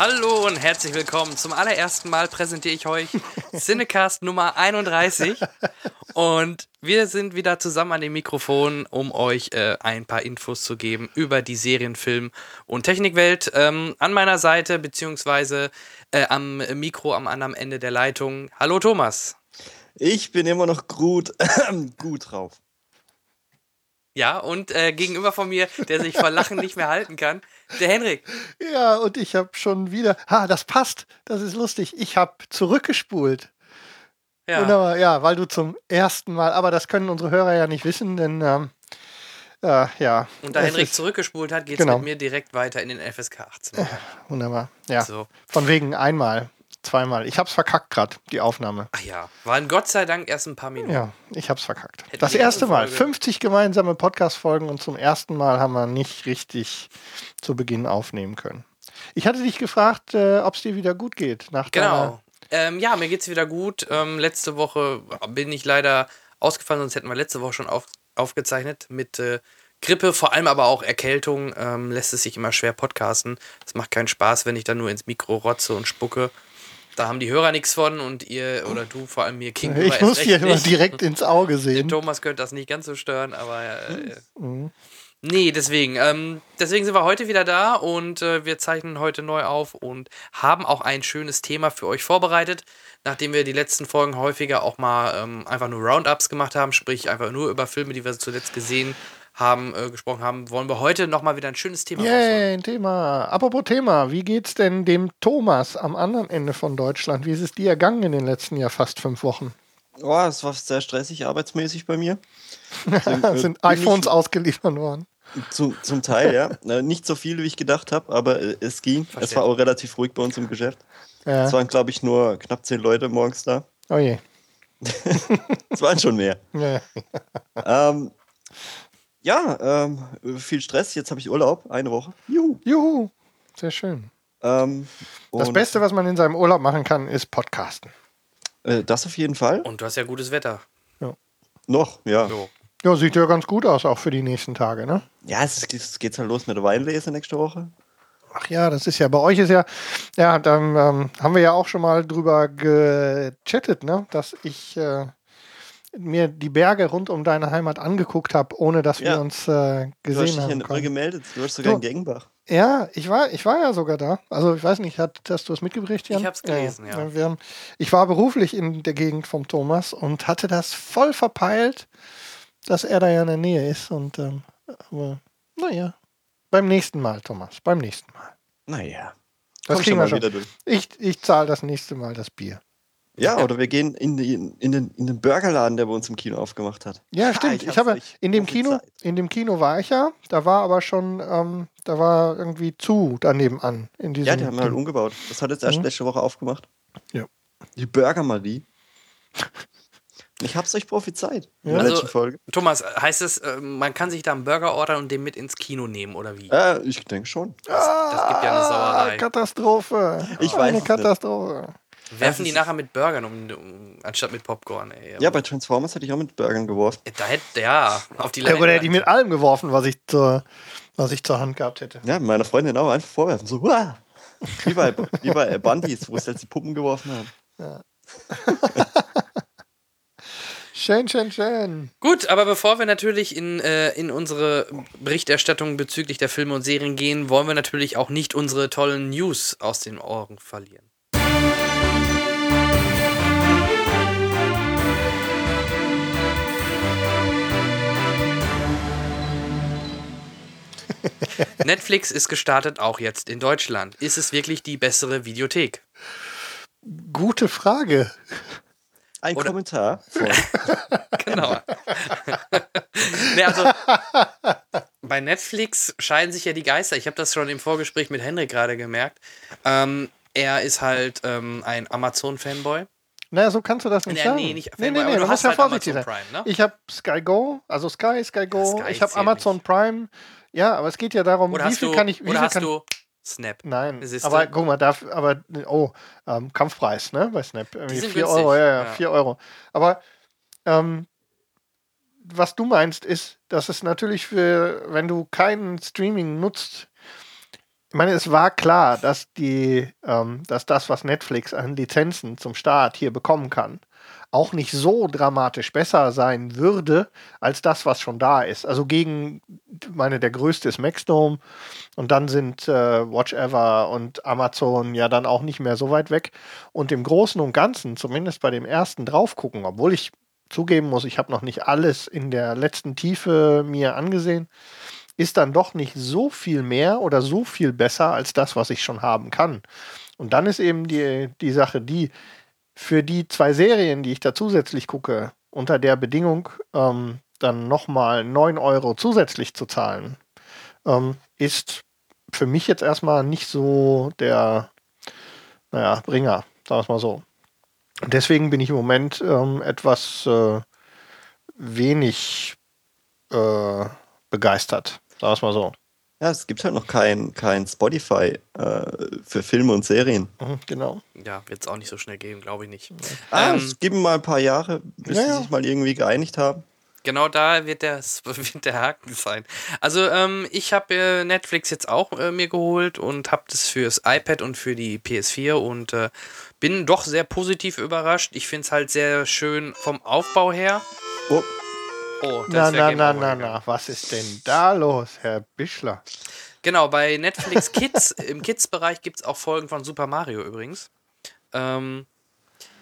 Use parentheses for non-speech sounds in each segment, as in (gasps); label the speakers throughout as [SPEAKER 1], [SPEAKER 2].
[SPEAKER 1] Hallo und herzlich willkommen. Zum allerersten Mal präsentiere ich euch (laughs) Cinecast Nummer 31. Und wir sind wieder zusammen an dem Mikrofon, um euch äh, ein paar Infos zu geben über die Serienfilm- und Technikwelt. Ähm, an meiner Seite, beziehungsweise äh, am Mikro am anderen Ende der Leitung. Hallo Thomas.
[SPEAKER 2] Ich bin immer noch gut, (clears throat) gut drauf.
[SPEAKER 1] Ja, und äh, gegenüber von mir, der sich vor Lachen nicht mehr halten kann, der Henrik.
[SPEAKER 3] Ja, und ich habe schon wieder. Ah, das passt. Das ist lustig. Ich habe zurückgespult.
[SPEAKER 1] Ja.
[SPEAKER 3] Wunderbar. Ja, weil du zum ersten Mal. Aber das können unsere Hörer ja nicht wissen, denn. Ähm, äh, ja.
[SPEAKER 1] Und da Henrik zurückgespult hat, geht es
[SPEAKER 3] Genau.
[SPEAKER 1] mit mir direkt weiter in den FSK 18.
[SPEAKER 3] Wunderbar. Ja.
[SPEAKER 1] So.
[SPEAKER 3] Von wegen einmal, zweimal. Ich hab's verkackt gerade, die Aufnahme.
[SPEAKER 1] Ach ja, waren Gott sei Dank erst ein paar Minuten.
[SPEAKER 3] Ja, ich hab's verkackt.
[SPEAKER 1] Hätten
[SPEAKER 3] das erste Mal.
[SPEAKER 1] Folge-
[SPEAKER 3] 50 gemeinsame Podcast-Folgen und zum ersten Mal haben wir nicht richtig zu Beginn aufnehmen können. Ich hatte dich gefragt, äh, ob es dir wieder gut geht. Nach
[SPEAKER 1] Genau. Ähm, ja, mir geht's wieder gut. Ähm, letzte Woche bin ich leider ausgefallen, sonst hätten wir letzte Woche schon auf, aufgezeichnet mit äh, Grippe, vor allem aber auch Erkältung. Ähm, lässt es sich immer schwer podcasten. Es macht keinen Spaß, wenn ich dann nur ins Mikro rotze und spucke. Da haben die Hörer nichts von und ihr oder du vor allem mir gegenüber
[SPEAKER 3] ich muss
[SPEAKER 1] recht
[SPEAKER 3] immer direkt ins Auge (laughs)
[SPEAKER 1] Den
[SPEAKER 3] sehen.
[SPEAKER 1] Thomas könnte das nicht ganz so stören, aber äh,
[SPEAKER 3] Mhm.
[SPEAKER 1] nee, deswegen. Ähm, deswegen sind wir heute wieder da und äh, wir zeichnen heute neu auf und haben auch ein schönes Thema für euch vorbereitet. Nachdem wir die letzten Folgen häufiger auch mal ähm, einfach nur Roundups gemacht haben, sprich einfach nur über Filme, die wir zuletzt gesehen haben, äh, gesprochen haben, wollen wir heute nochmal wieder ein schönes Thema rausholen.
[SPEAKER 3] Yay, ein Thema. Apropos Thema, wie geht's denn dem Thomas am anderen Ende von Deutschland? Wie ist es dir ergangen in den letzten ja fast fünf Wochen?
[SPEAKER 2] Oh, es war sehr stressig arbeitsmäßig bei mir. (laughs) Deswegen, äh,
[SPEAKER 3] Sind iPhones ausgeliefert worden?
[SPEAKER 2] ich Zum, zum Teil, ja. Äh, Nicht so viel, wie ich gedacht habe, aber äh, es ging. Es war auch relativ ruhig bei uns im Geschäft.
[SPEAKER 3] Ja.
[SPEAKER 2] Es waren, glaube ich, nur knapp zehn Leute morgens da.
[SPEAKER 3] Oh je. (laughs)
[SPEAKER 2] Es waren schon mehr. (laughs)
[SPEAKER 3] Ja.
[SPEAKER 2] Ähm, ja, ähm, viel Stress. Jetzt habe ich Urlaub, eine Woche. Juhu.
[SPEAKER 3] Juhu. Sehr schön.
[SPEAKER 2] Ähm,
[SPEAKER 3] Das Beste, was man in seinem Urlaub machen kann, ist Podcasten.
[SPEAKER 2] Äh, das auf jeden Fall.
[SPEAKER 1] Und du hast ja gutes Wetter.
[SPEAKER 2] Noch, ja.
[SPEAKER 1] So.
[SPEAKER 3] Ja, sieht ja ganz gut aus, auch für die nächsten Tage, ne?
[SPEAKER 2] Ja, es, es geht halt los mit der Weinlese nächste Woche.
[SPEAKER 3] Ach ja, das ist ja, bei euch ist ja, ja, dann ähm, haben wir ja auch schon mal drüber gechattet, ne? Dass ich äh, mir die Berge rund um deine Heimat angeguckt habe, ohne dass wir
[SPEAKER 2] Ja.
[SPEAKER 3] uns äh,
[SPEAKER 2] Du hast
[SPEAKER 3] gesehen
[SPEAKER 2] dich ja gemeldet. Du warst sogar
[SPEAKER 3] So.
[SPEAKER 2] in Gengenbach.
[SPEAKER 3] Ja, ich war, ich war ja sogar da. Also ich weiß nicht, hat, hast du es mitgebracht, Jan?
[SPEAKER 1] Ich hab's gelesen, ja.
[SPEAKER 3] Wir haben, ich war beruflich in der Gegend vom Thomas und hatte das voll verpeilt, dass er da ja in der Nähe ist. Und ähm, aber naja, beim nächsten Mal, Thomas, beim nächsten Mal.
[SPEAKER 2] Naja.
[SPEAKER 3] Das kriegen wir schon.
[SPEAKER 2] wieder durch.
[SPEAKER 3] Ich, ich zahle das nächste Mal das Bier.
[SPEAKER 2] Ja, oder wir gehen in, die, in, den, in den Burgerladen, der bei uns im Kino aufgemacht hat.
[SPEAKER 3] Ja, stimmt.
[SPEAKER 2] ich
[SPEAKER 3] Ich,
[SPEAKER 2] hab's
[SPEAKER 3] habe in dem Kino,
[SPEAKER 2] Zeit.
[SPEAKER 3] in dem Kino war ich ja. Da war aber schon, ähm, da war irgendwie zu daneben an. In diesem
[SPEAKER 2] Ja, die haben halt
[SPEAKER 3] Kino.
[SPEAKER 2] umgebaut. Das hat jetzt erst
[SPEAKER 3] Mhm.
[SPEAKER 2] letzte Woche aufgemacht.
[SPEAKER 3] Ja.
[SPEAKER 2] Die Burger Marie. (laughs) Ich hab's euch prophezeit. In der
[SPEAKER 1] Also-
[SPEAKER 2] letzten Folge.
[SPEAKER 1] Thomas, heißt es, äh, man kann sich da einen Burger ordern und den mit ins Kino nehmen, oder wie?
[SPEAKER 2] Äh, ich denke schon.
[SPEAKER 1] Das, das gibt ja eine Sauerei.
[SPEAKER 3] Ah, Katastrophe.
[SPEAKER 2] Ich weiß
[SPEAKER 3] Eine
[SPEAKER 2] es nicht.
[SPEAKER 1] Werfen die nachher mit Burgern um, um anstatt mit Popcorn, ey.
[SPEAKER 2] Ja, bei Transformers hätte ich auch mit Burgern geworfen.
[SPEAKER 1] Da hätte, ja, auf die
[SPEAKER 3] Ja, oder hätte ich mit
[SPEAKER 1] Leinwand.
[SPEAKER 3] allem geworfen, was ich zur, was ich zur Hand gehabt hätte.
[SPEAKER 2] Ja, meiner Freundin auch einfach vorwerfen. So, Uah! Wie bei, wie bei (laughs) Bandits, wo sie jetzt die Puppen geworfen haben. (laughs)
[SPEAKER 3] Schön, schön, schön.
[SPEAKER 1] Gut, aber bevor wir natürlich in, äh, in unsere Berichterstattung bezüglich der Filme und Serien gehen, wollen wir natürlich auch nicht unsere tollen News aus den Ohren verlieren. (laughs) Netflix ist gestartet, auch jetzt in Deutschland. Ist es wirklich die bessere Videothek?
[SPEAKER 3] Gute Frage.
[SPEAKER 2] Ein
[SPEAKER 1] Oder-
[SPEAKER 2] Kommentar. (laughs)
[SPEAKER 1] Genau. (laughs) nee, also, bei Netflix scheiden sich ja die Geister. Ich habe das schon im Vorgespräch mit Henrik gerade gemerkt. Ähm, er ist halt ähm, ein Amazon-Fanboy.
[SPEAKER 3] Naja, so kannst du das nicht
[SPEAKER 1] Nee,
[SPEAKER 3] sagen.
[SPEAKER 1] nee, nicht
[SPEAKER 3] nee,
[SPEAKER 1] Fanboy,
[SPEAKER 3] nee,
[SPEAKER 1] aber
[SPEAKER 3] nee,
[SPEAKER 1] du
[SPEAKER 3] du
[SPEAKER 1] hast
[SPEAKER 3] musst ja
[SPEAKER 1] halt
[SPEAKER 3] vorsichtig
[SPEAKER 1] Amazon
[SPEAKER 3] sein.
[SPEAKER 1] Prime, ne?
[SPEAKER 3] Ich habe Sky Go, also Sky, Sky Go,
[SPEAKER 1] Sky
[SPEAKER 3] ich habe Amazon Prime, Ja, aber es geht ja darum,
[SPEAKER 1] Oder
[SPEAKER 3] wie viel
[SPEAKER 1] du,
[SPEAKER 3] kann ich. Wie
[SPEAKER 1] oder
[SPEAKER 3] viel
[SPEAKER 1] hast
[SPEAKER 3] kann,
[SPEAKER 1] du Snap?
[SPEAKER 3] Nein, aber guck mal, darf, aber, oh, ähm, Kampfpreis, ne, bei Snap. Irgendwie
[SPEAKER 1] sind
[SPEAKER 3] 4
[SPEAKER 1] günstig,
[SPEAKER 3] Euro, ja, ja,
[SPEAKER 1] ja.
[SPEAKER 3] 4 Euro. Aber, ähm, was du meinst, ist, dass es natürlich für, wenn du keinen Streaming nutzt, ich meine, es war klar, dass die, ähm, dass das, was Netflix an Lizenzen zum Start hier bekommen kann, auch nicht so dramatisch besser sein würde als das, was schon da ist. Also gegen, meine, der größte ist Maxdome und dann sind äh, Watch Ever und Amazon ja dann auch nicht mehr so weit weg. Und im Großen und Ganzen, zumindest bei dem ersten drauf gucken, obwohl ich zugeben muss, ich habe noch nicht alles in der letzten Tiefe mir angesehen, ist dann doch nicht so viel mehr oder so viel besser als das, was ich schon haben kann. Und dann ist eben die, die Sache die, für die zwei Serien, die ich da zusätzlich gucke, unter der Bedingung, ähm, dann nochmal 9 Euro zusätzlich zu zahlen, ähm, ist für mich jetzt erstmal nicht so der, naja, Bringer, sagen wir es mal so. Deswegen bin ich im Moment ähm, etwas äh, wenig äh, begeistert, sagen wir es mal so.
[SPEAKER 2] Ja, es gibt halt noch kein, kein Spotify äh, für Filme und Serien.
[SPEAKER 3] Mhm, genau.
[SPEAKER 1] Ja, wird es auch nicht so schnell geben, glaube ich nicht.
[SPEAKER 2] Ah,
[SPEAKER 1] Ähm,
[SPEAKER 2] es gibt mal ein paar Jahre, bis
[SPEAKER 3] Ja,
[SPEAKER 2] sie sich mal irgendwie geeinigt haben.
[SPEAKER 1] Genau da wird der, (laughs) wird der Haken sein. Also ähm, ich habe äh, Netflix jetzt auch äh, mir geholt und habe das fürs iPad und für die PS4 und äh, bin doch sehr positiv überrascht. Ich finde es halt sehr schön vom Aufbau her.
[SPEAKER 2] Oh,
[SPEAKER 1] Oh,
[SPEAKER 3] Na,
[SPEAKER 1] ist der
[SPEAKER 3] na, na, na, na, was ist denn da los, Herr Bischler?
[SPEAKER 1] Genau, bei Netflix Kids, (laughs) im Kids-Bereich gibt es auch Folgen von Super Mario übrigens. Ähm,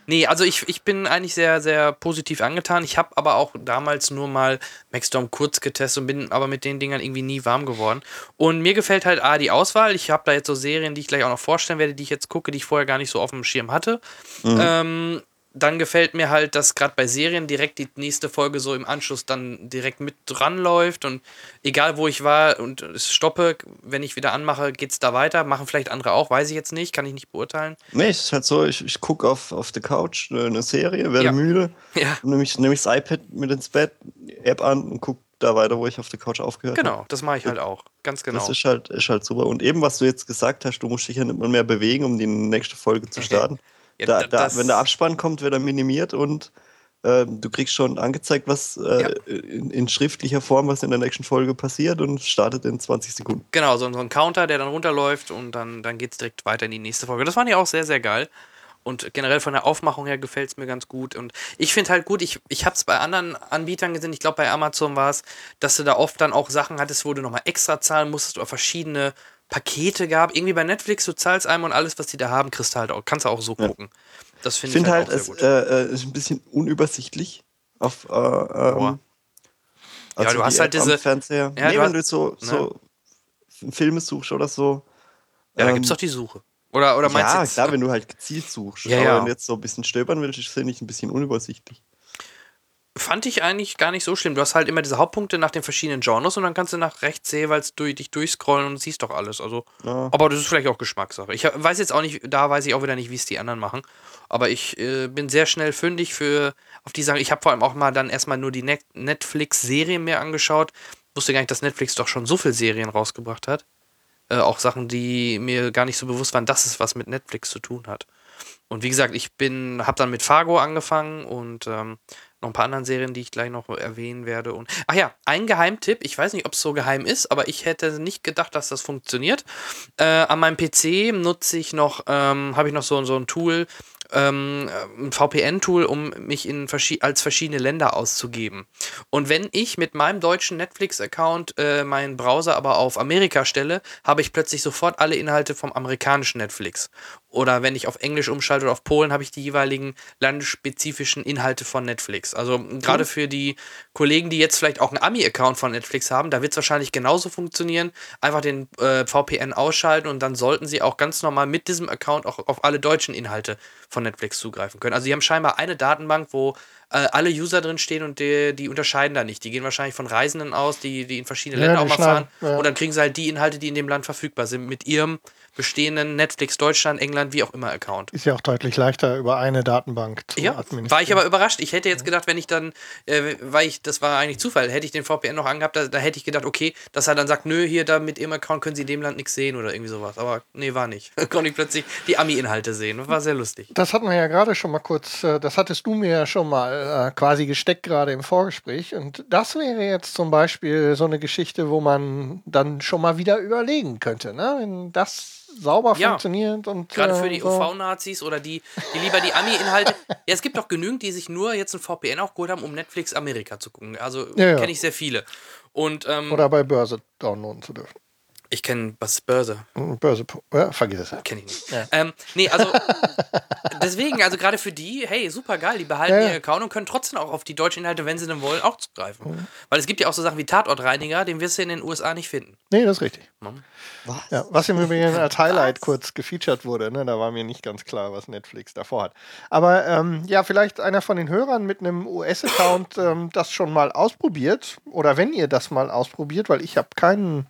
[SPEAKER 1] nee, also ich, ich bin eigentlich sehr, sehr positiv angetan. Ich habe aber auch damals nur mal Maxstorm kurz getestet und bin aber mit den Dingern irgendwie nie warm geworden. Und mir gefällt halt A, die Auswahl. Ich habe da jetzt so Serien, die ich gleich auch noch vorstellen werde, die ich jetzt gucke, die ich vorher gar nicht so auf dem Schirm hatte. Ähm, dann gefällt mir halt, dass gerade bei Serien direkt die nächste Folge so im Anschluss dann direkt mit dran läuft und egal wo ich war und es stoppe, wenn ich wieder anmache, geht's da weiter. Machen vielleicht andere auch, weiß ich jetzt nicht, kann ich nicht beurteilen.
[SPEAKER 2] nee, es ist halt so, ich, ich gucke auf, auf der Couch eine Serie, werde
[SPEAKER 1] Ja.
[SPEAKER 2] müde,
[SPEAKER 1] Ja,
[SPEAKER 2] nehme ich, nehm ich das iPad mit ins Bett, App an und gucke da weiter, wo ich auf der Couch aufgehört habe.
[SPEAKER 1] genau, das mache ich halt auch. Ganz genau.
[SPEAKER 2] Das ist halt, ist halt super. Und eben, was du jetzt gesagt hast, du musst dich ja nicht mehr bewegen, um die nächste Folge zu starten.
[SPEAKER 1] Ja,
[SPEAKER 2] da,
[SPEAKER 1] da-
[SPEAKER 2] wenn der Abspann kommt, wird er minimiert und ähm, du kriegst schon angezeigt, was äh,
[SPEAKER 1] Ja.
[SPEAKER 2] in, in schriftlicher Form, was in der nächsten Folge passiert und startet in 20 Sekunden.
[SPEAKER 1] Genau, so, so ein Counter, der dann runterläuft und dann, dann geht es direkt weiter in die nächste Folge. Das fand ich auch sehr, sehr geil. Und generell von der Aufmachung her gefällt es mir ganz gut. Und ich finde halt gut, ich, ich habe es bei anderen Anbietern gesehen, ich glaube bei Amazon war es, dass du da oft dann auch Sachen hattest, wo du nochmal extra zahlen musstest oder verschiedene Pakete gab. Irgendwie bei Netflix, du zahlst einmal und alles, was die da haben, kriegst du halt auch, kannst du auch so gucken. Das
[SPEAKER 2] Ich
[SPEAKER 1] finde ich
[SPEAKER 2] finde
[SPEAKER 1] halt,
[SPEAKER 2] halt,
[SPEAKER 1] auch
[SPEAKER 2] es äh, äh, ist ein bisschen unübersichtlich. Auf, äh, ähm,
[SPEAKER 1] Ja, du hast halt
[SPEAKER 2] App
[SPEAKER 1] diese-
[SPEAKER 2] Fernseher.
[SPEAKER 1] Ja,
[SPEAKER 2] nee,
[SPEAKER 1] du
[SPEAKER 2] wenn
[SPEAKER 1] hast-
[SPEAKER 2] du jetzt so, so Filme suchst oder so.
[SPEAKER 1] ja, da
[SPEAKER 2] ähm,
[SPEAKER 1] gibt es doch die Suche. Oder, oder meinst du
[SPEAKER 2] ja, klar, wenn du halt gezielt suchst.
[SPEAKER 1] Ja,
[SPEAKER 2] aber
[SPEAKER 1] ja.
[SPEAKER 2] wenn du jetzt so ein bisschen stöbern willst, finde ich ein bisschen unübersichtlich.
[SPEAKER 1] Fand ich eigentlich gar nicht so schlimm. Du hast halt immer diese Hauptpunkte nach den verschiedenen Genres und dann kannst du nach rechts jeweils durch, dich durchscrollen und siehst doch alles. Also,
[SPEAKER 2] Ja.
[SPEAKER 1] aber das ist vielleicht auch Geschmackssache. Ich weiß jetzt auch nicht, da weiß ich auch wieder nicht, wie es die anderen machen. Aber ich äh, bin sehr schnell fündig für auf die Sachen. Ich habe vor allem auch mal dann erstmal nur die Net Netflix-Serien mir angeschaut. Wusste gar nicht, dass Netflix doch schon so viele Serien rausgebracht hat. Äh, auch Sachen, die mir gar nicht so bewusst waren, dass es was mit Netflix zu tun hat. Und wie gesagt, ich bin, habe dann mit Fargo angefangen und ähm, noch ein paar anderen Serien, die ich gleich noch erwähnen werde. Und ach ja, ein Geheimtipp. Ich weiß nicht, ob es so geheim ist, aber ich hätte nicht gedacht, dass das funktioniert. Äh, an meinem PC nutze ich noch, ähm, habe ich noch so, so ein Tool, ähm, ein VPN-Tool, um mich in verschi als verschiedene Länder auszugeben. Und wenn ich mit meinem deutschen Netflix-Account äh, meinen Browser aber auf Amerika stelle, habe ich plötzlich sofort alle Inhalte vom amerikanischen Netflix. Oder wenn ich auf Englisch umschalte oder auf Polen, habe ich die jeweiligen landesspezifischen Inhalte von Netflix. Also gerade für die Kollegen, die jetzt vielleicht auch einen Ami-Account von Netflix haben, da wird es wahrscheinlich genauso funktionieren. Einfach den äh, VPN ausschalten und dann sollten sie auch ganz normal mit diesem Account auch auf alle deutschen Inhalte von Netflix zugreifen können. Also die haben scheinbar eine Datenbank, wo äh, alle User drin stehen und die, die unterscheiden da nicht. Die gehen wahrscheinlich von Reisenden aus, die, die in verschiedene
[SPEAKER 3] Ja,
[SPEAKER 1] Länder auch mal fahren.
[SPEAKER 3] ja.
[SPEAKER 1] Und dann kriegen sie halt die Inhalte, die in dem Land verfügbar sind, mit ihrem bestehenden Netflix Deutschland, England, wie auch immer Account.
[SPEAKER 3] Ist ja auch deutlich leichter über eine Datenbank zu
[SPEAKER 1] Ja,
[SPEAKER 3] administrieren.
[SPEAKER 1] war ich aber überrascht. Ich hätte jetzt gedacht, wenn ich dann, äh, weil ich, das war eigentlich Zufall, hätte ich den VPN noch angehabt, da, da hätte ich gedacht, okay, dass er dann sagt, nö, hier da mit ihrem Account können sie in dem Land nichts sehen oder irgendwie sowas. Aber nee, war nicht. (laughs) Konnte ich plötzlich die Ami-Inhalte sehen. War sehr lustig.
[SPEAKER 3] Das hatten wir ja gerade schon mal kurz, äh, das hattest du mir ja schon mal äh, quasi gesteckt gerade im Vorgespräch. Und das wäre jetzt zum Beispiel so eine Geschichte, wo man dann schon mal wieder überlegen könnte, ne? Wenn das sauber
[SPEAKER 1] Ja.
[SPEAKER 3] funktioniert und
[SPEAKER 1] Gerade
[SPEAKER 3] äh,
[SPEAKER 1] für die
[SPEAKER 3] so.
[SPEAKER 1] UV-Nazis oder die, die lieber die Ami-Inhalte. (laughs) ja, es gibt doch genügend, die sich nur jetzt ein VPN auch geholt haben, um Netflix Amerika zu gucken. Also
[SPEAKER 3] ja.
[SPEAKER 1] kenne ich sehr viele. Und ähm,
[SPEAKER 3] Oder bei Börse downloaden zu dürfen.
[SPEAKER 1] Ich kenne was Börse.
[SPEAKER 3] Börse, ja, vergiss es.
[SPEAKER 1] Kenne ich nicht. Ähm, nee, also (laughs) deswegen, also gerade für die, hey, super geil, die behalten
[SPEAKER 3] Ja, ja.
[SPEAKER 1] ihren Account und können trotzdem auch auf die deutschen Inhalte, wenn sie denn wollen, auch zugreifen. Weil es gibt ja auch so Sachen wie Tatortreiniger, den wirst du in den USA nicht finden.
[SPEAKER 3] Nee, das ist richtig.
[SPEAKER 2] Was?
[SPEAKER 3] Ja, was im Übrigen als (laughs) Highlight kurz gefeatured wurde, ne? da war mir nicht ganz klar, was Netflix davor hat. Aber ähm, ja, vielleicht einer von den Hörern mit einem US-Account ähm, das schon mal ausprobiert. Oder wenn ihr das mal ausprobiert, weil ich habe keinen,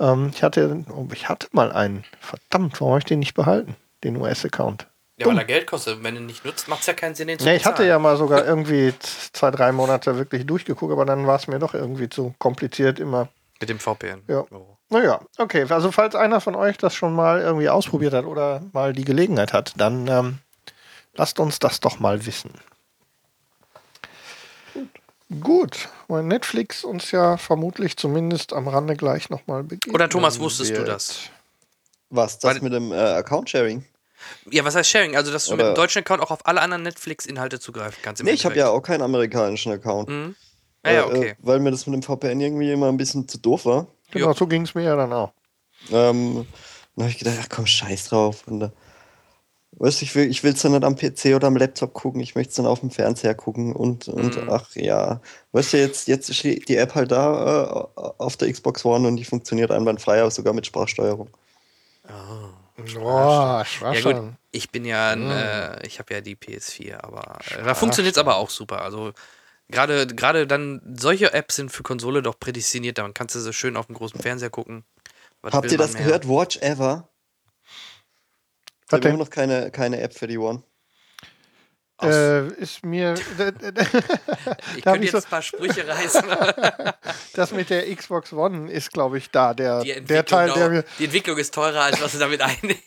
[SPEAKER 3] ähm, ich hatte, oh, ich hatte mal einen. Verdammt, warum habe ich den nicht behalten? Den US-Account.
[SPEAKER 1] Ja, weil er Geld kostet. Wenn du ihn nicht nutzt, macht es ja keinen Sinn, den zu
[SPEAKER 3] Nee, ich hatte ja mal sogar irgendwie zwei, drei Monate wirklich durchgeguckt, aber dann war es mir doch irgendwie zu kompliziert immer.
[SPEAKER 1] Mit dem VPN.
[SPEAKER 3] Ja.
[SPEAKER 1] Oh.
[SPEAKER 3] Naja, okay. Also falls einer von euch das schon mal irgendwie ausprobiert hat oder mal die Gelegenheit hat, dann ähm, lasst uns das doch mal wissen. Gut, weil Netflix uns ja vermutlich zumindest am Rande gleich nochmal begegnet.
[SPEAKER 1] Oder Thomas, wusstest du das?
[SPEAKER 2] Was, das
[SPEAKER 1] Weil-
[SPEAKER 2] mit dem äh, Account-Sharing?
[SPEAKER 1] Ja, was heißt Sharing? Also, dass du mit
[SPEAKER 2] Oder-
[SPEAKER 1] dem deutschen Account auch auf alle anderen Netflix-Inhalte zugreifen kannst. im
[SPEAKER 2] Nee, ich habe ja auch keinen amerikanischen Account.
[SPEAKER 1] Mhm. Ja, ja,
[SPEAKER 2] Äh,
[SPEAKER 1] okay.
[SPEAKER 2] Äh, weil mir das mit dem VPN irgendwie immer ein bisschen zu doof war.
[SPEAKER 3] Genau, so ging es mir ja dann auch.
[SPEAKER 2] Ähm, dann habe ich gedacht, ach komm, scheiß drauf. Und, äh, weißt du, ich will ich will's dann nicht am PC oder am Laptop gucken, ich möchte es dann auf dem Fernseher gucken und, und
[SPEAKER 1] Mhm.
[SPEAKER 2] ach ja. Weißt du, jetzt, jetzt steht die App halt da äh, auf der Xbox One und die funktioniert einwandfrei, aber sogar mit Sprachsteuerung.
[SPEAKER 3] Boah, ich war
[SPEAKER 1] Ja gut, ich bin ja, ein, äh, ich habe ja die PS4, aber äh, da funktioniert es aber auch super. Also gerade gerade dann solche Apps sind für Konsole doch prädestiniert, dann kannst du sie schön auf dem großen Fernseher gucken. Was
[SPEAKER 2] Habt ihr das
[SPEAKER 1] mehr?
[SPEAKER 2] gehört? Watch Ever? Haben
[SPEAKER 3] denn?
[SPEAKER 2] immer noch keine, keine App für die One.
[SPEAKER 3] Äh, ist mir. (laughs)
[SPEAKER 1] ich könnte
[SPEAKER 3] ich
[SPEAKER 1] jetzt
[SPEAKER 3] so-
[SPEAKER 1] ein paar Sprüche reißen. (laughs)
[SPEAKER 3] Das mit der Xbox One ist, glaube ich, da. Der,
[SPEAKER 1] Die
[SPEAKER 3] der
[SPEAKER 1] Entwicklung,
[SPEAKER 3] Teil, der
[SPEAKER 1] dauert-
[SPEAKER 3] mir.
[SPEAKER 1] die Entwicklung ist teurer, als was du damit einnimmst.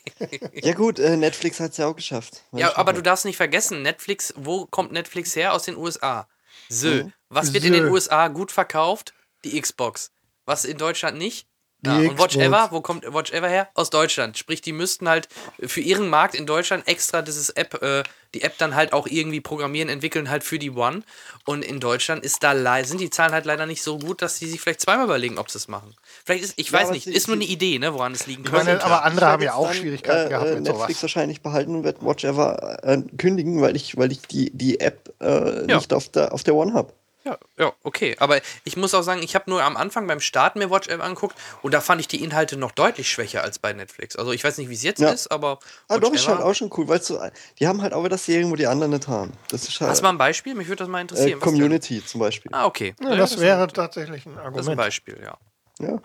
[SPEAKER 2] Ja gut, äh, Netflix hat es ja auch geschafft.
[SPEAKER 1] Ja, aber du darfst nicht vergessen, Netflix, wo kommt Netflix her? Aus den USA. So,
[SPEAKER 2] Mhm.
[SPEAKER 1] was wird in den. USA gut verkauft? Die Xbox. Was in Deutschland nicht? Ja, und Watch. Ever, wo kommt Watch Ever her? Aus Deutschland. Sprich, die müssten halt für ihren Markt in Deutschland extra dieses App, äh, die App dann halt auch irgendwie programmieren, entwickeln halt für die One. Und in Deutschland ist da sind die Zahlen halt leider nicht so gut, dass die sich vielleicht zweimal überlegen, ob sie es machen. Vielleicht ist, ich
[SPEAKER 2] Ja,
[SPEAKER 1] weiß nicht, ist nur eine Idee, ne, woran es liegen könnte.
[SPEAKER 3] meine, aber andere haben ja auch
[SPEAKER 2] dann,
[SPEAKER 3] Schwierigkeiten
[SPEAKER 2] äh,
[SPEAKER 3] gehabt
[SPEAKER 2] äh,
[SPEAKER 3] mit
[SPEAKER 2] Netflix
[SPEAKER 3] sowas.
[SPEAKER 2] wahrscheinlich behalten und wird Watch Ever äh, kündigen, weil ich, weil ich die, die App äh,
[SPEAKER 1] Ja.
[SPEAKER 2] nicht auf der, auf der One habe.
[SPEAKER 1] Ja, ja, okay. Aber ich muss auch sagen, ich habe nur am Anfang beim Start mir Watch App angeguckt und da fand ich die Inhalte noch deutlich schwächer als bei Netflix. Also ich weiß nicht, wie es jetzt
[SPEAKER 2] Ja.
[SPEAKER 1] ist, aber.
[SPEAKER 2] Ah,
[SPEAKER 1] Watch
[SPEAKER 2] doch, ist halt auch schon cool, weil so, die haben halt auch wieder Serien, wo die anderen nicht haben. Das ist halt
[SPEAKER 1] Hast du mal ein Beispiel? Mich würde das mal
[SPEAKER 2] äh,
[SPEAKER 1] interessieren. denn?
[SPEAKER 2] Community zum Beispiel.
[SPEAKER 1] Ah, okay.
[SPEAKER 3] Ja, das wäre
[SPEAKER 1] ist ein,
[SPEAKER 3] tatsächlich ein
[SPEAKER 1] das ist ein
[SPEAKER 3] Argument.
[SPEAKER 1] Beispiel, ja.
[SPEAKER 2] Ja.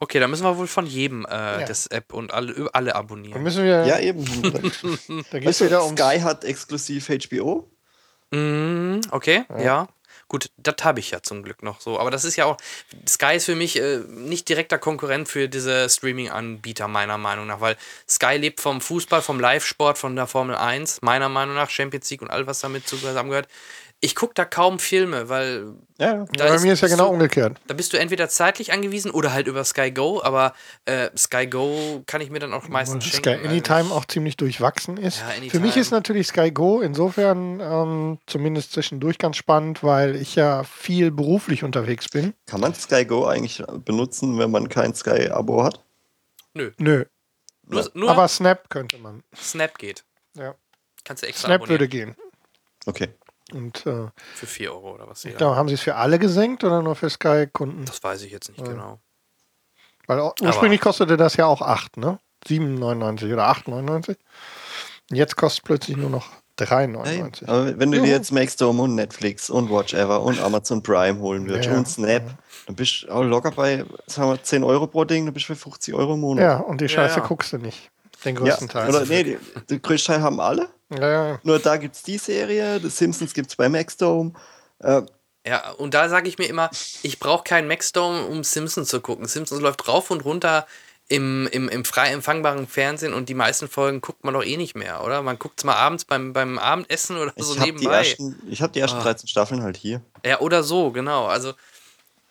[SPEAKER 1] Okay, da müssen wir wohl von jedem äh,
[SPEAKER 3] Ja.
[SPEAKER 1] das App und alle, alle
[SPEAKER 3] Dann
[SPEAKER 1] abonnieren.
[SPEAKER 3] müssen wir.
[SPEAKER 2] ja, eben. (laughs)
[SPEAKER 3] da geht
[SPEAKER 2] weißt
[SPEAKER 3] es wieder
[SPEAKER 2] du,
[SPEAKER 3] um.
[SPEAKER 2] Sky hat exklusiv HBO.
[SPEAKER 1] Mhm, okay, ja. Gut, das habe ich ja zum Glück noch so. Aber das ist ja auch. Sky ist für mich äh, nicht direkter Konkurrent für diese Streaming-Anbieter, meiner Meinung nach, weil Sky lebt vom Fußball, vom Live-Sport, von der Formel 1, meiner Meinung nach, Champions League und all, was damit zusammengehört. Ich gucke da kaum Filme, weil
[SPEAKER 2] Ja,
[SPEAKER 1] da
[SPEAKER 3] Bei mir ist ja genau
[SPEAKER 1] du-
[SPEAKER 3] umgekehrt.
[SPEAKER 1] Da bist du entweder zeitlich angewiesen oder halt über Sky Go, aber äh, Sky Go kann ich mir dann auch meistens
[SPEAKER 3] Sky
[SPEAKER 1] schenken. weil
[SPEAKER 3] Anytime auch ziemlich durchwachsen ist.
[SPEAKER 1] Ja.
[SPEAKER 3] Für mich ist natürlich Sky Go insofern ähm, zumindest zwischendurch ganz spannend, weil ich ja viel beruflich unterwegs bin.
[SPEAKER 2] Kann man Sky Go eigentlich benutzen, wenn man kein Sky-Abo hat?
[SPEAKER 1] Nö,
[SPEAKER 3] Nö.
[SPEAKER 1] nur, nur
[SPEAKER 3] Aber Snap könnte man.
[SPEAKER 1] Snap geht.
[SPEAKER 3] Ja.
[SPEAKER 1] Kannst du extra
[SPEAKER 3] Snap
[SPEAKER 1] abonnieren.
[SPEAKER 3] würde gehen.
[SPEAKER 2] Okay.
[SPEAKER 3] Und äh,
[SPEAKER 1] Für 4 Euro oder was.
[SPEAKER 3] ich
[SPEAKER 1] Ja.
[SPEAKER 3] glaube, haben sie es für alle gesenkt oder nur für Sky-Kunden?
[SPEAKER 1] Das weiß ich jetzt nicht genau.
[SPEAKER 3] Weil ursprünglich kostete das ja auch 8, ne? 7,99 oder 8,99. Und Jetzt kostet es plötzlich nur noch 3,99.
[SPEAKER 2] Aber wenn du dir jetzt Maxdome und Netflix und Watch Ever und Amazon Prime holen würdest
[SPEAKER 3] Ja.
[SPEAKER 2] und Snap, dann bist du auch locker bei, sagen wir, 10 Euro pro Ding, dann bist du bei 50 Euro im Monat.
[SPEAKER 3] Ja, und die Scheiße
[SPEAKER 1] ja.
[SPEAKER 3] guckst du nicht. Den
[SPEAKER 2] Ja,
[SPEAKER 3] größten Teil.
[SPEAKER 2] Oder nee, die, den größten Teil haben alle.
[SPEAKER 3] Ja.
[SPEAKER 2] Nur da gibt es die Serie, The Simpsons gibt es bei Maxdome. Äh,
[SPEAKER 1] Ja, und da sage ich mir immer, ich brauche keinen Maxdome, um Simpsons zu gucken. Simpsons läuft rauf und runter im, im, im frei empfangbaren Fernsehen und die meisten Folgen guckt man doch eh nicht mehr, oder? Man guckt es mal abends beim, beim Abendessen oder so
[SPEAKER 2] ich habe die
[SPEAKER 1] nebenbei.
[SPEAKER 2] ersten, ich hab die ersten
[SPEAKER 1] Ah.
[SPEAKER 2] 13 Staffeln halt hier.
[SPEAKER 1] Ja, oder so, genau. Also,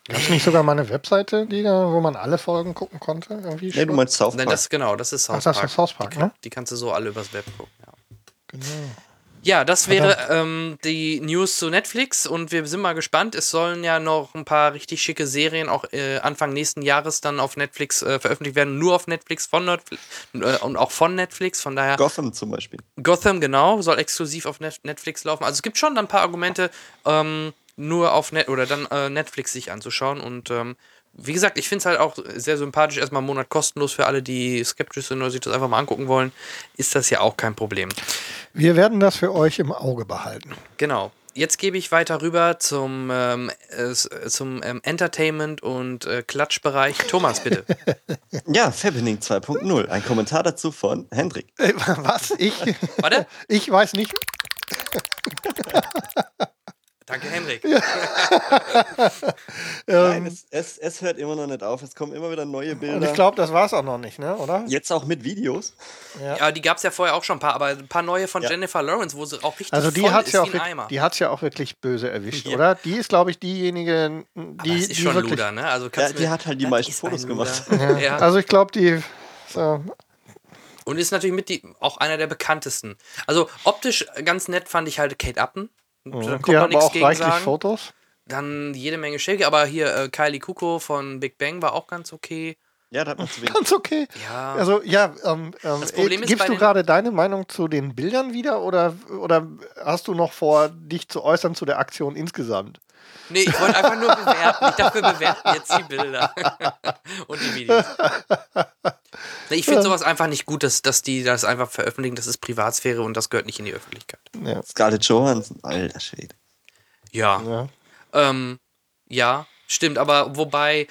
[SPEAKER 3] Gab es nicht sogar mal eine Webseite, die da, wo man alle Folgen gucken konnte? Irgendwie
[SPEAKER 2] Nee, du
[SPEAKER 3] schon?
[SPEAKER 2] meinst South
[SPEAKER 1] nein,
[SPEAKER 2] Park.
[SPEAKER 1] das genau, das ist South
[SPEAKER 3] Ach, das
[SPEAKER 1] Park.
[SPEAKER 3] ist South Park,
[SPEAKER 1] die,
[SPEAKER 3] ne?
[SPEAKER 1] die kannst du so alle übers Web gucken.
[SPEAKER 3] Genau.
[SPEAKER 1] Ja, das wäre ähm, die News zu Netflix und wir sind mal gespannt. Es sollen ja noch ein paar richtig schicke Serien auch äh, Anfang nächsten Jahres dann auf Netflix äh, veröffentlicht werden. Nur auf Netflix von Netflix äh, und auch von Netflix. Von daher
[SPEAKER 2] Gotham zum Beispiel.
[SPEAKER 1] Gotham, genau, soll exklusiv auf Net Netflix laufen. Also es gibt schon dann ein paar Argumente, ähm, nur auf Net oder dann äh, Netflix sich anzuschauen. Und ähm, wie gesagt, ich finde es halt auch sehr sympathisch. Erstmal einen Monat kostenlos für alle, die skeptisch sind oder sich das einfach mal angucken wollen. Ist das ja auch kein Problem.
[SPEAKER 3] Wir werden das für euch im Auge behalten.
[SPEAKER 1] Genau. Jetzt gebe ich weiter rüber zum, ähm, äh, zum ähm, Entertainment- und äh, Klatschbereich. Thomas, bitte. (laughs)
[SPEAKER 2] Ja, Fappening 2.0. Ein Kommentar dazu von Hendrik.
[SPEAKER 3] Äh, was? Ich?
[SPEAKER 1] Warte.
[SPEAKER 3] Ich weiß nicht. (laughs)
[SPEAKER 1] Danke, Henrik. (laughs)
[SPEAKER 2] Nein, es, es, es hört immer noch nicht auf. Es kommen immer wieder neue
[SPEAKER 3] Und
[SPEAKER 2] Bilder.
[SPEAKER 3] ich glaube, das war es auch noch nicht, ne? oder?
[SPEAKER 2] Jetzt auch mit Videos.
[SPEAKER 1] Ja, die gab es ja vorher auch schon ein paar, aber ein paar neue von
[SPEAKER 2] Ja.
[SPEAKER 1] Jennifer Lawrence, wo sie auch richtig
[SPEAKER 3] Also die
[SPEAKER 1] voll
[SPEAKER 3] hat
[SPEAKER 1] ist
[SPEAKER 3] ja
[SPEAKER 1] wie
[SPEAKER 3] auch, wirk-
[SPEAKER 1] Eimer.
[SPEAKER 3] die hat's ja auch wirklich böse erwischt,
[SPEAKER 1] Ja.
[SPEAKER 3] oder? Die ist, glaube ich, diejenige, die,
[SPEAKER 1] aber das ist
[SPEAKER 3] die
[SPEAKER 1] schon
[SPEAKER 3] wirklich.
[SPEAKER 1] Luder, ne? Also
[SPEAKER 2] Ja,
[SPEAKER 1] kannst du
[SPEAKER 2] die hat halt die meisten
[SPEAKER 1] ist
[SPEAKER 2] Fotos gemacht. (laughs)
[SPEAKER 3] Ja.
[SPEAKER 1] ja.
[SPEAKER 3] Also ich glaube, die. So,
[SPEAKER 1] Und ist natürlich mit die, auch einer der bekanntesten. Also optisch ganz nett fand ich halt Kate Upton. Da kommt
[SPEAKER 3] die
[SPEAKER 1] man
[SPEAKER 3] hat aber
[SPEAKER 1] nichts
[SPEAKER 3] auch
[SPEAKER 1] gegen
[SPEAKER 3] reichlich
[SPEAKER 1] sagen.
[SPEAKER 3] Fotos.
[SPEAKER 1] Dann jede Menge Schilke, aber hier äh, Kylie Kuko von Big Bang war auch ganz okay.
[SPEAKER 2] Ja, da hat man zu wenig.
[SPEAKER 3] Ganz okay.
[SPEAKER 1] Ja.
[SPEAKER 3] Also ja, ähm, ähm,
[SPEAKER 1] Das Problem
[SPEAKER 3] äh, gibst du gerade deine Meinung zu den Bildern wieder oder, oder hast du noch vor, dich zu äußern zu der Aktion insgesamt?
[SPEAKER 1] Nee, ich wollte einfach nur bewerten. Ich dachte, wir bewerten jetzt die Bilder (laughs) und die Videos. Nee, ich finde sowas einfach nicht gut, dass, dass die das einfach veröffentlichen. Das ist Privatsphäre und das gehört nicht in die Öffentlichkeit.
[SPEAKER 3] Ja.
[SPEAKER 2] Scarlett Johansson, alter Schwede.
[SPEAKER 1] Ja,
[SPEAKER 3] ja.
[SPEAKER 1] ähm, ja, stimmt. Aber wobei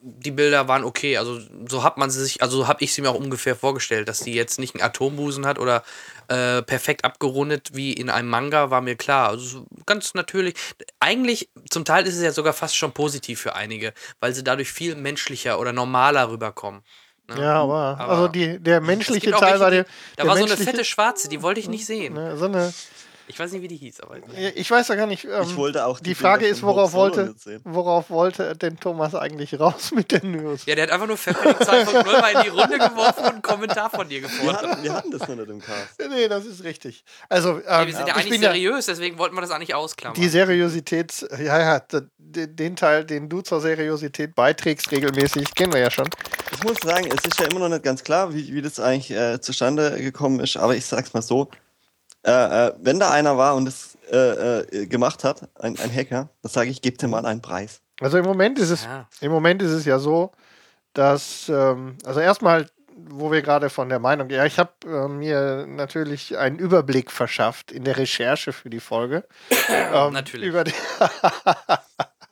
[SPEAKER 1] die Bilder waren okay. Also so hat man sie sich, also so habe ich sie mir auch ungefähr vorgestellt, dass die jetzt nicht einen Atombusen hat oder äh, perfekt abgerundet wie in einem Manga, war mir klar. Also so ganz natürlich. Eigentlich zum Teil ist es ja sogar fast schon positiv für einige, weil sie dadurch viel menschlicher oder normaler rüberkommen. ne?
[SPEAKER 3] Ja, aber,
[SPEAKER 1] Aber
[SPEAKER 3] also die, der menschliche Teil
[SPEAKER 1] welche,
[SPEAKER 3] war der.
[SPEAKER 1] Da
[SPEAKER 3] der
[SPEAKER 1] war so eine fette Schwarze, die wollte ich nicht sehen.
[SPEAKER 3] Ne, so eine,
[SPEAKER 1] Ich weiß nicht, wie die hieß, aber.
[SPEAKER 3] ich weiß ja gar nicht. Ähm,
[SPEAKER 2] Ich wollte auch
[SPEAKER 3] die
[SPEAKER 2] die
[SPEAKER 3] Frage ist, worauf wollte, worauf wollte denn Thomas eigentlich raus (laughs) mit den News?
[SPEAKER 1] Ja, der hat einfach nur Fappening 2.0 mal in die Runde geworfen und einen Kommentar von dir
[SPEAKER 2] Wir
[SPEAKER 1] gefordert.
[SPEAKER 2] hatten, wir hatten das noch nicht im Cast. (laughs)
[SPEAKER 3] Nee, das ist richtig. Also, ähm,
[SPEAKER 1] Nee, wir sind ja
[SPEAKER 3] ich
[SPEAKER 1] eigentlich seriös, deswegen wollten wir das eigentlich ausklammern.
[SPEAKER 3] die Seriosität, ja, ja, den Teil, den du zur Seriosität beiträgst, regelmäßig, kennen wir ja schon.
[SPEAKER 2] Ich muss sagen, es ist ja immer noch nicht ganz klar, wie, wie das eigentlich äh, zustande gekommen ist, aber ich sag's mal so. Äh, äh, wenn da einer war und das äh, äh, gemacht hat, ein, ein Hacker, dann sage ich, gebt ihm mal einen Preis.
[SPEAKER 3] Also im Moment ist es,
[SPEAKER 1] Ja.
[SPEAKER 3] im Moment ist es ja so, dass, ähm, also erstmal, wo wir gerade von der Meinung, ja, ich habe äh, mir natürlich einen Überblick verschafft in der Recherche für die Folge. (coughs) ähm,
[SPEAKER 1] Natürlich.
[SPEAKER 3] Über die,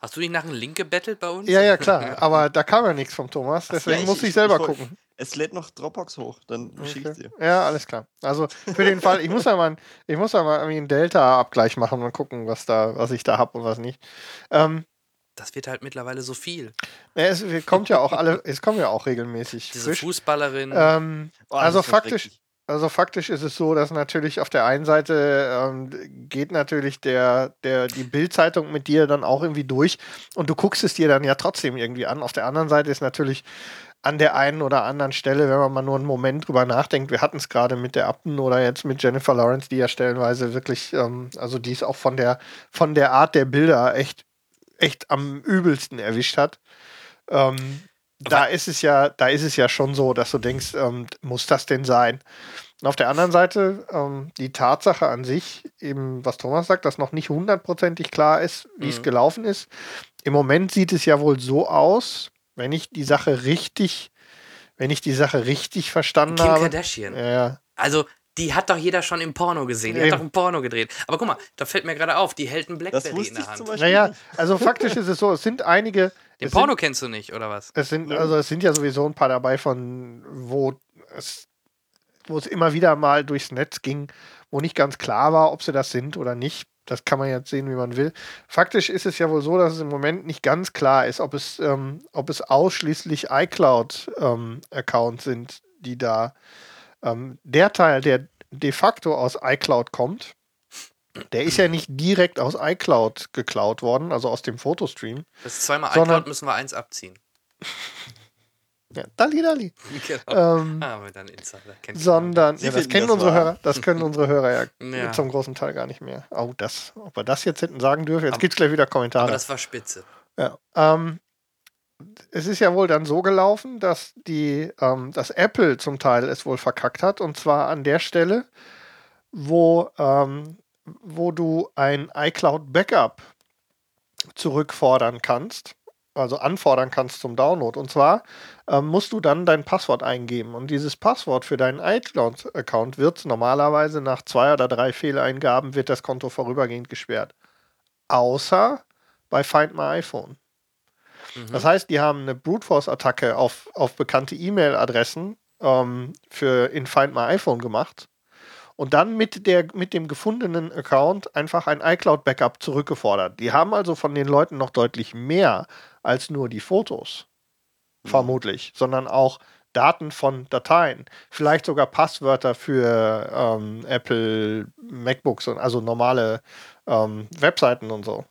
[SPEAKER 1] Hast du nicht nach einem Link gebettelt bei uns?
[SPEAKER 3] ja, ja, klar, aber da kam ja nichts vom Thomas, deswegen
[SPEAKER 2] Ja,
[SPEAKER 3] muss ich selber gucken.
[SPEAKER 2] Es lädt noch Dropbox hoch, dann schicke ich dir.
[SPEAKER 3] Ja, alles klar. Also für den Fall, ich muss ja mal, ich muss ja mal irgendwie einen Delta-Abgleich machen und gucken, was da, was ich da habe und was nicht. Ähm,
[SPEAKER 1] Das wird halt mittlerweile so viel.
[SPEAKER 3] ja, es kommt ja auch alle, es kommen ja auch regelmäßig.
[SPEAKER 1] Diese
[SPEAKER 3] frisch.
[SPEAKER 1] Fußballerin.
[SPEAKER 3] Ähm,
[SPEAKER 2] Oh,
[SPEAKER 3] also faktisch,
[SPEAKER 2] schrecklich.
[SPEAKER 3] also faktisch ist es so, dass natürlich auf der einen Seite ähm, geht natürlich der, der, die Bildzeitung mit dir dann auch irgendwie durch und du guckst es dir dann ja trotzdem irgendwie an. Auf der anderen Seite ist natürlich an der einen oder anderen Stelle, wenn man mal nur einen Moment drüber nachdenkt, wir hatten es gerade mit der Upton oder jetzt mit Jennifer Lawrence, die ja stellenweise wirklich, ähm, also die es auch von der, von der Art der Bilder echt, echt am übelsten erwischt hat. Ähm, da ist es ja, da ist es ja schon so, dass du denkst, ähm, muss das denn sein? Und auf der anderen Seite, ähm, die Tatsache an sich, eben, was Thomas sagt, dass noch nicht hundertprozentig klar ist, wie es
[SPEAKER 1] Mhm.
[SPEAKER 3] gelaufen ist. Im Moment sieht es ja wohl so aus, wenn ich die Sache richtig, wenn ich die Sache richtig verstanden
[SPEAKER 1] Kim
[SPEAKER 3] habe.
[SPEAKER 1] Kardashian.
[SPEAKER 3] Ja,
[SPEAKER 1] Also, die hat doch jeder schon im Porno gesehen. Die
[SPEAKER 3] Eben.
[SPEAKER 1] hat doch ein Porno gedreht. Aber guck mal, da fällt mir gerade auf, die hält ein
[SPEAKER 2] Das
[SPEAKER 1] Blackberry in
[SPEAKER 2] wusste
[SPEAKER 1] der
[SPEAKER 2] ich
[SPEAKER 1] Hand.
[SPEAKER 2] zum Beispiel.
[SPEAKER 3] Naja, also faktisch ist es so, es sind einige.
[SPEAKER 1] Den Porno
[SPEAKER 3] Sind,
[SPEAKER 1] kennst du nicht, oder was?
[SPEAKER 3] es sind, also es sind ja sowieso ein paar dabei von, wo es, wo es immer wieder mal durchs Netz ging, wo nicht ganz klar war, ob sie das sind oder nicht. Das kann man jetzt sehen, wie man will. Faktisch ist es ja wohl so, dass es im Moment nicht ganz klar ist, ob es, ähm, ob es ausschließlich iCloud-Accounts sind, die da. Ähm, der Teil, der de facto aus iCloud kommt, der ist ja nicht direkt aus iCloud geklaut worden, also aus dem Fotostream.
[SPEAKER 1] Das ist zweimal iCloud, müssen wir eins abziehen.
[SPEAKER 3] Ja, Dalli, Dalli.
[SPEAKER 1] Genau.
[SPEAKER 3] Ähm,
[SPEAKER 1] ah, aber dann Insider. Kennt
[SPEAKER 3] sondern, ja, das kennen
[SPEAKER 2] das
[SPEAKER 3] unsere
[SPEAKER 2] wahr.
[SPEAKER 3] Hörer, das können unsere Hörer ja, (laughs)
[SPEAKER 1] Ja.
[SPEAKER 3] zum großen Teil gar nicht mehr. Oh, das, ob wir das jetzt hätten sagen dürfen, jetzt
[SPEAKER 1] Aber-
[SPEAKER 3] gibt es gleich wieder
[SPEAKER 1] Aber
[SPEAKER 3] Kommentare.
[SPEAKER 1] das war spitze.
[SPEAKER 3] Ja, ähm, es ist ja wohl dann so gelaufen, dass die, ähm, dass Apple zum Teil es wohl verkackt hat und zwar an der Stelle, wo, ähm, wo du ein iCloud Backup zurückfordern kannst, also anfordern kannst zum Download. Und zwar ähm, musst du dann dein Passwort eingeben und dieses Passwort für deinen iCloud-Account wird normalerweise nach zwei oder drei Fehleingaben wird das Konto vorübergehend gesperrt. Außer bei Find My iPhone.
[SPEAKER 1] Mhm.
[SPEAKER 3] Das heißt, die haben eine Brute Force-Attacke auf, auf bekannte E-Mail-Adressen ähm, für in Find My iPhone gemacht und dann mit, der, mit dem gefundenen Account einfach ein iCloud-Backup zurückgefordert. Die haben also von den Leuten noch deutlich mehr als nur die Fotos, vermutlich, sondern auch Daten von Dateien, vielleicht sogar Passwörter für ähm, Apple MacBooks und also normale ähm, Webseiten und so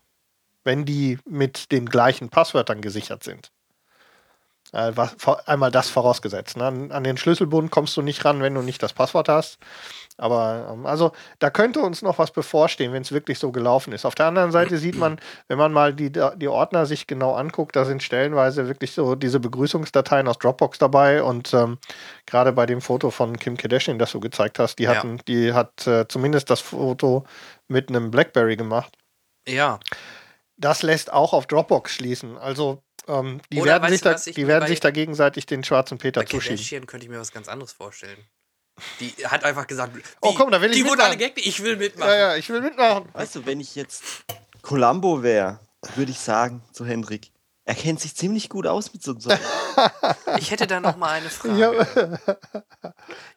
[SPEAKER 3] wenn die mit den gleichen Passwörtern gesichert sind. Äh, was, einmal das vorausgesetzt. Ne? An, an den Schlüsselbund kommst du nicht ran, wenn du nicht das Passwort hast. Aber ähm, also da könnte uns noch was bevorstehen, wenn es wirklich so gelaufen ist. Auf der anderen Seite sieht man, wenn man mal die, die Ordner sich genau anguckt, da sind stellenweise wirklich so diese Begrüßungsdateien aus Dropbox dabei und ähm, gerade bei dem Foto von Kim Kardashian, das du gezeigt hast, die
[SPEAKER 1] Ja.
[SPEAKER 3] hatten, die hat äh, zumindest das Foto mit einem BlackBerry gemacht.
[SPEAKER 1] Ja,
[SPEAKER 3] Das lässt auch auf Dropbox schließen. Also ähm, die,
[SPEAKER 1] Oder
[SPEAKER 3] werden, sich da, die werden
[SPEAKER 1] bei-
[SPEAKER 3] sich da gegenseitig den schwarzen Peter
[SPEAKER 1] bei
[SPEAKER 3] zuschieben.
[SPEAKER 1] Kardashian könnte ich mir was ganz anderes vorstellen. Die hat einfach gesagt,
[SPEAKER 3] Oh,
[SPEAKER 1] wie?
[SPEAKER 3] komm, da will ich
[SPEAKER 1] Die wurden alle gaggt, ich will mitmachen.
[SPEAKER 3] Ja, ja, ich will mitmachen.
[SPEAKER 2] Weißt du, wenn ich jetzt Columbo wäre, würde ich sagen zu Hendrik, er kennt sich ziemlich gut aus mit so Sachen.
[SPEAKER 1] Ich hätte da noch mal eine (laughs) Frage.
[SPEAKER 3] Ja,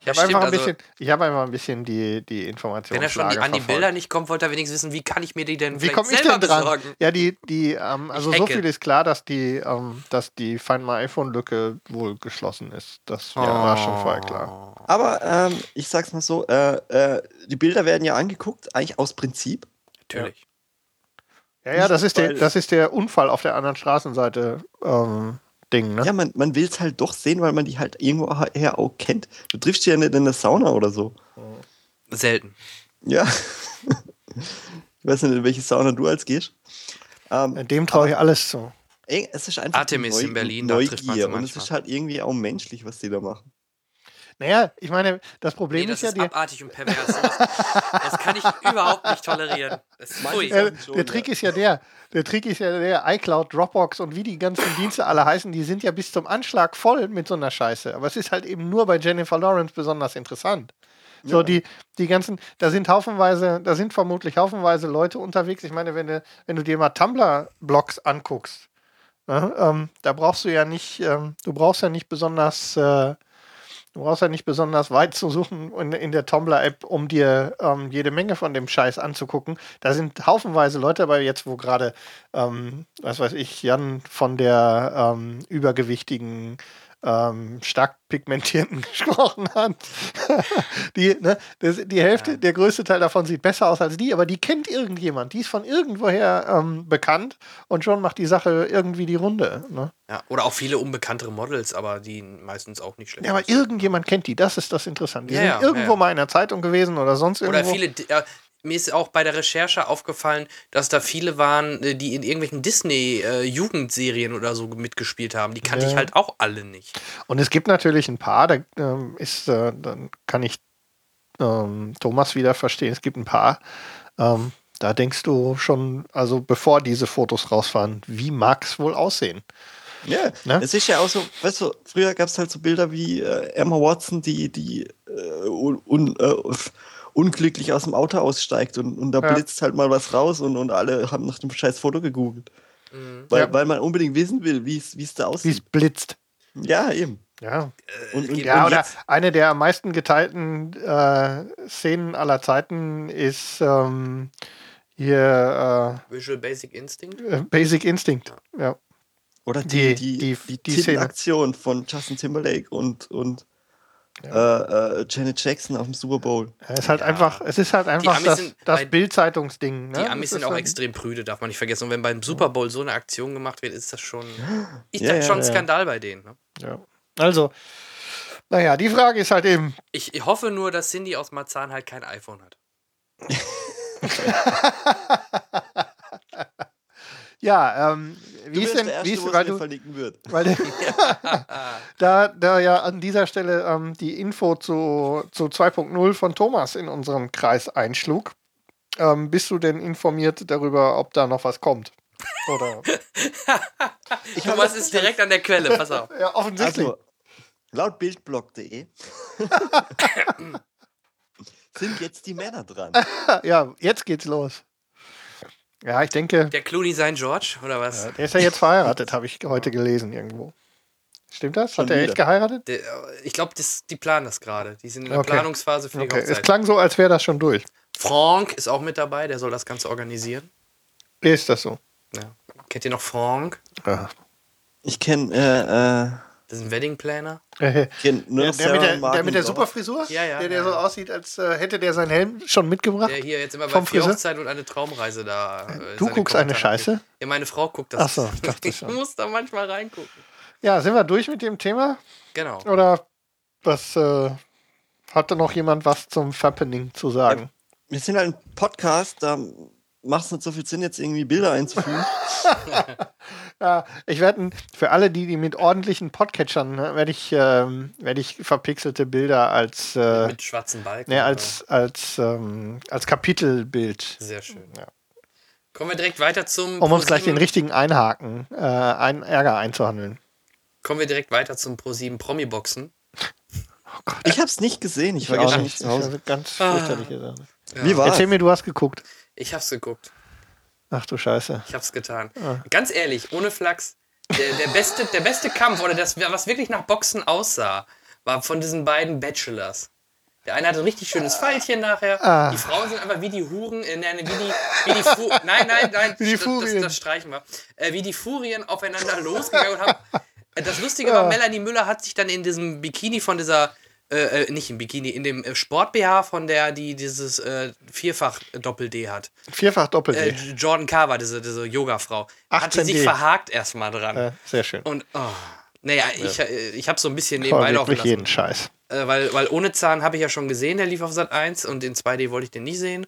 [SPEAKER 1] Ja,
[SPEAKER 3] ich habe einfach, ein
[SPEAKER 1] also,
[SPEAKER 3] bisschen- ich hab einfach ein bisschen die, die Information.
[SPEAKER 1] wenn er schon die, an die Bilder nicht kommt, wollte er wenigstens wissen, wie kann ich mir die denn
[SPEAKER 3] Wie
[SPEAKER 1] vielleicht
[SPEAKER 3] komme ich
[SPEAKER 1] selber
[SPEAKER 3] denn dran?
[SPEAKER 1] besorgen?
[SPEAKER 3] Ja, die, die, ähm, also so viel ist klar, dass die, ähm, dass die Find My iPhone-Lücke wohl geschlossen ist. Das ja, war schon vorher klar.
[SPEAKER 2] Aber ähm, ich sag's mal so, äh, äh, die Bilder werden ja angeguckt, eigentlich aus Prinzip.
[SPEAKER 1] Natürlich.
[SPEAKER 3] Ja, ja, das ist, der, das ist der Unfall auf der anderen Straßenseite ähm, Ding, ne?
[SPEAKER 2] Ja, man, man will's halt doch sehen, weil man die halt irgendwo her auch kennt. Du triffst die ja nicht in der Sauna oder so.
[SPEAKER 1] Selten.
[SPEAKER 2] Ja. ich weiß nicht, in welche Sauna du als gehst. Ähm,
[SPEAKER 3] Dem traue ich alles zu.
[SPEAKER 2] ey, es ist einfach
[SPEAKER 1] Artemis
[SPEAKER 2] die
[SPEAKER 1] in Berlin, da trifft man sie
[SPEAKER 2] Neugier und es ist halt irgendwie auch menschlich, was die da machen.
[SPEAKER 3] Naja, ich meine, das
[SPEAKER 1] Nee,
[SPEAKER 3] Problem
[SPEAKER 1] das
[SPEAKER 3] ist ja,
[SPEAKER 1] ist
[SPEAKER 3] die,
[SPEAKER 1] abartig und pervers. Das, das kann ich (laughs) überhaupt nicht tolerieren. Das ist
[SPEAKER 3] äh,
[SPEAKER 2] schon,
[SPEAKER 3] der
[SPEAKER 2] ja.
[SPEAKER 3] Trick ist ja der, der Trick ist ja der, iCloud, Dropbox und wie die ganzen Dienste alle heißen, die sind ja bis zum Anschlag voll mit so einer Scheiße. Aber es ist halt eben nur bei Jennifer Lawrence besonders interessant. So,
[SPEAKER 2] Ja.
[SPEAKER 3] die, die ganzen, da sind haufenweise, da sind vermutlich haufenweise Leute unterwegs. Ich meine, wenn du, wenn du dir mal Tumblr-Blogs anguckst, ne, ähm, da brauchst du ja nicht, ähm, du brauchst ja nicht besonders, äh, du brauchst ja nicht besonders weit zu suchen in, in der Tumblr-App, um dir ähm, jede Menge von dem Scheiß anzugucken. Da sind haufenweise Leute dabei, jetzt wo gerade, ähm, was weiß ich, Jan von der ähm, übergewichtigen ähm, stark pigmentierten (laughs) gesprochen hat. (laughs) die, ne, das, die Hälfte,
[SPEAKER 1] Ja.
[SPEAKER 3] der größte Teil davon sieht besser aus als die, aber die kennt irgendjemand. Die ist von irgendwoher ähm, bekannt und schon macht die Sache irgendwie die Runde. Ne?
[SPEAKER 1] Ja, oder auch viele unbekanntere Models, aber die meistens auch nicht schlecht
[SPEAKER 3] Ja, aber irgendjemand kennt die, das ist das Interessante. Die
[SPEAKER 1] Ja,
[SPEAKER 3] sind
[SPEAKER 1] ja,
[SPEAKER 3] irgendwo mal in der Zeitung gewesen oder sonst irgendwo.
[SPEAKER 1] Oder viele, mir ist auch bei der Recherche aufgefallen, dass da viele waren, äh, die in irgendwelchen Disney-Jugendserien oder so mitgespielt haben. Die kannte
[SPEAKER 3] Ja.
[SPEAKER 1] ich halt auch alle nicht.
[SPEAKER 3] Und es gibt natürlich ein paar, da ähm, ist, äh, dann kann ich ähm, Thomas wieder verstehen. Es gibt ein paar, ähm, da denkst du schon, also bevor diese Fotos rausfahren, wie mag es wohl aussehen?
[SPEAKER 2] Ja,
[SPEAKER 3] Ne?
[SPEAKER 2] es ist ja auch so, weißt du, früher gab es halt so Bilder wie äh, Emma Watson, die, die äh, un, un, äh, unglücklich aus dem Auto aussteigt und, und da
[SPEAKER 3] Ja.
[SPEAKER 2] blitzt halt mal was raus und, und alle haben nach dem scheiß Foto gegoogelt.
[SPEAKER 1] Mhm.
[SPEAKER 2] Weil,
[SPEAKER 3] Ja.
[SPEAKER 2] weil man unbedingt wissen will, wie es wie es da
[SPEAKER 3] Wie es
[SPEAKER 2] aussieht.
[SPEAKER 3] blitzt.
[SPEAKER 2] Ja, eben.
[SPEAKER 3] Ja.
[SPEAKER 2] Und, und,
[SPEAKER 1] geht-
[SPEAKER 3] Ja,
[SPEAKER 2] und
[SPEAKER 3] oder eine der am meisten geteilten äh, Szenen aller Zeiten ist ähm, hier
[SPEAKER 1] Visual Basic Instinct.
[SPEAKER 3] äh, Basic Instinct. Ja.
[SPEAKER 2] oder
[SPEAKER 3] die-
[SPEAKER 2] die, die,
[SPEAKER 3] die-
[SPEAKER 2] die. Titelaktion von Justin Timberlake und, und äh, äh, Janet Jackson auf dem Super Bowl.
[SPEAKER 3] Es ist halt
[SPEAKER 1] Ja.
[SPEAKER 3] einfach, es ist halt einfach das, das Bild-Zeitungsding. Ne?
[SPEAKER 1] Die Amis sind auch
[SPEAKER 3] halt-
[SPEAKER 1] extrem prüde, darf man nicht vergessen. Und wenn beim Super Bowl so eine Aktion gemacht wird, ist das schon, (gasps) ist
[SPEAKER 2] Ja,
[SPEAKER 1] das
[SPEAKER 2] ja,
[SPEAKER 1] schon ein
[SPEAKER 3] ja.
[SPEAKER 1] Skandal bei denen. Ne?
[SPEAKER 3] Ja. Also, naja, die Frage ist halt eben,
[SPEAKER 1] Ich, ich hoffe nur, dass Cindy aus Marzahn halt kein iPhone hat. (laughs) (laughs)
[SPEAKER 3] ja, ähm, wie ist denn,
[SPEAKER 2] der Erste,
[SPEAKER 3] wie ist, weil du,
[SPEAKER 2] verlinken wird.
[SPEAKER 3] weil da, da ja an dieser Stelle ähm, die Info zu, zu 2.0 von Thomas in unserem Kreis einschlug, ähm, bist du denn informiert darüber, ob da noch was kommt? Oder? (laughs)
[SPEAKER 1] Thomas ist direkt an der Quelle, pass auf. (laughs)
[SPEAKER 3] ja, offensichtlich.
[SPEAKER 2] Also, laut bildblog.de (laughs) sind jetzt die Männer dran.
[SPEAKER 3] ja, jetzt geht's los. Ja, ich denke,
[SPEAKER 1] Der Clooney sein George, oder was?
[SPEAKER 3] der ist ja jetzt verheiratet, habe ich heute gelesen irgendwo. Stimmt das?
[SPEAKER 2] Schon
[SPEAKER 3] Hat er echt geheiratet?
[SPEAKER 1] Der, ich glaube, die planen das gerade. Die sind in der
[SPEAKER 3] Okay.
[SPEAKER 1] Planungsphase für die
[SPEAKER 3] Okay, es
[SPEAKER 1] Hochzeit.
[SPEAKER 3] klang so, als wäre das schon durch.
[SPEAKER 1] Frank ist auch mit dabei, der soll das Ganze organisieren.
[SPEAKER 3] Ist das so?
[SPEAKER 1] Ja. Kennt ihr noch Frank?
[SPEAKER 3] Ja.
[SPEAKER 2] Ich kenne äh,
[SPEAKER 1] Das ist ein Wedding Planner. (laughs)
[SPEAKER 3] Der, der, mit der, der mit der. Superfrisur?
[SPEAKER 1] Ja, ja,
[SPEAKER 3] Der, der
[SPEAKER 1] ja,
[SPEAKER 3] so
[SPEAKER 1] ja.
[SPEAKER 3] aussieht, als äh, hätte der seinen Helm schon mitgebracht?
[SPEAKER 1] Der hier jetzt immer bei
[SPEAKER 3] Vom
[SPEAKER 1] vier? Hochzeiten und eine Traumreise da. äh,
[SPEAKER 3] Du guckst eine
[SPEAKER 1] Kommentare
[SPEAKER 3] Scheiße?
[SPEAKER 1] gibt. Ja, meine Frau guckt das.
[SPEAKER 3] Ach so, ich dachte (laughs)
[SPEAKER 1] ich
[SPEAKER 3] schon.
[SPEAKER 1] muss da manchmal reingucken.
[SPEAKER 3] Ja, sind wir durch mit dem Thema?
[SPEAKER 1] Genau.
[SPEAKER 3] Oder was äh, hatte noch jemand was zum Fappening zu sagen?
[SPEAKER 2] Wir sind halt ein Podcast, da macht es nicht so viel Sinn, jetzt irgendwie Bilder einzufügen. (laughs)
[SPEAKER 3] Ja, ich werde für alle, die, die mit ordentlichen Podcatchern, ne, werde ich, ähm, werde ich verpixelte Bilder als, äh,
[SPEAKER 1] Mit schwarzen Balken.
[SPEAKER 3] ne, als, als, ähm, als Kapitelbild,
[SPEAKER 1] Sehr schön.
[SPEAKER 3] Ja.
[SPEAKER 1] Kommen wir direkt weiter zum.
[SPEAKER 3] um uns gleich den richtigen Einhaken, äh, einen Ärger einzuhandeln.
[SPEAKER 1] Kommen wir direkt weiter zum Pro7 Promi-Boxen. (laughs)
[SPEAKER 2] Ich habe es nicht gesehen, ich war
[SPEAKER 3] Ich
[SPEAKER 2] gestern
[SPEAKER 3] nicht.
[SPEAKER 2] zu Hause.
[SPEAKER 3] Das ist ganz
[SPEAKER 1] Ah.
[SPEAKER 3] fürchterliche Sache.
[SPEAKER 2] Wie war
[SPEAKER 3] Erzähl mir, du hast geguckt.
[SPEAKER 1] Ich hab's geguckt.
[SPEAKER 3] Ach du Scheiße.
[SPEAKER 1] Ich hab's getan.
[SPEAKER 3] Ah.
[SPEAKER 1] Ganz ehrlich, ohne Flachs. Der, der, beste, der beste Kampf, oder das, was wirklich nach Boxen aussah, war von diesen beiden Bachelors. Der eine hatte ein richtig schönes Pfeilchen nachher.
[SPEAKER 3] Ah.
[SPEAKER 1] Die Frauen sind einfach wie die Huren, äh, nein, wie die, wie die Fu Nein, nein, nein,
[SPEAKER 3] Wie die
[SPEAKER 1] das, das,
[SPEAKER 3] Furien.
[SPEAKER 1] das streichen wir. Äh, wie die Furien aufeinander losgegangen und haben. Äh, Das Lustige war,
[SPEAKER 3] Ah.
[SPEAKER 1] Melanie Müller hat sich dann in diesem Bikini von dieser, äh, äh, nicht im Bikini, in dem äh, Sport-BH von der, die dieses äh, Vierfach-Doppel-D hat.
[SPEAKER 3] Vierfach doppelt.
[SPEAKER 1] Äh, Jordan Carver, diese, diese Yoga-Frau. Hat
[SPEAKER 3] 18D.
[SPEAKER 1] sich verhakt erstmal dran.
[SPEAKER 3] äh, sehr schön.
[SPEAKER 1] Und, oh, naja, ich, äh, ich habe so ein bisschen nebenbei laufen lassen.
[SPEAKER 3] jeden Scheiß.
[SPEAKER 1] Weil, weil ohne Zahn habe ich ja schon gesehen, der lief auf Sat 1 und in 2D wollte ich den nicht sehen.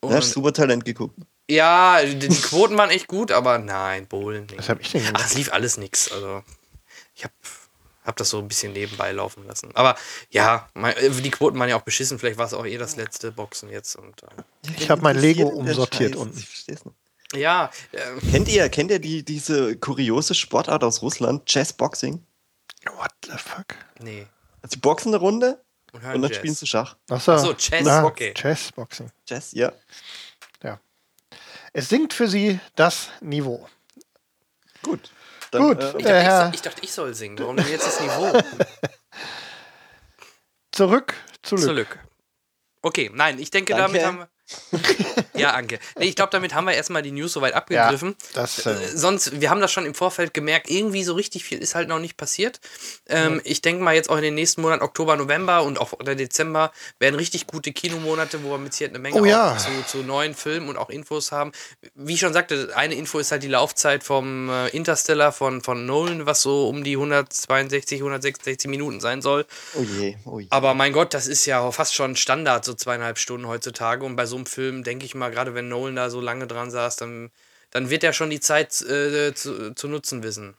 [SPEAKER 1] Und,
[SPEAKER 2] Ja, hast super Talent geguckt.
[SPEAKER 1] ja, die, die Quoten waren echt gut, aber nein, Bohlen nicht.
[SPEAKER 3] Was habe ich denn
[SPEAKER 1] Ach,
[SPEAKER 3] gemacht?
[SPEAKER 1] es lief alles nix. Also, ich habe hab das so ein bisschen nebenbei laufen lassen. Aber ja, mein, äh, die Quoten waren ja auch beschissen. Vielleicht war es auch eh das letzte Boxen jetzt. Und, äh,
[SPEAKER 3] Ich habe mein Lego umsortiert unten.
[SPEAKER 2] Ich versteh's nicht.
[SPEAKER 1] ja, äh,
[SPEAKER 2] Kennt ihr, kennt ihr die, diese kuriose Sportart aus Russland, Chessboxing?
[SPEAKER 3] What the fuck?
[SPEAKER 1] nee.
[SPEAKER 2] Also sie boxen eine Runde
[SPEAKER 1] Und,
[SPEAKER 2] und dann
[SPEAKER 1] Jazz.
[SPEAKER 2] spielen sie Schach.
[SPEAKER 3] Achso,
[SPEAKER 1] Ach so, Chess,
[SPEAKER 3] Ah,
[SPEAKER 1] okay.
[SPEAKER 3] Chessboxing.
[SPEAKER 2] Chess, ja.
[SPEAKER 3] Es sinkt für sie das Niveau.
[SPEAKER 2] Gut. Dann,
[SPEAKER 3] Gut.
[SPEAKER 2] Äh,
[SPEAKER 1] Ich dachte,
[SPEAKER 3] Herr-
[SPEAKER 1] ich, ich dachte, ich soll singen. Warum denn jetzt das Niveau? (laughs)
[SPEAKER 3] Zurück zu Lück.
[SPEAKER 1] Zurück. Okay, nein, ich denke,
[SPEAKER 2] Danke.
[SPEAKER 1] damit haben wir. Ja, Anke. Nee, ich glaube, damit haben wir erstmal die News soweit
[SPEAKER 3] Ja,
[SPEAKER 1] abgegriffen.
[SPEAKER 3] das,
[SPEAKER 1] Äh,
[SPEAKER 3] äh,
[SPEAKER 1] Sonst, wir haben das schon im Vorfeld gemerkt, irgendwie so richtig viel ist halt noch nicht passiert. Ähm, Ich denke mal, jetzt auch in den nächsten Monaten, Oktober, November und auch der Dezember, werden richtig gute Kinomonate, wo wir mit Sicherheit eine Menge
[SPEAKER 3] Oh ja.
[SPEAKER 1] zu, zu neuen Filmen und auch Infos haben. Wie ich schon sagte, eine Info ist halt die Laufzeit vom äh, Interstellar von, von Nolan, was so um die 162, 166 Minuten sein soll.
[SPEAKER 2] oh je, oh je.
[SPEAKER 1] Aber mein Gott, das ist ja fast schon Standard, so zweieinhalb Stunden heutzutage. Und bei so einem Film, denke ich mal, gerade wenn Nolan da so lange dran saß, dann, dann wird er schon die Zeit äh, zu, zu nutzen wissen.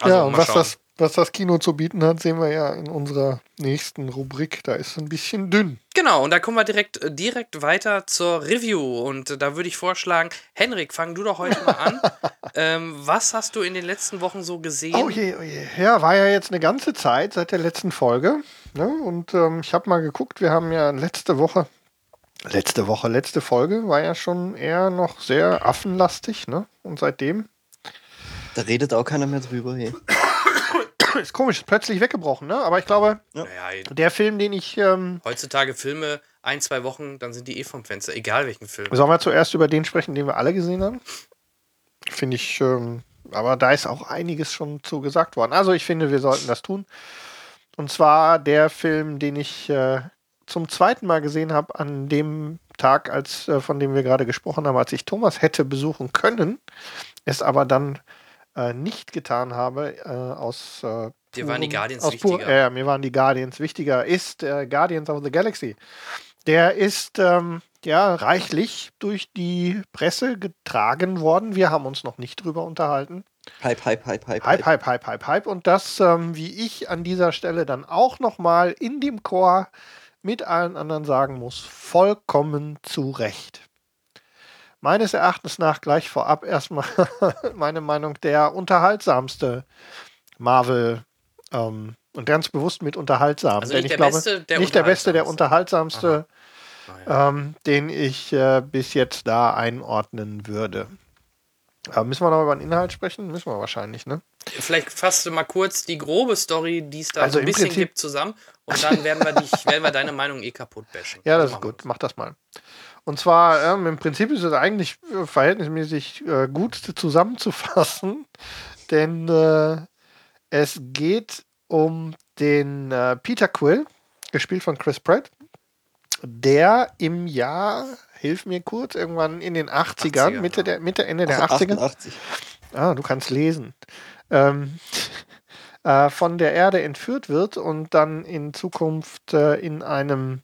[SPEAKER 1] Also
[SPEAKER 3] ja, und was
[SPEAKER 1] schauen.
[SPEAKER 3] das, was das Kino zu bieten hat, sehen wir ja in unserer nächsten Rubrik. Da ist es ein bisschen dünn.
[SPEAKER 1] Genau, und da kommen wir direkt, äh, direkt weiter zur Review. Und äh, da würde ich vorschlagen, Henrik, fang du doch heute mal an. (laughs) ähm, was hast du in den letzten Wochen so gesehen?
[SPEAKER 3] Oh je, oh je. Ja, war ja jetzt eine ganze Zeit seit der letzten Folge. Ne? Und ähm, ich habe mal geguckt, wir haben ja letzte Woche, letzte Woche, letzte Folge war ja schon eher noch sehr affenlastig. Ne? Und seitdem
[SPEAKER 2] Da redet auch keiner mehr drüber. Hey.
[SPEAKER 3] ist komisch, plötzlich weggebrochen. Ne? Aber ich glaube,
[SPEAKER 1] Naja,
[SPEAKER 3] der Film, den ich. Ähm,
[SPEAKER 1] heutzutage Filme, ein, zwei Wochen, dann sind die eh vom Fenster, egal welchen Film.
[SPEAKER 3] Sollen wir zuerst über den sprechen, den wir alle gesehen haben? Finde ich, ähm, aber da ist auch einiges schon zu gesagt worden. Also ich finde, wir sollten das tun. Und zwar der Film, den ich äh, zum zweiten Mal gesehen habe, an dem Tag, als, äh, von dem wir gerade gesprochen haben, als ich Thomas hätte besuchen können, es aber dann äh, nicht getan habe, äh, aus. Äh,
[SPEAKER 1] Dir waren die Guardians
[SPEAKER 3] aus
[SPEAKER 1] wichtiger.
[SPEAKER 3] Pur, mir waren die Guardians wichtiger, ist äh, Guardians of the Galaxy. Der ist ähm, ja reichlich durch die Presse getragen worden. Wir haben uns noch nicht drüber unterhalten.
[SPEAKER 2] Hype, hype, hype, hype.
[SPEAKER 3] Hype, hype, hype, hype, hype. Und das, ähm, wie ich an dieser Stelle dann auch nochmal in dem Chor mit allen anderen sagen muss, vollkommen zu Recht. Meines Erachtens nach gleich vorab erstmal (laughs) meine Meinung, der unterhaltsamste Marvel ähm, und ganz bewusst mit unterhaltsam.
[SPEAKER 1] Also nicht
[SPEAKER 3] ich
[SPEAKER 1] der
[SPEAKER 3] glaube,
[SPEAKER 1] Beste, der
[SPEAKER 3] nicht der Beste, der
[SPEAKER 1] Unterhaltsamste.
[SPEAKER 3] unterhaltsamste, ähm, den ich äh, bis jetzt da einordnen würde. Aber müssen wir noch über den Inhalt sprechen? Müssen wir wahrscheinlich, ne?
[SPEAKER 1] Vielleicht fasst du mal kurz die grobe Story, die es da
[SPEAKER 3] Also
[SPEAKER 1] so ein bisschen
[SPEAKER 3] Prinzip-
[SPEAKER 1] gibt, zusammen. Und dann werden wir, dich, werden wir deine Meinung eh kaputt bashen.
[SPEAKER 3] Ja, das
[SPEAKER 1] Also
[SPEAKER 3] ist
[SPEAKER 1] machen
[SPEAKER 3] gut. Mach das mal. Und zwar, ähm, im Prinzip ist es eigentlich äh, verhältnismäßig äh, gut zusammenzufassen, (laughs) denn äh, es geht um den äh, Peter Quill, gespielt von Chris Pratt, der im Jahr, hilf mir kurz, irgendwann in den 80ern,
[SPEAKER 1] 80er,
[SPEAKER 3] Mitte,
[SPEAKER 1] ja.
[SPEAKER 3] der, Mitte, Ende der
[SPEAKER 2] Also
[SPEAKER 3] 80er,
[SPEAKER 2] 88.
[SPEAKER 3] Ah, du kannst lesen. Ähm, (laughs) äh, von der Erde entführt wird und dann in Zukunft äh, in einem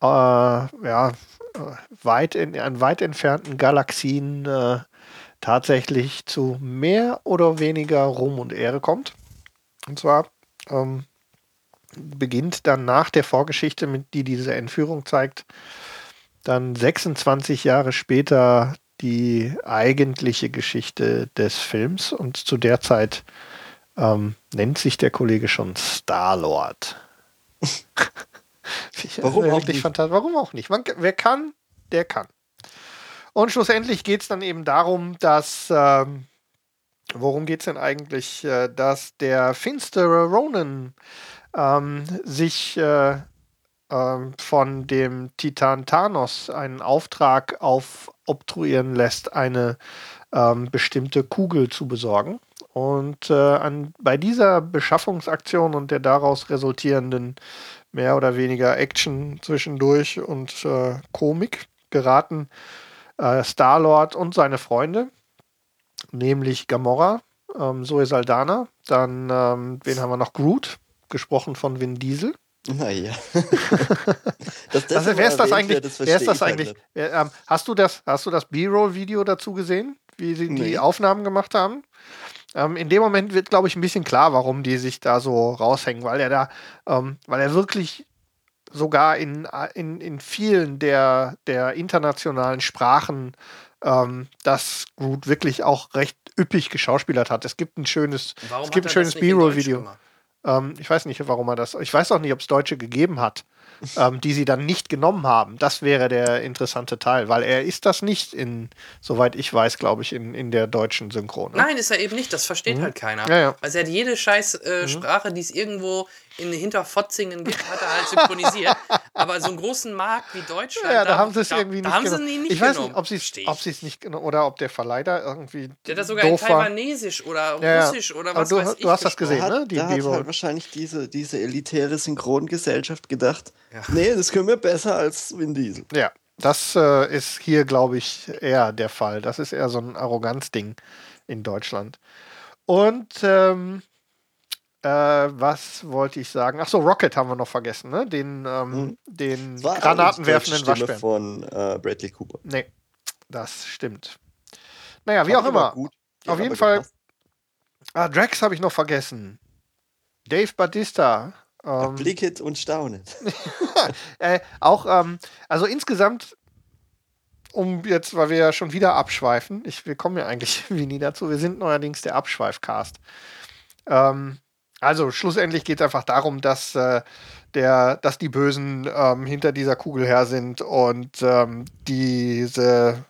[SPEAKER 3] äh, ja, äh, weit in, an weit entfernten Galaxien äh, tatsächlich zu mehr oder weniger Ruhm und Ehre kommt. Und zwar ähm, beginnt dann nach der Vorgeschichte, mit, die diese Entführung zeigt, dann 26 Jahre später die eigentliche Geschichte des Films und zu der Zeit ähm, nennt sich der Kollege schon Star-Lord. (laughs)
[SPEAKER 2] Warum auch nicht?
[SPEAKER 3] Warum auch nicht? Man, wer kann, der kann. Und schlussendlich geht es dann eben darum, dass, ähm, worum geht es denn eigentlich, äh, dass der finstere Ronan ähm, sich äh, von dem Titan Thanos einen Auftrag aufobtruieren lässt, eine ähm, bestimmte Kugel zu besorgen. Und äh, an, bei dieser Beschaffungsaktion und der daraus resultierenden mehr oder weniger Action zwischendurch und äh, Komik geraten äh, Star-Lord und seine Freunde, nämlich Gamora, ähm, Zoe Saldana, dann, ähm, wen haben wir noch? Groot, gesprochen von Vin Diesel.
[SPEAKER 2] Naja. (laughs) das, das
[SPEAKER 3] Also, wer ist das
[SPEAKER 2] erwähnt
[SPEAKER 3] eigentlich?
[SPEAKER 2] wird,
[SPEAKER 3] wer ist das
[SPEAKER 2] halt
[SPEAKER 3] eigentlich? Wer, ähm, hast du das, hast du das B-Roll-Video dazu gesehen, wie sie die
[SPEAKER 2] Nee.
[SPEAKER 3] Aufnahmen gemacht haben? Ähm, in dem Moment wird, glaube ich, ein bisschen klar, warum die sich da so raushängen, weil er da, ähm, weil er wirklich sogar in, in, in vielen der, der internationalen Sprachen ähm, das Groot wirklich auch recht üppig geschauspielert hat. Es gibt ein schönes,
[SPEAKER 1] Warum
[SPEAKER 3] es gibt ein schönes
[SPEAKER 1] das
[SPEAKER 3] B-Roll-Video. Ähm, ich weiß nicht, warum er das. Ich weiß auch nicht, ob es Deutsche gegeben hat, ähm, die sie dann nicht genommen haben. Das wäre der interessante Teil, weil er ist das nicht in, soweit ich weiß, glaube ich, in, in der deutschen Synchron. Ne?
[SPEAKER 1] Nein, ist er eben nicht. Das versteht halt keiner.
[SPEAKER 3] Ja, ja.
[SPEAKER 1] Also er hat jede scheiß äh, Sprache, die es irgendwo in Hinterfotzingen gibt, hat er halt synchronisiert. (laughs) Aber so einen großen Markt wie Deutschland,
[SPEAKER 3] Ja, da haben sie es
[SPEAKER 1] da,
[SPEAKER 3] irgendwie
[SPEAKER 1] da
[SPEAKER 3] nicht
[SPEAKER 1] haben
[SPEAKER 3] genommen.
[SPEAKER 1] sie ihn nicht
[SPEAKER 3] ich weiß
[SPEAKER 1] genommen.
[SPEAKER 3] nicht, ob sie es nicht genommen oder ob der Verleih da irgendwie
[SPEAKER 1] Der hat das sogar in. Taiwanesisch oder
[SPEAKER 3] Ja, ja.
[SPEAKER 1] Russisch oder was
[SPEAKER 3] du-
[SPEAKER 1] weiß
[SPEAKER 3] du
[SPEAKER 1] ich.
[SPEAKER 3] hast das gesehen,
[SPEAKER 2] Da
[SPEAKER 3] ne?
[SPEAKER 2] hat,
[SPEAKER 3] Die
[SPEAKER 2] da hat halt wahrscheinlich diese, diese elitäre Synchrongesellschaft gedacht,
[SPEAKER 1] Ja.
[SPEAKER 2] nee, das können wir besser als Vin Diesel.
[SPEAKER 3] Ja, das äh, ist hier, glaube ich, eher der Fall. Das ist eher so ein Arroganzding in Deutschland. Und ähm, äh, was wollte ich sagen? Ach so, Rocket haben wir noch vergessen, ne? Den, ähm,
[SPEAKER 2] Mhm.
[SPEAKER 3] den granatenwerfenden Waschbären.
[SPEAKER 2] Von äh, Bradley Cooper.
[SPEAKER 3] Nee, das stimmt. Naja, wie
[SPEAKER 2] Fand
[SPEAKER 3] auch immer. Auf
[SPEAKER 2] hat
[SPEAKER 3] jeden Fall-
[SPEAKER 2] gepasst.
[SPEAKER 3] Ah, Drax habe ich noch vergessen. Dave Batista. Ähm,
[SPEAKER 2] Blicket und staunet. (laughs) (laughs)
[SPEAKER 3] äh, auch, ähm, also insgesamt, um jetzt, weil wir ja schon wieder abschweifen, ich, wir kommen ja eigentlich (laughs) wie nie dazu, wir sind neuerdings der Abschweifcast. Ähm, also schlussendlich geht es einfach darum, dass, äh, der, dass die Bösen ähm, hinter dieser Kugel her sind und ähm, diese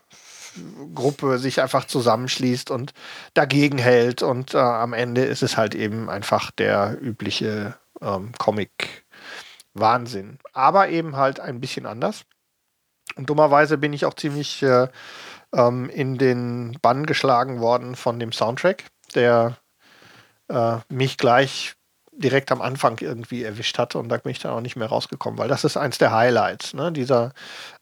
[SPEAKER 3] Gruppe sich einfach zusammenschließt und dagegen hält. Und äh, am Ende ist es halt eben einfach der übliche ähm, Comic-Wahnsinn. Aber eben halt ein bisschen anders. Und dummerweise bin ich auch ziemlich äh, ähm, in den Bann geschlagen worden von dem Soundtrack, der äh, mich gleich direkt am Anfang irgendwie erwischt hatte und da bin ich dann auch nicht mehr rausgekommen, weil das ist eins der Highlights, ne? Dieser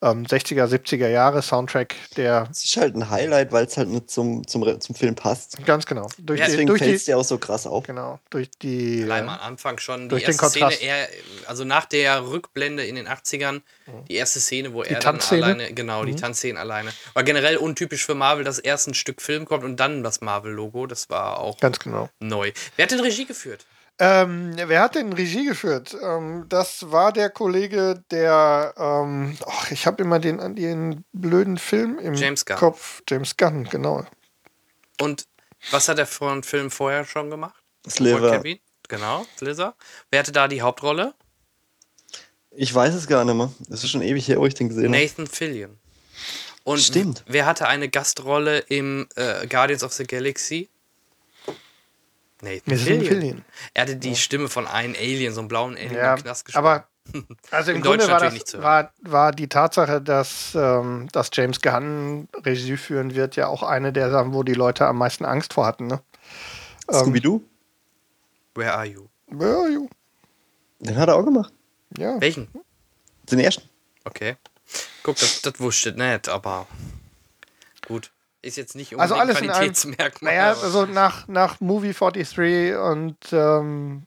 [SPEAKER 3] ähm, 60er, 70er Jahre Soundtrack, der.
[SPEAKER 2] Es ist halt ein Highlight, weil es halt nicht zum, zum, zum Film passt.
[SPEAKER 3] Ganz genau.
[SPEAKER 2] Durch ja, die, deswegen fällt es dir auch so krass auf.
[SPEAKER 3] Genau. Durch die.
[SPEAKER 1] Allein am Anfang schon durch die erste den Szene, er, also nach der Rückblende in den 80ern, die erste Szene, wo die er dann alleine, genau, die mhm. Tanzszene alleine. War generell untypisch für Marvel, dass erst ein Stück Film kommt und dann das Marvel-Logo. Das war auch
[SPEAKER 3] Ganz genau.
[SPEAKER 1] neu. Wer hat denn Regie geführt?
[SPEAKER 3] Ähm, wer hat denn Regie geführt? Ähm, das war der Kollege, der, ähm, ach, ich habe immer den, den blöden Film im
[SPEAKER 1] James
[SPEAKER 3] Kopf. James Gunn, genau.
[SPEAKER 1] Und was hat er für einen Film vorher schon gemacht?
[SPEAKER 2] Sliver.
[SPEAKER 1] Genau, Slither. Wer hatte da die Hauptrolle?
[SPEAKER 2] Ich weiß es gar nicht mehr. Es ist schon ewig her, wo ich den gesehen habe.
[SPEAKER 1] Nathan Fillion. Und
[SPEAKER 2] Stimmt.
[SPEAKER 1] wer hatte eine Gastrolle im äh, Guardians of the Galaxy? Nathan Fillion. Fillion. Er hatte die ja. Stimme von einem Alien, so einem blauen Alien
[SPEAKER 3] ja, im Knast gesprochen. Aber (laughs) also im Grunde war, das, war, war, die Tatsache, dass, ähm, dass James Gunn Regie führen wird, ja auch eine der Sachen, wo die Leute am meisten Angst vor hatten. Ne?
[SPEAKER 2] Ähm, Scooby-Doo?
[SPEAKER 1] Where are you?
[SPEAKER 3] Where are you?
[SPEAKER 2] Den hat er auch gemacht.
[SPEAKER 3] Ja.
[SPEAKER 1] Welchen?
[SPEAKER 2] Den ersten.
[SPEAKER 1] Okay. Guck, das, das wusste ich nicht, aber gut. Ist jetzt nicht
[SPEAKER 3] also alles
[SPEAKER 1] Qualitätsmerkmal.
[SPEAKER 3] Naja, also nach, nach Movie 43 und ähm,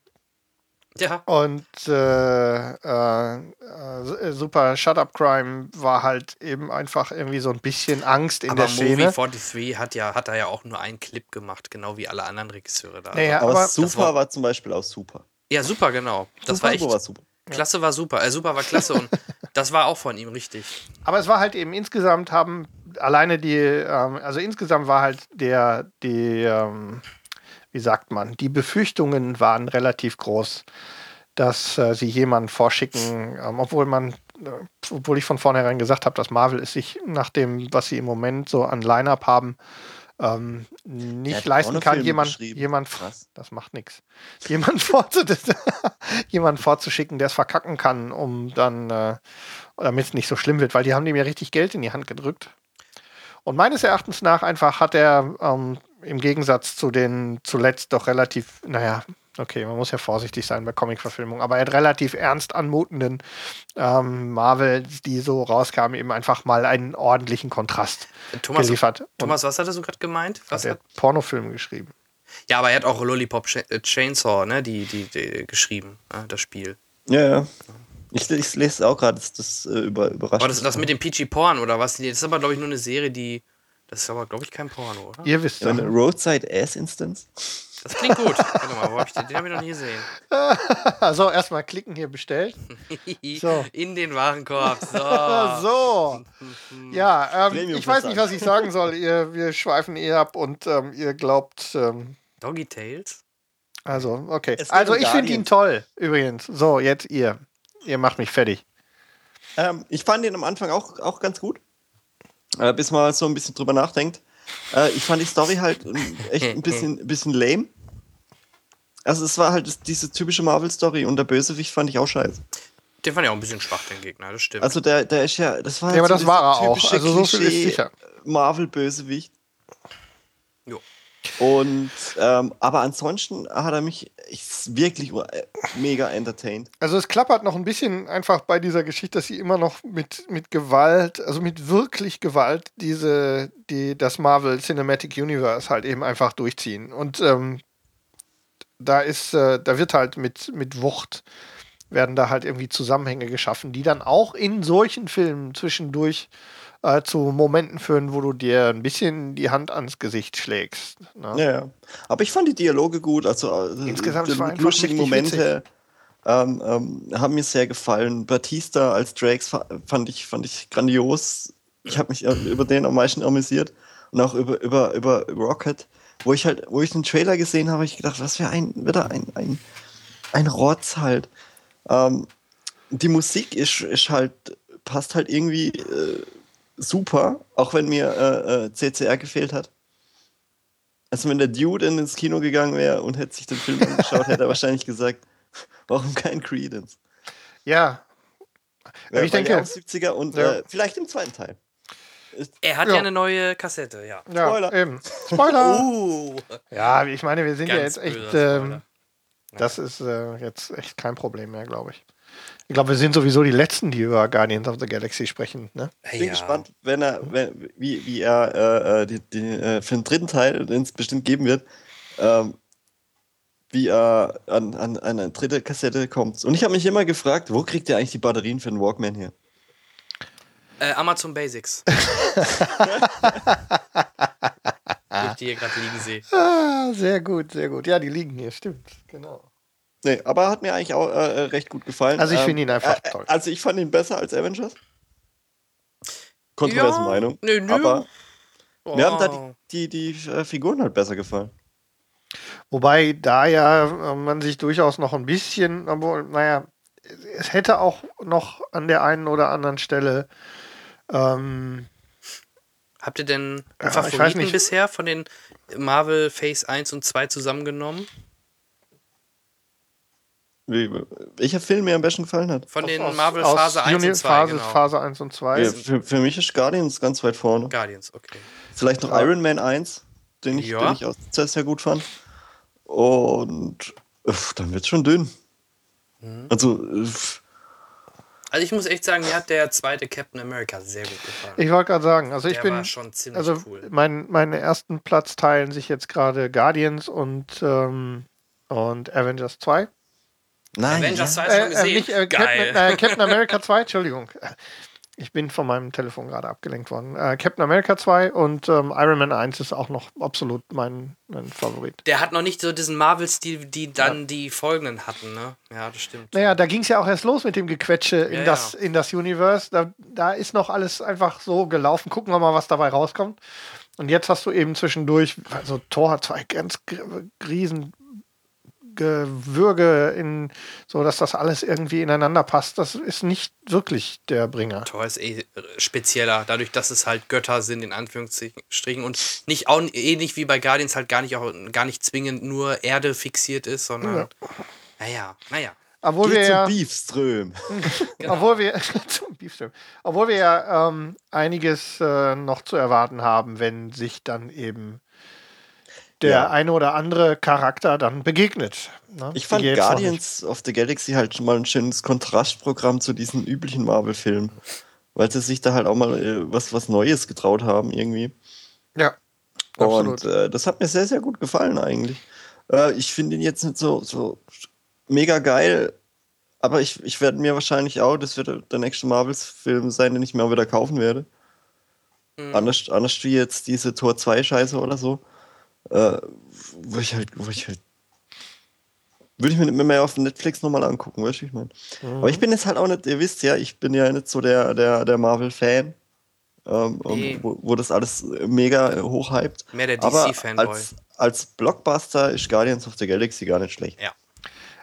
[SPEAKER 1] ja.
[SPEAKER 3] Und äh, äh, äh, Super Shut Up Crime war halt eben einfach irgendwie so ein bisschen Angst in
[SPEAKER 1] aber
[SPEAKER 3] der Szene.
[SPEAKER 1] Movie 43 hat ja hat er ja auch nur einen Clip gemacht, genau wie alle anderen Regisseure da.
[SPEAKER 3] Naja,
[SPEAKER 2] aber, aber Super war, war, zum Beispiel auch super.
[SPEAKER 1] Ja, super, genau. Das
[SPEAKER 2] super
[SPEAKER 1] war echt.
[SPEAKER 2] War super.
[SPEAKER 1] Klasse war super. Äh, super war klasse und (laughs) das war auch von ihm richtig.
[SPEAKER 3] Aber es war halt eben insgesamt haben alleine die, ähm, also insgesamt war halt der, die, ähm, wie sagt man, die Befürchtungen waren relativ groß, dass äh, sie jemanden vorschicken, ähm, obwohl man, äh, obwohl ich von vornherein gesagt habe, dass Marvel es sich nach dem, was sie im Moment so an Line-Up haben, ähm, nicht leisten kann, jemand, jemand das macht nichts, (laughs) jemand, vorzu (laughs) jemand vorzuschicken, der es verkacken kann, um dann, äh, damit es nicht so schlimm wird, weil die haben dem ja richtig Geld in die Hand gedrückt. Und meines Erachtens nach einfach hat er ähm, im Gegensatz zu den zuletzt doch relativ, naja, okay, man muss ja vorsichtig sein bei Comic-Verfilmungen, aber er hat relativ ernst anmutenden ähm, Marvels, die so rauskamen, eben einfach mal einen ordentlichen Kontrast
[SPEAKER 1] Thomas,
[SPEAKER 3] geliefert.
[SPEAKER 1] Thomas, was hattest du gerade gemeint? Was
[SPEAKER 3] hat er Pornofilme geschrieben.
[SPEAKER 1] Ja, aber er hat auch Lollipop äh, Chainsaw, ne, die, die, die geschrieben, ne, das Spiel.
[SPEAKER 2] Ja, ja. Ich, ich lese auch gerade, das, das äh, über, überrascht.
[SPEAKER 1] Aber das, das mit dem Peachy Porn oder was? Das ist aber, glaube ich, nur eine Serie, die. Das ist aber, glaube ich, kein Porno, oder?
[SPEAKER 3] Ihr wisst
[SPEAKER 2] ja. Eine Roadside Ass Instance.
[SPEAKER 1] Das klingt gut. Warte mal, wo hab ich den? Den habe ich noch nie gesehen. (laughs)
[SPEAKER 3] so, erstmal klicken hier bestellt. (laughs)
[SPEAKER 1] So. In den Warenkorb. So. (laughs)
[SPEAKER 3] so. Ja, ähm, ich weiß nicht, was ich sagen soll. Ihr, wir schweifen eh ab und ähm, ihr glaubt. Ähm,
[SPEAKER 1] Doggy Tales?
[SPEAKER 3] Also, okay. Also, ich finde ihn toll, übrigens. So, jetzt ihr. Ihr macht mich fertig.
[SPEAKER 2] Ähm, ich fand ihn am Anfang auch, auch ganz gut. Äh, bis man so ein bisschen drüber nachdenkt. Äh, ich fand die Story halt echt ein bisschen, (laughs) bisschen lame. Also es war halt diese typische Marvel-Story und der Bösewicht fand ich auch scheiße.
[SPEAKER 1] Den fand ich auch ein bisschen schwach, den Gegner, das stimmt.
[SPEAKER 2] Also der, der ist ja, das war
[SPEAKER 3] halt Ja, aber so das war er auch. Also so viel ist sicher.
[SPEAKER 2] Marvel-Bösewicht. Und ähm, aber ansonsten hat er mich wirklich mega entertained.
[SPEAKER 3] Also es klappert noch ein bisschen einfach bei dieser Geschichte, dass sie immer noch mit, mit Gewalt, also mit wirklich Gewalt, diese, die, das Marvel Cinematic Universe halt eben einfach durchziehen. Und ähm, da ist, äh, da wird halt mit, mit Wucht werden da halt irgendwie Zusammenhänge geschaffen, die dann auch in solchen Filmen zwischendurch äh, zu Momenten führen, wo du dir ein bisschen die Hand ans Gesicht schlägst. Ne?
[SPEAKER 2] Ja, ja. Aber ich fand die Dialoge gut. Also äh,
[SPEAKER 3] Insgesamt
[SPEAKER 2] die
[SPEAKER 3] einfach
[SPEAKER 2] lustigen Momente ähm, ähm, haben mir sehr gefallen. Batista als Drakes fa- fand ich, fand ich grandios. Ich habe mich äh, über den am meisten amüsiert. Und auch über, über, über Rocket. Wo ich halt, wo ich den Trailer gesehen habe, habe ich gedacht, was für ein, wieder ein, ein, ein Rotz halt. Ähm, die Musik ist, ist halt, passt halt irgendwie äh, super, auch wenn mir äh, äh, CCR gefehlt hat. Also wenn der Dude ins Kino gegangen wäre und hätte sich den Film angeschaut, hätte er wahrscheinlich gesagt, (laughs) warum kein Credence?
[SPEAKER 3] Ja,
[SPEAKER 2] Ja,
[SPEAKER 3] ich denke-
[SPEAKER 2] ja auch 70er und
[SPEAKER 3] Ja.
[SPEAKER 2] äh, vielleicht im zweiten Teil.
[SPEAKER 1] Er hat
[SPEAKER 3] Ja.
[SPEAKER 1] ja eine neue Kassette, ja.
[SPEAKER 3] ja
[SPEAKER 2] Spoiler.
[SPEAKER 3] eben. Spoiler!
[SPEAKER 1] Uh, (laughs)
[SPEAKER 3] Ja, ich meine, wir sind ja jetzt echt. Ähm, das ist äh, jetzt echt kein Problem mehr, glaube ich. Ich glaube, wir sind sowieso die Letzten, die über Guardians of the Galaxy sprechen. Ne?
[SPEAKER 2] Ich bin
[SPEAKER 1] ja.
[SPEAKER 2] gespannt, wenn er, wenn, wie, wie er äh, äh, die, die, äh, für den dritten Teil, den es bestimmt geben wird, ähm, wie er an, an, an eine dritte Kassette kommt. Und ich habe mich immer gefragt, wo kriegt er eigentlich die Batterien für den Walkman her?
[SPEAKER 1] Äh, Amazon Basics. (laughs) Wo ich die hier gerade liegen sehe.
[SPEAKER 3] Ah, sehr gut, sehr gut. Ja, die liegen hier, stimmt. Genau.
[SPEAKER 2] Nee, aber hat mir eigentlich auch äh, recht gut gefallen.
[SPEAKER 3] Also ich
[SPEAKER 2] Ähm,
[SPEAKER 3] finde ihn einfach
[SPEAKER 2] äh,
[SPEAKER 3] toll.
[SPEAKER 2] Also ich fand ihn besser als Avengers. Kontroverse
[SPEAKER 1] Ja,
[SPEAKER 2] Meinung.
[SPEAKER 1] nö, nö.
[SPEAKER 2] Aber mir haben da
[SPEAKER 1] Oh.
[SPEAKER 2] die, die, die äh, Figuren halt besser gefallen.
[SPEAKER 3] Wobei da ja äh, man sich durchaus noch ein bisschen, obwohl, naja, es hätte auch noch an der einen oder anderen Stelle ähm,
[SPEAKER 1] Habt ihr denn
[SPEAKER 3] Ja,
[SPEAKER 1] einen
[SPEAKER 3] ich weiß
[SPEAKER 1] Favoriten
[SPEAKER 3] nicht.
[SPEAKER 1] bisher von den Marvel Phase 1 und 2 zusammengenommen?
[SPEAKER 2] Wie, welcher Film mir am besten gefallen hat?
[SPEAKER 1] Von den
[SPEAKER 3] aus-
[SPEAKER 1] Marvel
[SPEAKER 3] aus
[SPEAKER 1] Phase 1
[SPEAKER 3] Uni-
[SPEAKER 1] und 2,
[SPEAKER 3] Phase,
[SPEAKER 1] genau.
[SPEAKER 3] Phase 1 und 2.
[SPEAKER 2] Ja, für, für mich ist Guardians ganz weit vorne.
[SPEAKER 1] Guardians, okay.
[SPEAKER 2] Vielleicht noch
[SPEAKER 3] Ja.
[SPEAKER 2] Iron Man 1, den ich,
[SPEAKER 1] Ja.
[SPEAKER 2] den ich auch sehr, sehr gut fand. Und uff, dann wird es schon dünn.
[SPEAKER 1] Mhm.
[SPEAKER 2] Also, uff,
[SPEAKER 1] Also ich muss echt sagen, mir hat der zweite Captain America sehr gut gefallen.
[SPEAKER 3] Ich wollte gerade sagen, also ich
[SPEAKER 1] der
[SPEAKER 3] bin,
[SPEAKER 1] war schon ziemlich
[SPEAKER 3] also
[SPEAKER 1] cool.
[SPEAKER 3] mein, meine ersten Platz teilen sich jetzt gerade Guardians und, ähm, und Avengers 2.
[SPEAKER 2] nein.
[SPEAKER 1] Avengers
[SPEAKER 2] ja.
[SPEAKER 1] 2 schon
[SPEAKER 3] Äh,
[SPEAKER 1] gesehen?
[SPEAKER 3] äh, nicht, äh,
[SPEAKER 1] Geil.
[SPEAKER 3] Captain, äh, Captain America 2, Entschuldigung. Ich bin von meinem Telefon gerade abgelenkt worden. Äh, Captain America 2 und ähm, Iron Man 1 ist auch noch absolut mein, mein Favorit.
[SPEAKER 1] Der hat noch nicht so diesen Marvel-Stil, die dann die folgenden hatten, ne? Ja, das stimmt.
[SPEAKER 3] Naja, da ging es ja auch erst los mit dem Gequetsche in,
[SPEAKER 1] Ja,
[SPEAKER 3] das,
[SPEAKER 1] ja.
[SPEAKER 3] in das Universe. Da, da ist noch alles einfach so gelaufen. Gucken wir mal, was dabei rauskommt. Und jetzt hast du eben zwischendurch, also Thor hat zwei ganz riesen Gewürge in, so dass das alles irgendwie ineinander passt. Das ist nicht wirklich der Bringer.
[SPEAKER 1] Thor ist eh spezieller, dadurch, dass es halt Götter sind, in Anführungsstrichen, und nicht auch ähnlich wie bei Guardians halt gar nicht auch gar nicht zwingend nur Erde fixiert ist, sondern naja, naja.
[SPEAKER 3] Obwohl wir, ja,
[SPEAKER 2] Beefström.
[SPEAKER 1] Genau. (laughs)
[SPEAKER 3] obwohl wir, (laughs) zum Beefsteak. obwohl wir ja ähm, einiges äh, noch zu erwarten haben, wenn sich dann eben der
[SPEAKER 2] Ja.
[SPEAKER 3] eine oder andere Charakter dann begegnet. Ne?
[SPEAKER 2] Ich fand Guardians of the Galaxy halt schon mal ein schönes Kontrastprogramm zu diesen üblichen Marvel-Filmen. Weil sie sich da halt auch mal äh, was, was Neues getraut haben, irgendwie.
[SPEAKER 3] Ja, absolut.
[SPEAKER 2] Und äh, das hat mir sehr, sehr gut gefallen eigentlich. Äh, ich finde ihn jetzt nicht so, so mega geil, aber ich, ich werde mir wahrscheinlich auch, das wird der nächste Marvels-Film sein, den ich mir auch wieder kaufen werde.
[SPEAKER 1] Mhm.
[SPEAKER 2] Anders, anders wie jetzt diese Tor 2-Scheiße oder so. Äh, wo ich halt, wo ich halt. Würde ich mir nicht mehr auf Netflix nochmal angucken, weißt du, wie ich meine.
[SPEAKER 3] Mhm.
[SPEAKER 2] Aber ich bin jetzt halt auch nicht, ihr wisst ja, ich bin ja nicht so der, der, der Marvel-Fan, ähm,
[SPEAKER 1] Nee.
[SPEAKER 2] wo, wo das alles mega hochhypt.
[SPEAKER 1] Mehr der
[SPEAKER 2] Aber
[SPEAKER 1] DC-Fanboy.
[SPEAKER 2] als, als Blockbuster ist Guardians of the Galaxy gar nicht schlecht.
[SPEAKER 1] Ja.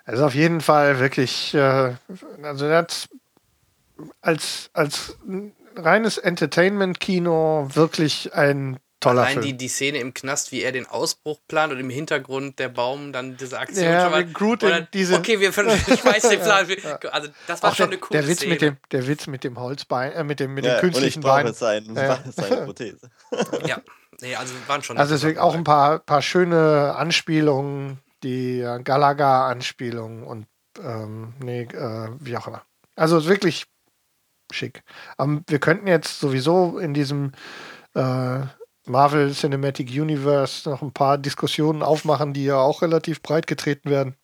[SPEAKER 3] Also auf jeden Fall wirklich, äh, also das als, als reines Entertainment-Kino wirklich ein toller
[SPEAKER 1] Allein die,
[SPEAKER 3] Film.
[SPEAKER 1] die Szene im Knast, wie er den Ausbruch plant und im Hintergrund der Baum dann diese Aktion
[SPEAKER 3] Ja,
[SPEAKER 1] schon mal.
[SPEAKER 3] Groot
[SPEAKER 1] oder-
[SPEAKER 3] in diese-
[SPEAKER 1] okay, wir (laughs) ich weiß den (laughs) Plan. Also das war
[SPEAKER 3] Auch
[SPEAKER 1] schon
[SPEAKER 3] der,
[SPEAKER 1] eine coole
[SPEAKER 3] der Witz
[SPEAKER 1] Szene.
[SPEAKER 3] mit dem, der Witz mit dem Holzbein, äh, mit dem, mit
[SPEAKER 2] Ja,
[SPEAKER 3] dem künstlichen
[SPEAKER 2] und ich brauche
[SPEAKER 3] Bein.
[SPEAKER 2] sein,
[SPEAKER 3] Ja. (laughs)
[SPEAKER 2] seine Prothese.
[SPEAKER 1] ja, nee, also waren schon.
[SPEAKER 3] Also deswegen auch ein paar, paar schöne Anspielungen, die äh, Galaga-Anspielungen und ähm, nee, äh, wie auch immer. Also ist wirklich schick. Ähm, wir könnten jetzt sowieso in diesem äh, Marvel Cinematic Universe noch ein paar Diskussionen aufmachen, die ja auch relativ breit getreten werden.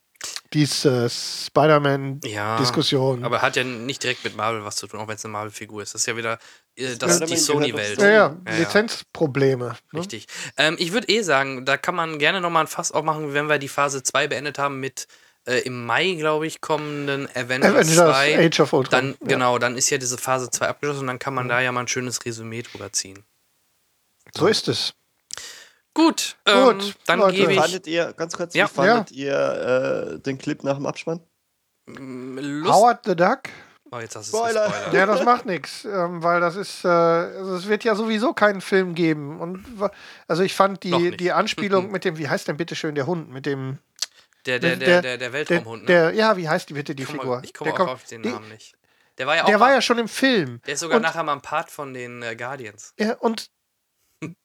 [SPEAKER 3] diese Spider-Man-Diskussion.
[SPEAKER 1] Ja, aber hat ja nicht direkt mit Marvel was zu tun, auch wenn es eine Marvel-Figur ist. Das ist ja wieder äh, das,
[SPEAKER 2] Spider-Man
[SPEAKER 1] die Sony-Welt.
[SPEAKER 3] ja, ja,
[SPEAKER 1] Ja, ja.
[SPEAKER 3] Lizenzprobleme. Ne?
[SPEAKER 1] Richtig. Ähm, ich würde eh sagen, da kann man gerne nochmal ein Fass aufmachen, wenn wir die Phase 2 beendet haben mit äh, im Mai, glaube ich, kommenden Avengers,
[SPEAKER 3] Avengers
[SPEAKER 1] 2.
[SPEAKER 3] Age of Ultron.
[SPEAKER 1] Dann,
[SPEAKER 3] ja. Mhm.
[SPEAKER 1] genau, dann ist ja diese Phase 2 abgeschlossen und dann kann man da ja mal ein schönes Resümee drüber ziehen.
[SPEAKER 3] So ist es.
[SPEAKER 1] Gut, ähm,
[SPEAKER 3] Gut,
[SPEAKER 1] dann
[SPEAKER 3] Leute.
[SPEAKER 1] gebe ich
[SPEAKER 2] Fandet ihr, ganz kurz,
[SPEAKER 1] Ja.
[SPEAKER 2] wie fandet ihr äh, den Clip nach dem Abspann?
[SPEAKER 1] mm, Lust.
[SPEAKER 3] Howard the Duck?
[SPEAKER 1] Oh, jetzt hast du
[SPEAKER 2] Spoiler.
[SPEAKER 1] es gespoilert.
[SPEAKER 3] Ja, das macht nichts, ähm, weil das ist, äh, also es wird ja sowieso keinen Film geben. Und also ich fand die, die Anspielung mit dem, wie heißt denn bitte schön der Hund, mit dem
[SPEAKER 1] Der, der,
[SPEAKER 3] Der-
[SPEAKER 1] der, der, Weltraumhund, ne?
[SPEAKER 3] der, ja, wie heißt die bitte die
[SPEAKER 1] ich
[SPEAKER 3] Figur?
[SPEAKER 1] ich komme auch
[SPEAKER 3] kommt-
[SPEAKER 1] auf den
[SPEAKER 3] die-
[SPEAKER 1] Namen nicht. Der war ja auch
[SPEAKER 3] Der war ja schon im Film.
[SPEAKER 1] der ist sogar
[SPEAKER 3] und,
[SPEAKER 1] nachher mal ein Part von den äh, Guardians.
[SPEAKER 3] ja, und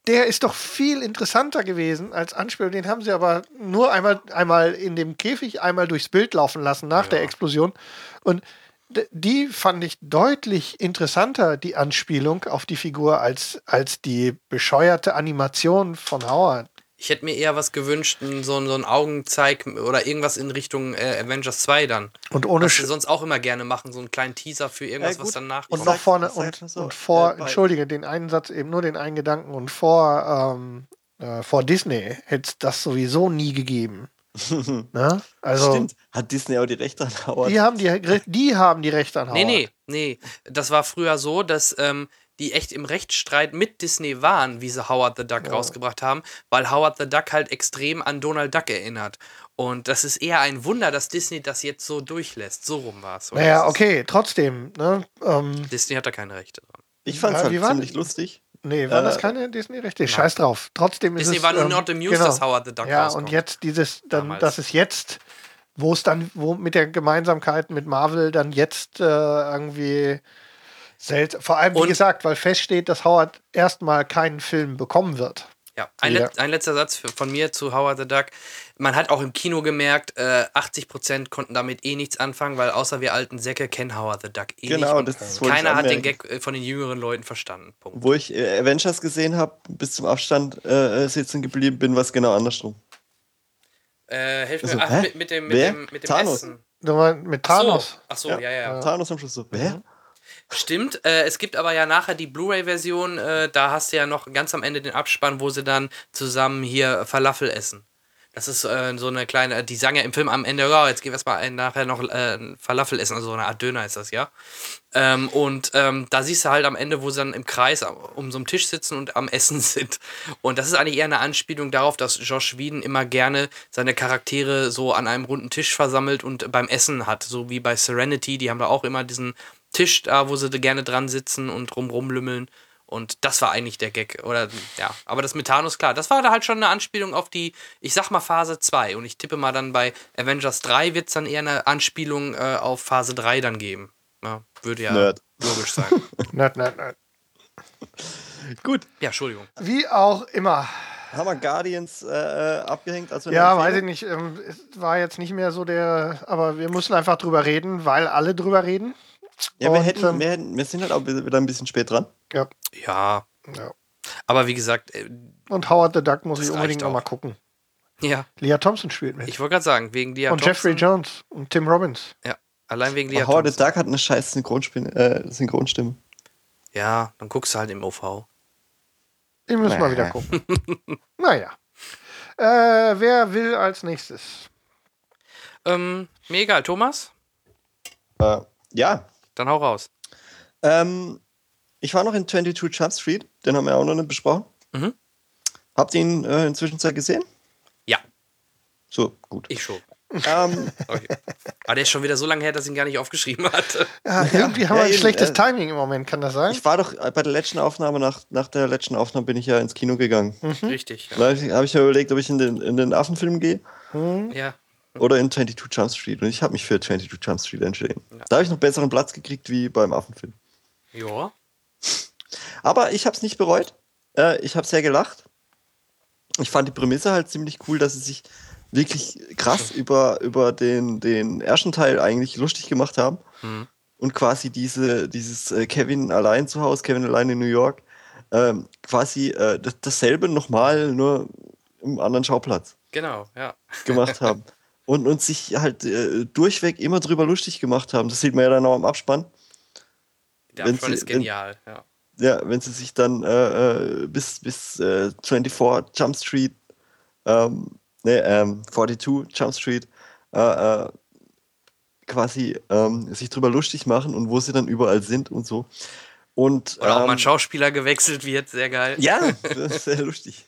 [SPEAKER 3] der ist doch viel interessanter gewesen als Anspielung. Den haben sie aber nur einmal, einmal in dem Käfig, einmal durchs Bild laufen lassen nach der Explosion. Und die fand ich deutlich interessanter, die Anspielung auf die Figur, als, als die bescheuerte Animation von Howard.
[SPEAKER 1] Ich hätte mir eher was gewünscht, so, ein- so ein Augenzeig oder irgendwas in Richtung äh, Avengers 2 dann.
[SPEAKER 3] Und ohne
[SPEAKER 1] Was
[SPEAKER 3] Sch
[SPEAKER 1] wir sonst auch immer gerne machen, so einen kleinen Teaser für irgendwas,
[SPEAKER 2] Ja,
[SPEAKER 1] was
[SPEAKER 2] gut.
[SPEAKER 1] danach
[SPEAKER 3] Und
[SPEAKER 1] kommt.
[SPEAKER 3] noch vorne und, und vor,
[SPEAKER 2] äh,
[SPEAKER 3] entschuldige, den einen Satz eben nur den einen Gedanken und vor, ähm, äh, vor Disney hätte es das sowieso nie gegeben. (laughs) ne? Also
[SPEAKER 2] Stimmt. Hat Disney auch die Rechte an Howard?
[SPEAKER 3] die haben die, die haben die Rechte an Howard.
[SPEAKER 1] Nee, nee, nee. Das war früher so, dass ähm, die echt im Rechtsstreit mit Disney waren, wie sie Howard the Duck rausgebracht haben, weil Howard the Duck halt extrem an Donald Duck erinnert. Und das ist eher ein Wunder, dass Disney das jetzt so durchlässt. So rum war es. oder?
[SPEAKER 3] Naja,
[SPEAKER 1] Das
[SPEAKER 3] okay, trotzdem. Ne? Ähm,
[SPEAKER 1] Disney hat da keine Rechte dran.
[SPEAKER 2] Ich fand es
[SPEAKER 3] Ja,
[SPEAKER 2] halt ziemlich lustig.
[SPEAKER 3] nee, waren das
[SPEAKER 2] Äh,
[SPEAKER 3] keine Disney-Rechte? Scheiß drauf. Trotzdem ist
[SPEAKER 1] Disney
[SPEAKER 3] es.
[SPEAKER 1] war nur
[SPEAKER 3] ähm,
[SPEAKER 1] not amused,
[SPEAKER 3] genau.
[SPEAKER 1] dass Howard the Duck
[SPEAKER 3] Ja,
[SPEAKER 1] rauskommt.
[SPEAKER 3] und jetzt dieses, dann,
[SPEAKER 1] Damals.
[SPEAKER 3] das ist jetzt, wo es dann, wo mit der Gemeinsamkeit mit Marvel dann jetzt äh, irgendwie seltsam, vor allem, wie
[SPEAKER 1] Und-
[SPEAKER 3] gesagt, weil feststeht, dass Howard erstmal keinen Film bekommen wird.
[SPEAKER 1] Ja, ein,
[SPEAKER 3] Ja.
[SPEAKER 1] Let ein letzter Satz für, von mir zu Howard the Duck. Man hat auch im Kino gemerkt, äh, 80% konnten damit eh nichts anfangen, weil außer wir alten Säcke kennen Howard the Duck eh
[SPEAKER 2] Genau,
[SPEAKER 1] nicht. Und
[SPEAKER 2] das
[SPEAKER 1] keiner hat den. Gag äh, von den jüngeren Leuten verstanden. Punkt.
[SPEAKER 2] Wo ich äh, Avengers gesehen habe, bis zum Abstand äh, sitzen geblieben bin, was genau andersrum.
[SPEAKER 1] Äh, helf mir,
[SPEAKER 2] Also,
[SPEAKER 1] ach,
[SPEAKER 2] hä?
[SPEAKER 1] mit, mit dem, mit
[SPEAKER 2] Wer?
[SPEAKER 1] dem, mit dem
[SPEAKER 2] Thanos.
[SPEAKER 1] Essen.
[SPEAKER 3] Du meinst mit
[SPEAKER 1] Ach so,
[SPEAKER 3] Thanos.
[SPEAKER 1] Ach so, ja, ja, ja.
[SPEAKER 2] Thanos am Schluss so, wer?
[SPEAKER 1] Stimmt, äh, es gibt aber ja nachher die Blu-ray-Version, äh, da hast du ja noch ganz am Ende den Abspann, wo sie dann zusammen hier Falafel essen. Das ist äh, so eine kleine, die sagen ja im Film am Ende, ja, jetzt gehen wir erstmal ein- nachher noch äh, Falafel essen, also so eine Art Döner ist das, ja. Ähm, und ähm, da siehst du halt am Ende, wo sie dann im Kreis um so einen Tisch sitzen und am Essen (laughs) sind. Und das ist eigentlich eher eine Anspielung darauf, dass Josh Whedon immer gerne seine Charaktere so an einem runden Tisch versammelt und beim Essen hat. So wie bei Serenity, die haben da auch immer diesen Tisch da, wo sie da gerne dran sitzen und rum rumlümmeln. Und das war eigentlich der Gag. Oder ja, aber das mit Thanos, klar, das war da halt schon eine Anspielung auf die, ich sag mal, Phase 2. Und ich tippe mal dann bei Avengers 3 wird es dann eher eine Anspielung äh, auf Phase 3 dann geben. Ja, würde ja
[SPEAKER 2] Nerd.
[SPEAKER 1] logisch sein. (laughs)
[SPEAKER 3] Nerd, nerd, nerd.
[SPEAKER 2] Gut.
[SPEAKER 1] ja, Entschuldigung.
[SPEAKER 3] Wie auch immer.
[SPEAKER 2] Haben wir Guardians äh, äh, abgehängt? Also eine
[SPEAKER 3] Ja, weiß ich nicht. Ähm, es war jetzt nicht mehr so der, aber wir müssen einfach drüber reden, weil alle drüber reden.
[SPEAKER 2] Ja, wir,
[SPEAKER 3] Und,
[SPEAKER 2] hätten,
[SPEAKER 3] ähm,
[SPEAKER 2] wir, hätten, wir sind halt auch wieder ein bisschen spät dran.
[SPEAKER 3] Ja.
[SPEAKER 1] Ja,
[SPEAKER 3] ja.
[SPEAKER 1] aber wie gesagt, äh,
[SPEAKER 3] Und Howard the Duck muss ich unbedingt
[SPEAKER 1] reicht
[SPEAKER 3] noch mal
[SPEAKER 1] auch.
[SPEAKER 3] gucken.
[SPEAKER 1] ja,
[SPEAKER 3] Leah Thompson spielt mit.
[SPEAKER 1] ich wollte gerade sagen, wegen dir.
[SPEAKER 3] und Jeffrey Jones und Tim Robbins.
[SPEAKER 1] Ja, allein wegen dir.
[SPEAKER 2] Howard the Duck hat eine scheiß Synchronstimme. Äh, Synchronstimme.
[SPEAKER 1] Ja, dann guckst du halt im OV.
[SPEAKER 3] Die müssen wir
[SPEAKER 2] Nee.
[SPEAKER 3] wieder gucken. (laughs) naja. Äh, wer will als nächstes?
[SPEAKER 1] Ähm, mir egal, Thomas,
[SPEAKER 2] Äh, ja.
[SPEAKER 1] Dann hau raus.
[SPEAKER 2] Ähm, ich war noch in 22 Jump Street. Den haben wir auch noch nicht besprochen.
[SPEAKER 1] Mhm.
[SPEAKER 2] Habt ihr ihn äh, inzwischen gesehen?
[SPEAKER 1] Ja,
[SPEAKER 2] So, gut.
[SPEAKER 1] ich schon.
[SPEAKER 2] ähm, (laughs)
[SPEAKER 1] Okay. Aber der ist schon wieder so lange her, dass ich ihn gar nicht aufgeschrieben hatte.
[SPEAKER 3] Ja, irgendwie haben
[SPEAKER 2] ja,
[SPEAKER 3] wir ein
[SPEAKER 2] eben,
[SPEAKER 3] schlechtes
[SPEAKER 2] äh,
[SPEAKER 3] Timing im Moment, kann das sein?
[SPEAKER 2] ich war doch äh, bei der letzten Aufnahme, nach, nach der letzten Aufnahme bin ich ja ins Kino gegangen.
[SPEAKER 1] Richtig. Ja.
[SPEAKER 2] Da habe ich, hab ich mir überlegt, ob ich in den, in den Affenfilm gehe
[SPEAKER 1] ja.
[SPEAKER 2] Oder in 22 Jump Street. Und ich habe mich für 22 Jump Street entschieden. Da habe ich noch besseren Platz gekriegt wie beim Affenfilm.
[SPEAKER 1] Ja.
[SPEAKER 2] Aber ich habe es nicht bereut. Äh, ich habe sehr gelacht. Ich fand die Prämisse halt ziemlich cool, dass sie sich wirklich krass über, über den, den ersten Teil eigentlich lustig gemacht haben.
[SPEAKER 1] Mhm.
[SPEAKER 2] Und quasi diese, dieses äh, Kevin allein zu Hause, Kevin allein in New York, ähm, quasi äh, das, dasselbe nochmal, nur im anderen Schauplatz
[SPEAKER 1] Genau, ja.
[SPEAKER 2] gemacht haben. (laughs) und, und sich halt äh, durchweg immer drüber lustig gemacht haben. Das sieht man ja dann auch im Abspann.
[SPEAKER 1] Der
[SPEAKER 2] Wenn
[SPEAKER 1] Abspann
[SPEAKER 2] sie-
[SPEAKER 1] ist genial, ja.
[SPEAKER 2] Ja, wenn sie sich dann äh, äh, bis, bis äh, 24 Jump Street, ähm, ne, ähm, 42 Jump Street, äh, äh, quasi ähm, sich drüber lustig machen und wo sie dann überall sind und so. Und,
[SPEAKER 1] Oder auch mal ein
[SPEAKER 2] ähm,
[SPEAKER 1] Schauspieler gewechselt wird, sehr geil.
[SPEAKER 2] Ja, (laughs) das ist sehr lustig.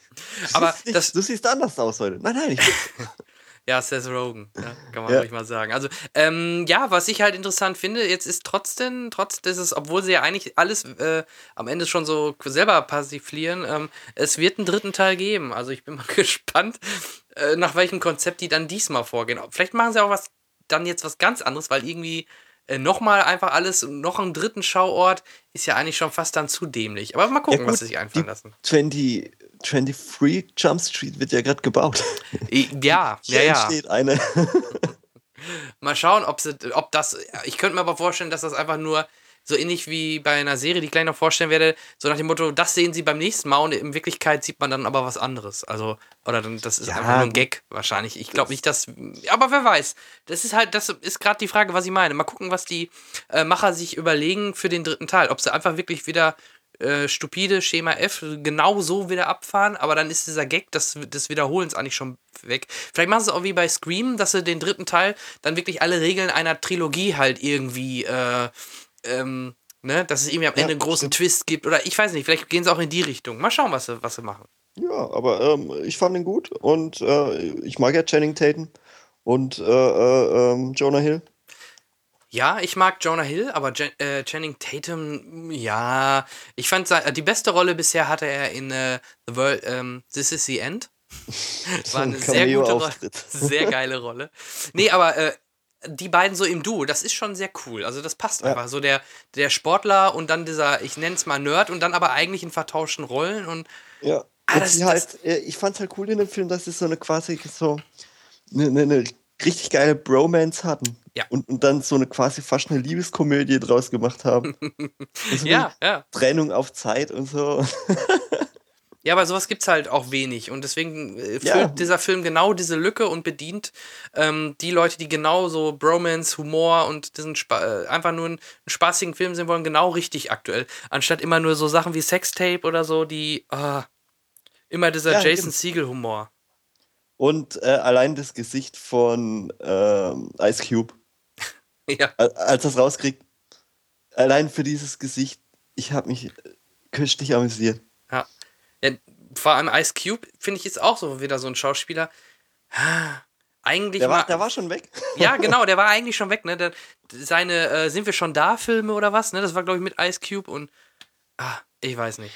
[SPEAKER 2] Du
[SPEAKER 1] Aber
[SPEAKER 2] siehst nicht,
[SPEAKER 1] das-
[SPEAKER 2] du siehst anders aus heute. Nein, nein, ich, (laughs)
[SPEAKER 1] Ja, Seth Rogen, ja, kann man
[SPEAKER 2] Ja.
[SPEAKER 1] ruhig mal sagen. Also, ähm, ja, was ich halt interessant finde, jetzt ist trotzdem, trotz dieses, obwohl sie ja eigentlich alles äh, am Ende schon so selber persiflieren, ähm, es wird einen dritten Teil geben. Also ich bin (laughs) mal gespannt, äh, nach welchem Konzept die dann diesmal vorgehen. Vielleicht machen sie auch was, dann jetzt was ganz anderes, weil irgendwie äh, nochmal einfach alles, noch einen dritten Schauort, ist ja eigentlich schon fast dann zu dämlich. Aber mal gucken,
[SPEAKER 2] Ja, gut,
[SPEAKER 1] was sie sich einfallen lassen.
[SPEAKER 2] 20, 23 Jump Street wird ja gerade gebaut.
[SPEAKER 1] Ja, (laughs) ja, ja.
[SPEAKER 2] entsteht eine. (laughs)
[SPEAKER 1] Mal schauen, ob, sie, ob das. Ich könnte mir aber vorstellen, dass das einfach nur so ähnlich wie bei einer Serie, die ich gleich noch vorstellen werde, so nach dem Motto, das sehen sie beim nächsten Mal und in Wirklichkeit sieht man dann aber was anderes. Also, oder dann, das ist
[SPEAKER 2] Ja,
[SPEAKER 1] einfach nur ein. Gag wahrscheinlich. Ich glaube nicht, dass. Aber wer weiß. Das ist halt, das ist gerade die Frage, was ich meine. Mal gucken, was die äh, Macher sich überlegen für den dritten Teil. Ob sie einfach wirklich wieder äh, stupide Schema F genau so wieder abfahren, aber dann ist dieser Gag des, des Wiederholens eigentlich schon weg. Vielleicht machen sie es auch wie bei Scream, dass sie den dritten Teil dann wirklich alle Regeln einer Trilogie halt irgendwie, äh, ähm, ne, dass es irgendwie am
[SPEAKER 2] Ja,
[SPEAKER 1] Ende einen großen Twist gibt oder ich weiß nicht, vielleicht gehen sie auch in die Richtung. Mal schauen, was sie, was sie machen.
[SPEAKER 2] Ja, aber ähm, ich fand ihn gut und äh, ich mag ja Channing Tatum und äh, äh, ähm, Jonah Hill.
[SPEAKER 1] Ja, ich mag Jonah Hill, aber Jen, äh, Channing Tatum, ja, ich fand die beste Rolle bisher hatte er in äh, The World, ähm, This is the End. (laughs) War
[SPEAKER 2] ein
[SPEAKER 1] eine sehr gute Rolle. (laughs) Sehr geile Rolle. Nee, aber äh, die beiden so im Duo, das ist schon sehr cool. Also das passt
[SPEAKER 2] Ja.
[SPEAKER 1] einfach. So der, der Sportler und dann dieser, ich nenne es mal Nerd und dann aber eigentlich in vertauschten Rollen und
[SPEAKER 2] Ja.
[SPEAKER 1] Ah, das-
[SPEAKER 2] sie
[SPEAKER 1] das-
[SPEAKER 2] halt, ich fand's halt cool in dem Film, dass sie so eine quasi so eine, eine, eine richtig geile Bromance hatten.
[SPEAKER 1] Ja.
[SPEAKER 2] Und, und dann so eine quasi fast eine Liebeskomödie draus gemacht haben. (laughs) Also
[SPEAKER 1] ja, ja.
[SPEAKER 2] Trennung auf Zeit und so. (laughs)
[SPEAKER 1] Ja, aber sowas gibt's halt auch wenig und deswegen äh, füllt
[SPEAKER 2] Ja.
[SPEAKER 1] dieser Film genau diese Lücke und bedient ähm, die Leute, die genau so Bromance, Humor und diesen Spa äh, einfach nur einen, spaßigen Film sehen wollen, genau richtig aktuell. Anstatt immer nur so Sachen wie Sextape oder so, die ah, immer dieser
[SPEAKER 2] Ja,
[SPEAKER 1] Jason
[SPEAKER 2] eben. Und äh, allein das Gesicht von ähm, Ice Cube, (laughs)
[SPEAKER 1] Ja,
[SPEAKER 2] al- als das rauskriegt, allein für dieses Gesicht, ich habe mich äh, köstlich amüsiert.
[SPEAKER 1] ja. ja vor allem Ice Cube finde ich ist auch so wieder so ein Schauspieler. Ah, Eigentlich
[SPEAKER 2] Der war,
[SPEAKER 1] mal-
[SPEAKER 2] der war schon weg. (laughs)
[SPEAKER 1] Ja, genau, der war eigentlich schon weg, ne? Der, seine äh, Sind wir schon da Filme oder was, ne? Das war, glaube ich, mit Ice Cube und. Ah, ich weiß nicht.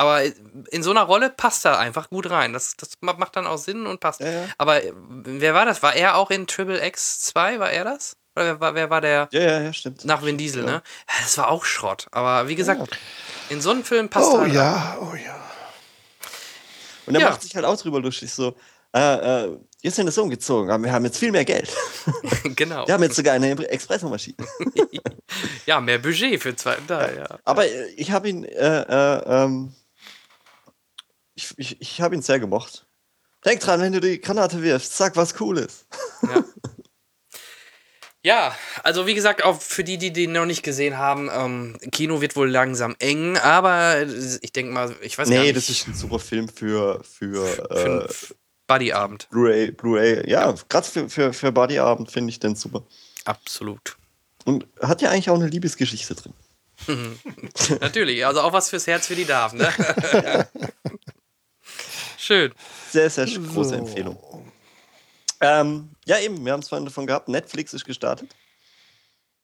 [SPEAKER 1] Aber in so einer Rolle passt er einfach gut rein. Das, das ma- macht dann auch Sinn und passt.
[SPEAKER 2] Ja, ja.
[SPEAKER 1] Aber äh, wer war das? War er auch in Triple X 2? War er das? Oder wer, war- wer war der
[SPEAKER 2] Ja, ja, ja, stimmt.
[SPEAKER 1] nach Vin Diesel, ne? Das war auch Schrott. Aber wie gesagt, in so einem Film passt
[SPEAKER 3] Oh
[SPEAKER 1] er.
[SPEAKER 3] ja, oh ja.
[SPEAKER 2] Und er macht sich halt auch drüber lustig. So, äh, äh, wir sind jetzt umgezogen, aber wir haben jetzt viel mehr Geld. (laughs)
[SPEAKER 1] genau.
[SPEAKER 2] Wir haben jetzt sogar eine Espressomaschine. (laughs)
[SPEAKER 1] Ja, mehr Budget für den zweiten Teil, ja.
[SPEAKER 2] Aber äh, ich habe ihn, äh, äh, ähm, ich, ich, ich habe ihn sehr gemocht. Denk dran, wenn du die Granate wirfst, sag was Cooles.
[SPEAKER 1] Ja. Ja, also wie gesagt, auch für die, die den noch nicht gesehen haben, ähm, Kino wird wohl langsam eng, aber ich denke mal, ich weiß gar
[SPEAKER 2] Nee,
[SPEAKER 1] nicht.
[SPEAKER 2] das ist ein super Film für, für,
[SPEAKER 1] für
[SPEAKER 2] äh,
[SPEAKER 1] Buddyabend.
[SPEAKER 2] Blu-ray. Blu-ray. Ja, gerade für, für, für Bodyabend finde ich den super.
[SPEAKER 1] Absolut.
[SPEAKER 2] Und hat ja eigentlich auch eine Liebesgeschichte drin. (laughs)
[SPEAKER 1] Natürlich, also auch was fürs Herz für die Damen, ne? (laughs) (laughs) Schön.
[SPEAKER 2] Sehr, sehr große
[SPEAKER 3] So.
[SPEAKER 2] Empfehlung. Ähm, ja, eben, wir haben es vorhin davon gehabt. Netflix ist gestartet.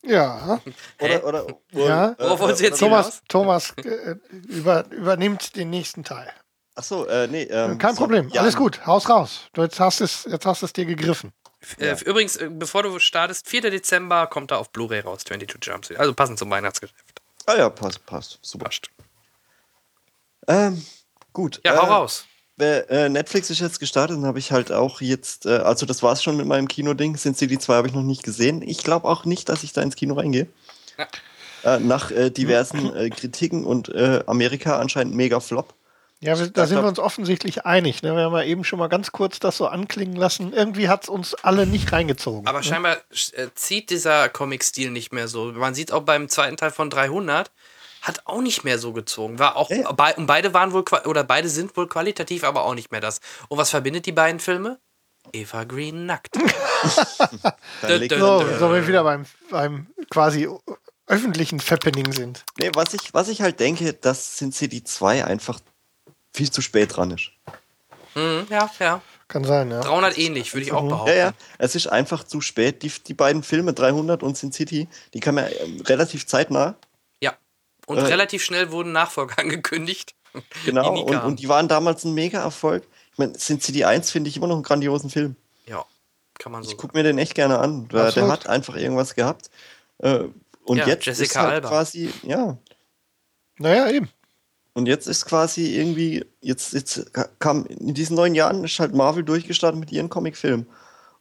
[SPEAKER 3] Ja,
[SPEAKER 1] Hä?
[SPEAKER 2] Oder, oder,
[SPEAKER 3] Ja.
[SPEAKER 2] äh,
[SPEAKER 1] Worauf wollen Sie jetzt
[SPEAKER 2] oder-
[SPEAKER 1] hinaus?
[SPEAKER 3] Thomas, Thomas äh, über, übernimmt den nächsten Teil.
[SPEAKER 2] Ach so, äh, nee. Ähm,
[SPEAKER 3] Kein
[SPEAKER 2] so,
[SPEAKER 3] Problem,
[SPEAKER 2] ja,
[SPEAKER 3] alles gut, haus raus. Du jetzt hast es, jetzt hast es dir gegriffen.
[SPEAKER 1] Äh, übrigens, äh, bevor du startest, 4. Dezember kommt er auf Blu-ray raus, 22 Jumps. Also passend zum Weihnachtsgeschäft.
[SPEAKER 2] Ah ja, passt, passt. Super.
[SPEAKER 1] Passt.
[SPEAKER 2] Ähm, gut.
[SPEAKER 1] Ja,
[SPEAKER 2] äh,
[SPEAKER 1] hau raus.
[SPEAKER 2] Wer- Äh, Netflix ist jetzt gestartet und habe ich halt auch jetzt, äh, also das war's schon mit meinem Kinoding. Sin City 2 habe ich noch nicht gesehen. Ich glaube auch nicht, dass ich da ins Kino reingehe.
[SPEAKER 1] Ja.
[SPEAKER 2] Äh, nach äh, diversen äh, Kritiken und äh, Amerika anscheinend mega Flop.
[SPEAKER 3] Ja, wir, da sind wir uns offensichtlich einig. Ne? Wir haben ja eben schon mal ganz kurz das so anklingen lassen. Irgendwie hat es uns alle nicht reingezogen.
[SPEAKER 1] Aber
[SPEAKER 3] ne?
[SPEAKER 1] scheinbar äh, zieht dieser Comic-Stil nicht mehr so. Man sieht auch beim zweiten Teil von 300, hat auch nicht mehr so gezogen. War auch,
[SPEAKER 2] Ja.
[SPEAKER 1] bei, und beide waren wohl, oder beide sind wohl qualitativ, aber auch nicht mehr das. Und was verbindet die beiden Filme? Eva Green nackt. (laughs)
[SPEAKER 2] Leg-
[SPEAKER 1] Dö, dö,
[SPEAKER 3] So,
[SPEAKER 1] dö.
[SPEAKER 3] so wir wieder beim, beim quasi öffentlichen Fappening sind.
[SPEAKER 2] Nee, was ich, was ich halt denke, dass Sin City 2 einfach viel zu spät dran ist.
[SPEAKER 1] Hm, ja, ja.
[SPEAKER 3] Kann sein, ja.
[SPEAKER 1] 300 ähnlich, würde ich auch behaupten.
[SPEAKER 2] Ja, ja, es ist einfach zu spät. Die, die beiden Filme, 300 und Sin City, die kamen ja ähm, relativ zeitnah.
[SPEAKER 1] Und
[SPEAKER 2] Äh.
[SPEAKER 1] relativ schnell wurden Nachfolger (laughs) angekündigt.
[SPEAKER 2] Genau,
[SPEAKER 1] die
[SPEAKER 2] und, und die waren damals ein Mega-Erfolg. Ich meine, Sin City 1 finde ich immer noch einen grandiosen Film.
[SPEAKER 1] Ja, kann man so
[SPEAKER 2] Ich gucke mir den echt gerne an. Der, der hat einfach irgendwas gehabt. Äh, und
[SPEAKER 1] Ja,
[SPEAKER 2] jetzt
[SPEAKER 1] Jessica
[SPEAKER 2] ist halt
[SPEAKER 1] Alba.
[SPEAKER 2] quasi, ja,
[SPEAKER 3] Naja, eben.
[SPEAKER 2] und jetzt ist quasi irgendwie, jetzt, jetzt kam in diesen neun Jahren ist halt Marvel durchgestartet mit ihren Comicfilmen.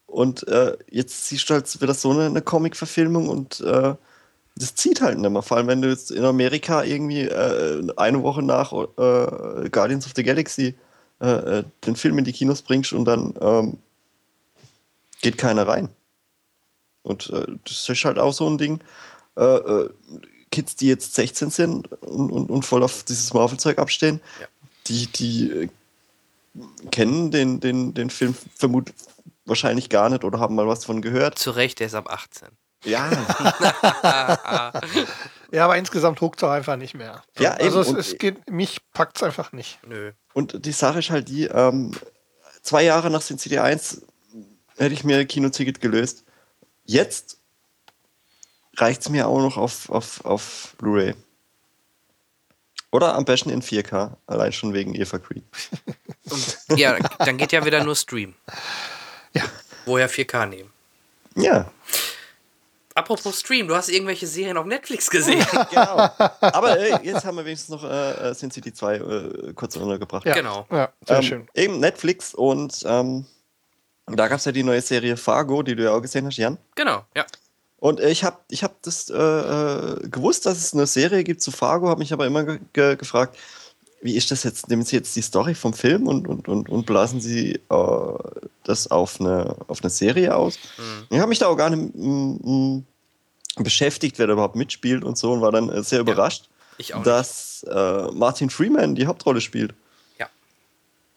[SPEAKER 2] Und äh, jetzt siehst du halt wieder so eine, eine Comic-Verfilmung und äh, das zieht halt nicht mehr. Vor allem, wenn du jetzt in Amerika irgendwie äh, eine Woche nach äh, Guardians of the Galaxy äh, äh, den Film in die Kinos bringst und dann ähm, geht keiner rein. Und äh, das ist halt auch so ein Ding. Äh, Kids, die jetzt 16 sind und, und, und voll auf dieses Marvel-Zeug abstehen,
[SPEAKER 1] Ja.
[SPEAKER 2] die, die kennen den, den, den Film vermutlich wahrscheinlich gar nicht oder haben mal was von gehört.
[SPEAKER 1] Zu Recht, der ist ab 18.
[SPEAKER 2] Ja, (laughs)
[SPEAKER 3] Ja, aber insgesamt huckt es auch einfach nicht mehr.
[SPEAKER 2] Ja,
[SPEAKER 3] also
[SPEAKER 2] eben.
[SPEAKER 3] es, es geht, mich packt es einfach nicht.
[SPEAKER 1] Nö.
[SPEAKER 2] und die Sache ist halt die, ähm, zwei Jahre nach Sin City 1 hätte ich mir ein Kinoticket gelöst. Jetzt reicht es mir auch noch auf, auf, auf Blu-ray. Oder am besten in 4K, allein schon wegen Eva Green. (laughs)
[SPEAKER 1] Und ja, dann geht ja wieder nur Stream.
[SPEAKER 3] Ja.
[SPEAKER 1] Woher 4K nehmen.
[SPEAKER 2] Ja,
[SPEAKER 1] Apropos Stream, du hast irgendwelche Serien auf Netflix gesehen. (laughs)
[SPEAKER 2] genau. Aber äh, jetzt haben wir wenigstens noch äh, äh, Sin City 2 äh, kurz untergebracht.
[SPEAKER 3] Ja.
[SPEAKER 1] Genau.
[SPEAKER 3] Ja, sehr
[SPEAKER 2] ähm,
[SPEAKER 3] schön.
[SPEAKER 2] Eben Netflix und ähm, da gab es ja die neue Serie Fargo, die du ja auch gesehen hast, Jan.
[SPEAKER 1] Genau, ja.
[SPEAKER 2] Und ich habe ich hab das äh, äh, gewusst, dass es eine Serie gibt zu Fargo, habe mich aber immer ge ge gefragt, wie ist das jetzt? Nehmen Sie jetzt die Story vom Film und, und, und, und blasen Sie äh, das auf eine, auf eine Serie aus?
[SPEAKER 1] Mhm.
[SPEAKER 2] Ich habe mich da auch gar nicht beschäftigt, wer da überhaupt mitspielt und so und war dann äh, sehr überrascht,
[SPEAKER 1] nicht.
[SPEAKER 2] dass äh, Martin Freeman die Hauptrolle spielt.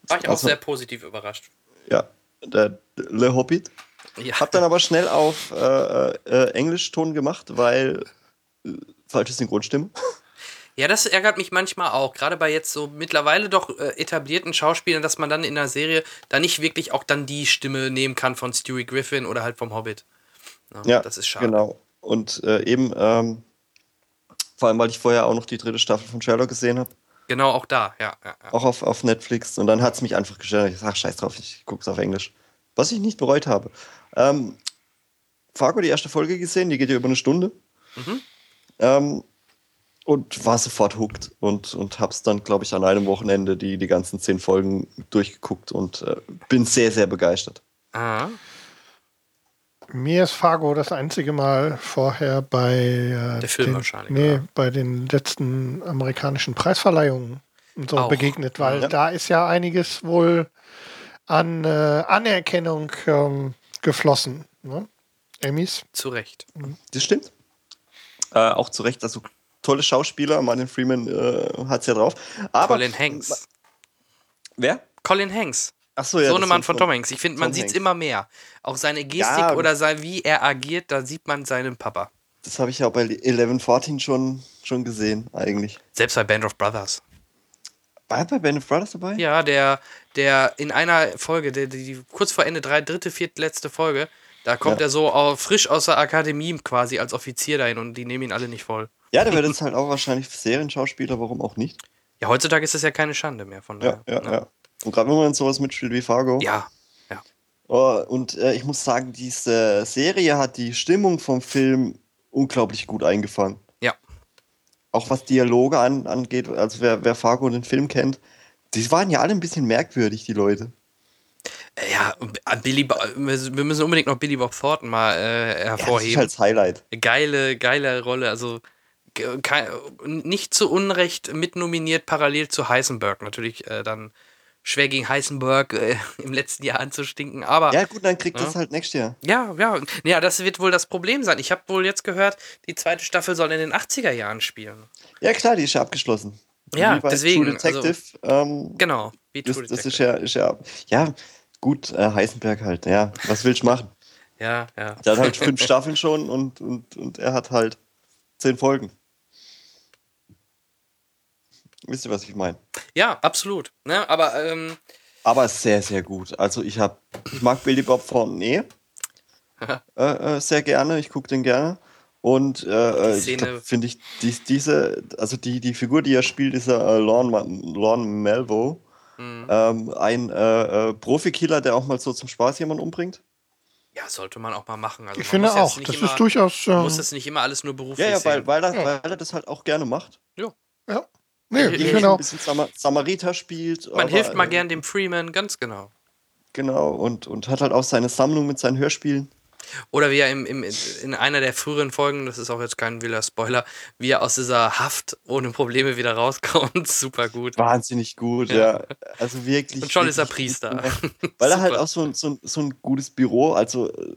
[SPEAKER 1] War ich auch
[SPEAKER 2] also-
[SPEAKER 1] sehr positiv überrascht.
[SPEAKER 2] Ja, der Le Hobbit.
[SPEAKER 1] Ja.
[SPEAKER 2] Hab dann aber schnell auf äh, äh, Englischton gemacht, weil äh, falsche Synchronstimme. (laughs)
[SPEAKER 1] ja, das ärgert mich manchmal auch. Gerade bei jetzt so mittlerweile doch äh, etablierten Schauspielern, dass man dann in der Serie da nicht wirklich auch dann die Stimme nehmen kann von Stewie Griffin oder halt vom Hobbit. Ja,
[SPEAKER 2] Ja,
[SPEAKER 1] das ist schade.
[SPEAKER 2] Genau. Und äh, eben, ähm, vor allem, weil ich vorher auch noch die dritte Staffel von Sherlock gesehen habe,
[SPEAKER 1] Genau, auch da, ja. ja, ja.
[SPEAKER 2] auch auf, auf Netflix. Und dann hat es mich einfach gestört. Ich sag, scheiß drauf, ich gucke es auf Englisch. Was ich nicht bereut habe. Ähm, Fargo, die erste Folge gesehen, die geht ja über eine Stunde.
[SPEAKER 1] Mhm.
[SPEAKER 2] Ähm, und war sofort hooked und, und hab's dann, glaube ich, an einem Wochenende die, die ganzen zehn Folgen durchgeguckt und äh, bin sehr, sehr begeistert.
[SPEAKER 1] Ah,
[SPEAKER 3] Mir ist Fargo das einzige Mal vorher bei äh,
[SPEAKER 1] Der Film
[SPEAKER 3] den,
[SPEAKER 1] wahrscheinlich,
[SPEAKER 3] Nee,
[SPEAKER 1] oder?
[SPEAKER 3] bei den letzten amerikanischen Preisverleihungen und so
[SPEAKER 1] Auch.
[SPEAKER 3] begegnet, weil
[SPEAKER 2] Ja.
[SPEAKER 3] da ist ja einiges wohl an äh, Anerkennung ähm, geflossen. Ne? Emmys.
[SPEAKER 1] zu Recht.
[SPEAKER 2] Das stimmt. Äh, auch zu Recht, also tolle Schauspieler, Martin Freeman äh, hat's ja drauf. Aber
[SPEAKER 1] Colin Hanks.
[SPEAKER 2] Wer?
[SPEAKER 1] Colin Hanks.
[SPEAKER 2] Achso, ja.
[SPEAKER 1] Sohnemann
[SPEAKER 2] das
[SPEAKER 1] von
[SPEAKER 2] sind
[SPEAKER 1] Tom Hanks. Ich finde, man sieht es immer mehr. Auch seine Gestik
[SPEAKER 2] Ja,
[SPEAKER 1] oder sein, wie er agiert, da sieht man seinen Papa.
[SPEAKER 2] Das habe ich ja auch bei 1114 schon, schon gesehen, eigentlich.
[SPEAKER 1] Selbst bei Band of Brothers.
[SPEAKER 2] War er bei Band of Brothers dabei?
[SPEAKER 1] Ja, der, der in einer Folge, der, die, kurz vor Ende, drei, dritte, vierte, letzte Folge, da kommt
[SPEAKER 2] Ja.
[SPEAKER 1] er so au- frisch aus der Akademie quasi als Offizier dahin und die nehmen ihn alle nicht voll.
[SPEAKER 2] Ja, der wird jetzt halt auch wahrscheinlich Serienschauspieler, warum auch nicht.
[SPEAKER 1] Ja, heutzutage ist das ja keine Schande mehr von
[SPEAKER 2] Ja,
[SPEAKER 1] daher.
[SPEAKER 2] ja, ja. Und gerade wenn man in sowas mitspielt wie Fargo.
[SPEAKER 1] Ja, ja.
[SPEAKER 2] Oh, und äh, ich muss sagen, diese Serie hat die Stimmung vom Film unglaublich gut eingefangen.
[SPEAKER 1] Ja.
[SPEAKER 2] Auch was Dialoge an, angeht, also wer, wer Fargo und den Film kennt, die waren ja alle ein bisschen merkwürdig, die Leute.
[SPEAKER 1] Äh, Ja, äh, Billy, Bo- wir müssen unbedingt noch Billy Bob Thornton mal äh,
[SPEAKER 2] Ja, das ist
[SPEAKER 1] hervorheben.
[SPEAKER 2] halt das Highlight.
[SPEAKER 1] geile, geile Rolle. Also Nicht zu Unrecht mitnominiert, parallel zu Heisenberg. Natürlich äh, dann schwer gegen Heisenberg äh, (laughs) im letzten Jahr anzustinken, aber
[SPEAKER 2] Ja, gut, dann kriegt
[SPEAKER 1] Ja.
[SPEAKER 2] das halt nächstes Jahr.
[SPEAKER 1] ja, ja, ja, das wird wohl das Problem sein. Ich habe wohl jetzt gehört, die zweite Staffel soll in den 80er Jahren spielen.
[SPEAKER 2] Ja, klar, die ist ja abgeschlossen.
[SPEAKER 1] Ja, deswegen,
[SPEAKER 2] True Detective. ähm,
[SPEAKER 1] Genau, wie
[SPEAKER 2] das,
[SPEAKER 1] True
[SPEAKER 2] das ist
[SPEAKER 1] Detective.
[SPEAKER 2] ja, ist ja, ja, gut, äh, Heisenberg halt, ja. Was willst du machen?
[SPEAKER 1] ja, ja.
[SPEAKER 2] Der hat halt (laughs) fünf Staffeln schon und, und, und er hat halt zehn Folgen. Wisst ihr, was ich meine?
[SPEAKER 1] Ja, absolut. Ne? Aber ähm,
[SPEAKER 2] Aber sehr, sehr gut. Also ich habe, ich mag Billy Bob Fournier (laughs) äh, äh, sehr gerne. Ich gucke den gerne. Und äh, äh, finde ich dies, diese, also die, die Figur, die er spielt, dieser äh, Lorne, Lorne Melvo,
[SPEAKER 1] Mhm.
[SPEAKER 2] ähm, ein äh, äh, Profikiller, der auch mal so zum Spaß jemanden umbringt.
[SPEAKER 1] ja, sollte man auch mal machen. Also
[SPEAKER 3] Ich finde auch, das
[SPEAKER 1] immer,
[SPEAKER 3] ist durchaus.
[SPEAKER 1] man
[SPEAKER 3] Äh,
[SPEAKER 1] muss das nicht immer alles nur beruflich
[SPEAKER 2] Ja, ja, weil, weil, er, weil er das halt auch gerne macht.
[SPEAKER 3] ja. Nee,
[SPEAKER 1] Ich-
[SPEAKER 3] ich
[SPEAKER 2] Irgendwie
[SPEAKER 3] finde
[SPEAKER 2] ein bisschen Samar Samariter spielt.
[SPEAKER 1] Man
[SPEAKER 2] aber,
[SPEAKER 1] hilft mal
[SPEAKER 2] äh,
[SPEAKER 1] gern dem Freeman, ganz genau.
[SPEAKER 2] Genau, und, und hat halt auch seine Sammlung mit seinen Hörspielen.
[SPEAKER 1] Oder wie er im, im, in einer der früheren Folgen, das ist auch jetzt kein wilder Spoiler, wie er aus dieser Haft ohne Probleme wieder rauskommt. (laughs) Super gut.
[SPEAKER 2] Wahnsinnig gut, ja. Also wirklich.
[SPEAKER 1] Und schon ist er
[SPEAKER 2] wirklich
[SPEAKER 1] Priester. (laughs)
[SPEAKER 2] Weil er halt auch so ein, so, ein, so ein gutes Büro, also äh,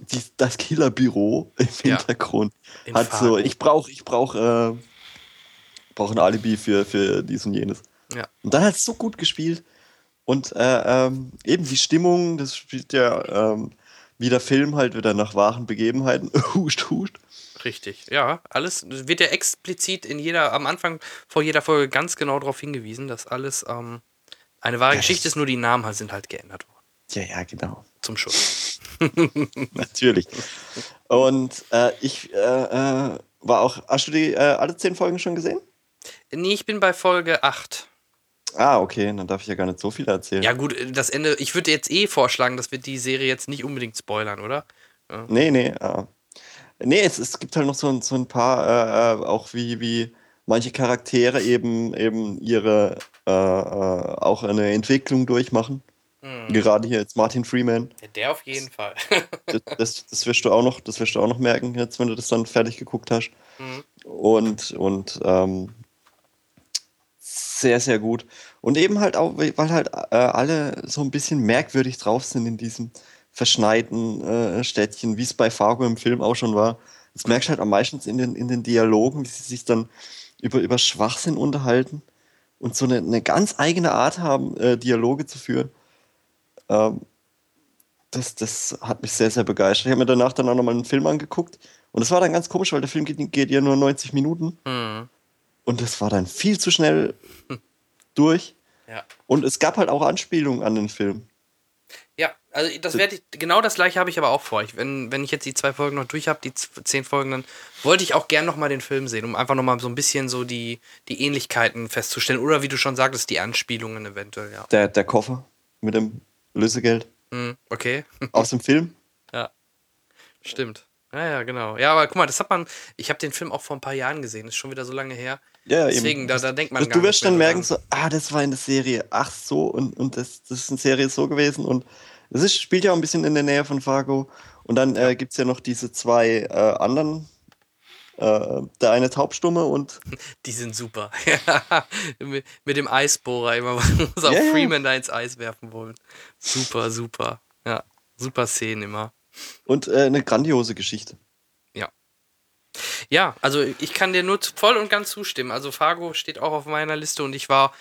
[SPEAKER 2] die, das Killerbüro im
[SPEAKER 1] Ja.
[SPEAKER 2] Hintergrund
[SPEAKER 1] In
[SPEAKER 2] hat
[SPEAKER 1] Fargo.
[SPEAKER 2] so, ich brauche ich brauch, äh, brauch ein Alibi für, für dies und jenes.
[SPEAKER 1] Ja.
[SPEAKER 2] Und dann hat es so gut gespielt. Und äh, ähm, eben die Stimmung, das spielt ja ähm, wie der Film halt wieder nach wahren Begebenheiten. (laughs) huscht, huscht.
[SPEAKER 1] Richtig, ja, alles wird ja explizit in jeder, am Anfang vor jeder Folge ganz genau darauf hingewiesen, dass alles ähm, eine wahre
[SPEAKER 2] Ja,
[SPEAKER 1] Geschichte ist, nur die Namen halt sind halt geändert worden.
[SPEAKER 2] Ja, ja, genau.
[SPEAKER 1] Zum Schutz. (laughs) (laughs)
[SPEAKER 2] Natürlich. Und äh, ich äh, äh, war auch. Hast du die äh, alle zehn Folgen schon gesehen?
[SPEAKER 1] Nee, ich bin bei Folge 8.
[SPEAKER 2] Ah, okay, dann darf ich ja gar nicht so viel erzählen.
[SPEAKER 1] Ja, gut, das Ende, ich würde jetzt eh vorschlagen, dass wir die Serie jetzt nicht unbedingt spoilern, oder?
[SPEAKER 2] Nee, nee. ah. Nee, es, es gibt halt noch so, ein- so ein paar, äh, äh, auch wie, wie manche Charaktere eben, eben ihre äh, äh, auch eine Entwicklung durchmachen.
[SPEAKER 1] Mhm.
[SPEAKER 2] Gerade hier jetzt Martin Freeman.
[SPEAKER 1] Ja, der auf jeden Fall.
[SPEAKER 2] Das, das, das wirst du auch noch, das wirst du auch noch merken, jetzt, wenn du das dann fertig geguckt hast.
[SPEAKER 1] Mhm.
[SPEAKER 2] Und, und ähm, sehr, sehr gut. Und eben halt auch, weil halt äh, alle so ein bisschen merkwürdig drauf sind in diesem verschneiten äh, Städtchen, wie es bei Fargo im Film auch schon war. Das merkst du halt am meisten in den, in den Dialogen, wie sie sich dann über, über Schwachsinn unterhalten und so eine, eine ganz eigene Art haben, äh, Dialoge zu führen. Ähm, das, das hat mich sehr, sehr begeistert. Ich habe mir danach dann auch nochmal einen Film angeguckt und das war dann ganz komisch, weil der Film geht, geht ja nur 90 Minuten
[SPEAKER 1] Mhm.
[SPEAKER 2] Und das war dann viel zu schnell durch.
[SPEAKER 1] Ja.
[SPEAKER 2] Und es gab halt auch Anspielungen an den Film.
[SPEAKER 1] Ja, also das werde ich, genau das gleiche habe ich aber auch vor. Ich, wenn, wenn ich jetzt die zwei Folgen noch durch habe, die zehn Folgen, dann wollte ich auch gern nochmal den Film sehen, um einfach nochmal so ein bisschen so die, die Ähnlichkeiten festzustellen. Oder wie du schon sagtest, die Anspielungen eventuell, ja.
[SPEAKER 2] Der, der Koffer mit dem Lösegeld
[SPEAKER 1] Mhm, okay.
[SPEAKER 2] aus dem Film. (laughs)
[SPEAKER 1] Ja. Stimmt. Ja, ja, genau. Ja, aber guck mal, das hat man, ich habe den Film auch vor ein paar Jahren gesehen, ist schon wieder so lange her.
[SPEAKER 2] Ja, ja,
[SPEAKER 1] Deswegen,
[SPEAKER 2] eben.
[SPEAKER 1] da, da denkt man
[SPEAKER 2] Du, du wirst dann merken, so, ah, das war in der Serie, ach so, und, und das, das ist eine Serie so gewesen. Und es ist, spielt ja auch ein bisschen in der Nähe von Fargo. Und dann äh, gibt es ja noch diese zwei äh, anderen. Äh, der eine taubstumme und (laughs)
[SPEAKER 1] Die sind super. (laughs) Mit, mit dem Eisbohrer immer, man muss auch
[SPEAKER 2] ja.
[SPEAKER 1] Freeman da ins Eis werfen wollen. Super, super. Ja, super Szenen immer.
[SPEAKER 2] Und äh, eine grandiose Geschichte.
[SPEAKER 1] Ja, also ich kann dir nur voll und ganz zustimmen. Also Fargo steht auch auf meiner Liste und ich war,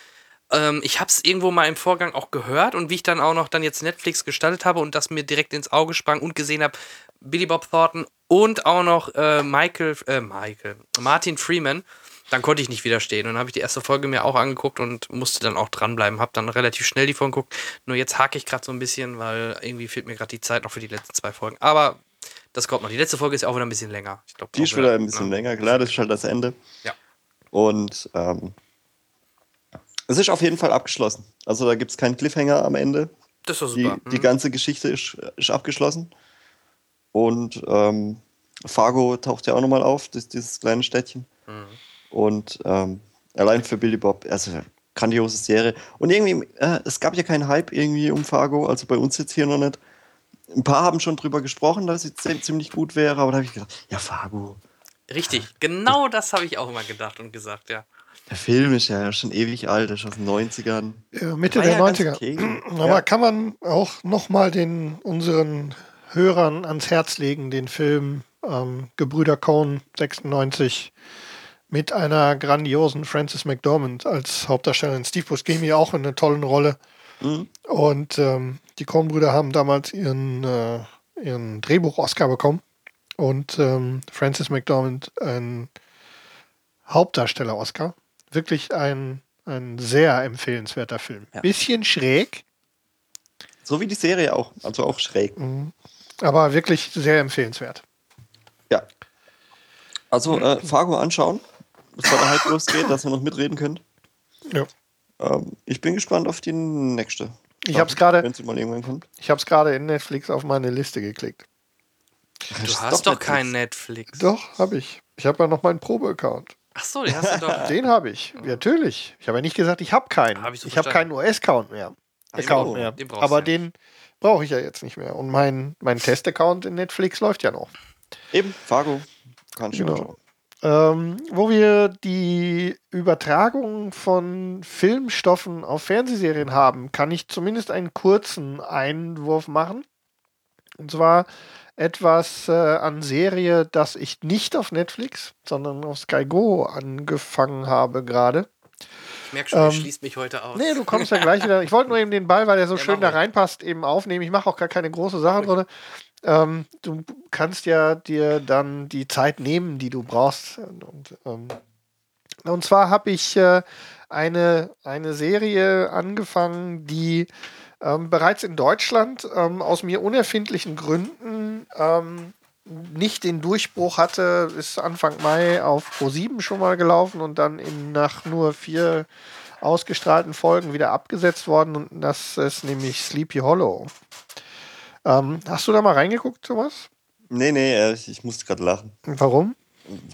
[SPEAKER 1] ähm, ich habe es irgendwo mal im Vorgang auch gehört und wie ich dann auch noch dann jetzt Netflix gestaltet habe und das mir direkt ins Auge sprang und gesehen habe, Billy Bob Thornton und auch noch äh, Michael, äh, Michael, Martin Freeman, dann konnte ich nicht widerstehen. Und dann habe ich die erste Folge mir auch angeguckt und musste dann auch dranbleiben. Habe dann relativ schnell die Folgen geguckt. Nur jetzt hake ich gerade so ein bisschen, weil irgendwie fehlt mir gerade die Zeit noch für die letzten zwei Folgen. Aber das kommt noch. Die letzte Folge ist auch wieder ein bisschen länger. Ich glaub,
[SPEAKER 2] Die ist wieder ein bisschen
[SPEAKER 1] ne?
[SPEAKER 2] länger, klar, das ist halt das Ende.
[SPEAKER 1] Ja.
[SPEAKER 2] Und ähm, es ist auf jeden Fall abgeschlossen. Also da gibt es keinen Cliffhanger am Ende.
[SPEAKER 1] Das ist doch
[SPEAKER 2] Die,
[SPEAKER 1] super.
[SPEAKER 2] die
[SPEAKER 1] Mhm.
[SPEAKER 2] ganze Geschichte ist, ist abgeschlossen. Und ähm, Fargo taucht ja auch nochmal auf, das, dieses kleine Städtchen.
[SPEAKER 1] Mhm.
[SPEAKER 2] Und ähm, allein für Billy Bob, also grandiose Serie. Und irgendwie, äh, es gab ja keinen Hype irgendwie um Fargo, also bei uns jetzt hier noch nicht. Ein paar haben schon drüber gesprochen, dass zi- ziemlich gut wäre, aber da habe ich gedacht, ja, Fargo.
[SPEAKER 1] Richtig, genau das habe ich auch immer gedacht und gesagt, ja.
[SPEAKER 2] Der Film ist ja schon ewig alt, ist aus den 90ern.
[SPEAKER 3] Äh, Mitte der
[SPEAKER 1] ja ganz
[SPEAKER 3] 90er.
[SPEAKER 2] Okay. (clears throat)
[SPEAKER 3] Aber
[SPEAKER 2] Ja.
[SPEAKER 3] kann man auch nochmal den unseren Hörern ans Herz legen, den Film ähm, Gebrüder Cohn 96 mit einer grandiosen Frances McDormand als Hauptdarstellerin. Steve Buscemi auch in einer tollen Rolle.
[SPEAKER 2] Mhm.
[SPEAKER 3] Und ähm, die Coen-Brüder haben damals ihren, äh, ihren Drehbuch-Oscar bekommen. Und ähm, Frances McDormand einen Hauptdarsteller-Oscar. Wirklich ein, ein sehr empfehlenswerter Film.
[SPEAKER 2] Ja.
[SPEAKER 3] Bisschen schräg,
[SPEAKER 2] So wie die Serie auch. Also auch schräg.
[SPEAKER 3] aber wirklich sehr empfehlenswert.
[SPEAKER 2] Ja. Also äh, Fargo anschauen, bevor der Hype losgeht, dass ihr noch mitreden könnt.
[SPEAKER 3] Ja.
[SPEAKER 2] Ähm, ich bin gespannt auf die nächste.
[SPEAKER 3] Ich hab's gerade-
[SPEAKER 2] Wenn sie mal irgendwann kommt.
[SPEAKER 3] Ich habe es gerade in Netflix auf meine Liste geklickt.
[SPEAKER 1] Du hast doch kein Netflix.
[SPEAKER 3] Doch, habe ich. Ich habe ja noch meinen Probe-Account.
[SPEAKER 1] Ach so, den hast du doch. (laughs)
[SPEAKER 3] Den habe ich. Ja, natürlich. Ich habe ja nicht gesagt, ich habe keinen.
[SPEAKER 1] Hab ich so
[SPEAKER 3] ich habe keinen. US-Account mehr.
[SPEAKER 1] Ach
[SPEAKER 3] Account mehr.
[SPEAKER 1] den
[SPEAKER 3] Aber
[SPEAKER 1] du ja
[SPEAKER 3] den brauche ich ja jetzt nicht mehr. Und mein, mein Test-Account in Netflix läuft ja noch.
[SPEAKER 2] Eben, Fargo. Kann ich
[SPEAKER 3] Genau.
[SPEAKER 2] mal schauen.
[SPEAKER 3] Ähm, wo wir die Übertragung von Filmstoffen auf Fernsehserien haben, kann ich zumindest einen kurzen Einwurf machen. Und zwar etwas äh, an Serie, das ich nicht auf Netflix, sondern auf Sky Go angefangen habe gerade.
[SPEAKER 1] Ich merke schon,
[SPEAKER 3] Ähm,
[SPEAKER 1] du schließt mich heute aus.
[SPEAKER 3] Nee, du kommst ja gleich wieder. Ich wollte nur eben den Ball, weil der so
[SPEAKER 1] Ja,
[SPEAKER 3] schön da reinpasst, eben aufnehmen. Ich mache auch gar keine große Sache drin. Ähm, du kannst ja dir dann die Zeit nehmen, die du brauchst. Und, ähm, und zwar habe ich äh, eine, eine Serie angefangen, die ähm, bereits in Deutschland ähm, aus mir unerfindlichen Gründen ähm, nicht den Durchbruch hatte, ist Anfang Mai auf Pro7 schon mal gelaufen und dann in, nach nur vier ausgestrahlten Folgen wieder abgesetzt worden und das ist nämlich Sleepy Hollow. Ähm, hast du da mal reingeguckt, Thomas?
[SPEAKER 2] Nee, nee, äh, ich, ich musste gerade lachen.
[SPEAKER 3] Warum?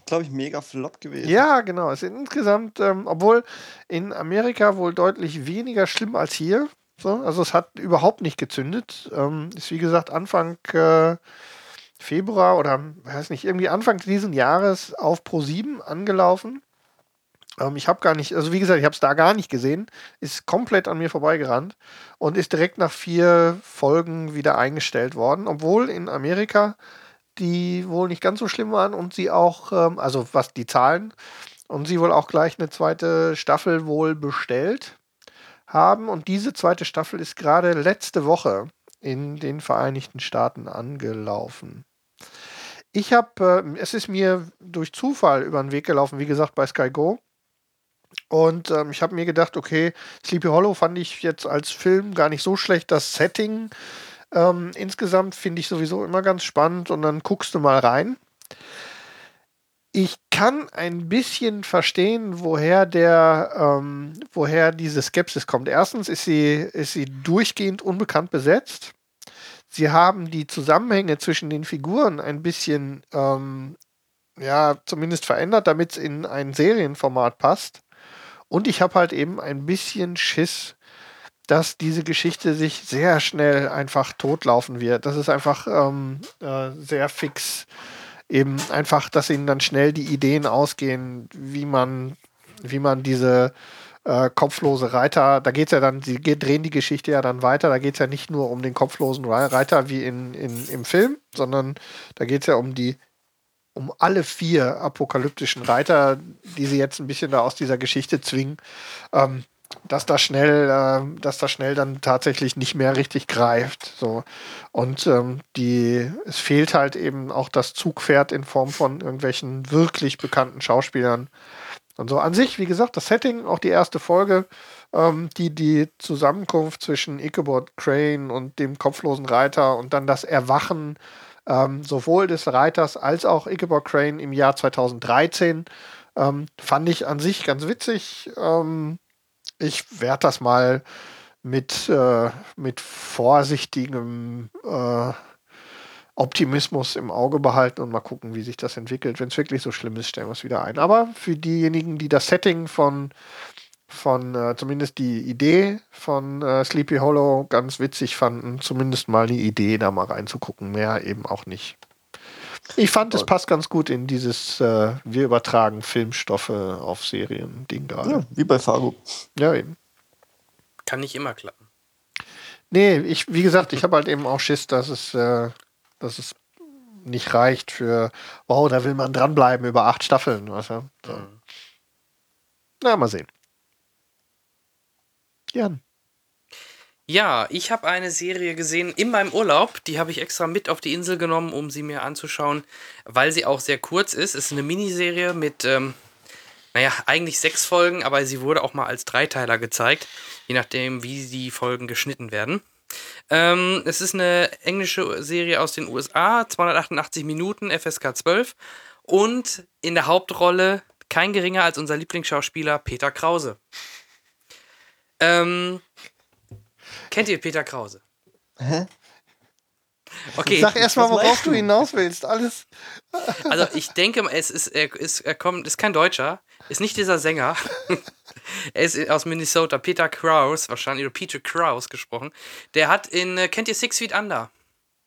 [SPEAKER 2] Glaube ich, mega flop gewesen.
[SPEAKER 3] Ja, genau. Es ist insgesamt, ähm, obwohl in Amerika wohl deutlich weniger schlimm als hier. So, also es hat überhaupt nicht gezündet. Ähm, ist wie gesagt Anfang äh, Februar oder weiß nicht, irgendwie Anfang diesen Jahres auf Pro7 angelaufen. Ähm, ich habe gar nicht, also wie gesagt, ich habe es da gar nicht gesehen. Ist komplett an mir vorbeigerannt und ist direkt nach vier Folgen wieder eingestellt worden, obwohl in Amerika die wohl nicht ganz so schlimm waren und sie auch, ähm, also was die Zahlen, und sie wohl auch gleich eine zweite Staffel wohl bestellt haben. Und diese zweite Staffel ist gerade letzte Woche in den Vereinigten Staaten angelaufen. Ich habe, äh, es ist mir durch Zufall über den Weg gelaufen, wie gesagt, bei Sky Go. Und ähm, ich habe mir gedacht, okay, Sleepy Hollow fand ich jetzt als Film gar nicht so schlecht. Das Setting ähm, insgesamt finde ich sowieso immer ganz spannend und dann guckst du mal rein. Ich kann ein bisschen verstehen, woher der, ähm, woher diese Skepsis kommt. Erstens ist sie, ist sie durchgehend unbekannt besetzt. Sie haben die Zusammenhänge zwischen den Figuren ein bisschen, ähm, ja, zumindest verändert, damit es in ein Serienformat passt. Und ich habe halt eben ein bisschen Schiss, dass diese Geschichte sich sehr schnell einfach totlaufen wird. Das ist einfach ähm, äh, sehr fix. Eben einfach, dass ihnen dann schnell die Ideen ausgehen, wie man, wie man diese äh, kopflose Reiter, da geht es ja dann, sie drehen die Geschichte ja dann weiter, da geht es ja nicht nur um den kopflosen Re- Reiter wie in, in, im Film, sondern da geht es ja um die, um alle vier apokalyptischen Reiter, die sie jetzt ein bisschen da aus dieser Geschichte zwingen. Ähm, dass das schnell, äh, dass das schnell dann tatsächlich nicht mehr richtig greift. So. Und ähm, die, es fehlt halt eben auch das Zugpferd in Form von irgendwelchen wirklich bekannten Schauspielern. Und so an sich, wie gesagt, das Setting, auch die erste Folge, ähm, die, die Zusammenkunft zwischen Ichabod Crane und dem kopflosen Reiter und dann das Erwachen ähm, sowohl des Reiters als auch Ichabod Crane im Jahr 2013, ähm, fand ich an sich ganz witzig. Ähm, ich werde das mal mit, äh, mit vorsichtigem äh, Optimismus im Auge behalten und mal gucken, wie sich das entwickelt. Wenn es wirklich so schlimm ist, stellen wir es wieder ein. Aber für diejenigen, die das Setting von, von äh, zumindest die Idee von äh, Sleepy Hollow ganz witzig fanden, zumindest mal die Idee, da mal reinzugucken, mehr eben auch nicht. Ich fand, es passt ganz gut in dieses, äh, wir übertragen Filmstoffe auf Serien-Ding
[SPEAKER 2] Ja,
[SPEAKER 3] gerade.
[SPEAKER 2] wie bei Fargo.
[SPEAKER 3] Ja. eben.
[SPEAKER 1] Kann nicht immer klappen.
[SPEAKER 3] Nee, ich, wie gesagt, ich habe halt eben auch Schiss, dass es, äh, dass es nicht reicht für, wow, da will man dranbleiben über acht Staffeln. Weißt du? so. Na, mal sehen. Jan.
[SPEAKER 1] Ja, ich habe eine Serie gesehen in meinem Urlaub. Die habe ich extra mit auf die Insel genommen, um sie mir anzuschauen, weil sie auch sehr kurz ist. Es ist eine Miniserie mit, ähm, naja, eigentlich sechs Folgen, aber sie wurde auch mal als Dreiteiler gezeigt, je nachdem, wie die Folgen geschnitten werden. Ähm, es ist eine englische Serie aus den USA, 288 Minuten, FSK 12. Und in der Hauptrolle kein geringer als unser Lieblingsschauspieler Peter Krause. Ähm, kennt ihr Peter Krause?
[SPEAKER 2] Hä?
[SPEAKER 1] Okay,
[SPEAKER 3] Sag erstmal, worauf du? hinaus willst. Alles.
[SPEAKER 1] also ich denke, es ist, er ist, er kommt, ist kein Deutscher, ist nicht dieser Sänger. (laughs) er ist aus Minnesota, Peter Krause, wahrscheinlich, oder Peter Krause gesprochen. Der hat in, äh, kennt ihr Six Feet Under?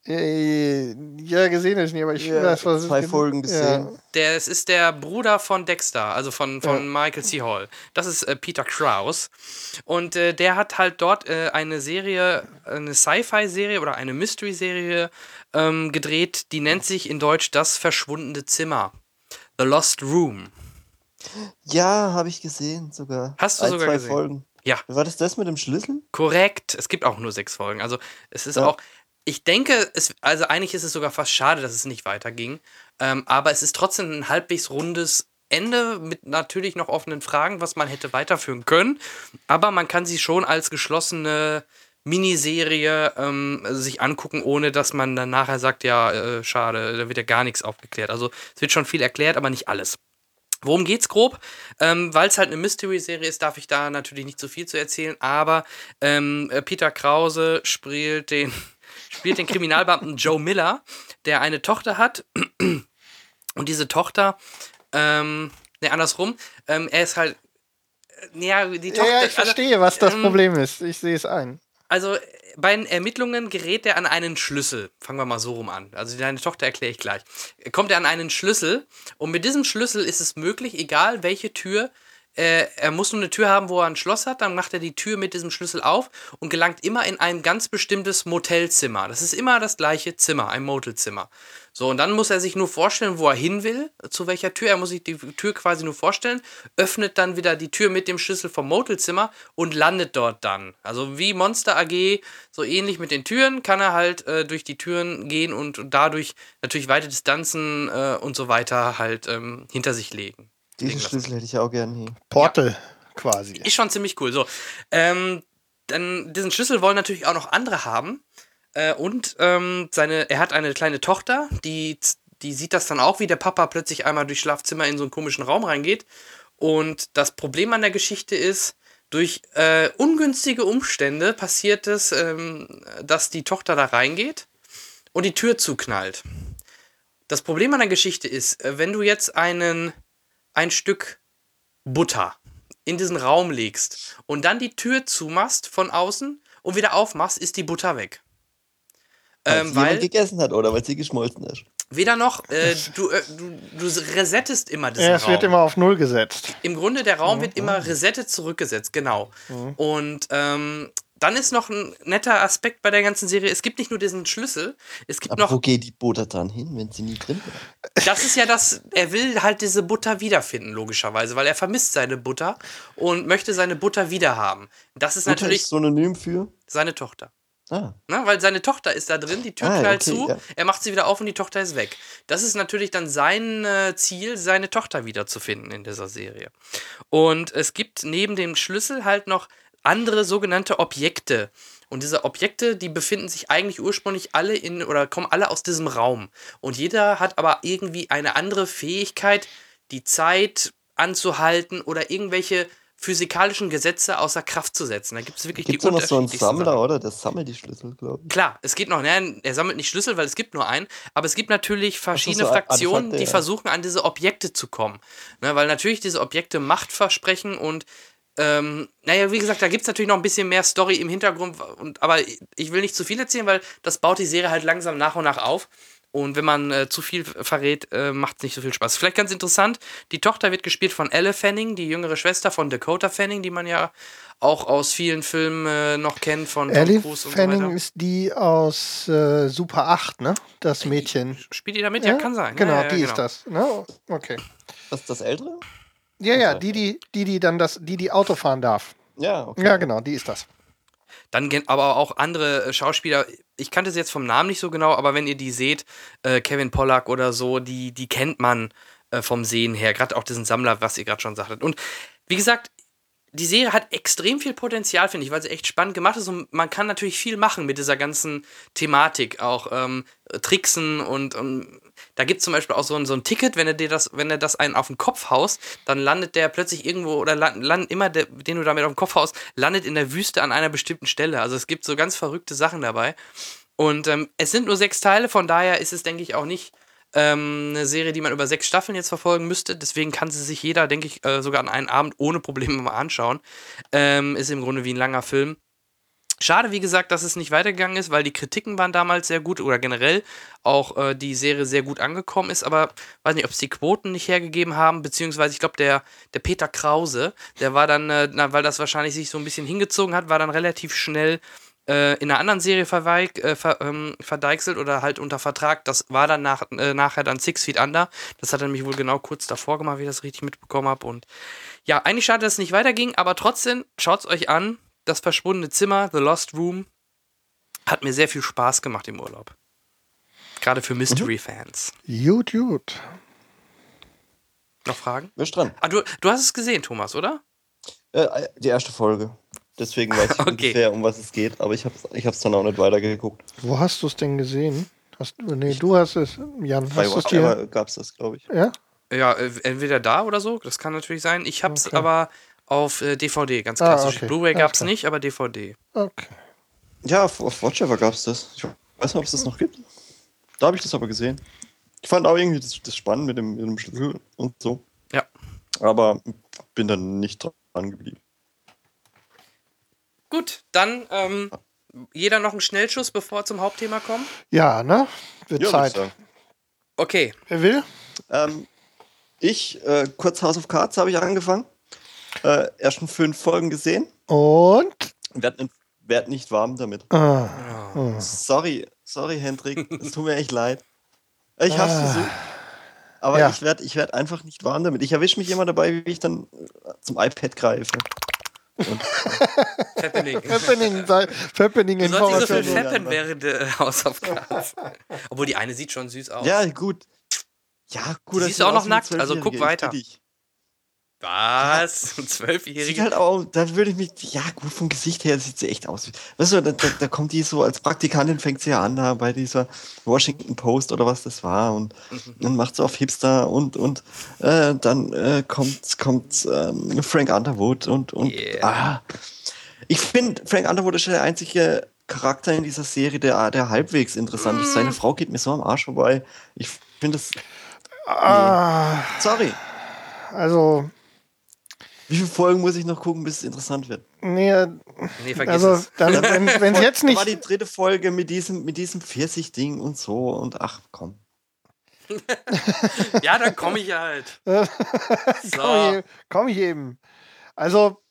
[SPEAKER 3] Äh, ja, gesehen ist nicht, aber ich
[SPEAKER 2] Ja,
[SPEAKER 3] weiß, was
[SPEAKER 2] zwei. Folgen gesehen.
[SPEAKER 3] Ja.
[SPEAKER 1] Der, es ist der Bruder von Dexter, also von, von Michael C. Hall. Das ist äh, Peter Krause. Und äh, der hat halt dort äh, eine Serie, eine Sci-Fi-Serie oder eine Mystery-Serie ähm, gedreht, die nennt sich in Deutsch Das verschwundene Zimmer. The Lost Room.
[SPEAKER 2] Ja, habe ich gesehen sogar.
[SPEAKER 1] Hast du
[SPEAKER 2] Ein,
[SPEAKER 1] sogar
[SPEAKER 2] zwei
[SPEAKER 1] gesehen?
[SPEAKER 2] Folgen.
[SPEAKER 1] Ja.
[SPEAKER 2] War das das mit dem Schlüssel?
[SPEAKER 1] Korrekt. Es gibt auch nur sechs Folgen. Also es ist
[SPEAKER 2] Ja.
[SPEAKER 1] auch. Ich denke, es, also eigentlich ist es sogar fast schade, dass es nicht weiterging. Ähm, aber es ist trotzdem ein halbwegs rundes Ende mit natürlich noch offenen Fragen, was man hätte weiterführen können. Aber man kann sie schon als geschlossene Miniserie ähm, sich angucken, ohne dass man dann nachher sagt, ja, äh, schade, da wird ja gar nichts aufgeklärt. Also es wird schon viel erklärt, aber nicht alles. Worum geht's grob? Ähm, Weil es halt eine Mystery-Serie ist, darf ich da natürlich nicht so viel zu erzählen, aber ähm, äh, Peter Krause spielt den, spielt den Kriminalbeamten Joe Miller, der eine Tochter hat. Und diese Tochter, ähm, ne, andersrum, ähm, er ist halt. äh, Ja, die Tochter.
[SPEAKER 3] ja, ich verstehe, was das
[SPEAKER 1] ähm,
[SPEAKER 3] Problem ist. Ich sehe es ein.
[SPEAKER 1] Also bei den Ermittlungen gerät er an einen Schlüssel. Fangen wir mal so rum an. Also deine Tochter erkläre ich gleich. Kommt er an einen Schlüssel und mit diesem Schlüssel ist es möglich, egal welche Tür, äh, er muss nur eine Tür haben, wo er ein Schloss hat, dann macht er die Tür mit diesem Schlüssel auf und gelangt immer in ein ganz bestimmtes Motelzimmer. Das ist immer das gleiche Zimmer, ein Motelzimmer. So, und dann muss er sich nur vorstellen, wo er hin will, zu welcher Tür. Er muss sich die Tür quasi nur vorstellen, öffnet dann wieder die Tür mit dem Schlüssel vom Motelzimmer und landet dort dann. Also wie Monster AG, so ähnlich mit den Türen, kann er halt äh, durch die Türen gehen und dadurch natürlich weite Distanzen äh, und so weiter halt ähm, hinter sich legen.
[SPEAKER 2] Diesen. Schlüssel hätte ich auch gern hier.
[SPEAKER 3] Portal quasi.
[SPEAKER 1] Ist schon ziemlich cool. So, ähm, dann diesen Schlüssel wollen natürlich auch noch andere haben. Äh, und ähm, seine, er hat eine kleine Tochter, die, die sieht das dann auch, wie der Papa plötzlich einmal durchs Schlafzimmer in so einen komischen Raum reingeht. Und das Problem an der Geschichte ist, durch äh, ungünstige Umstände passiert es, ähm, dass die Tochter da reingeht und die Tür zuknallt. Das Problem an der Geschichte ist, äh, wenn du jetzt einen, ein Stück Butter in diesen Raum legst und dann die Tür zumachst von außen und wieder aufmachst, ist die Butter weg.
[SPEAKER 2] Weil
[SPEAKER 1] Ähm, weil
[SPEAKER 2] gegessen hat oder weil sie geschmolzen ist.
[SPEAKER 1] weder noch, äh, du, äh, du, du resettest immer diesen
[SPEAKER 3] Ja, es
[SPEAKER 1] Raum.
[SPEAKER 3] wird immer auf Null gesetzt.
[SPEAKER 1] Im Grunde, der Raum wird immer resettet zurückgesetzt, genau. Und ähm, dann ist noch ein netter Aspekt bei der ganzen Serie, es gibt nicht nur diesen Schlüssel, es gibt
[SPEAKER 2] Aber wo
[SPEAKER 1] noch,
[SPEAKER 2] geht die Butter dann hin, wenn sie nie drin war?
[SPEAKER 1] das ist ja das, er will halt diese Butter wiederfinden, logischerweise, weil er vermisst seine Butter und möchte seine Butter wiederhaben. Das ist
[SPEAKER 2] Butter
[SPEAKER 1] natürlich
[SPEAKER 2] ist Synonym für.
[SPEAKER 1] seine Tochter.
[SPEAKER 2] Ah,
[SPEAKER 1] Ne, weil seine Tochter ist da drin, die Tür
[SPEAKER 2] Ah,
[SPEAKER 1] knallt
[SPEAKER 2] okay,
[SPEAKER 1] zu,
[SPEAKER 2] ja.
[SPEAKER 1] er macht sie wieder auf und die Tochter ist weg. Das ist natürlich dann sein äh, Ziel, seine Tochter wiederzufinden in dieser Serie. Und es gibt neben dem Schlüssel halt noch andere sogenannte Objekte. Und diese Objekte, die befinden sich eigentlich ursprünglich alle in oder kommen alle aus diesem Raum. Und jeder hat aber irgendwie eine andere Fähigkeit, die Zeit anzuhalten oder irgendwelche physikalischen Gesetze außer Kraft zu setzen. Da gibt es wirklich
[SPEAKER 2] gibt es
[SPEAKER 1] die
[SPEAKER 2] noch so einen Sammler,
[SPEAKER 1] Sachen.
[SPEAKER 2] oder? Der sammelt die Schlüssel, glaube ich.
[SPEAKER 1] Klar, es gibt noch, ne, er sammelt nicht Schlüssel, weil es gibt nur einen, aber es gibt natürlich verschiedene
[SPEAKER 2] so,
[SPEAKER 1] Fraktionen,
[SPEAKER 2] Artefakte,
[SPEAKER 1] die
[SPEAKER 2] ja.
[SPEAKER 1] versuchen, an diese Objekte zu kommen. Ne, weil natürlich diese Objekte Macht versprechen und ähm, naja, wie gesagt, da gibt es natürlich noch ein bisschen mehr Story im Hintergrund, und, aber ich will nicht zu viel erzählen, weil das baut die Serie halt langsam nach und nach auf. Und wenn man äh, zu viel verrät, äh, macht es nicht so viel Spaß. Vielleicht ganz interessant, die Tochter wird gespielt von Elle Fanning, die jüngere Schwester von Dakota Fanning, die man ja auch aus vielen Filmen äh, noch kennt von Tom
[SPEAKER 3] Ellie
[SPEAKER 1] Cruise und so
[SPEAKER 3] Fanning
[SPEAKER 1] weiter.
[SPEAKER 3] ist die aus äh, Super 8, ne? Das Mädchen.
[SPEAKER 1] Spielt die da mit? Ja, kann sein.
[SPEAKER 3] Genau,
[SPEAKER 1] ja, ja,
[SPEAKER 3] die
[SPEAKER 1] genau.
[SPEAKER 3] ist das. Ne? Okay.
[SPEAKER 2] Das ist das Ältere?
[SPEAKER 3] Ja, ja, die, die, die, die dann das, die, die Auto fahren darf.
[SPEAKER 2] Ja, okay.
[SPEAKER 3] Ja, genau, die ist das.
[SPEAKER 1] Dann aber auch andere äh, Schauspieler. Ich kannte sie jetzt vom Namen nicht so genau, aber wenn ihr die seht, äh, Kevin Pollack oder so, die, die kennt man äh, vom Sehen her. Gerade auch diesen Sammler, was ihr gerade schon sagtet. Und wie gesagt, die Serie hat extrem viel Potenzial, finde ich, weil sie echt spannend gemacht ist und man kann natürlich viel machen mit dieser ganzen Thematik, auch ähm, Tricksen und ähm, da gibt es zum Beispiel auch so ein, so ein Ticket, wenn er dir das, wenn er das einen auf den Kopf haust, dann landet der plötzlich irgendwo oder land, land, immer, der, den du damit auf den Kopf haust, landet in der Wüste an einer bestimmten Stelle. Also es gibt so ganz verrückte Sachen dabei. Und ähm, es sind nur sechs Teile, von daher ist es, denke ich, auch nicht ähm, eine Serie, die man über sechs Staffeln jetzt verfolgen müsste. Deswegen kann sie sich jeder, denke ich, äh, sogar an einem Abend ohne Probleme mal anschauen. Ähm, ist im Grunde wie ein langer Film. Schade, wie gesagt, dass es nicht weitergegangen ist, weil die Kritiken waren damals sehr gut oder generell auch äh, die Serie sehr gut angekommen ist, aber weiß nicht, ob es die Quoten nicht hergegeben haben, beziehungsweise ich glaube, der, der Peter Krause, der war dann, äh, na, weil das wahrscheinlich sich so ein bisschen hingezogen hat, war dann relativ schnell äh, in einer anderen Serie verweig, äh, ver, ähm, verdeichselt oder halt unter Vertrag. Das war dann nach, äh, nachher dann Six Feet Under. Das hat er nämlich wohl genau kurz davor gemacht, wie ich das richtig mitbekommen habe. Und ja, eigentlich schade, dass es nicht weiterging, aber trotzdem, schaut es euch an. Das verschwundene Zimmer, The Lost Room, hat mir sehr viel Spaß gemacht im Urlaub. Gerade für Mystery-Fans.
[SPEAKER 3] Gut, gut.
[SPEAKER 1] Noch Fragen?
[SPEAKER 2] Wer ist dran?
[SPEAKER 1] Ah, du, du hast es gesehen, Thomas, oder?
[SPEAKER 2] Äh, die erste Folge. Deswegen weiß ich (laughs)
[SPEAKER 1] Okay.
[SPEAKER 2] ungefähr, um was es geht, aber ich habe es ich hab's dann auch nicht weitergeguckt.
[SPEAKER 3] Wo hast du es denn gesehen? Hast, nee, du hast es, Jan,
[SPEAKER 2] Bei
[SPEAKER 3] hast du es dir?
[SPEAKER 2] Gab es das, glaube ich.
[SPEAKER 3] Ja?
[SPEAKER 1] Ja, äh, entweder da oder so, das kann natürlich sein. Ich hab's
[SPEAKER 3] Okay.
[SPEAKER 1] aber auf äh, DVD, ganz
[SPEAKER 3] Ah,
[SPEAKER 1] klassisch.
[SPEAKER 3] okay.
[SPEAKER 1] Blu-ray gab's
[SPEAKER 3] klar.
[SPEAKER 1] nicht, aber DVD.
[SPEAKER 3] Okay.
[SPEAKER 2] Ja, auf, auf Watchever gab es das. Ich weiß nicht, ob es das noch gibt. Da habe ich das aber gesehen. Ich fand auch irgendwie das, das spannend mit dem, mit dem Schlüssel und so.
[SPEAKER 1] Ja.
[SPEAKER 2] Aber bin dann nicht dran geblieben.
[SPEAKER 1] Gut, dann ähm, jeder noch einen Schnellschuss, bevor wir zum Hauptthema kommen.
[SPEAKER 3] Ja, ne? Wird
[SPEAKER 2] Ja,
[SPEAKER 3] Zeit.
[SPEAKER 1] Okay,
[SPEAKER 3] Wer will?
[SPEAKER 2] Ähm, ich, äh, kurz House of Cards habe ich angefangen. Äh, ersten fünf Folgen gesehen.
[SPEAKER 3] Und?
[SPEAKER 2] Werd, nicht- werd nicht warm damit.
[SPEAKER 3] Ah,
[SPEAKER 2] Sorry, sorry, Hendrik. es tut mir echt leid. Ich hab's
[SPEAKER 3] Ah.
[SPEAKER 2] versucht. Aber
[SPEAKER 3] Ja.
[SPEAKER 2] ich werde ich werd einfach nicht warm damit. Ich erwische mich immer dabei, wie ich dann äh, zum iPad greife.
[SPEAKER 1] Happening. (laughs)
[SPEAKER 3] Happening, Happening
[SPEAKER 1] Du sollst nicht so viel fappen während der House of Cards. Obwohl die eine sieht schon süß aus.
[SPEAKER 2] Ja, gut. Ja, gut. Sieht
[SPEAKER 1] du auch noch nackt, also guck
[SPEAKER 2] ich
[SPEAKER 1] weiter.
[SPEAKER 2] dich.
[SPEAKER 1] Was? Ein
[SPEAKER 2] Sieht
[SPEAKER 1] Zwölfjähriger?
[SPEAKER 2] halt auch, da würde ich mich, ja gut, vom Gesicht her sieht sie echt aus. Weißt du, da, da, da kommt die so als Praktikantin, fängt sie ja an, da bei dieser Washington Post oder was das war und dann macht sie auf Hipster und, und äh, dann äh, kommt, kommt ähm, Frank Underwood und, und
[SPEAKER 1] Yeah.
[SPEAKER 2] ah. ich finde, Frank Underwood ist der einzige Charakter in dieser Serie, der, der halbwegs interessant ist. Seine Frau geht mir so am Arsch vorbei. Ich finde das,
[SPEAKER 3] Ah,
[SPEAKER 2] sorry,
[SPEAKER 3] also,
[SPEAKER 2] wie viele Folgen muss ich noch gucken, bis es interessant wird?
[SPEAKER 3] nee,
[SPEAKER 1] Nee, vergiss
[SPEAKER 3] also,
[SPEAKER 1] es.
[SPEAKER 3] dann, (laughs) wenn es jetzt
[SPEAKER 2] Da war
[SPEAKER 3] nicht.
[SPEAKER 2] die dritte Folge mit diesem, mit diesem Pfirsich-Ding und so und ach komm. (laughs)
[SPEAKER 1] Ja, dann komme ich halt. (laughs)
[SPEAKER 3] Komm,
[SPEAKER 1] So.
[SPEAKER 3] ich, komm ich eben. Also,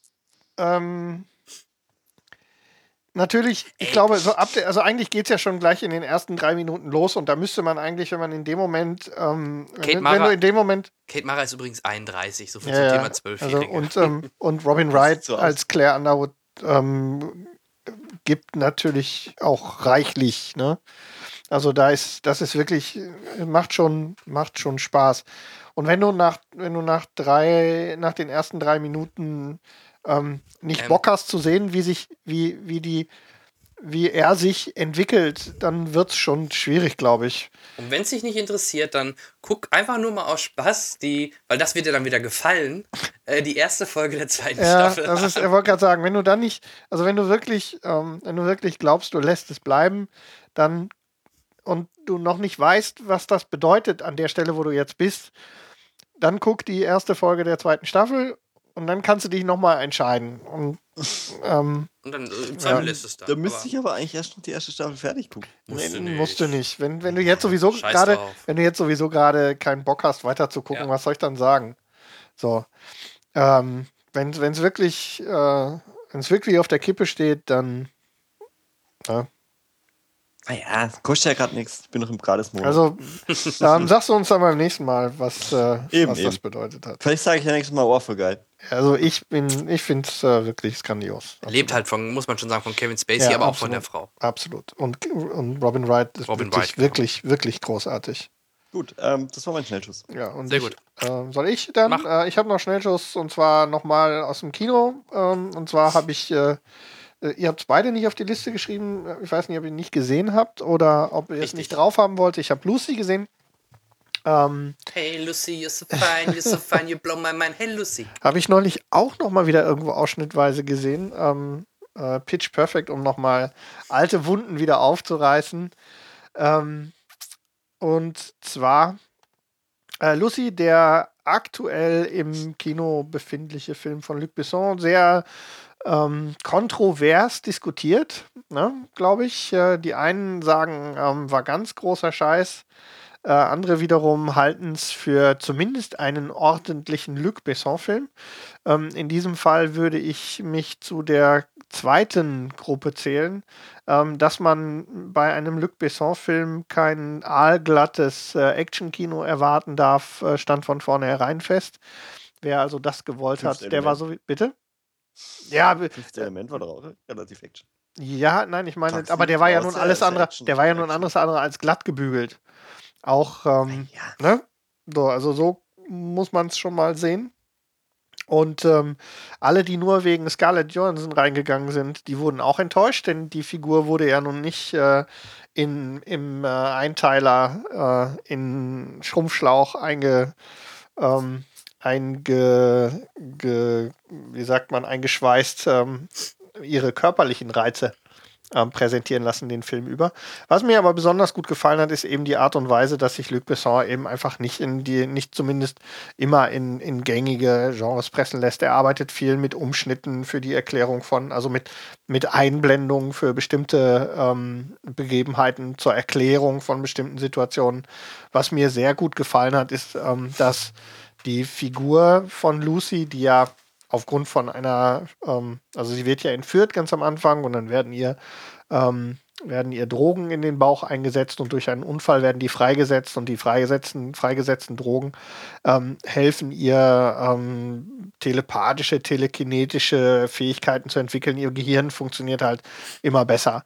[SPEAKER 3] ähm, natürlich, ich
[SPEAKER 1] Ey.
[SPEAKER 3] glaube, so ab der, also eigentlich geht es ja schon gleich in den ersten drei Minuten los und da müsste man eigentlich, wenn man in dem Moment, ähm,
[SPEAKER 1] Kate
[SPEAKER 3] wenn, wenn
[SPEAKER 1] Mara-
[SPEAKER 3] du in dem Moment,
[SPEAKER 1] Kate Mara ist übrigens 31, so viel
[SPEAKER 3] ja,
[SPEAKER 1] zum
[SPEAKER 3] ja,
[SPEAKER 1] Thema
[SPEAKER 3] also,
[SPEAKER 1] Zwölfjährige.
[SPEAKER 3] und, ähm, (laughs) und Robin Wright
[SPEAKER 2] so
[SPEAKER 3] als Claire Underwood ähm, gibt natürlich auch reichlich, ne? Also da ist, das ist wirklich, äh, macht schon, macht schon Spaß. Und wenn du nach, wenn du nach drei, nach den ersten drei Minuten ähm, nicht
[SPEAKER 1] Ähm.
[SPEAKER 3] Bock hast zu sehen, wie sich, wie, wie die, wie er sich entwickelt, dann wird es schon schwierig, glaube ich.
[SPEAKER 1] Und wenn es dich nicht interessiert, dann guck einfach nur mal aus Spaß die, weil das wird dir dann wieder gefallen, (laughs) äh, die erste Folge der zweiten
[SPEAKER 3] Ja,
[SPEAKER 1] Staffel.
[SPEAKER 3] das ist, er wollte gerade sagen, wenn du dann nicht, also wenn du wirklich, ähm, wenn du wirklich glaubst, du lässt es bleiben, dann und du noch nicht weißt, was das bedeutet an der Stelle, wo du jetzt bist, dann guck die erste Folge der zweiten Staffel und dann kannst du dich nochmal entscheiden. Und ähm,
[SPEAKER 1] Und dann äh, im Zweifel
[SPEAKER 3] Ja.
[SPEAKER 1] lässt es da.
[SPEAKER 2] Da müsste
[SPEAKER 1] aber
[SPEAKER 2] ich aber eigentlich erst noch die erste Staffel fertig gucken.
[SPEAKER 1] musst du
[SPEAKER 3] nee,
[SPEAKER 1] nicht.
[SPEAKER 3] musst du nicht. Wenn, wenn du jetzt sowieso gerade, wenn du jetzt sowieso gerade keinen Bock hast, weiter zu gucken,
[SPEAKER 1] Ja.
[SPEAKER 3] was soll ich dann sagen? So. Ähm, wenn es wirklich, äh, wenn es wirklich auf der Kippe steht, dann. Ja.
[SPEAKER 2] Naja, kostet ja gerade nichts. Ich bin noch im Gratis-Modus.
[SPEAKER 3] Also, ähm, sagst du uns dann beim nächsten Mal, was, äh,
[SPEAKER 2] Eben,
[SPEAKER 3] was das
[SPEAKER 2] eben.
[SPEAKER 3] bedeutet hat.
[SPEAKER 2] Vielleicht sage ich ja nächstes Mal, oh, voll geil.
[SPEAKER 3] Also ich bin, ich finde es äh, wirklich grandios.
[SPEAKER 1] Lebt halt von, muss man schon sagen, von Kevin Spacey,
[SPEAKER 3] Ja,
[SPEAKER 1] aber auch von
[SPEAKER 3] absolut.
[SPEAKER 1] der Frau.
[SPEAKER 3] Absolut. Und, und Robin Wright ist
[SPEAKER 1] Robin
[SPEAKER 3] wirklich,
[SPEAKER 1] Wright, genau.
[SPEAKER 3] wirklich, wirklich großartig.
[SPEAKER 2] Gut, ähm, das war mein Schnellschuss.
[SPEAKER 3] Ja, und
[SPEAKER 1] Sehr
[SPEAKER 3] ich,
[SPEAKER 1] gut.
[SPEAKER 3] ähm, soll ich dann?
[SPEAKER 1] Mach.
[SPEAKER 3] Äh, ich habe noch Schnellschuss und zwar nochmal aus dem Kino. Ähm, und zwar habe ich, äh, äh, ihr habt es beide nicht auf die Liste geschrieben. Ich weiß nicht, ob ihr ihn nicht gesehen habt oder ob ihr es nicht drauf haben wollt. Ich habe Lucy gesehen. Ähm,
[SPEAKER 1] Hey Lucy, you're so fine, you're so fine, you blow my mind. Hey Lucy.
[SPEAKER 3] Habe ich neulich auch noch mal wieder irgendwo ausschnittweise gesehen. Ähm, äh, Pitch Perfect, um noch mal alte Wunden wieder aufzureißen. Ähm, und zwar äh, Lucy, der aktuell im Kino befindliche Film von Luc Besson, sehr ähm, kontrovers diskutiert, ne, glaube ich. Äh, die einen sagen, ähm, war ganz großer Scheiß. Äh, andere wiederum halten es für zumindest einen ordentlichen Luc Besson-Film. Ähm, in diesem Fall würde ich mich zu der zweiten Gruppe zählen, ähm, dass man bei einem Luc Besson-Film kein aalglattes äh, Action-Kino erwarten darf, äh, stand von vornherein fest. Wer also das gewollt
[SPEAKER 2] Fünfte
[SPEAKER 3] hat, der war so wie. Bitte? Ja,
[SPEAKER 2] Fünfte Element war doch auch relativ Action.
[SPEAKER 3] ja, nein, ich meine, aber der war ja nun alles andere, der war ja nun anderes andere als glatt gebügelt. Auch, ähm,
[SPEAKER 2] Ja.
[SPEAKER 3] ne? So, also so muss man es schon mal sehen. Und ähm, alle, die nur wegen Scarlett Johansson reingegangen sind, die wurden auch enttäuscht, denn die Figur wurde ja nun nicht äh, in, im äh, Einteiler äh, in Schrumpfschlauch einge, ähm, einge, ge, wie sagt man, eingeschweißt, ähm, ihre körperlichen Reize ähm, präsentieren lassen, den Film über. Was mir aber besonders gut gefallen hat, ist eben die Art und Weise, dass sich Luc Besson eben einfach nicht in die, nicht zumindest immer in, in gängige Genres pressen lässt. Er arbeitet viel mit Umschnitten für die Erklärung von, also mit, mit Einblendungen für bestimmte ähm, Begebenheiten zur Erklärung von bestimmten Situationen. Was mir sehr gut gefallen hat, ist, ähm, dass die Figur von Lucy, die ja aufgrund von einer, ähm, also sie wird ja entführt ganz am Anfang und dann werden ihr, ähm, werden ihr Drogen in den Bauch eingesetzt und durch einen Unfall werden die freigesetzt und die freigesetzten, freigesetzten Drogen ähm, helfen ihr ähm, telepathische, telekinetische Fähigkeiten zu entwickeln. Ihr Gehirn funktioniert halt immer besser.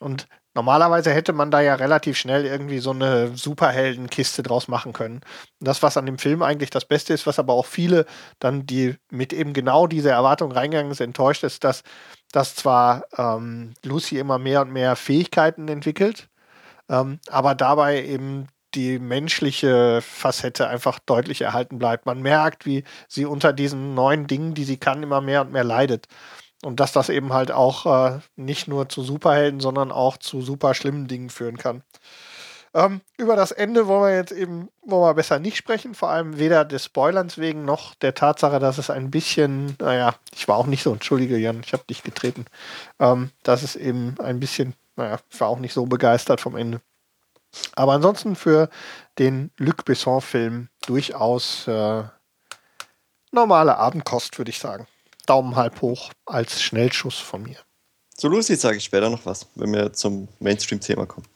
[SPEAKER 3] Und normalerweise hätte man da ja relativ schnell irgendwie so eine Superheldenkiste draus machen können. Das, was an dem Film eigentlich das Beste ist, was aber auch viele dann, die mit eben genau dieser Erwartung reingegangen sind, enttäuscht ist, dass, dass zwar ähm, Lucy immer mehr und mehr Fähigkeiten entwickelt, ähm, aber dabei eben die menschliche Facette einfach deutlich erhalten bleibt. Man merkt, wie sie unter diesen neuen Dingen, die sie kann, immer mehr und mehr leidet. Und dass das eben halt auch äh, nicht nur zu Superhelden, sondern auch zu super schlimmen Dingen führen kann. Ähm, über das Ende wollen wir jetzt eben wollen wir besser nicht sprechen, vor allem weder des Spoilerns wegen noch der Tatsache, dass es ein bisschen, naja, ich war auch nicht so, entschuldige Jan, ich habe dich getreten, ähm, dass es eben ein bisschen, naja, ich war auch nicht so begeistert vom Ende. Aber ansonsten für den Luc Besson-Film durchaus äh, normale Abendkost, würde ich sagen. Daumen halb hoch als Schnellschuss von mir.
[SPEAKER 2] Zu Lucy sage ich später noch was, wenn wir zum Mainstream-Thema kommen.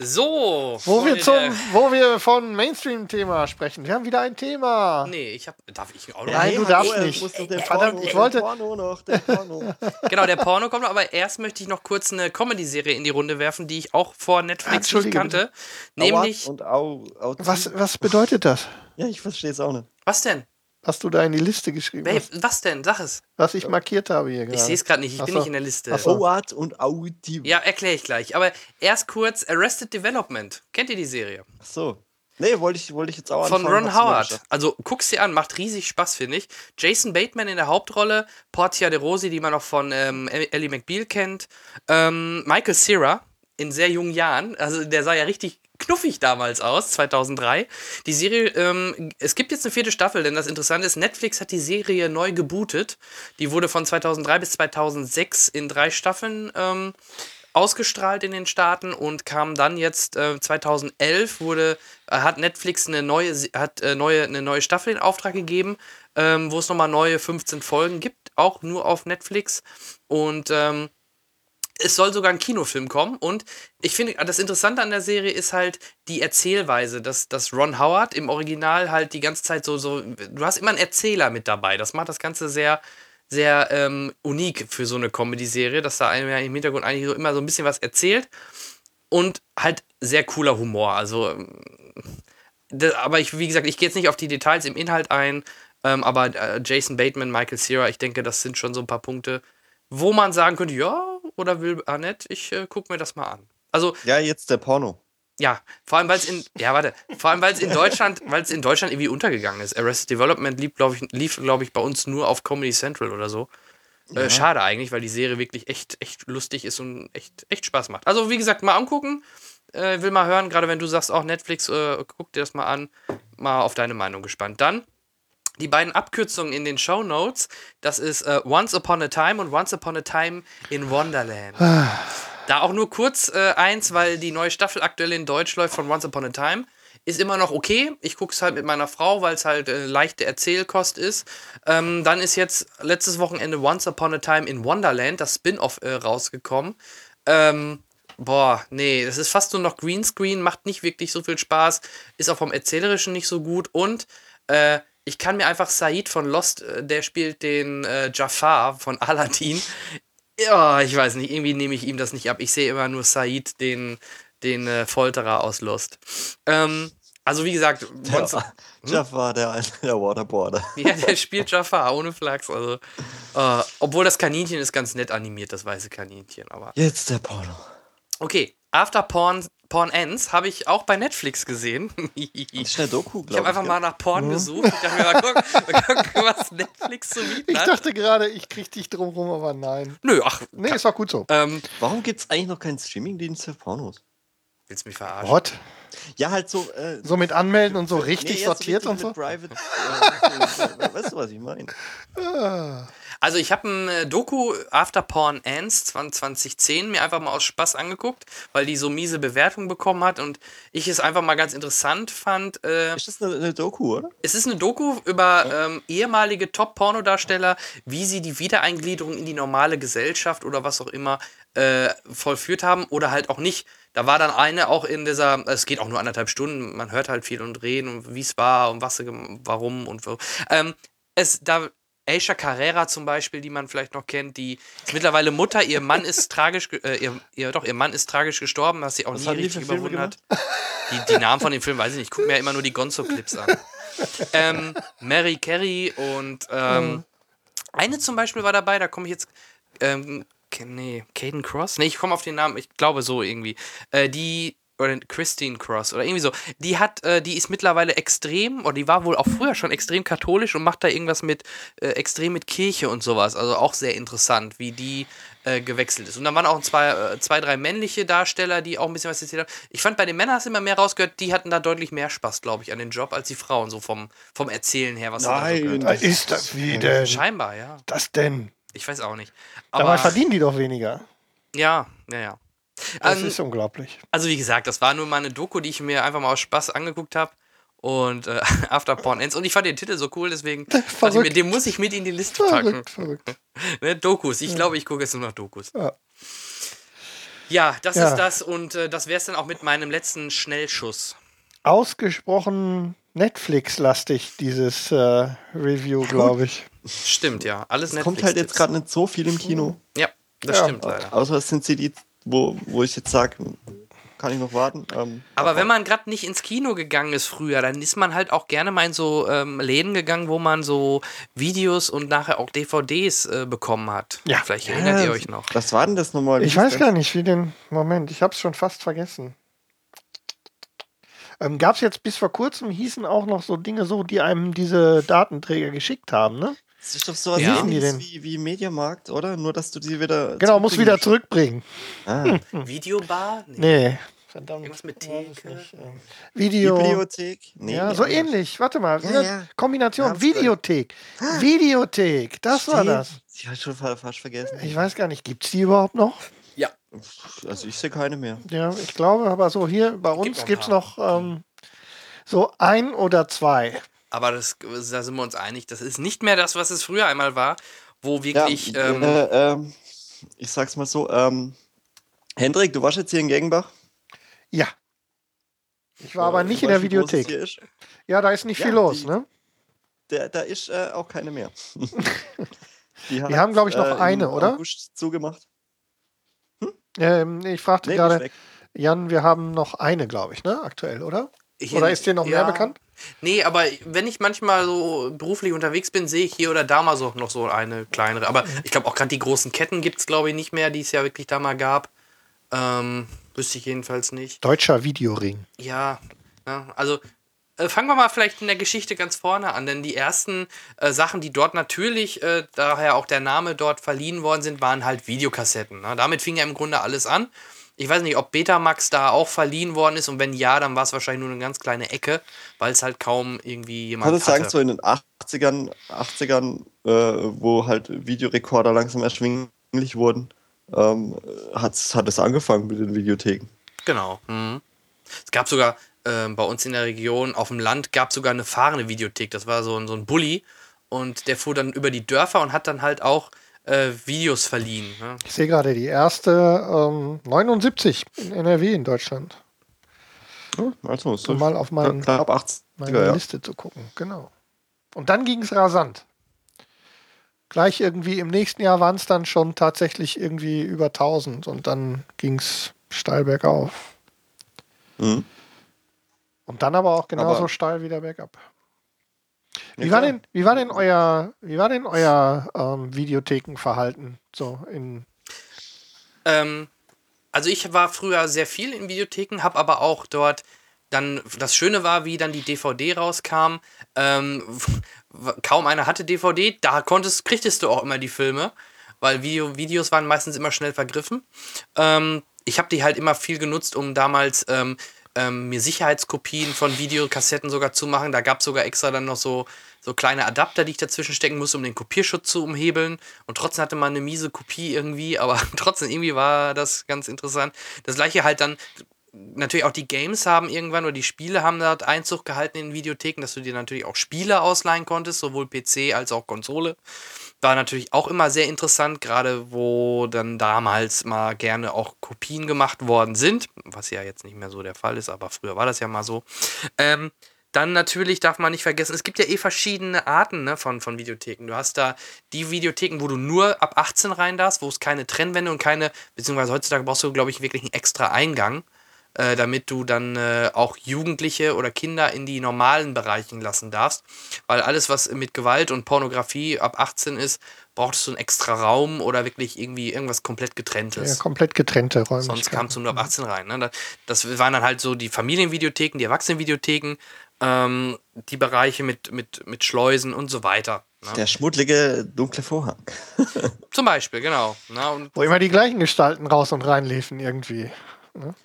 [SPEAKER 1] So.
[SPEAKER 3] Wo wir, zum,
[SPEAKER 1] der-
[SPEAKER 3] wo wir von Mainstream-Thema sprechen. Wir haben wieder ein Thema.
[SPEAKER 1] Nee, ich hab. Darf ich auch noch?
[SPEAKER 3] Nein, du darfst nicht.
[SPEAKER 2] muss noch den
[SPEAKER 3] Verdammt,
[SPEAKER 2] Porno,
[SPEAKER 3] ich
[SPEAKER 2] den
[SPEAKER 3] wollte-
[SPEAKER 2] Porno noch, den Porno. (laughs)
[SPEAKER 1] Genau, der Porno kommt noch, aber erst möchte ich noch kurz eine Comedy-Serie in die Runde werfen, die ich auch vor Netflix nicht
[SPEAKER 3] Entschuldige
[SPEAKER 1] kannte. Nämlich.
[SPEAKER 2] Aua und au, au
[SPEAKER 3] Was, was bedeutet das,
[SPEAKER 2] Ja, ich verstehe es auch nicht.
[SPEAKER 1] Was denn?
[SPEAKER 3] Was du da in die Liste geschrieben hast?
[SPEAKER 1] was denn? Sag es.
[SPEAKER 3] Was ich markiert habe hier gerade.
[SPEAKER 1] Ich sehe es gerade nicht, ich
[SPEAKER 3] Ach
[SPEAKER 1] bin
[SPEAKER 3] so.
[SPEAKER 1] nicht in der Liste.
[SPEAKER 2] Oat und Audi.
[SPEAKER 1] Ja, erkläre ich gleich. Aber erst kurz Arrested Development. Kennt ihr die Serie?
[SPEAKER 2] Ach so. Nee, wollte ich, wollte ich jetzt auch
[SPEAKER 1] Von
[SPEAKER 2] anfangen,
[SPEAKER 1] Ron
[SPEAKER 2] hab's mir
[SPEAKER 1] Howard. Also guck's dir an, macht riesig Spaß, finde ich. Jason Bateman in der Hauptrolle, Portia de Rosi, die man auch von ähm, Ellie McBeal kennt, ähm, Michael Cera in sehr jungen Jahren, also der sah ja richtig knuffig damals aus, 2003. Die Serie, ähm, es gibt jetzt eine vierte Staffel, denn das Interessante ist, Netflix hat die Serie neu gebootet. Die wurde von 2003 bis 2006 in drei Staffeln ähm, ausgestrahlt in den Staaten und kam dann jetzt äh, 2011 wurde äh, hat Netflix eine neue hat äh, neue eine neue Staffel in Auftrag gegeben, ähm, wo es nochmal neue 15 Folgen gibt, auch nur auf Netflix und ähm, es soll sogar ein Kinofilm kommen und ich finde, das Interessante an der Serie ist halt die Erzählweise, dass, dass Ron Howard im Original halt die ganze Zeit so, so, du hast immer einen Erzähler mit dabei. Das macht das Ganze sehr, sehr ähm, unik für so eine Comedy-Serie, dass da einem ja im Hintergrund eigentlich so immer so ein bisschen was erzählt und halt sehr cooler Humor. Also, ähm, das, aber ich, wie gesagt, ich gehe jetzt nicht auf die Details im Inhalt ein, ähm, aber äh, Jason Bateman, Michael Cera, ich denke, das sind schon so ein paar Punkte, wo man sagen könnte, ja, oder will Annette, ich äh, gucke mir das mal an. Also,
[SPEAKER 2] Ja, jetzt der Porno.
[SPEAKER 1] ja, vor allem, weil es in, ja, warte, vor allem, weil es in Deutschland, weil es in Deutschland irgendwie untergegangen ist. Arrested Development lief, glaube ich, lief, glaube ich, bei uns nur auf Comedy Central oder so. Äh, schade eigentlich, weil die Serie wirklich echt, echt lustig ist und echt, echt Spaß macht. Also, wie gesagt, mal angucken. Äh, will mal hören, gerade wenn du sagst, auch Netflix, äh, guck dir das mal an. Mal auf deine Meinung gespannt. Dann die beiden Abkürzungen in den Show Notes. Das ist äh, Once Upon a Time und Once Upon a Time in Wonderland. Da auch nur kurz äh, eins, weil die neue Staffel aktuell in Deutsch läuft von Once Upon a Time. Ist immer noch okay. Ich gucke es halt mit meiner Frau, weil es halt äh, leichte Erzählkost ist. Ähm, dann ist jetzt letztes Wochenende Once Upon a Time in Wonderland, das Spin-off, äh, rausgekommen. Ähm, boah, nee, das ist fast nur noch Greenscreen, macht nicht wirklich so viel Spaß, ist auch vom Erzählerischen nicht so gut und äh, ich kann mir einfach Said von Lost, äh, der spielt den äh, Jafar von Aladdin. Ja, ich weiß nicht, irgendwie nehme ich ihm das nicht ab. Ich sehe immer nur Said, den, den äh, Folterer aus Lost. Ähm, also wie gesagt, Once,
[SPEAKER 2] Ja, Jeff war der, (laughs) (laughs) der Waterboarder. (laughs)
[SPEAKER 1] ja, der spielt Jafar ohne Flachs. Also, äh, obwohl das Kaninchen ist ganz nett animiert, das weiße Kaninchen. Aber
[SPEAKER 2] Jetzt der Porno.
[SPEAKER 1] okay, After Porn, Porn Ends habe ich auch bei Netflix gesehen.
[SPEAKER 2] Das ist eine Doku, glaube
[SPEAKER 1] Ich habe einfach mal nach Porn gesucht. Ich dachte mir mal, guck, mal gucken, was Netflix zu bieten
[SPEAKER 3] Ich dachte gerade, ich krieg dich drum rum, aber nein.
[SPEAKER 1] Nö, ach,
[SPEAKER 3] Nee, ist auch gut so.
[SPEAKER 1] ähm,
[SPEAKER 2] Warum gibt es eigentlich noch keinen Streamingdienst für Pornos?
[SPEAKER 1] willst du mich verarschen?
[SPEAKER 3] What?
[SPEAKER 2] Ja, halt so. Äh,
[SPEAKER 3] So mit anmelden und so
[SPEAKER 2] nee,
[SPEAKER 3] richtig
[SPEAKER 2] jetzt
[SPEAKER 3] sortiert
[SPEAKER 2] wirklich
[SPEAKER 3] und so?
[SPEAKER 2] Private, äh, so, (laughs) weißt du, was ich meine?
[SPEAKER 1] Also ich habe ein äh, Doku After Porn Ends 2010 mir einfach mal aus Spaß angeguckt, weil die so miese Bewertung bekommen hat und ich es einfach mal ganz interessant fand. Äh,
[SPEAKER 2] Ist das eine, eine Doku, oder?
[SPEAKER 1] es ist eine Doku über ähm, ehemalige Top-Pornodarsteller, wie sie die Wiedereingliederung in die normale Gesellschaft oder was auch immer äh, vollführt haben oder halt auch nicht. Da war dann eine auch in dieser, es geht auch nur anderthalb Stunden, man hört halt viel und reden und wie es war und was warum und wo. Ähm, es, da, Aisha Carrera zum Beispiel, die man vielleicht noch kennt, die ist mittlerweile Mutter, ihr Mann ist tragisch, äh, ihr, ihr, doch, ihr Mann ist tragisch gestorben, was sie auch
[SPEAKER 2] Was
[SPEAKER 1] nie richtig überwunden hat. Die, die Namen von den Filmen weiß ich nicht, ich gucke mir ja immer nur die Gonzo-Clips an. ähm, Mary Carey und ähm, eine zum Beispiel war dabei, da komme ich jetzt. Ähm, nee, Caden Cross? Nee, ich komme auf den Namen, ich glaube so irgendwie. Äh, die. Oder Christine Cross oder irgendwie so. Die hat, äh, die ist mittlerweile extrem, oder die war wohl auch früher schon extrem katholisch und macht da irgendwas mit, äh, extrem mit Kirche und sowas. Also auch sehr interessant, wie die äh, gewechselt ist. Und dann waren auch zwei, äh, zwei, drei männliche Darsteller, die auch ein bisschen was erzählt haben. Ich fand bei den Männern hast du immer mehr rausgehört, die hatten da deutlich mehr Spaß, glaube ich, an den Job als die Frauen, so vom, vom Erzählen her, was sie da so
[SPEAKER 2] Nein.
[SPEAKER 3] ist das wie denn?
[SPEAKER 1] Scheinbar, ja.
[SPEAKER 3] Das denn?
[SPEAKER 1] Ich weiß auch nicht.
[SPEAKER 3] Dabei
[SPEAKER 1] Aber
[SPEAKER 3] verdienen die doch weniger.
[SPEAKER 1] ja, ja, ja.
[SPEAKER 3] Das
[SPEAKER 1] Ähm,
[SPEAKER 3] ist unglaublich.
[SPEAKER 1] also wie gesagt, das war nur mal eine Doku, die ich mir einfach mal aus Spaß angeguckt habe. Und äh, (laughs) After Porn Ends. Und ich fand den Titel so cool, deswegen (laughs) ich mir, den muss ich mit in die Liste packen.
[SPEAKER 3] Verrückt, verrückt. (laughs)
[SPEAKER 1] Ne, Dokus. Ich glaube, ich gucke jetzt nur noch Dokus.
[SPEAKER 3] Ja.
[SPEAKER 1] Ja, das
[SPEAKER 3] Ja.
[SPEAKER 1] ist das. Und äh, das wäre es dann auch mit meinem letzten Schnellschuss.
[SPEAKER 3] Ausgesprochen Netflix-lastig, dieses äh, Review, glaube ich.
[SPEAKER 1] Stimmt, ja. Alles
[SPEAKER 2] Es kommt halt jetzt gerade nicht so viel im Kino.
[SPEAKER 1] Ja, das
[SPEAKER 3] Ja.
[SPEAKER 1] stimmt leider.
[SPEAKER 2] Außer es sind sie die, wo, wo ich jetzt sage, kann ich noch warten. Ähm,
[SPEAKER 1] Aber wenn man gerade nicht ins Kino gegangen ist früher, dann ist man halt auch gerne mal in so ähm, Läden gegangen, wo man so Videos und nachher auch DVDs äh, bekommen hat.
[SPEAKER 3] Ja.
[SPEAKER 1] Vielleicht erinnert ihr euch noch.
[SPEAKER 2] Was war denn das nochmal?
[SPEAKER 3] Ich weiß gar nicht, wie den. Moment, ich habe es schon fast vergessen. Ähm, Gab es jetzt bis vor kurzem, hießen auch noch so Dinge so, die einem diese Datenträger geschickt haben, ne?
[SPEAKER 2] Das ist doch sowas
[SPEAKER 1] Ja.
[SPEAKER 3] Wie
[SPEAKER 2] wie, Mediamarkt, oder? Nur, dass du sie wieder.
[SPEAKER 3] Genau, muss wieder zurückbringen.
[SPEAKER 2] Ah,
[SPEAKER 1] Videobar? Nee.
[SPEAKER 3] Nee, verdammt.
[SPEAKER 1] Irgendwas mit Theke?
[SPEAKER 3] ähm, Video.
[SPEAKER 2] Bibliothek? Nee,
[SPEAKER 3] ja, so ähnlich. Warte mal.
[SPEAKER 2] Ja, ja.
[SPEAKER 3] Kombination.
[SPEAKER 2] Hab's gleich.
[SPEAKER 3] Videothek. Videothek. Das war
[SPEAKER 2] Stimmt.
[SPEAKER 3] das.
[SPEAKER 2] Ich hatte schon fa- fast vergessen.
[SPEAKER 3] Ich weiß gar nicht, gibt es die überhaupt noch?
[SPEAKER 1] Ja.
[SPEAKER 2] Also ich sehe keine mehr.
[SPEAKER 3] Ja, ich glaube, aber so hier bei uns gibt es noch ähm, so ein oder zwei.
[SPEAKER 1] Aber das, da sind wir uns einig, das ist nicht mehr das, was es früher einmal war, wo wirklich.
[SPEAKER 2] ja,
[SPEAKER 1] ähm,
[SPEAKER 2] äh, ähm, ich sag's mal so, ähm, Hendrik, du warst jetzt hier in Gegenbach?
[SPEAKER 3] Ja. Ich war aber
[SPEAKER 2] Äh,
[SPEAKER 3] nicht in der Videothek. Ja, da ist nicht
[SPEAKER 2] Ja,
[SPEAKER 3] viel los,
[SPEAKER 2] die-
[SPEAKER 3] ne?
[SPEAKER 2] Der, da ist äh, auch keine mehr. (laughs) die
[SPEAKER 3] Wir haben, glaub ich, noch
[SPEAKER 2] äh,
[SPEAKER 3] eine, oder?
[SPEAKER 2] August zugemacht.
[SPEAKER 3] Ähm, nee, ich fragte
[SPEAKER 2] Nee,
[SPEAKER 3] gerade. Jan, wir haben noch eine, glaube ich, ne? Aktuell, oder?
[SPEAKER 1] hier-
[SPEAKER 3] Oder ist dir noch mehr
[SPEAKER 1] ja.
[SPEAKER 3] bekannt?
[SPEAKER 1] Nee, aber wenn ich manchmal so beruflich unterwegs bin, sehe ich hier oder da mal so noch so eine kleinere. Aber ich glaube auch gerade die großen Ketten gibt es, glaube ich, nicht mehr, die es ja wirklich da mal gab. Ähm, wüsste ich jedenfalls nicht.
[SPEAKER 3] Deutscher Videoring.
[SPEAKER 1] Ja, ja also äh, fangen wir mal vielleicht in der Geschichte ganz vorne an, denn die ersten äh, Sachen, die dort natürlich, äh, daher auch der Name dort verliehen worden sind, waren halt Videokassetten. Ne? Damit fing ja im Grunde alles an. Ich weiß nicht, ob Betamax da auch verliehen worden ist und wenn ja, dann war es wahrscheinlich nur eine ganz kleine Ecke, weil es halt kaum irgendwie jemand
[SPEAKER 2] kann das sagen,
[SPEAKER 1] hatte.
[SPEAKER 2] so in den 80ern, 80ern äh, wo halt Videorekorder langsam erschwinglich wurden, ähm, hat's, hat es angefangen mit den Videotheken.
[SPEAKER 1] Genau. Mhm. Es gab sogar ähm, bei uns in der Region, auf dem Land, gab es sogar eine fahrende Videothek. Das war so ein, so ein Bulli und der fuhr dann über die Dörfer und hat dann halt auch äh, Videos verliehen. Ne?
[SPEAKER 3] Ich sehe gerade die erste ähm, 79 in NRW in Deutschland.
[SPEAKER 2] Also,
[SPEAKER 3] So mal auf meinen,
[SPEAKER 2] knapp 80er,
[SPEAKER 3] meine
[SPEAKER 2] ja.
[SPEAKER 3] Liste zu gucken. Genau. Und dann ging es rasant. Gleich irgendwie im nächsten Jahr waren es dann schon tatsächlich irgendwie über 1000 und dann ging es steil bergauf.
[SPEAKER 2] Mhm.
[SPEAKER 3] Und dann aber auch genauso
[SPEAKER 2] Aber-
[SPEAKER 3] steil wieder bergab. Wie war, denn, wie war denn euer, wie war denn euer ähm, Videothekenverhalten? So in
[SPEAKER 1] Ähm, also ich war früher sehr viel in Videotheken, habe aber auch dort dann, das Schöne war, wie dann die DVD rauskam, ähm, kaum einer hatte DVD, da konntest, kriegtest du auch immer die Filme, weil Video, Videos waren meistens immer schnell vergriffen. Ähm, ich habe die halt immer viel genutzt, um damals ähm, mir Sicherheitskopien von Videokassetten sogar zu machen. Da gab es sogar extra dann noch so, so kleine Adapter, die ich dazwischen stecken musste, um den Kopierschutz zu umhebeln. Und trotzdem hatte man eine miese Kopie irgendwie, (laughs) aber trotzdem irgendwie war das ganz interessant. Das gleiche halt dann, natürlich auch die Games haben irgendwann oder die Spiele haben dort Einzug gehalten in Videotheken, dass du dir natürlich auch Spiele ausleihen konntest, sowohl PC als auch Konsole. War natürlich auch immer sehr interessant, gerade wo dann damals mal gerne auch Kopien gemacht worden sind, was ja jetzt nicht mehr so der Fall ist, aber früher war das ja mal so. Ähm, dann natürlich darf man nicht vergessen, es gibt ja eh verschiedene Arten ne, von, von Videotheken. Du hast da die Videotheken, wo du nur ab 18 rein darfst, wo es keine Trennwände und keine, beziehungsweise heutzutage brauchst du, glaube ich, wirklich einen extra Eingang, äh, damit du dann äh, auch Jugendliche oder Kinder in die normalen Bereichen lassen darfst. Weil alles, was mit Gewalt und Pornografie ab 18 ist, brauchtest du einen extra Raum oder wirklich irgendwie irgendwas komplett getrenntes.
[SPEAKER 3] ja, komplett getrennte Räumlichkeiten.
[SPEAKER 1] Sonst kamst du nur ab 18 rein. Ne? Das waren dann halt so die Familienvideotheken, die Erwachsenenvideotheken, ähm, die Bereiche mit, mit, mit Schleusen und so weiter. Ne?
[SPEAKER 2] Der schmuddlige, dunkle Vorhang. (laughs)
[SPEAKER 1] Zum Beispiel, genau. Ne? Und
[SPEAKER 3] Wo immer die gleichen Gestalten raus und rein liefen irgendwie.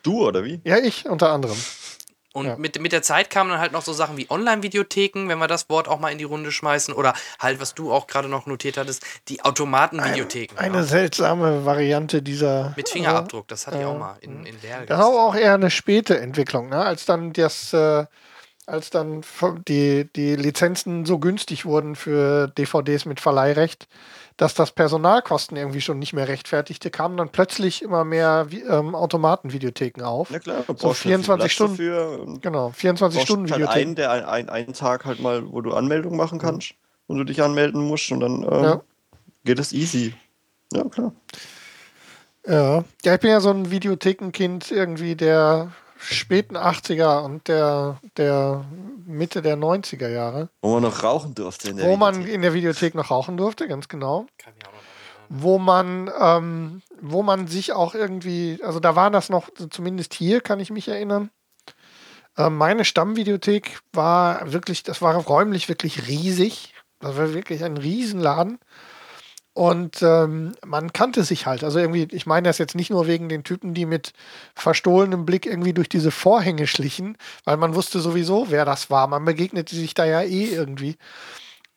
[SPEAKER 2] Du, oder wie?
[SPEAKER 3] Ja, ich unter anderem.
[SPEAKER 1] Und
[SPEAKER 3] Ja.
[SPEAKER 1] mit, mit der Zeit kamen dann halt noch so Sachen wie Online-Videotheken, wenn wir das Wort auch mal in die Runde schmeißen. Oder halt, was du auch gerade noch notiert hattest, die Automaten-Videotheken.
[SPEAKER 3] Eine
[SPEAKER 1] ja.
[SPEAKER 3] seltsame Variante dieser.
[SPEAKER 1] Mit Fingerabdruck, das hatte ich
[SPEAKER 3] Ja.
[SPEAKER 1] auch mal in, in Lehrgang.
[SPEAKER 3] Das war aber auch eher eine späte Entwicklung, ne? als dann das, äh, als dann die, die Lizenzen so günstig wurden für DVDs mit Verleihrecht, dass das Personalkosten irgendwie schon nicht mehr rechtfertigte, kamen dann plötzlich immer mehr ähm, Automatenvideotheken auf.
[SPEAKER 2] Na klar,
[SPEAKER 3] So
[SPEAKER 2] brauchst halt viel
[SPEAKER 3] 24
[SPEAKER 2] Platz
[SPEAKER 3] Stunden.
[SPEAKER 2] Dafür
[SPEAKER 3] Genau, 24
[SPEAKER 2] brauchst
[SPEAKER 3] Stunden
[SPEAKER 2] halt
[SPEAKER 3] Videotheken.
[SPEAKER 2] einen, der ein, ein, einen Tag halt mal, wo du Anmeldung machen kannst und du dich anmelden musst und dann ähm,
[SPEAKER 3] Ja.
[SPEAKER 2] geht es easy. Ja, klar.
[SPEAKER 3] Ja. ja, ich bin ja so ein Videothekenkind irgendwie der späten 80er und der, der Mitte der 90er Jahre,
[SPEAKER 2] Wo man noch rauchen durfte in der
[SPEAKER 3] wo man
[SPEAKER 2] Videothek.
[SPEAKER 3] in der Videothek noch rauchen durfte, ganz genau.
[SPEAKER 1] Kann ich auch noch
[SPEAKER 3] wo man, ähm, wo man sich auch irgendwie, also da war das noch, zumindest hier kann ich mich erinnern. Äh, meine Stammvideothek war wirklich, das war räumlich wirklich riesig. Das war wirklich ein Riesenladen. Und ähm, man kannte sich halt. Also irgendwie, ich meine das jetzt nicht nur wegen den Typen, die mit verstohlenem Blick irgendwie durch diese Vorhänge schlichen, weil man wusste sowieso, wer das war. Man begegnete sich da ja eh irgendwie.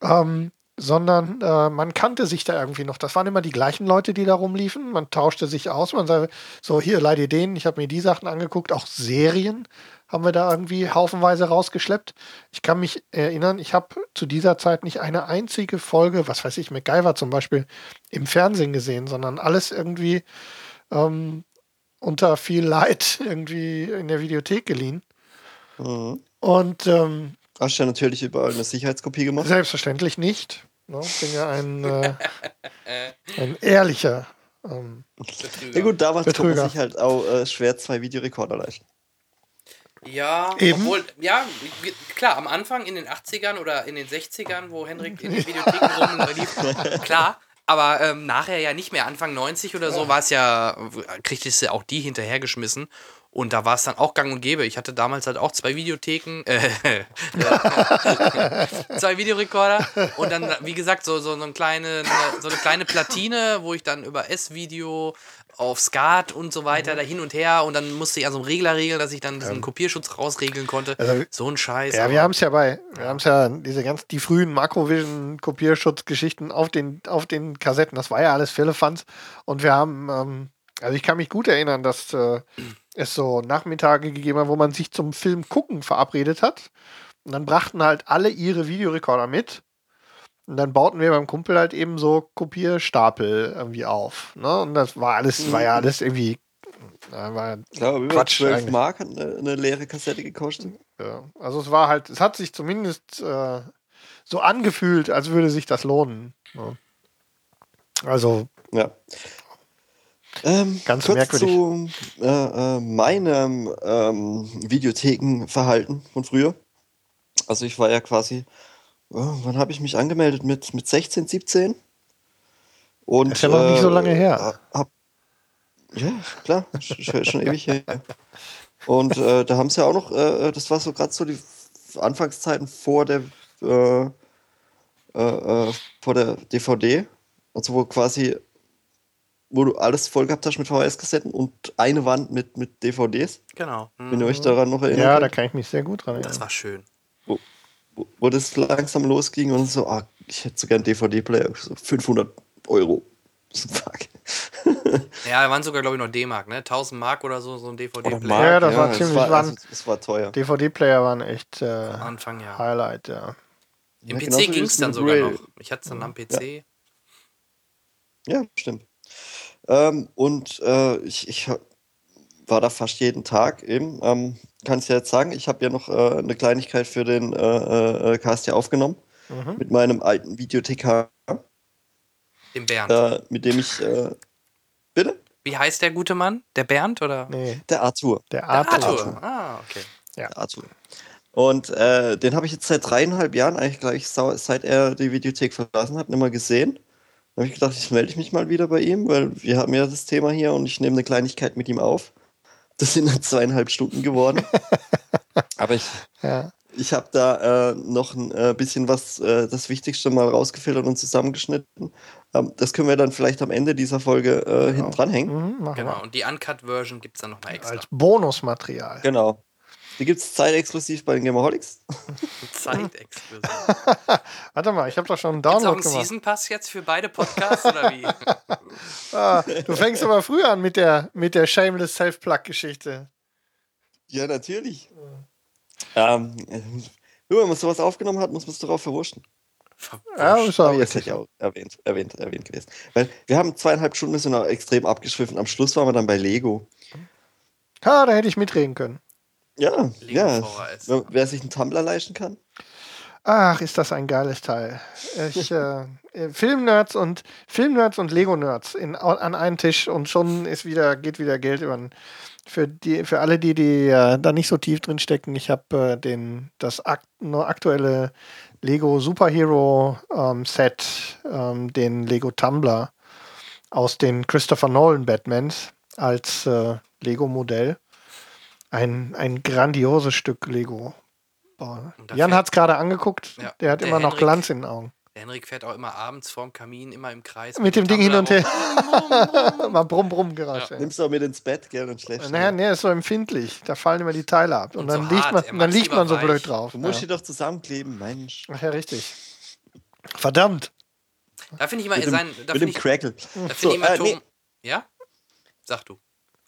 [SPEAKER 3] Ähm, sondern äh, man kannte sich da irgendwie noch. Das waren immer die gleichen Leute, die da rumliefen. Man tauschte sich aus. Man sagte, so, hier, leih dir den. Ich habe mir die Sachen angeguckt. Auch Serien haben wir da irgendwie haufenweise rausgeschleppt. Ich kann mich erinnern, ich habe zu dieser Zeit nicht eine einzige Folge, was weiß ich, MacGyver zum Beispiel, im Fernsehen gesehen, sondern alles irgendwie ähm, unter viel Leid (laughs) irgendwie in der Videothek geliehen.
[SPEAKER 2] Mhm.
[SPEAKER 3] Und ähm,
[SPEAKER 2] Hast du ja natürlich überall eine Sicherheitskopie gemacht.
[SPEAKER 3] selbstverständlich nicht. Ne? Ich bin ja ein, äh, ein ehrlicher. Ähm,
[SPEAKER 2] Ja gut, damals konnte
[SPEAKER 3] Betrüger.
[SPEAKER 2] man sich halt auch äh, schwer zwei Videorekorder leisten.
[SPEAKER 1] Ja,
[SPEAKER 3] Eben.
[SPEAKER 1] obwohl, ja, klar, am Anfang in den 80ern oder in den 60ern, wo Henrik in den Videotheken rumlief, (laughs) klar. Aber ähm, nachher ja nicht mehr, Anfang 90 oder so, war es ja, kriegtest du auch die hinterhergeschmissen. Und da war es dann auch gang und gäbe. Ich hatte damals halt auch zwei Videotheken, äh, (laughs) (laughs) zwei Videorekorder und dann, wie gesagt, so, so, so, eine kleine, so eine kleine Platine, wo ich dann über S-Video auf Skat und so weiter da hin und her und dann musste ich an so einem Regler regeln, dass ich dann diesen Kopierschutz rausregeln konnte.
[SPEAKER 3] Also-
[SPEAKER 1] so ein Scheiß.
[SPEAKER 3] ja,
[SPEAKER 1] aber-
[SPEAKER 3] wir haben es ja bei, wir haben es ja diese ganz, die frühen Makrovision-Kopierschutzgeschichten auf den, auf den Kassetten, das war ja alles Philippans. Und wir haben, ähm, also ich kann mich gut erinnern, dass äh, es so Nachmittage gegeben hat, wo man sich zum Film gucken verabredet hat. Und dann brachten halt alle ihre Videorekorder mit. Und dann bauten wir beim Kumpel halt eben so Kopierstapel irgendwie auf. Ne? Und das war alles, war ja alles irgendwie. äh, War,
[SPEAKER 2] Klar, über
[SPEAKER 3] Quatsch
[SPEAKER 2] 12
[SPEAKER 3] eigentlich.
[SPEAKER 2] Mark hat eine, eine leere Kassette gekostet.
[SPEAKER 3] Ja, also es war halt, es hat sich zumindest äh, so angefühlt, als würde sich das lohnen. Ja. Also,
[SPEAKER 2] Ja. Ähm,
[SPEAKER 3] Ganz
[SPEAKER 2] kurz
[SPEAKER 3] merkwürdig.
[SPEAKER 2] zu äh, äh, meinem ähm, Videothekenverhalten von früher. Also ich war ja quasi, oh, wann habe ich mich angemeldet? Mit, mit 16, 17? Und,
[SPEAKER 3] Das ist ja noch nicht so lange her.
[SPEAKER 2] Hab, ja, klar, schon, schon ewig her. Und äh, da haben sie ja auch noch, äh, das war so gerade so die Anfangszeiten vor der äh, äh, äh, vor der DVD. Also wo quasi, wo du alles voll gehabt hast mit VHS-Kassetten und eine Wand mit, mit DVDs,
[SPEAKER 1] Genau.
[SPEAKER 2] wenn ihr
[SPEAKER 1] Mhm.
[SPEAKER 2] euch daran noch erinnert.
[SPEAKER 3] ja, da kann ich mich sehr gut dran erinnern.
[SPEAKER 1] Das war schön.
[SPEAKER 2] wo, wo das langsam losging und so, ah, ich hätte so gern DVD-Player, so 500 Euro. So, (laughs) fuck.
[SPEAKER 1] Ja, da waren sogar, glaube ich, noch D-Mark, ne? 1000 Mark oder so, so ein DVD-Player.
[SPEAKER 3] Ja, das war
[SPEAKER 2] es
[SPEAKER 3] ziemlich
[SPEAKER 2] war, also, es war teuer.
[SPEAKER 3] DVD-Player waren echt äh,
[SPEAKER 1] Anfang, ja.
[SPEAKER 3] Highlight, ja.
[SPEAKER 1] Im
[SPEAKER 2] Ja,
[SPEAKER 1] PC ging
[SPEAKER 2] es
[SPEAKER 1] dann sogar noch. Ich hatte es dann am PC.
[SPEAKER 2] Ja, stimmt. Ähm, und äh, ich, ich war da fast jeden Tag eben. Ähm, kann ich ja jetzt sagen, ich habe ja noch äh, eine Kleinigkeit für den äh, äh, Cast hier aufgenommen.
[SPEAKER 3] Mhm.
[SPEAKER 2] Mit meinem alten Videothekar,
[SPEAKER 1] Dem Bernd.
[SPEAKER 2] äh, mit dem ich. Äh, bitte?
[SPEAKER 1] Wie heißt der gute Mann? Der Bernd oder?
[SPEAKER 3] Nee,
[SPEAKER 2] Der Arthur.
[SPEAKER 3] der
[SPEAKER 1] Der
[SPEAKER 3] Arthur.
[SPEAKER 1] Arthur. Ah, okay.
[SPEAKER 2] Der Arthur. Und äh, den habe ich jetzt seit dreieinhalb Jahren, eigentlich gleich seit er die Videothek verlassen hat, nicht mehr gesehen. Habe ich gedacht, ich melde mich mal wieder bei ihm, weil wir haben ja das Thema hier und ich nehme eine Kleinigkeit mit ihm auf. Das sind dann zweieinhalb Stunden geworden. (laughs) Aber ich,
[SPEAKER 3] Ja.
[SPEAKER 2] ich habe da äh, noch ein äh, bisschen was, äh, das Wichtigste mal rausgefiltert und zusammengeschnitten. Ähm, das können wir dann vielleicht am Ende dieser Folge äh, hinten dranhängen.
[SPEAKER 3] Mhm,
[SPEAKER 1] Genau.
[SPEAKER 3] wir.
[SPEAKER 1] Und die Uncut-Version gibt es dann nochmal extra.
[SPEAKER 3] Als Bonusmaterial.
[SPEAKER 2] Genau. Die gibt es zeitexklusiv bei den Gamerholics. (laughs)
[SPEAKER 1] Zeitexklusiv. (laughs)
[SPEAKER 3] Warte mal, ich habe doch schon einen
[SPEAKER 1] Gibt's auch
[SPEAKER 3] Download
[SPEAKER 1] einen
[SPEAKER 3] gemacht.
[SPEAKER 1] Season Pass jetzt für beide Podcasts oder wie? (laughs)
[SPEAKER 3] Ah, du fängst aber früher an mit der, mit der Shameless Self-Plug-Geschichte.
[SPEAKER 2] Ja, natürlich. Ähm, äh, nur wenn man sowas aufgenommen hat, muss man es darauf verwurschen.
[SPEAKER 3] Ja, ist
[SPEAKER 2] jetzt
[SPEAKER 3] richtig.
[SPEAKER 2] hätte ich auch erwähnt, erwähnt, erwähnt gewesen. Weil wir haben zweieinhalb Stunden, sind extrem abgeschwiffen. Am Schluss waren wir dann bei Lego.
[SPEAKER 3] Ha, da hätte ich mitreden können.
[SPEAKER 2] Ja,
[SPEAKER 1] Lego
[SPEAKER 2] ja.
[SPEAKER 1] VHS.
[SPEAKER 2] Wer, wer sich einen Tumblr leisten kann.
[SPEAKER 3] Ach, ist das ein geiles Teil. Ich, (laughs) äh, Filmnerds und Filmnerds und Lego-Nerds an einen Tisch und schon ist wieder, geht wieder Geld über. den- Für, die, für alle, die, die äh, da nicht so tief drin stecken, ich habe äh, den, das akt, nur aktuelle Lego Superhero ähm, Set, ähm, den Lego Tumbler aus den Christopher Nolan Batmans als äh, Lego-Modell. Ein, ein grandioses Stück Lego.
[SPEAKER 1] Da
[SPEAKER 3] Jan hat es gerade angeguckt.
[SPEAKER 1] Ja,
[SPEAKER 3] Der hat
[SPEAKER 1] der
[SPEAKER 3] immer noch
[SPEAKER 1] Henrik-
[SPEAKER 3] Glanz in den Augen.
[SPEAKER 1] Der Henrik fährt auch immer abends vorm Kamin, immer im Kreis.
[SPEAKER 3] Mit dem Ding hin und her. (laughs) Mal brumm, brumm Geräusche.
[SPEAKER 2] Nimmst du auch mit ins Bett, gell, und schläfst.
[SPEAKER 3] Naja,
[SPEAKER 2] nicht.
[SPEAKER 3] nee, ist so empfindlich. Da fallen immer die Teile ab. Und,
[SPEAKER 1] Und
[SPEAKER 3] dann,
[SPEAKER 1] so
[SPEAKER 3] liegt
[SPEAKER 1] hart.
[SPEAKER 3] man, dann liegt man so
[SPEAKER 1] lieber
[SPEAKER 3] blöd
[SPEAKER 1] weich.
[SPEAKER 3] drauf.
[SPEAKER 2] Du musst
[SPEAKER 3] Ja.
[SPEAKER 2] die doch zusammenkleben, Mensch.
[SPEAKER 3] Ach ja, richtig. Verdammt.
[SPEAKER 1] Da finde ich mal
[SPEAKER 2] Mit dem,
[SPEAKER 1] sein. Da
[SPEAKER 2] mit
[SPEAKER 1] finde
[SPEAKER 2] dem
[SPEAKER 1] ich,
[SPEAKER 2] Crackle.
[SPEAKER 1] da finde
[SPEAKER 2] So,
[SPEAKER 1] ich immer
[SPEAKER 2] äh,
[SPEAKER 1] Tom.
[SPEAKER 2] nee.
[SPEAKER 1] Ja? Sag du.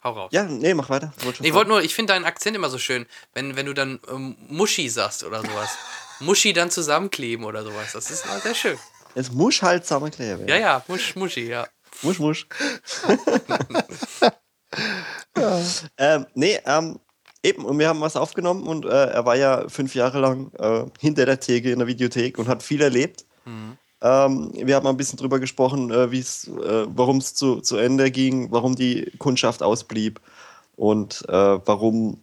[SPEAKER 1] Hau raus.
[SPEAKER 2] Ja, nee, mach weiter. Ich wollte
[SPEAKER 1] ich nur, ich finde deinen Akzent immer so schön, wenn, wenn du dann ähm, Muschi sagst oder sowas. Muschi dann zusammenkleben oder sowas. Das ist immer sehr schön.
[SPEAKER 2] Es muss halt zusammenkleben.
[SPEAKER 1] Ja, ja, Musch, Muschi, ja.
[SPEAKER 2] Musch, musch. (laughs) ähm, nee, ähm, eben, und wir haben was aufgenommen und äh, er war ja fünf Jahre lang äh, hinter der Theke in der Videothek und hat viel erlebt. Ähm, wir haben ein bisschen drüber gesprochen, äh, äh, warum es zu, zu Ende ging, warum die Kundschaft ausblieb und äh, warum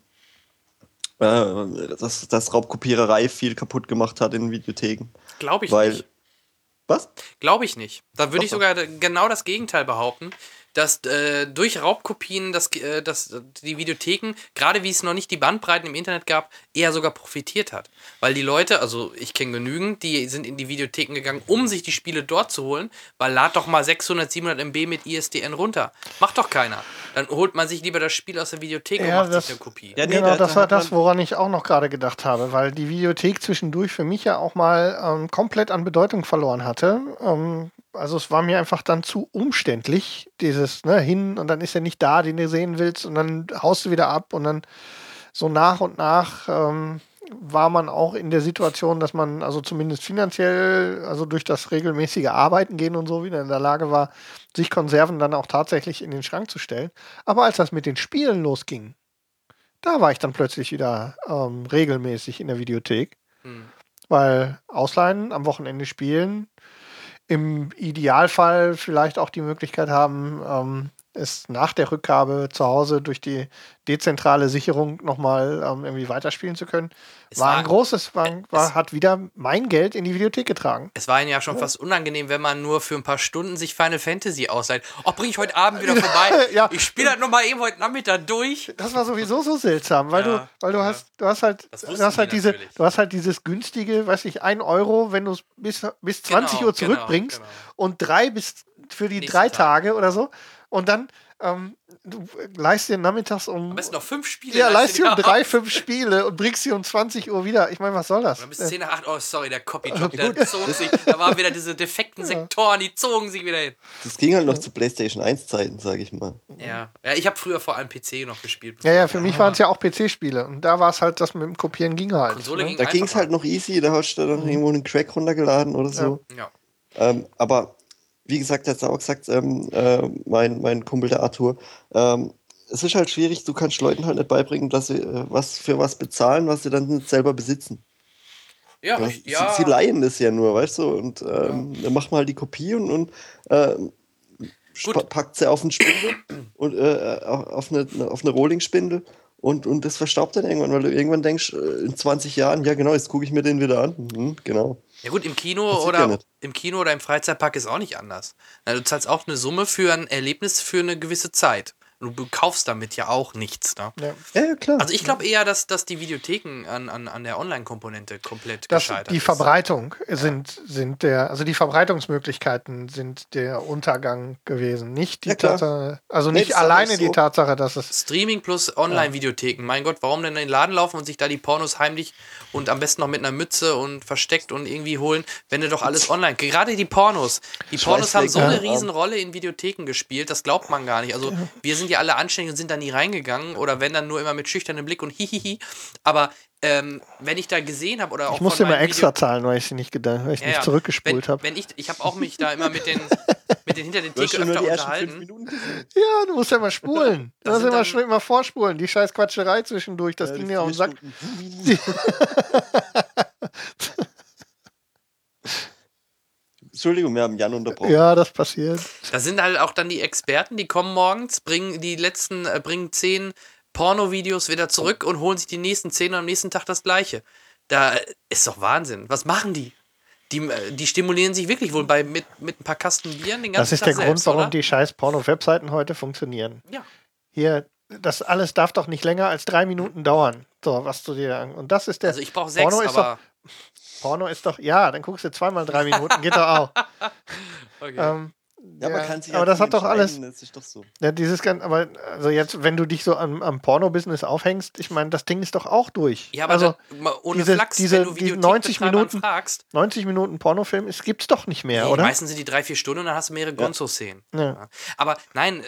[SPEAKER 2] äh, das, das Raubkopiererei viel kaputt gemacht hat in Videotheken.
[SPEAKER 1] Glaube ich
[SPEAKER 2] Weil.
[SPEAKER 1] nicht.
[SPEAKER 2] Was?
[SPEAKER 1] Glaube ich nicht. Da würde ich sogar genau das Gegenteil behaupten, dass äh, durch Raubkopien das, äh, das, die Videotheken, gerade wie es noch nicht die Bandbreiten im Internet gab, eher sogar profitiert hat. Weil die Leute, also ich kenne genügend, die sind in die Videotheken gegangen, um sich die Spiele dort zu holen, weil lad doch mal 600, 700 MB mit ISDN runter. Macht doch keiner. Dann holt man sich lieber das Spiel aus der Videothek
[SPEAKER 3] Ja,
[SPEAKER 1] und macht
[SPEAKER 3] das-
[SPEAKER 1] sich eine Kopie.
[SPEAKER 2] Ja, nee,
[SPEAKER 3] genau,
[SPEAKER 2] da-
[SPEAKER 3] das
[SPEAKER 2] da
[SPEAKER 3] war das, woran ich auch noch gerade gedacht habe, weil die Videothek zwischendurch für mich ja auch mal ähm, komplett an Bedeutung verloren hatte. Ähm, also es war mir einfach dann zu umständlich, dieses ne, hin und dann ist er nicht da, den du sehen willst und dann haust du wieder ab und dann so nach und nach ähm, war man auch in der Situation, dass man also zumindest finanziell, also durch das regelmäßige Arbeiten gehen und so wieder in der Lage war, sich Konserven dann auch tatsächlich in den Schrank zu stellen. Aber als das mit den Spielen losging, da war ich dann plötzlich wieder ähm, regelmäßig in der Videothek,
[SPEAKER 1] Hm.
[SPEAKER 3] weil Ausleihen am Wochenende spielen, im Idealfall vielleicht auch die Möglichkeit haben, ähm, es nach der Rückgabe zu Hause durch die dezentrale Sicherung nochmal ähm, irgendwie weiterspielen zu können. War
[SPEAKER 1] war-
[SPEAKER 3] ein großes, war, war, hat wieder mein Geld in die Videothek getragen.
[SPEAKER 1] Es war ihnen ja schon fast unangenehm, wenn man nur für ein paar Stunden sich Final Fantasy ausleiht. Oh, bring ich heute Abend wieder (laughs) vorbei.
[SPEAKER 3] Ja.
[SPEAKER 1] Ich spiele das nochmal eben heute Nachmittag durch.
[SPEAKER 3] Das war sowieso so seltsam, weil
[SPEAKER 1] Ja,
[SPEAKER 3] du, weil du
[SPEAKER 1] ja.
[SPEAKER 3] hast, du hast halt, du hast halt
[SPEAKER 1] die
[SPEAKER 3] diese,
[SPEAKER 1] natürlich.
[SPEAKER 3] du hast halt dieses günstige, weiß ich, 1 Euro, wenn du es bis, bis 20
[SPEAKER 1] Genau,
[SPEAKER 3] Uhr zurückbringst
[SPEAKER 1] genau, genau.
[SPEAKER 3] und drei bis für die
[SPEAKER 1] Nächsten
[SPEAKER 3] drei
[SPEAKER 1] Tag.
[SPEAKER 3] Tage oder so. Und dann, ähm, du leist dir nachmittags um.
[SPEAKER 1] Am besten noch fünf Spiele.
[SPEAKER 3] ja,
[SPEAKER 1] leist
[SPEAKER 3] dir um drei, fünf Spiele und bringst sie um 20 Uhr wieder. Ich meine, was soll das?
[SPEAKER 1] Oder bis
[SPEAKER 3] Äh,
[SPEAKER 1] 10 nach 8. Oh, sorry, der Copy-Job, (laughs) der zog sich. Da waren wieder diese defekten Sektoren, die zogen sich wieder hin.
[SPEAKER 2] Das ging halt noch zu PlayStation 1 Zeiten, sage ich mal.
[SPEAKER 1] Ja, ja ich habe früher vor allem PC noch gespielt.
[SPEAKER 3] Ja, ja, für mich waren es ja auch PC-Spiele. Und da war es halt, das mit dem Kopieren ging halt.
[SPEAKER 1] Konsole
[SPEAKER 3] ne?
[SPEAKER 1] ging
[SPEAKER 2] Da ging es halt noch easy, da hast du dann irgendwo einen Crack runtergeladen oder so.
[SPEAKER 1] Ja.
[SPEAKER 2] Ähm, aber wie gesagt, hat auch gesagt, ähm, äh, mein, mein Kumpel der Arthur, ähm, es ist halt schwierig, du kannst Leuten halt nicht beibringen, dass sie äh, was für was bezahlen, was sie dann nicht selber besitzen.
[SPEAKER 1] Ja,
[SPEAKER 2] Ja,
[SPEAKER 1] richtig, ja.
[SPEAKER 2] Sie, sie leihen das ja nur, weißt du, und ähm, dann macht man halt die Kopie und, und spa- packt sie auf einen Spindel und äh, auf eine, auf eine Rolling-Spindel und, und das verstaubt dann irgendwann, weil du irgendwann denkst, äh, in 20 Jahren, ja genau, jetzt gucke ich mir den wieder an. Mhm, genau.
[SPEAKER 1] Ja gut, im Kino oder
[SPEAKER 2] ja
[SPEAKER 1] im Kino oder im Freizeitpark ist auch nicht anders. Du zahlst auch eine Summe für ein Erlebnis für eine gewisse Zeit. Und du kaufst damit ja auch nichts. Ne?
[SPEAKER 3] Ja.
[SPEAKER 2] Ja, klar.
[SPEAKER 1] Also ich glaube eher, dass, dass die Videotheken an, an, an der Online-Komponente komplett
[SPEAKER 3] Das,
[SPEAKER 1] gescheitert
[SPEAKER 3] die
[SPEAKER 1] ist.
[SPEAKER 3] Verbreitung sind, sind der, also die Verbreitungsmöglichkeiten sind der Untergang gewesen. Nicht die
[SPEAKER 2] Ja.
[SPEAKER 3] Tatsache, also
[SPEAKER 2] Nee,
[SPEAKER 3] nicht
[SPEAKER 2] ist
[SPEAKER 3] alleine
[SPEAKER 2] nicht
[SPEAKER 3] die
[SPEAKER 2] so.
[SPEAKER 3] Tatsache, dass es
[SPEAKER 1] Streaming plus Online-Videotheken. Mein Gott, warum denn in den Laden laufen und sich da die Pornos heimlich und am besten noch mit einer Mütze und versteckt und irgendwie holen, wenn du doch alles online. Gerade die Pornos. Die Pornos haben so eine
[SPEAKER 2] Scheißflecken.
[SPEAKER 1] Riesenrolle in Videotheken gespielt, das glaubt man gar nicht. Also wir sind ja alle anständig und sind da nie reingegangen oder wenn dann nur immer mit schüchternem Blick und hihihi. Aber ähm, wenn ich da gesehen habe oder auch
[SPEAKER 3] ich musste immer extra
[SPEAKER 1] Video-
[SPEAKER 3] zahlen, weil ich sie nicht gedacht, weil ich
[SPEAKER 1] Ja,
[SPEAKER 3] nicht
[SPEAKER 1] ja.
[SPEAKER 3] zurückgespult habe.
[SPEAKER 1] Wenn ich, ich habe auch mich da immer mit den, (laughs) mit den hinter den Theke öfter
[SPEAKER 2] die
[SPEAKER 1] unterhalten.
[SPEAKER 3] Ja, du musst ja mal spulen. (laughs) Du
[SPEAKER 1] Das
[SPEAKER 3] musst
[SPEAKER 1] sind
[SPEAKER 3] immer schon immer vorspulen. Die scheiß Quatscherei zwischendurch, das
[SPEAKER 2] Ja,
[SPEAKER 3] ging
[SPEAKER 2] die
[SPEAKER 3] mir auf den Sack. (laughs)
[SPEAKER 2] Entschuldigung, wir haben Jan unterbrochen.
[SPEAKER 3] Ja, das passiert.
[SPEAKER 1] Da sind halt auch dann die Experten, die kommen morgens, bringen die letzten, äh, bringen zehn Porno-Videos wieder zurück und holen sich die nächsten zehn und am nächsten Tag das gleiche. Da äh, ist doch Wahnsinn. Was machen die? Die, äh, die stimulieren sich wirklich wohl bei mit, mit ein paar Kasten Bieren den ganzen
[SPEAKER 3] Das ist
[SPEAKER 1] Tag
[SPEAKER 3] der Grund,
[SPEAKER 1] selbst,
[SPEAKER 3] warum
[SPEAKER 1] oder?
[SPEAKER 3] die scheiß Porno-Webseiten heute funktionieren.
[SPEAKER 1] Ja.
[SPEAKER 3] Hier, das alles darf doch nicht länger als drei Minuten dauern. So, was du dir an. Und das ist der.
[SPEAKER 1] Also ich brauche sechs,
[SPEAKER 3] Porno ist
[SPEAKER 1] aber
[SPEAKER 3] Porno ist doch, ja, dann guckst du zweimal drei Minuten, geht doch auch. (laughs)
[SPEAKER 1] Okay.
[SPEAKER 3] Ähm,
[SPEAKER 2] Ja,
[SPEAKER 3] ja,
[SPEAKER 2] man kann sich
[SPEAKER 3] aber
[SPEAKER 2] ja
[SPEAKER 3] das hat doch alles,
[SPEAKER 2] Das ist doch so.
[SPEAKER 3] ja, dieses ganz, aber also jetzt, wenn du dich so am, am Porno-Business aufhängst, ich meine, das Ding ist doch auch durch.
[SPEAKER 1] ja, aber
[SPEAKER 3] also
[SPEAKER 1] da, ohne
[SPEAKER 3] diese-
[SPEAKER 1] Flachs,
[SPEAKER 3] diese-
[SPEAKER 1] wenn du
[SPEAKER 3] die
[SPEAKER 1] Videothekbetreibern
[SPEAKER 3] 90 Minuten-
[SPEAKER 1] fragst,
[SPEAKER 3] 90 Minuten Pornofilm, es gibt's doch nicht mehr,
[SPEAKER 1] nee,
[SPEAKER 3] oder?
[SPEAKER 1] meistens sind die drei, vier Stunden und dann hast du mehrere Gonzo-Szenen.
[SPEAKER 3] Ja.
[SPEAKER 1] Ja. Aber nein,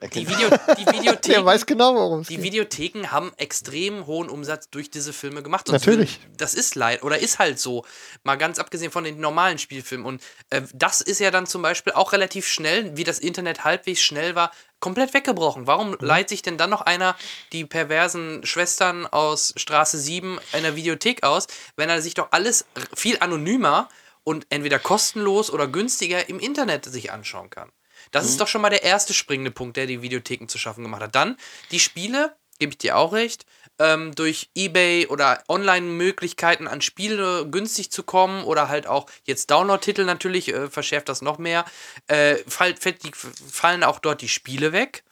[SPEAKER 1] äh, die, Video, (laughs) die
[SPEAKER 3] Der
[SPEAKER 1] Videotheken
[SPEAKER 3] weiß genau, worum es
[SPEAKER 1] Die
[SPEAKER 3] geht.
[SPEAKER 1] Videotheken haben extrem hohen Umsatz durch diese Filme gemacht. Sonst
[SPEAKER 3] Natürlich.
[SPEAKER 1] würden- Das ist leid oder ist halt so. Mal ganz abgesehen von den normalen Spielfilmen. Und äh, das ist ja dann zum Beispiel auch relativ schnell, wie das Internet halbwegs schnell war, komplett weggebrochen. Warum
[SPEAKER 3] Mhm.
[SPEAKER 1] leiht sich denn dann noch einer die perversen Schwestern aus Straße 7 in der Videothek aus, wenn er sich doch alles viel anonymer und entweder kostenlos oder günstiger im Internet sich anschauen kann? Das ist doch schon mal der erste springende Punkt, der die Videotheken zu schaffen gemacht hat. Dann die Spiele, gebe ich dir auch recht, ähm, durch Ebay oder Online-Möglichkeiten an Spiele günstig zu kommen oder halt auch jetzt Download-Titel natürlich, äh, verschärft das noch mehr, äh, fall, fällt die, fallen auch dort die Spiele weg.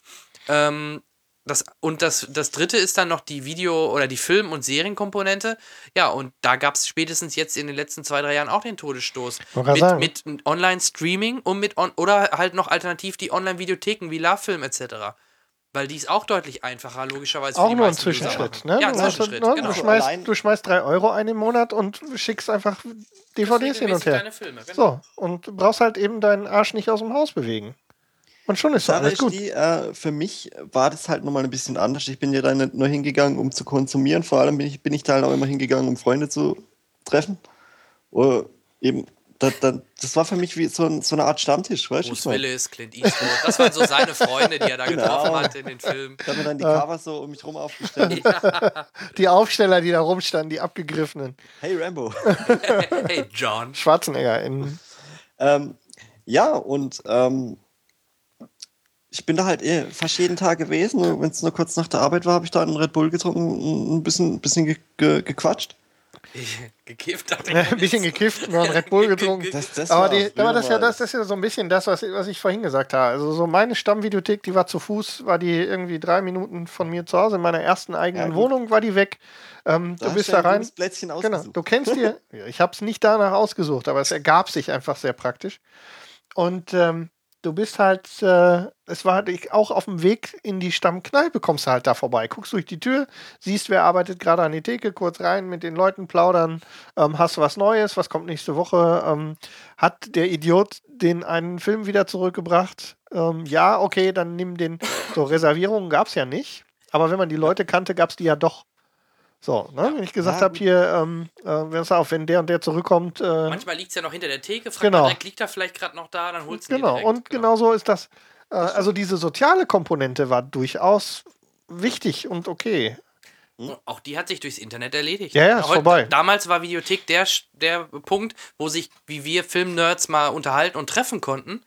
[SPEAKER 1] Ähm, das, und das, das dritte ist dann noch die Video- oder die Film- und Serienkomponente. Ja, und da gab es spätestens jetzt in den letzten zwei, drei Jahren auch den Todesstoß. Mit, mit Online-Streaming und mit on oder halt noch alternativ die Online-Videotheken wie LaFilm etc. Weil die ist auch deutlich einfacher, logischerweise.
[SPEAKER 3] Auch
[SPEAKER 1] die
[SPEAKER 3] nur ein
[SPEAKER 1] meisten User.
[SPEAKER 3] Zwischenschritt, ne?
[SPEAKER 1] Ja, ein Zwischenschritt,
[SPEAKER 3] ne?
[SPEAKER 1] genau.
[SPEAKER 3] Du, schmeißt, du schmeißt drei Euro ein im Monat und schickst einfach DVDs hin und her.
[SPEAKER 1] Deine Filme, genau.
[SPEAKER 3] So, und brauchst halt eben deinen Arsch nicht aus dem Haus bewegen. Und schon ist
[SPEAKER 2] Sache
[SPEAKER 3] alles gut.
[SPEAKER 2] die, äh, für mich war das halt nochmal ein bisschen anders. Ich bin ja da nicht nur hingegangen, um zu konsumieren. Vor allem bin ich, bin ich da halt auch immer hingegangen, um Freunde zu treffen. Oder eben, da, da, das war für mich wie so, ein, so eine Art Stammtisch, weißt du?
[SPEAKER 1] Bruce Willis, Clint Eastwood, das waren so seine Freunde, die er da
[SPEAKER 2] Genau.
[SPEAKER 1] getroffen hat in den Filmen.
[SPEAKER 2] Ich habe mir dann die Cover so um mich rum aufgestellt.
[SPEAKER 3] Die Aufsteller, die da rumstanden, die abgegriffenen.
[SPEAKER 2] hey Rambo. (laughs)
[SPEAKER 1] Hey, John.
[SPEAKER 3] Schwarzenegger in.
[SPEAKER 2] ähm, ja, und ähm, ich bin da halt eh fast jeden Tag gewesen. Wenn es nur kurz nach der Arbeit war, habe ich da einen Red Bull getrunken und ein bisschen, bisschen ge ge gequatscht. (laughs)
[SPEAKER 1] Gekifft hat
[SPEAKER 3] Ein bisschen gekifft, nur ein Red Bull (laughs) getrunken.
[SPEAKER 2] Das, das
[SPEAKER 3] Aber, die, aber das, ist ja, das ist ja so ein bisschen das, was, was ich vorhin gesagt habe. Also so meine Stammvideothek, die war zu Fuß, war die irgendwie drei Minuten von mir zu Hause. In meiner ersten eigenen
[SPEAKER 2] Ja.
[SPEAKER 3] Wohnung war die weg. Ähm,
[SPEAKER 2] Da
[SPEAKER 3] du bist da
[SPEAKER 2] ein
[SPEAKER 3] rein.
[SPEAKER 2] Plätzchen
[SPEAKER 3] Genau,
[SPEAKER 2] ausgesucht.
[SPEAKER 3] du kennst dir, (laughs) ich habe es nicht danach ausgesucht, aber es ergab sich einfach sehr praktisch. Und ähm, du bist halt, äh, es war halt auch auf dem Weg in die Stammkneipe, kommst du halt da vorbei, guckst durch die Tür, siehst, wer arbeitet gerade an die Theke, kurz rein, mit den Leuten plaudern, ähm, hast du was Neues, was kommt nächste Woche, ähm, hat der Idiot den einen Film wieder zurückgebracht? Ähm, ja, okay, dann nimm den, so Reservierungen gab es ja nicht, aber wenn man die Leute kannte, gab es die ja doch. So, ne? wenn ich gesagt
[SPEAKER 2] Ja,
[SPEAKER 3] habe, hier, ähm, äh, pass auf, wenn der und der zurückkommt, äh,
[SPEAKER 1] Manchmal liegt es ja noch hinter der Theke, fragt
[SPEAKER 3] Genau.
[SPEAKER 1] man direkt, liegt er vielleicht gerade noch da, dann holst du ihn
[SPEAKER 3] genau,
[SPEAKER 1] direkt.
[SPEAKER 3] und genau so ist das. Äh, also diese soziale Komponente war durchaus wichtig und okay.
[SPEAKER 1] Und Auch die hat sich durchs Internet erledigt.
[SPEAKER 3] Ja, ja, ist vorbei.
[SPEAKER 1] Damals war Videothek der, der Punkt, wo sich, wie wir Filmnerds, mal unterhalten und treffen konnten.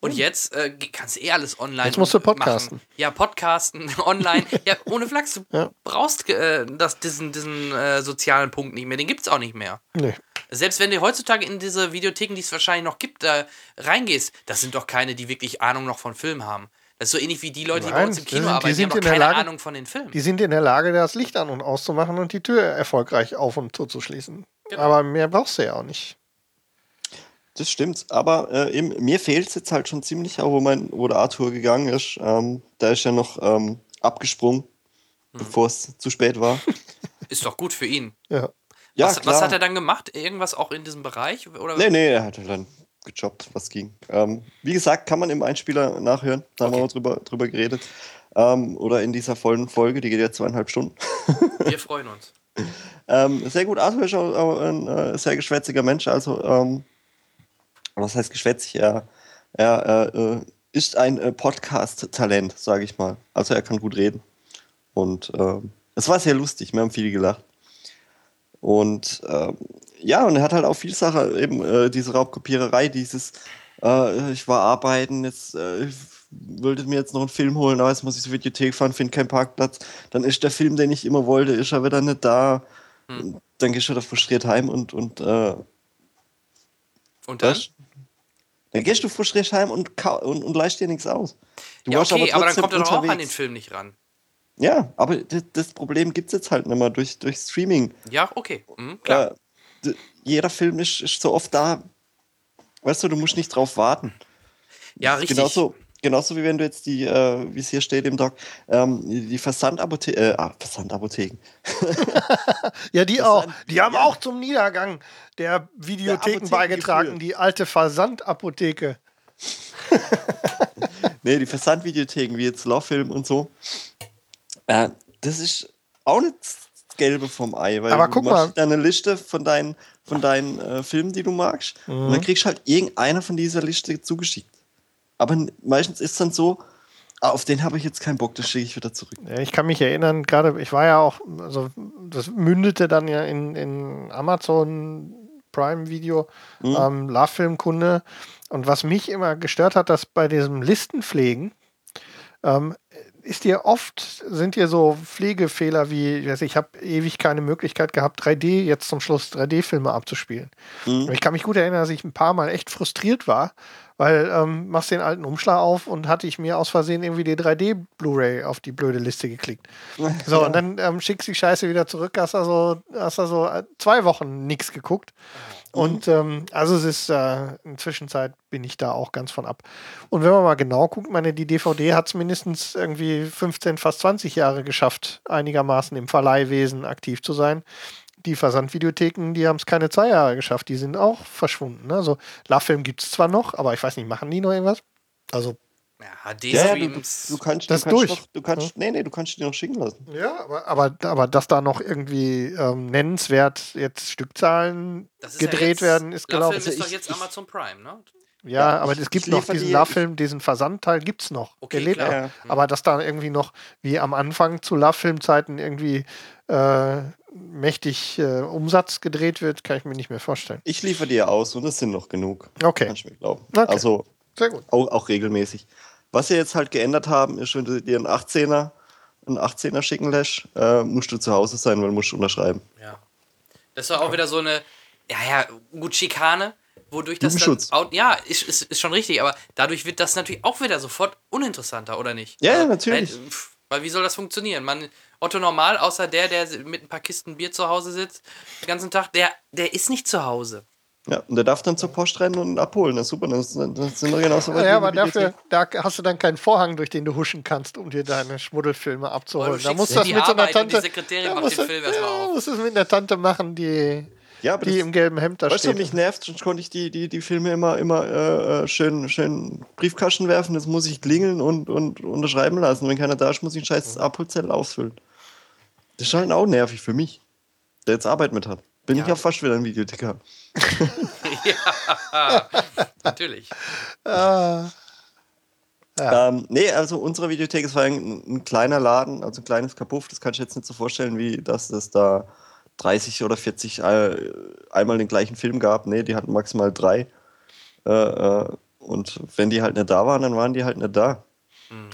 [SPEAKER 1] Und jetzt äh, kannst du eh alles online.
[SPEAKER 3] Jetzt musst du
[SPEAKER 1] machen.
[SPEAKER 3] podcasten.
[SPEAKER 1] Ja, podcasten, (laughs) online. ja, ohne Flachs. Du
[SPEAKER 3] Ja.
[SPEAKER 1] brauchst äh, das, diesen, diesen äh, sozialen Punkt nicht mehr. Den gibt es auch nicht mehr.
[SPEAKER 3] Nö.
[SPEAKER 1] Selbst wenn du heutzutage in diese Videotheken, die es wahrscheinlich noch gibt, da reingehst, das sind doch keine, die wirklich Ahnung noch von Film haben. Das ist so ähnlich wie die Leute, die bei
[SPEAKER 3] Nein,
[SPEAKER 1] uns im
[SPEAKER 3] die
[SPEAKER 1] Kino
[SPEAKER 3] sind- die
[SPEAKER 1] arbeiten, die,
[SPEAKER 3] sind
[SPEAKER 1] haben
[SPEAKER 3] in der
[SPEAKER 1] keine
[SPEAKER 3] Lage-
[SPEAKER 1] Ahnung von den Filmen.
[SPEAKER 3] Die sind in der Lage, das Licht an und auszumachen und die Tür erfolgreich auf und zuzuschließen.
[SPEAKER 1] Genau.
[SPEAKER 3] Aber mehr brauchst du ja auch nicht.
[SPEAKER 2] Das stimmt, aber äh, eben, mir fehlt es jetzt halt schon ziemlich, auch wo, mein, wo der Arthur gegangen ist. Ähm, da ist ja noch ähm, abgesprungen,
[SPEAKER 1] Mhm.
[SPEAKER 2] bevor es zu spät war. (laughs)
[SPEAKER 1] Ist doch gut für ihn.
[SPEAKER 3] Ja.
[SPEAKER 2] Ja,
[SPEAKER 1] was,
[SPEAKER 2] klar.
[SPEAKER 1] was hat er dann gemacht? Irgendwas auch in diesem Bereich? Oder?
[SPEAKER 2] Nee, nee, er hat halt dann gejobbt, was ging. Ähm, wie gesagt, kann man im Einspieler nachhören. Da haben wir auch drüber, drüber geredet. Ähm, oder in dieser vollen Folge, die geht ja zweieinhalb Stunden.
[SPEAKER 1] Wir (laughs) freuen uns.
[SPEAKER 2] Ähm, sehr gut, Arthur ist auch, auch ein äh, sehr geschwätziger Mensch. Also, ähm, was heißt geschwätzig? Er, er äh, ist ein äh, Podcast-Talent, sage ich mal. Also, er kann gut reden. Und ähm, es war sehr lustig, wir haben viel gelacht. Und ähm, ja, und er hat halt auch viel Sache, eben äh, diese Raubkopiererei, dieses, äh, ich war arbeiten, jetzt äh, ich wollte mir jetzt noch einen Film holen, aber jetzt muss ich zur Videothek fahren, finde keinen Parkplatz. Dann ist der Film, den ich immer wollte, ist er wieder nicht da.
[SPEAKER 1] Hm.
[SPEAKER 2] Dann gehst du wieder frustriert heim und, und äh,
[SPEAKER 1] Und dann?
[SPEAKER 2] was? Dann gehst du frustriert heim und, und, und leist dir nichts aus. Du
[SPEAKER 1] ja, okay, aber, dann
[SPEAKER 2] trotzdem
[SPEAKER 1] kommt er doch auch an den. Film nicht ran.
[SPEAKER 2] Ja, aber das, Problem gibt es jetzt halt nicht mehr durch, durch Streaming.
[SPEAKER 1] Ja, okay. Mhm, klar.
[SPEAKER 2] Äh, jeder Film ist, ist so oft da. Weißt du, du musst nicht drauf warten.
[SPEAKER 1] Ja, richtig.
[SPEAKER 2] Genauso, genauso wie wenn du jetzt die, äh, wie es hier steht im Doc, ähm, die Versandapotheken, äh, ah, Versandapotheken. (laughs)
[SPEAKER 3] Ja, die
[SPEAKER 2] Das
[SPEAKER 3] auch. Die haben auch zum Niedergang der Videotheken
[SPEAKER 2] Apotheken
[SPEAKER 3] beigetragen. Die alte Versandapotheke. (laughs)
[SPEAKER 2] Nee, die Versandvideotheken, wie jetzt Lawfilm und so. Äh, das ist auch nicht das Gelbe vom Ei, weil
[SPEAKER 3] Aber
[SPEAKER 2] du
[SPEAKER 3] guck
[SPEAKER 2] machst
[SPEAKER 3] mal.
[SPEAKER 2] eine Liste von deinen, von deinen äh, Filmen, die du magst, und
[SPEAKER 3] Mhm.
[SPEAKER 2] dann kriegst du halt irgendeiner von dieser Liste zugeschickt. Aber meistens ist dann so, ah, auf den habe ich jetzt keinen Bock, das schicke ich wieder zurück.
[SPEAKER 3] Ich kann mich erinnern, gerade, ich war ja auch, also das mündete dann ja in, in Amazon Prime Video,
[SPEAKER 2] Mhm.
[SPEAKER 3] ähm, Love-Film-Kunde. Und was mich immer gestört hat, dass bei diesem Listenpflegen, ähm, ist dir oft, sind dir so Pflegefehler wie, ich, ich habe ewig keine Möglichkeit gehabt, 3D, jetzt zum Schluss 3D-Filme abzuspielen.
[SPEAKER 2] Mhm.
[SPEAKER 3] Ich kann mich gut erinnern, dass ich ein paar Mal echt frustriert war, weil ähm, machst den alten Umschlag auf und hatte ich mir aus Versehen irgendwie die 3D-Blu-ray auf die blöde Liste geklickt. (laughs) So, und dann ähm, schickst du die Scheiße wieder zurück, hast da so, hast da so äh, zwei Wochen nichts geguckt. Und ähm, also es ist, äh, in Zwischenzeit bin ich da auch ganz von ab. Und wenn man mal genau guckt, meine, die DVD hat es mindestens irgendwie 15, fast 20 Jahre geschafft, einigermaßen im Verleihwesen aktiv zu sein. Die Versandvideotheken, die haben es keine zwei Jahre geschafft, die sind auch verschwunden. Ne? Also Love-Film gibt es zwar noch, aber ich weiß nicht, machen die noch irgendwas? Also
[SPEAKER 1] Ja,
[SPEAKER 2] Ja, ja, du, du,
[SPEAKER 1] HD-Streams.
[SPEAKER 2] kannst,
[SPEAKER 3] Das
[SPEAKER 2] du kannst
[SPEAKER 3] durch.
[SPEAKER 2] Noch, du kannst, nee, nee, du kannst die noch schicken lassen.
[SPEAKER 3] Ja, aber, aber, aber dass da noch irgendwie ähm, nennenswert jetzt Stückzahlen
[SPEAKER 1] Das ist ja
[SPEAKER 3] gedreht
[SPEAKER 1] jetzt-
[SPEAKER 3] werden, ist glaube ich.
[SPEAKER 1] ist doch jetzt
[SPEAKER 2] ich-
[SPEAKER 1] Amazon Prime, ne?
[SPEAKER 3] Ja,
[SPEAKER 2] Ja,
[SPEAKER 3] aber
[SPEAKER 2] ich-
[SPEAKER 3] es gibt noch diesen Love-Film, diesen Versandteil gibt's noch.
[SPEAKER 1] Okay,
[SPEAKER 3] Der lebt
[SPEAKER 1] klar.
[SPEAKER 3] noch.
[SPEAKER 2] Ja.
[SPEAKER 3] Aber dass da irgendwie noch, wie am Anfang zu Love-Film-Zeiten irgendwie äh, mächtig äh, Umsatz gedreht wird, kann ich mir nicht mehr vorstellen.
[SPEAKER 2] Ich liefere dir aus und es sind noch genug.
[SPEAKER 3] Okay.
[SPEAKER 2] Kannst du mir glauben.
[SPEAKER 3] Okay.
[SPEAKER 2] Also
[SPEAKER 3] Sehr gut.
[SPEAKER 2] auch, auch regelmäßig. Was sie jetzt halt geändert haben, ist, wenn du dir einen 18er, einen 18er schicken lässt, äh, musst du zu Hause sein, weil du musst unterschreiben.
[SPEAKER 1] Ja. Das doch auch wieder so eine, ja, ja, gut, Schikane, wodurch das dann, au- ja, ist, ist, ist schon richtig, aber dadurch wird das natürlich auch wieder sofort uninteressanter, oder nicht?
[SPEAKER 2] Ja, ja,
[SPEAKER 1] Also,
[SPEAKER 2] natürlich.
[SPEAKER 1] Weil, weil wie soll das funktionieren? Man, Otto Normal, außer der, der mit ein paar Kisten Bier zu Hause sitzt, den ganzen Tag, der, der ist nicht zu Hause.
[SPEAKER 2] Ja, und der darf dann zur Post rennen und abholen. Das ist super, dann sind dann sind wir genauso weit
[SPEAKER 3] Ja, aber dafür da hast du dann keinen Vorhang, durch den du huschen kannst, um dir deine Schmuddelfilme abzuholen.
[SPEAKER 1] Du
[SPEAKER 3] Da musst du das
[SPEAKER 1] die
[SPEAKER 3] mit so einer
[SPEAKER 1] und die
[SPEAKER 3] Tante.
[SPEAKER 1] Sekretärin macht den
[SPEAKER 3] du-
[SPEAKER 1] Film erstmal
[SPEAKER 3] ja,
[SPEAKER 1] auf.
[SPEAKER 3] musst du es mit einer Tante machen, die,
[SPEAKER 2] Ja, aber
[SPEAKER 3] die
[SPEAKER 2] das,
[SPEAKER 3] im gelben Hemd da
[SPEAKER 2] weißt du, was
[SPEAKER 3] steht.
[SPEAKER 2] mich nervt, sonst konnte ich die, die, die Filme immer, immer äh, äh, schön, schön Briefkasten werfen. Jetzt muss ich klingeln und, und unterschreiben lassen. Wenn keiner da ist, muss ich einen scheiß Abholzettel ausfüllen. Das ist halt auch nervig für mich, der jetzt Arbeit mit hat. Bin ich ja fast wieder ein Videothekar. (laughs)
[SPEAKER 1] ja, natürlich.
[SPEAKER 3] Ah,
[SPEAKER 2] Ähm, nee, also unsere Videothek, es war ein, ein kleiner Laden, also ein kleines Kapuff. Das kannst du jetzt nicht so vorstellen, wie dass es da 30 oder 40 äh, einmal den gleichen Film gab. Nee, die hatten maximal drei. Äh, äh, und wenn die halt nicht da waren, dann waren die halt nicht da.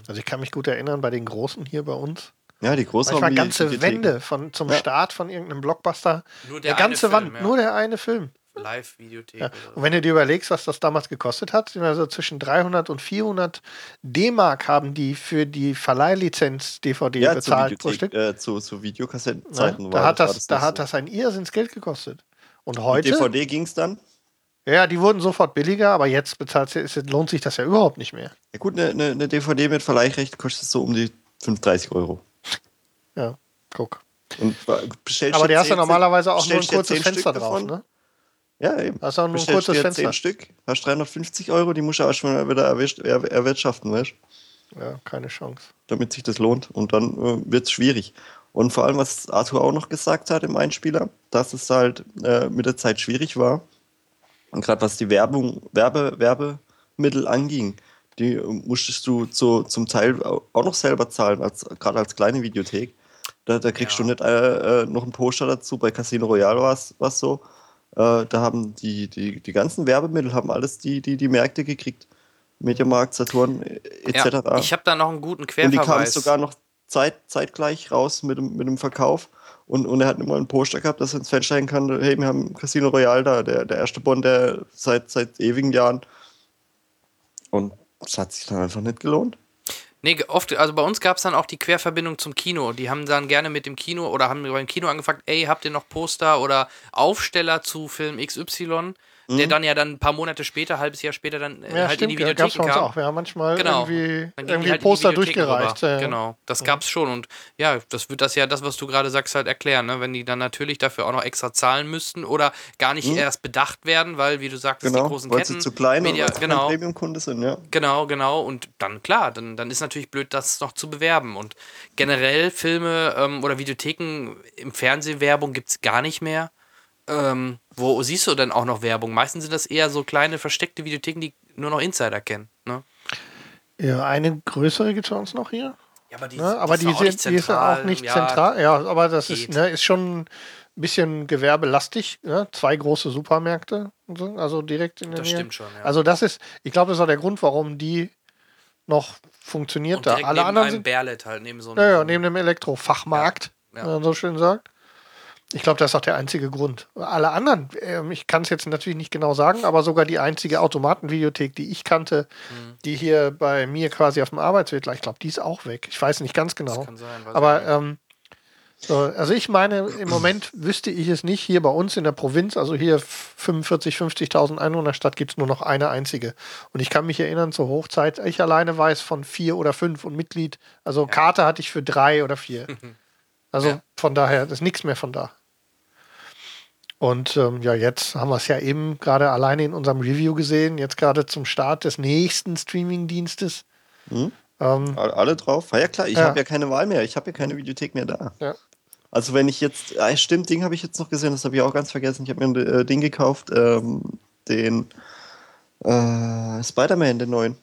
[SPEAKER 3] also ich kann mich gut erinnern, bei den Großen hier bei uns.
[SPEAKER 2] Ja, die großen
[SPEAKER 3] Manchmal ganze. Wände von, zum
[SPEAKER 2] Ja.
[SPEAKER 3] Start von irgendeinem Blockbuster.
[SPEAKER 1] Nur
[SPEAKER 3] Der
[SPEAKER 1] der
[SPEAKER 3] ganze
[SPEAKER 1] eine
[SPEAKER 3] Wand,
[SPEAKER 1] Film, ja.
[SPEAKER 3] nur der eine Film.
[SPEAKER 1] Live-Videothek.
[SPEAKER 3] Ja. Und wenn du dir überlegst, was das damals gekostet hat, sind also zwischen 300 und 400 D-Mark haben die für die Verleihlizenz DVD
[SPEAKER 2] Ja, zur
[SPEAKER 3] bezahlt pro Stück.
[SPEAKER 2] Äh, zu, zu
[SPEAKER 3] Ja,
[SPEAKER 2] Videokassettenzeiten
[SPEAKER 3] da hat das,
[SPEAKER 2] war
[SPEAKER 3] da hat
[SPEAKER 2] so.
[SPEAKER 3] das ein Irrsinns Geld gekostet. Und
[SPEAKER 2] Mit
[SPEAKER 3] heute,
[SPEAKER 2] DVD ging es dann.
[SPEAKER 3] ja, die wurden sofort billiger, aber jetzt bezahlt ist, lohnt sich das ja überhaupt nicht mehr.
[SPEAKER 2] Ja gut, eine, eine, eine DVD mit Verleihrecht kostet so um die 35 Euro.
[SPEAKER 3] Ja, guck.
[SPEAKER 2] Und
[SPEAKER 3] Aber die hast
[SPEAKER 2] 10
[SPEAKER 3] normalerweise auch nur ein kurzes
[SPEAKER 2] 10
[SPEAKER 3] Fenster
[SPEAKER 2] Stück
[SPEAKER 3] drauf,
[SPEAKER 2] davon.
[SPEAKER 3] ne?
[SPEAKER 2] Ja, eben.
[SPEAKER 3] Hast auch nur ein kurzes Fenster.
[SPEAKER 2] 10 Stück, hast 350 Euro, die musst du auch schon mal wieder er, erwirtschaften, weißt du?
[SPEAKER 3] Ja, keine Chance.
[SPEAKER 2] damit sich das lohnt. Und dann äh, wird es schwierig. Und vor allem, was Arthur auch noch gesagt hat im Einspieler, dass es halt äh, mit der Zeit schwierig war. Und gerade was die Werbung, Werbe, Werbemittel anging, die musstest du zu, zum Teil au- auch noch selber zahlen, als, gerade als kleine Videothek. Da, da kriegst
[SPEAKER 1] Ja.
[SPEAKER 2] du nicht äh, äh, noch ein Poster dazu. Bei Casino Royale war es so. Äh, da haben die, die, die ganzen Werbemittel haben alles die, die, die Märkte gekriegt. Mediamarkt, Saturn äh, etc.
[SPEAKER 1] Ja, ich habe da noch einen guten
[SPEAKER 2] Und die kamen
[SPEAKER 1] Querverweis.
[SPEAKER 2] sogar noch zeit, zeitgleich raus mit dem, mit dem Verkauf. Und, und er hat immer ein Poster gehabt, dass er ins Fenster hängen kann. Hey, wir haben Casino Royale da, der, der erste Bond, der seit, seit ewigen Jahren. Und das hat sich dann einfach nicht gelohnt.
[SPEAKER 1] Nee, oft, also bei uns gab es dann auch die Querverbindung zum Kino. Die haben dann gerne mit dem Kino oder haben beim Kino angefragt, ey, habt ihr noch Poster oder Aufsteller zu Film XY, der dann ja dann ein paar Monate später, halbes Jahr später dann äh,
[SPEAKER 3] Ja,
[SPEAKER 1] halt
[SPEAKER 3] stimmt,
[SPEAKER 1] in die
[SPEAKER 3] ja, gab's
[SPEAKER 1] Videotheken
[SPEAKER 3] uns
[SPEAKER 1] kam.
[SPEAKER 3] auch. Wir haben manchmal
[SPEAKER 1] Genau.
[SPEAKER 3] irgendwie,
[SPEAKER 1] die
[SPEAKER 3] irgendwie
[SPEAKER 1] halt die
[SPEAKER 3] Poster durchgereicht. ja.
[SPEAKER 1] Genau, das gab's schon und ja, das wird das ja das, was du gerade sagst, halt erklären, ne? wenn die dann natürlich dafür auch noch extra zahlen müssten oder gar nicht erst bedacht werden, weil wie du sagst, die
[SPEAKER 2] Genau,
[SPEAKER 1] großen
[SPEAKER 2] weil
[SPEAKER 1] Ketten,
[SPEAKER 2] sie zu klein
[SPEAKER 1] Media,
[SPEAKER 2] und
[SPEAKER 1] genau,
[SPEAKER 2] Premium-Kunde sind, ja.
[SPEAKER 1] Genau, genau. Und dann, klar, dann, dann ist natürlich blöd, das noch zu bewerben. Und generell Filme ähm, oder Videotheken im Fernsehwerbung gibt es gar nicht mehr. Ähm, wo siehst du denn auch noch Werbung? Meistens sind das eher so kleine, versteckte Videotheken, die nur noch Insider kennen. Ne?
[SPEAKER 3] Ja, eine größere gibt es bei uns noch hier.
[SPEAKER 1] Ja, aber die,
[SPEAKER 3] Ne? Aber die, sind, die ist ja auch nicht
[SPEAKER 1] ja,
[SPEAKER 3] zentral. Ja, aber das ist, ne, ist schon ein bisschen gewerbelastig. Ne? Zwei große Supermärkte, und so, also direkt in der
[SPEAKER 1] Das
[SPEAKER 3] Nähe.
[SPEAKER 1] stimmt schon, ja.
[SPEAKER 3] Also das ist, ich glaube, das ist auch der Grund, warum die noch funktioniert
[SPEAKER 1] Und
[SPEAKER 3] da. Alle
[SPEAKER 1] neben
[SPEAKER 3] anderen
[SPEAKER 1] einem Berlet halt, neben so einem.
[SPEAKER 3] ja, neben dem Elektrofachmarkt,
[SPEAKER 1] Ja, ja.
[SPEAKER 3] man so schön sagt. Ich glaube, das ist auch der einzige Grund. Alle anderen, ähm, ich kann es jetzt natürlich nicht genau sagen, aber sogar die einzige Automatenvideothek, die ich kannte,
[SPEAKER 1] Mhm.
[SPEAKER 3] die hier bei mir quasi auf dem Arbeitsweg lag, ich glaube, die ist auch weg. Ich weiß nicht ganz genau.
[SPEAKER 1] kann sein,
[SPEAKER 3] aber ähm, so, also ich meine, im Moment wüsste ich es nicht. Hier bei uns in der Provinz, also hier 45, 50.000 Einwohnerstadt, gibt es nur noch eine einzige. Und ich kann mich erinnern, zur Hochzeit, ich alleine weiß von vier oder fünf und Mitglied. Also Karte hatte ich für drei oder vier. (laughs) Also
[SPEAKER 1] Ja.
[SPEAKER 3] von daher, das ist nichts mehr von da. Und ähm, ja, jetzt haben wir es ja eben gerade alleine in unserem Review gesehen, jetzt gerade zum Start des nächsten Streaming-Dienstes.
[SPEAKER 2] Mhm.
[SPEAKER 3] Ähm,
[SPEAKER 2] Alle drauf? Ja, ja klar, ich
[SPEAKER 3] Ja.
[SPEAKER 2] habe ja keine Wahl mehr. Ich habe ja keine Videothek mehr da.
[SPEAKER 3] ja.
[SPEAKER 2] Also wenn ich jetzt, ah, stimmt, Ding habe ich jetzt noch gesehen, das habe ich auch ganz vergessen. Ich habe mir ein äh, Ding gekauft, ähm, den äh, Spider-Man, den neuen.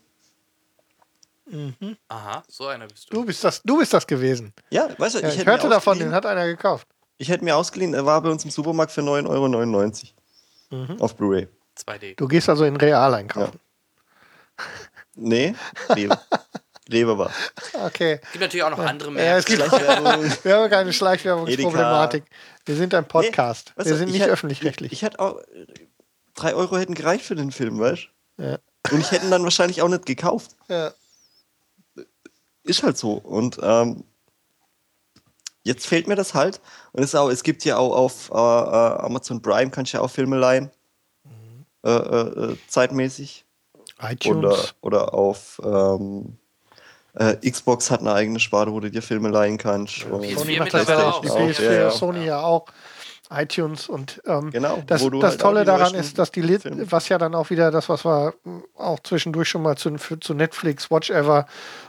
[SPEAKER 1] Aha, so einer bist du.
[SPEAKER 3] Du bist das, du bist das gewesen.
[SPEAKER 2] Ja, weißt du,
[SPEAKER 3] Ja, ich,
[SPEAKER 2] hätte
[SPEAKER 3] hörte davon, den hat einer gekauft.
[SPEAKER 2] Ich hätte mir ausgeliehen, er war bei uns im Supermarkt für 9,99 Euro.
[SPEAKER 3] Mhm.
[SPEAKER 2] Auf Blu-ray.
[SPEAKER 1] 2D.
[SPEAKER 3] Du gehst also in Real einkaufen.
[SPEAKER 2] Nee, Rewe. Rewe war.
[SPEAKER 3] Okay.
[SPEAKER 1] Gibt natürlich auch noch andere
[SPEAKER 3] Ja, es
[SPEAKER 1] Märkte.
[SPEAKER 3] gibt
[SPEAKER 2] Schleichwerbung.
[SPEAKER 3] wir haben keine Schleichwerbungsproblematik. Wir sind ein Podcast.
[SPEAKER 2] Nee,
[SPEAKER 3] wir sind
[SPEAKER 2] ich
[SPEAKER 3] nicht öffentlich-rechtlich.
[SPEAKER 2] Ich, hätte auch, 3 Euro hätten gereicht für den Film, weißt
[SPEAKER 3] Ja.
[SPEAKER 2] du? Und ich hätte ihn dann wahrscheinlich auch nicht gekauft.
[SPEAKER 3] Ja.
[SPEAKER 2] Ist halt so. Und ähm, jetzt fehlt mir das halt. Und es, ist auch, es gibt ja auch auf äh, äh, Amazon Prime, kannst du ja auch Filme leihen.
[SPEAKER 3] Mhm.
[SPEAKER 2] Äh, äh, äh, zeitmäßig.
[SPEAKER 3] iTunes.
[SPEAKER 2] Oder, oder auf ähm, äh, Xbox hat eine eigene Sparte, wo du dir Filme leihen kannst. Und-
[SPEAKER 1] PS4
[SPEAKER 3] Sony macht das
[SPEAKER 1] mittlerweile
[SPEAKER 3] ja
[SPEAKER 1] auch.
[SPEAKER 3] auch. Die
[SPEAKER 2] Auch,
[SPEAKER 3] PS4,
[SPEAKER 2] ja, ja.
[SPEAKER 3] Sony ja auch. iTunes und ähm,
[SPEAKER 2] Genau,
[SPEAKER 3] das, das
[SPEAKER 2] halt
[SPEAKER 3] Tolle daran ist, dass die Lit
[SPEAKER 2] Filme-
[SPEAKER 3] was ja dann auch wieder das, was wir mm, auch zwischendurch schon mal zu, für, zu Netflix, Watch Ever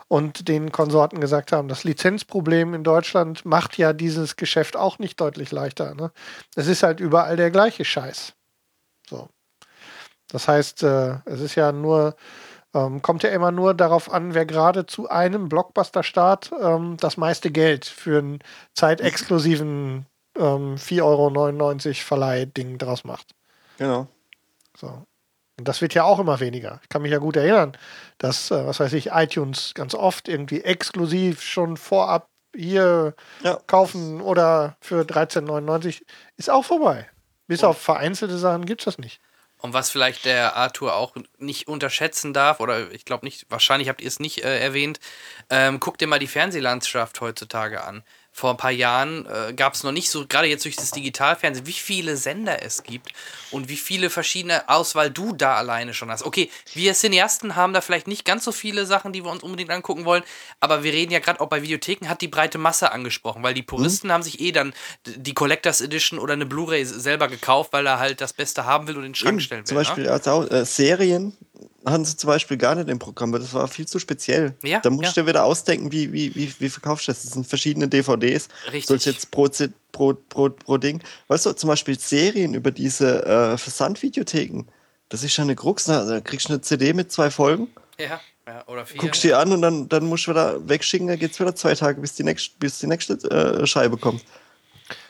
[SPEAKER 3] und den Konsorten gesagt haben, das Lizenzproblem in Deutschland macht ja dieses Geschäft auch nicht deutlich leichter. Ne? Es ist halt überall der gleiche Scheiß. So. Das heißt, äh, es ist ja nur, ähm, kommt ja immer nur darauf an, wer gerade zu einem Blockbuster-Start ähm, das meiste Geld für einen zeitexklusiven ähm, 4,99 Euro Verleih-Ding draus macht.
[SPEAKER 2] Genau.
[SPEAKER 3] So. Und das wird ja auch immer weniger. Ich kann mich ja gut erinnern, dass, äh, was weiß ich, iTunes ganz oft irgendwie exklusiv schon vorab hier
[SPEAKER 2] Ja.
[SPEAKER 3] kaufen oder für 13,99 ist auch vorbei. Bis auf vereinzelte Sachen gibt es das nicht.
[SPEAKER 1] Und was vielleicht der Arthur auch nicht unterschätzen darf, oder ich glaube nicht, wahrscheinlich habt ihr es nicht äh, erwähnt, ähm, guck dir mal die Fernsehlandschaft heutzutage an. Vor ein paar Jahren äh, gab es noch nicht so, gerade jetzt durch das Digitalfernsehen, wie viele Sender es gibt und wie viele verschiedene Auswahl du da alleine schon hast. Okay, wir Cineasten haben da vielleicht nicht ganz so viele Sachen, die wir uns unbedingt angucken wollen, aber wir reden ja gerade auch bei Videotheken, hat die breite Masse angesprochen, weil die Puristen haben sich eh dann die Collectors Edition oder eine Blu-ray selber gekauft, weil er halt das Beste haben will und in den Schrank
[SPEAKER 2] Eben,
[SPEAKER 1] stellen will.
[SPEAKER 2] zum
[SPEAKER 1] ne?
[SPEAKER 2] Beispiel als auch, äh, Serien hatten sie zum Beispiel gar nicht im Programm, weil das war viel zu speziell.
[SPEAKER 1] Ja,
[SPEAKER 2] da musst
[SPEAKER 1] ja.
[SPEAKER 2] du dir wieder ausdenken, wie, wie, wie, wie verkaufst du das? Das sind verschiedene DVDs.
[SPEAKER 1] Richtig.
[SPEAKER 2] Sollst jetzt pro, pro, pro, pro Ding. Weißt du, zum Beispiel Serien über diese äh, Versandvideotheken. Das ist schon eine Krux. Da da kriegst du eine CD mit zwei Folgen,
[SPEAKER 1] Ja, ja oder vier.
[SPEAKER 2] guckst die an und dann, dann musst du wieder wegschicken. Da geht es wieder zwei Tage, bis die nächste, bis die nächste äh, Scheibe kommt.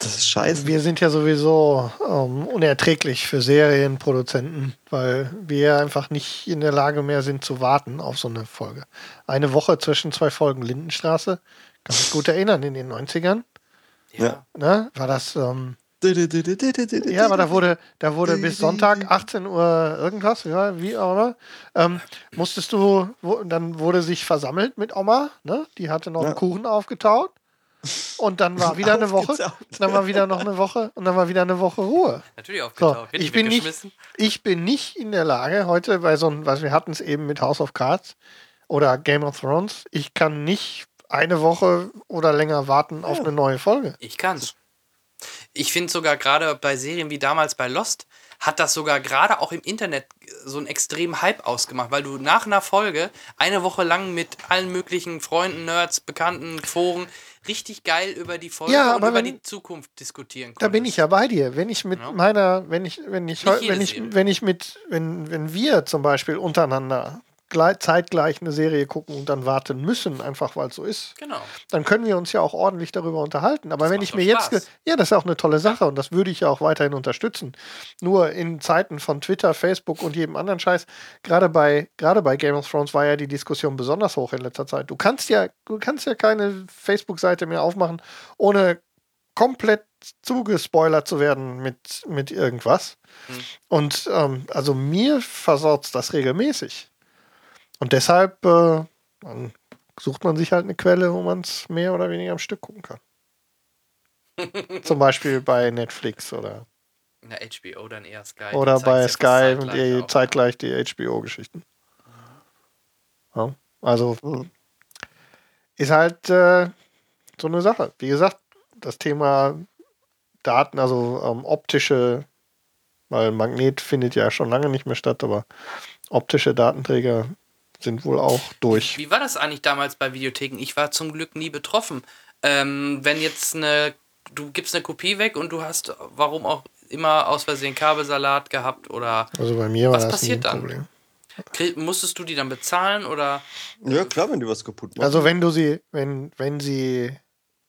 [SPEAKER 2] Das ist scheiße.
[SPEAKER 3] Wir sind ja sowieso ähm, unerträglich für Serienproduzenten, weil wir einfach nicht in der Lage mehr sind zu warten auf so eine Folge. Eine Woche zwischen zwei Folgen Lindenstraße, kann mich gut erinnern, in den 90ern,
[SPEAKER 1] ja.
[SPEAKER 3] Ne, war das, ähm, Ja, aber da wurde, da wurde bis Sonntag 18 Uhr irgendwas, ja, wie auch immer. Ähm, musstest du, wo, dann wurde sich versammelt mit Oma, ne? Die hatte noch
[SPEAKER 2] Ja.
[SPEAKER 3] einen Kuchen aufgetaut. Und dann war (laughs) wieder eine Woche, dann war wieder noch eine Woche und dann war wieder eine Woche Ruhe.
[SPEAKER 1] Natürlich
[SPEAKER 3] So,
[SPEAKER 1] aufgetaucht. Wird
[SPEAKER 3] ich bin nicht, ich bin nicht in der Lage heute, bei so einem, was wir hatten es eben mit House of Cards oder Game of Thrones, ich kann nicht eine Woche oder länger warten auf eine neue Folge.
[SPEAKER 1] Ich kann's. Ich finde sogar gerade bei Serien wie damals bei Lost hat das sogar gerade auch im Internet so einen extremen Hype ausgemacht, weil du nach einer Folge eine Woche lang mit allen möglichen Freunden, Nerds, Bekannten, Foren richtig geil über die Folge
[SPEAKER 3] Ja,
[SPEAKER 1] und über
[SPEAKER 3] wenn-
[SPEAKER 1] die Zukunft diskutieren konntest.
[SPEAKER 3] Da bin ich ja bei dir. Wenn ich mit
[SPEAKER 1] Ja.
[SPEAKER 3] meiner, wenn ich, wenn ich, heu-
[SPEAKER 1] jede
[SPEAKER 3] wenn ich, wenn ich mit, wenn, wenn wir zum Beispiel untereinander zeitgleich eine Serie gucken und dann warten müssen, einfach weil es so ist,
[SPEAKER 1] Genau.
[SPEAKER 3] dann können wir uns ja auch ordentlich darüber unterhalten. Aber
[SPEAKER 1] Das
[SPEAKER 3] wenn ich mir jetzt,
[SPEAKER 1] Spaß.
[SPEAKER 3] ja, das ist auch eine tolle Sache und das würde ich ja auch weiterhin unterstützen. Nur in Zeiten von Twitter, Facebook und jedem anderen Scheiß, gerade bei, gerade bei Game of Thrones war ja die Diskussion besonders hoch in letzter Zeit. Du kannst ja, du kannst ja keine Facebook-Seite mehr aufmachen, ohne komplett zugespoilert zu werden mit, mit irgendwas.
[SPEAKER 1] Hm.
[SPEAKER 3] Und ähm, also mir versaut das regelmäßig. Und deshalb äh, sucht man sich halt eine Quelle, wo man es mehr oder weniger am Stück gucken kann. (laughs) Zum Beispiel bei Netflix oder,
[SPEAKER 1] Na, HBO dann eher Sky.
[SPEAKER 3] oder bei Sky und
[SPEAKER 1] zeitgleich
[SPEAKER 3] die,
[SPEAKER 1] auch.
[SPEAKER 3] zeitgleich die HBO-Geschichten. Ja, also
[SPEAKER 2] Mhm.
[SPEAKER 3] ist halt äh, so eine Sache. Wie gesagt, das Thema Daten, also ähm, optische, weil Magnet findet ja schon lange nicht mehr statt, aber optische Datenträger sind wohl auch durch.
[SPEAKER 1] Wie war das eigentlich damals bei Videotheken? Ich war zum Glück nie betroffen. Ähm, wenn jetzt eine, du gibst eine Kopie weg und du hast, warum auch immer, aus Versehen Kabelsalat gehabt oder
[SPEAKER 3] Also bei mir war
[SPEAKER 1] Was
[SPEAKER 3] das
[SPEAKER 1] passiert
[SPEAKER 3] nie ein
[SPEAKER 1] dann?
[SPEAKER 3] Problem.
[SPEAKER 1] musstest du die dann bezahlen oder?
[SPEAKER 2] Ja, klar, wenn die was kaputt machen.
[SPEAKER 3] Also wenn du sie, wenn, wenn sie,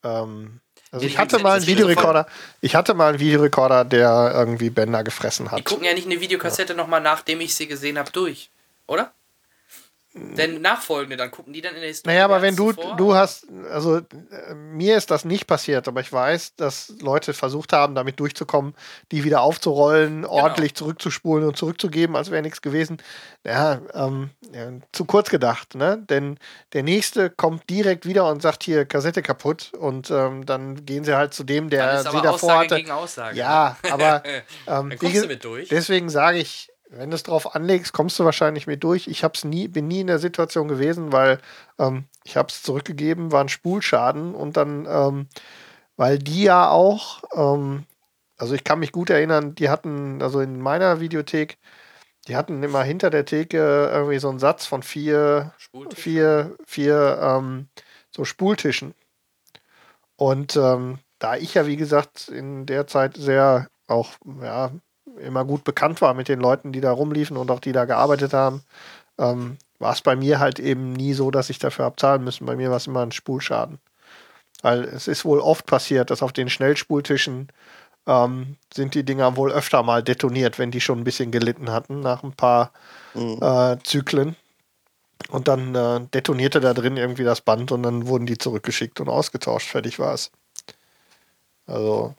[SPEAKER 3] ähm, also
[SPEAKER 1] Ja,
[SPEAKER 3] ich
[SPEAKER 1] die
[SPEAKER 3] hatte mal einen Videorekorder, ich hatte mal einen Videorekorder, der irgendwie Bänder gefressen
[SPEAKER 1] Die
[SPEAKER 3] hat.
[SPEAKER 1] gucken ja nicht eine Videokassette nochmal, nachdem ich sie gesehen habe, durch, oder? Denn nachfolgende, dann gucken die dann in der Historie.
[SPEAKER 3] Naja, aber wenn du, du hast, also äh, mir ist das nicht passiert, aber ich weiß, dass Leute versucht haben, damit durchzukommen, die wieder aufzurollen,
[SPEAKER 1] Genau.
[SPEAKER 3] ordentlich zurückzuspulen und zurückzugeben, als wäre nichts gewesen. Ja, ähm, ja, zu kurz gedacht, ne? Denn der nächste kommt direkt wieder und sagt hier Kassette kaputt und ähm, dann gehen sie halt zu dem, der sie
[SPEAKER 1] aber
[SPEAKER 3] davor
[SPEAKER 1] Aussage
[SPEAKER 3] hatte.
[SPEAKER 1] gegen Aussage.
[SPEAKER 3] Ja, aber
[SPEAKER 1] ne? (laughs)
[SPEAKER 3] ähm,
[SPEAKER 1] dann kommst du mit durch.
[SPEAKER 3] Deswegen sage ich, wenn du es drauf anlegst, kommst du wahrscheinlich mit durch. Ich hab's nie, bin nie in der Situation gewesen, weil ähm, ich habe es zurückgegeben, war ein Spulschaden und dann, ähm, weil die ja auch, ähm, also ich kann mich gut erinnern, die hatten, also in meiner Videothek, die hatten immer hinter der Theke irgendwie so einen Satz von vier,
[SPEAKER 1] Spultisch.
[SPEAKER 3] vier, vier ähm, so Spultischen. Und ähm, da ich ja, wie gesagt, in der Zeit sehr auch, ja, immer gut bekannt war mit den Leuten, die da rumliefen und auch die da gearbeitet haben, ähm, war es bei mir halt eben nie so, dass ich dafür habe zahlen müssen. Bei mir war es immer ein Spulschaden. Weil es ist wohl oft passiert, dass auf den Schnellspultischen ähm, sind die Dinger wohl öfter mal detoniert, wenn die schon ein bisschen gelitten hatten nach ein paar
[SPEAKER 2] Mhm.
[SPEAKER 3] äh, Zyklen. Und dann äh, detonierte da drin irgendwie das Band und dann wurden die zurückgeschickt und ausgetauscht. Fertig war es. Also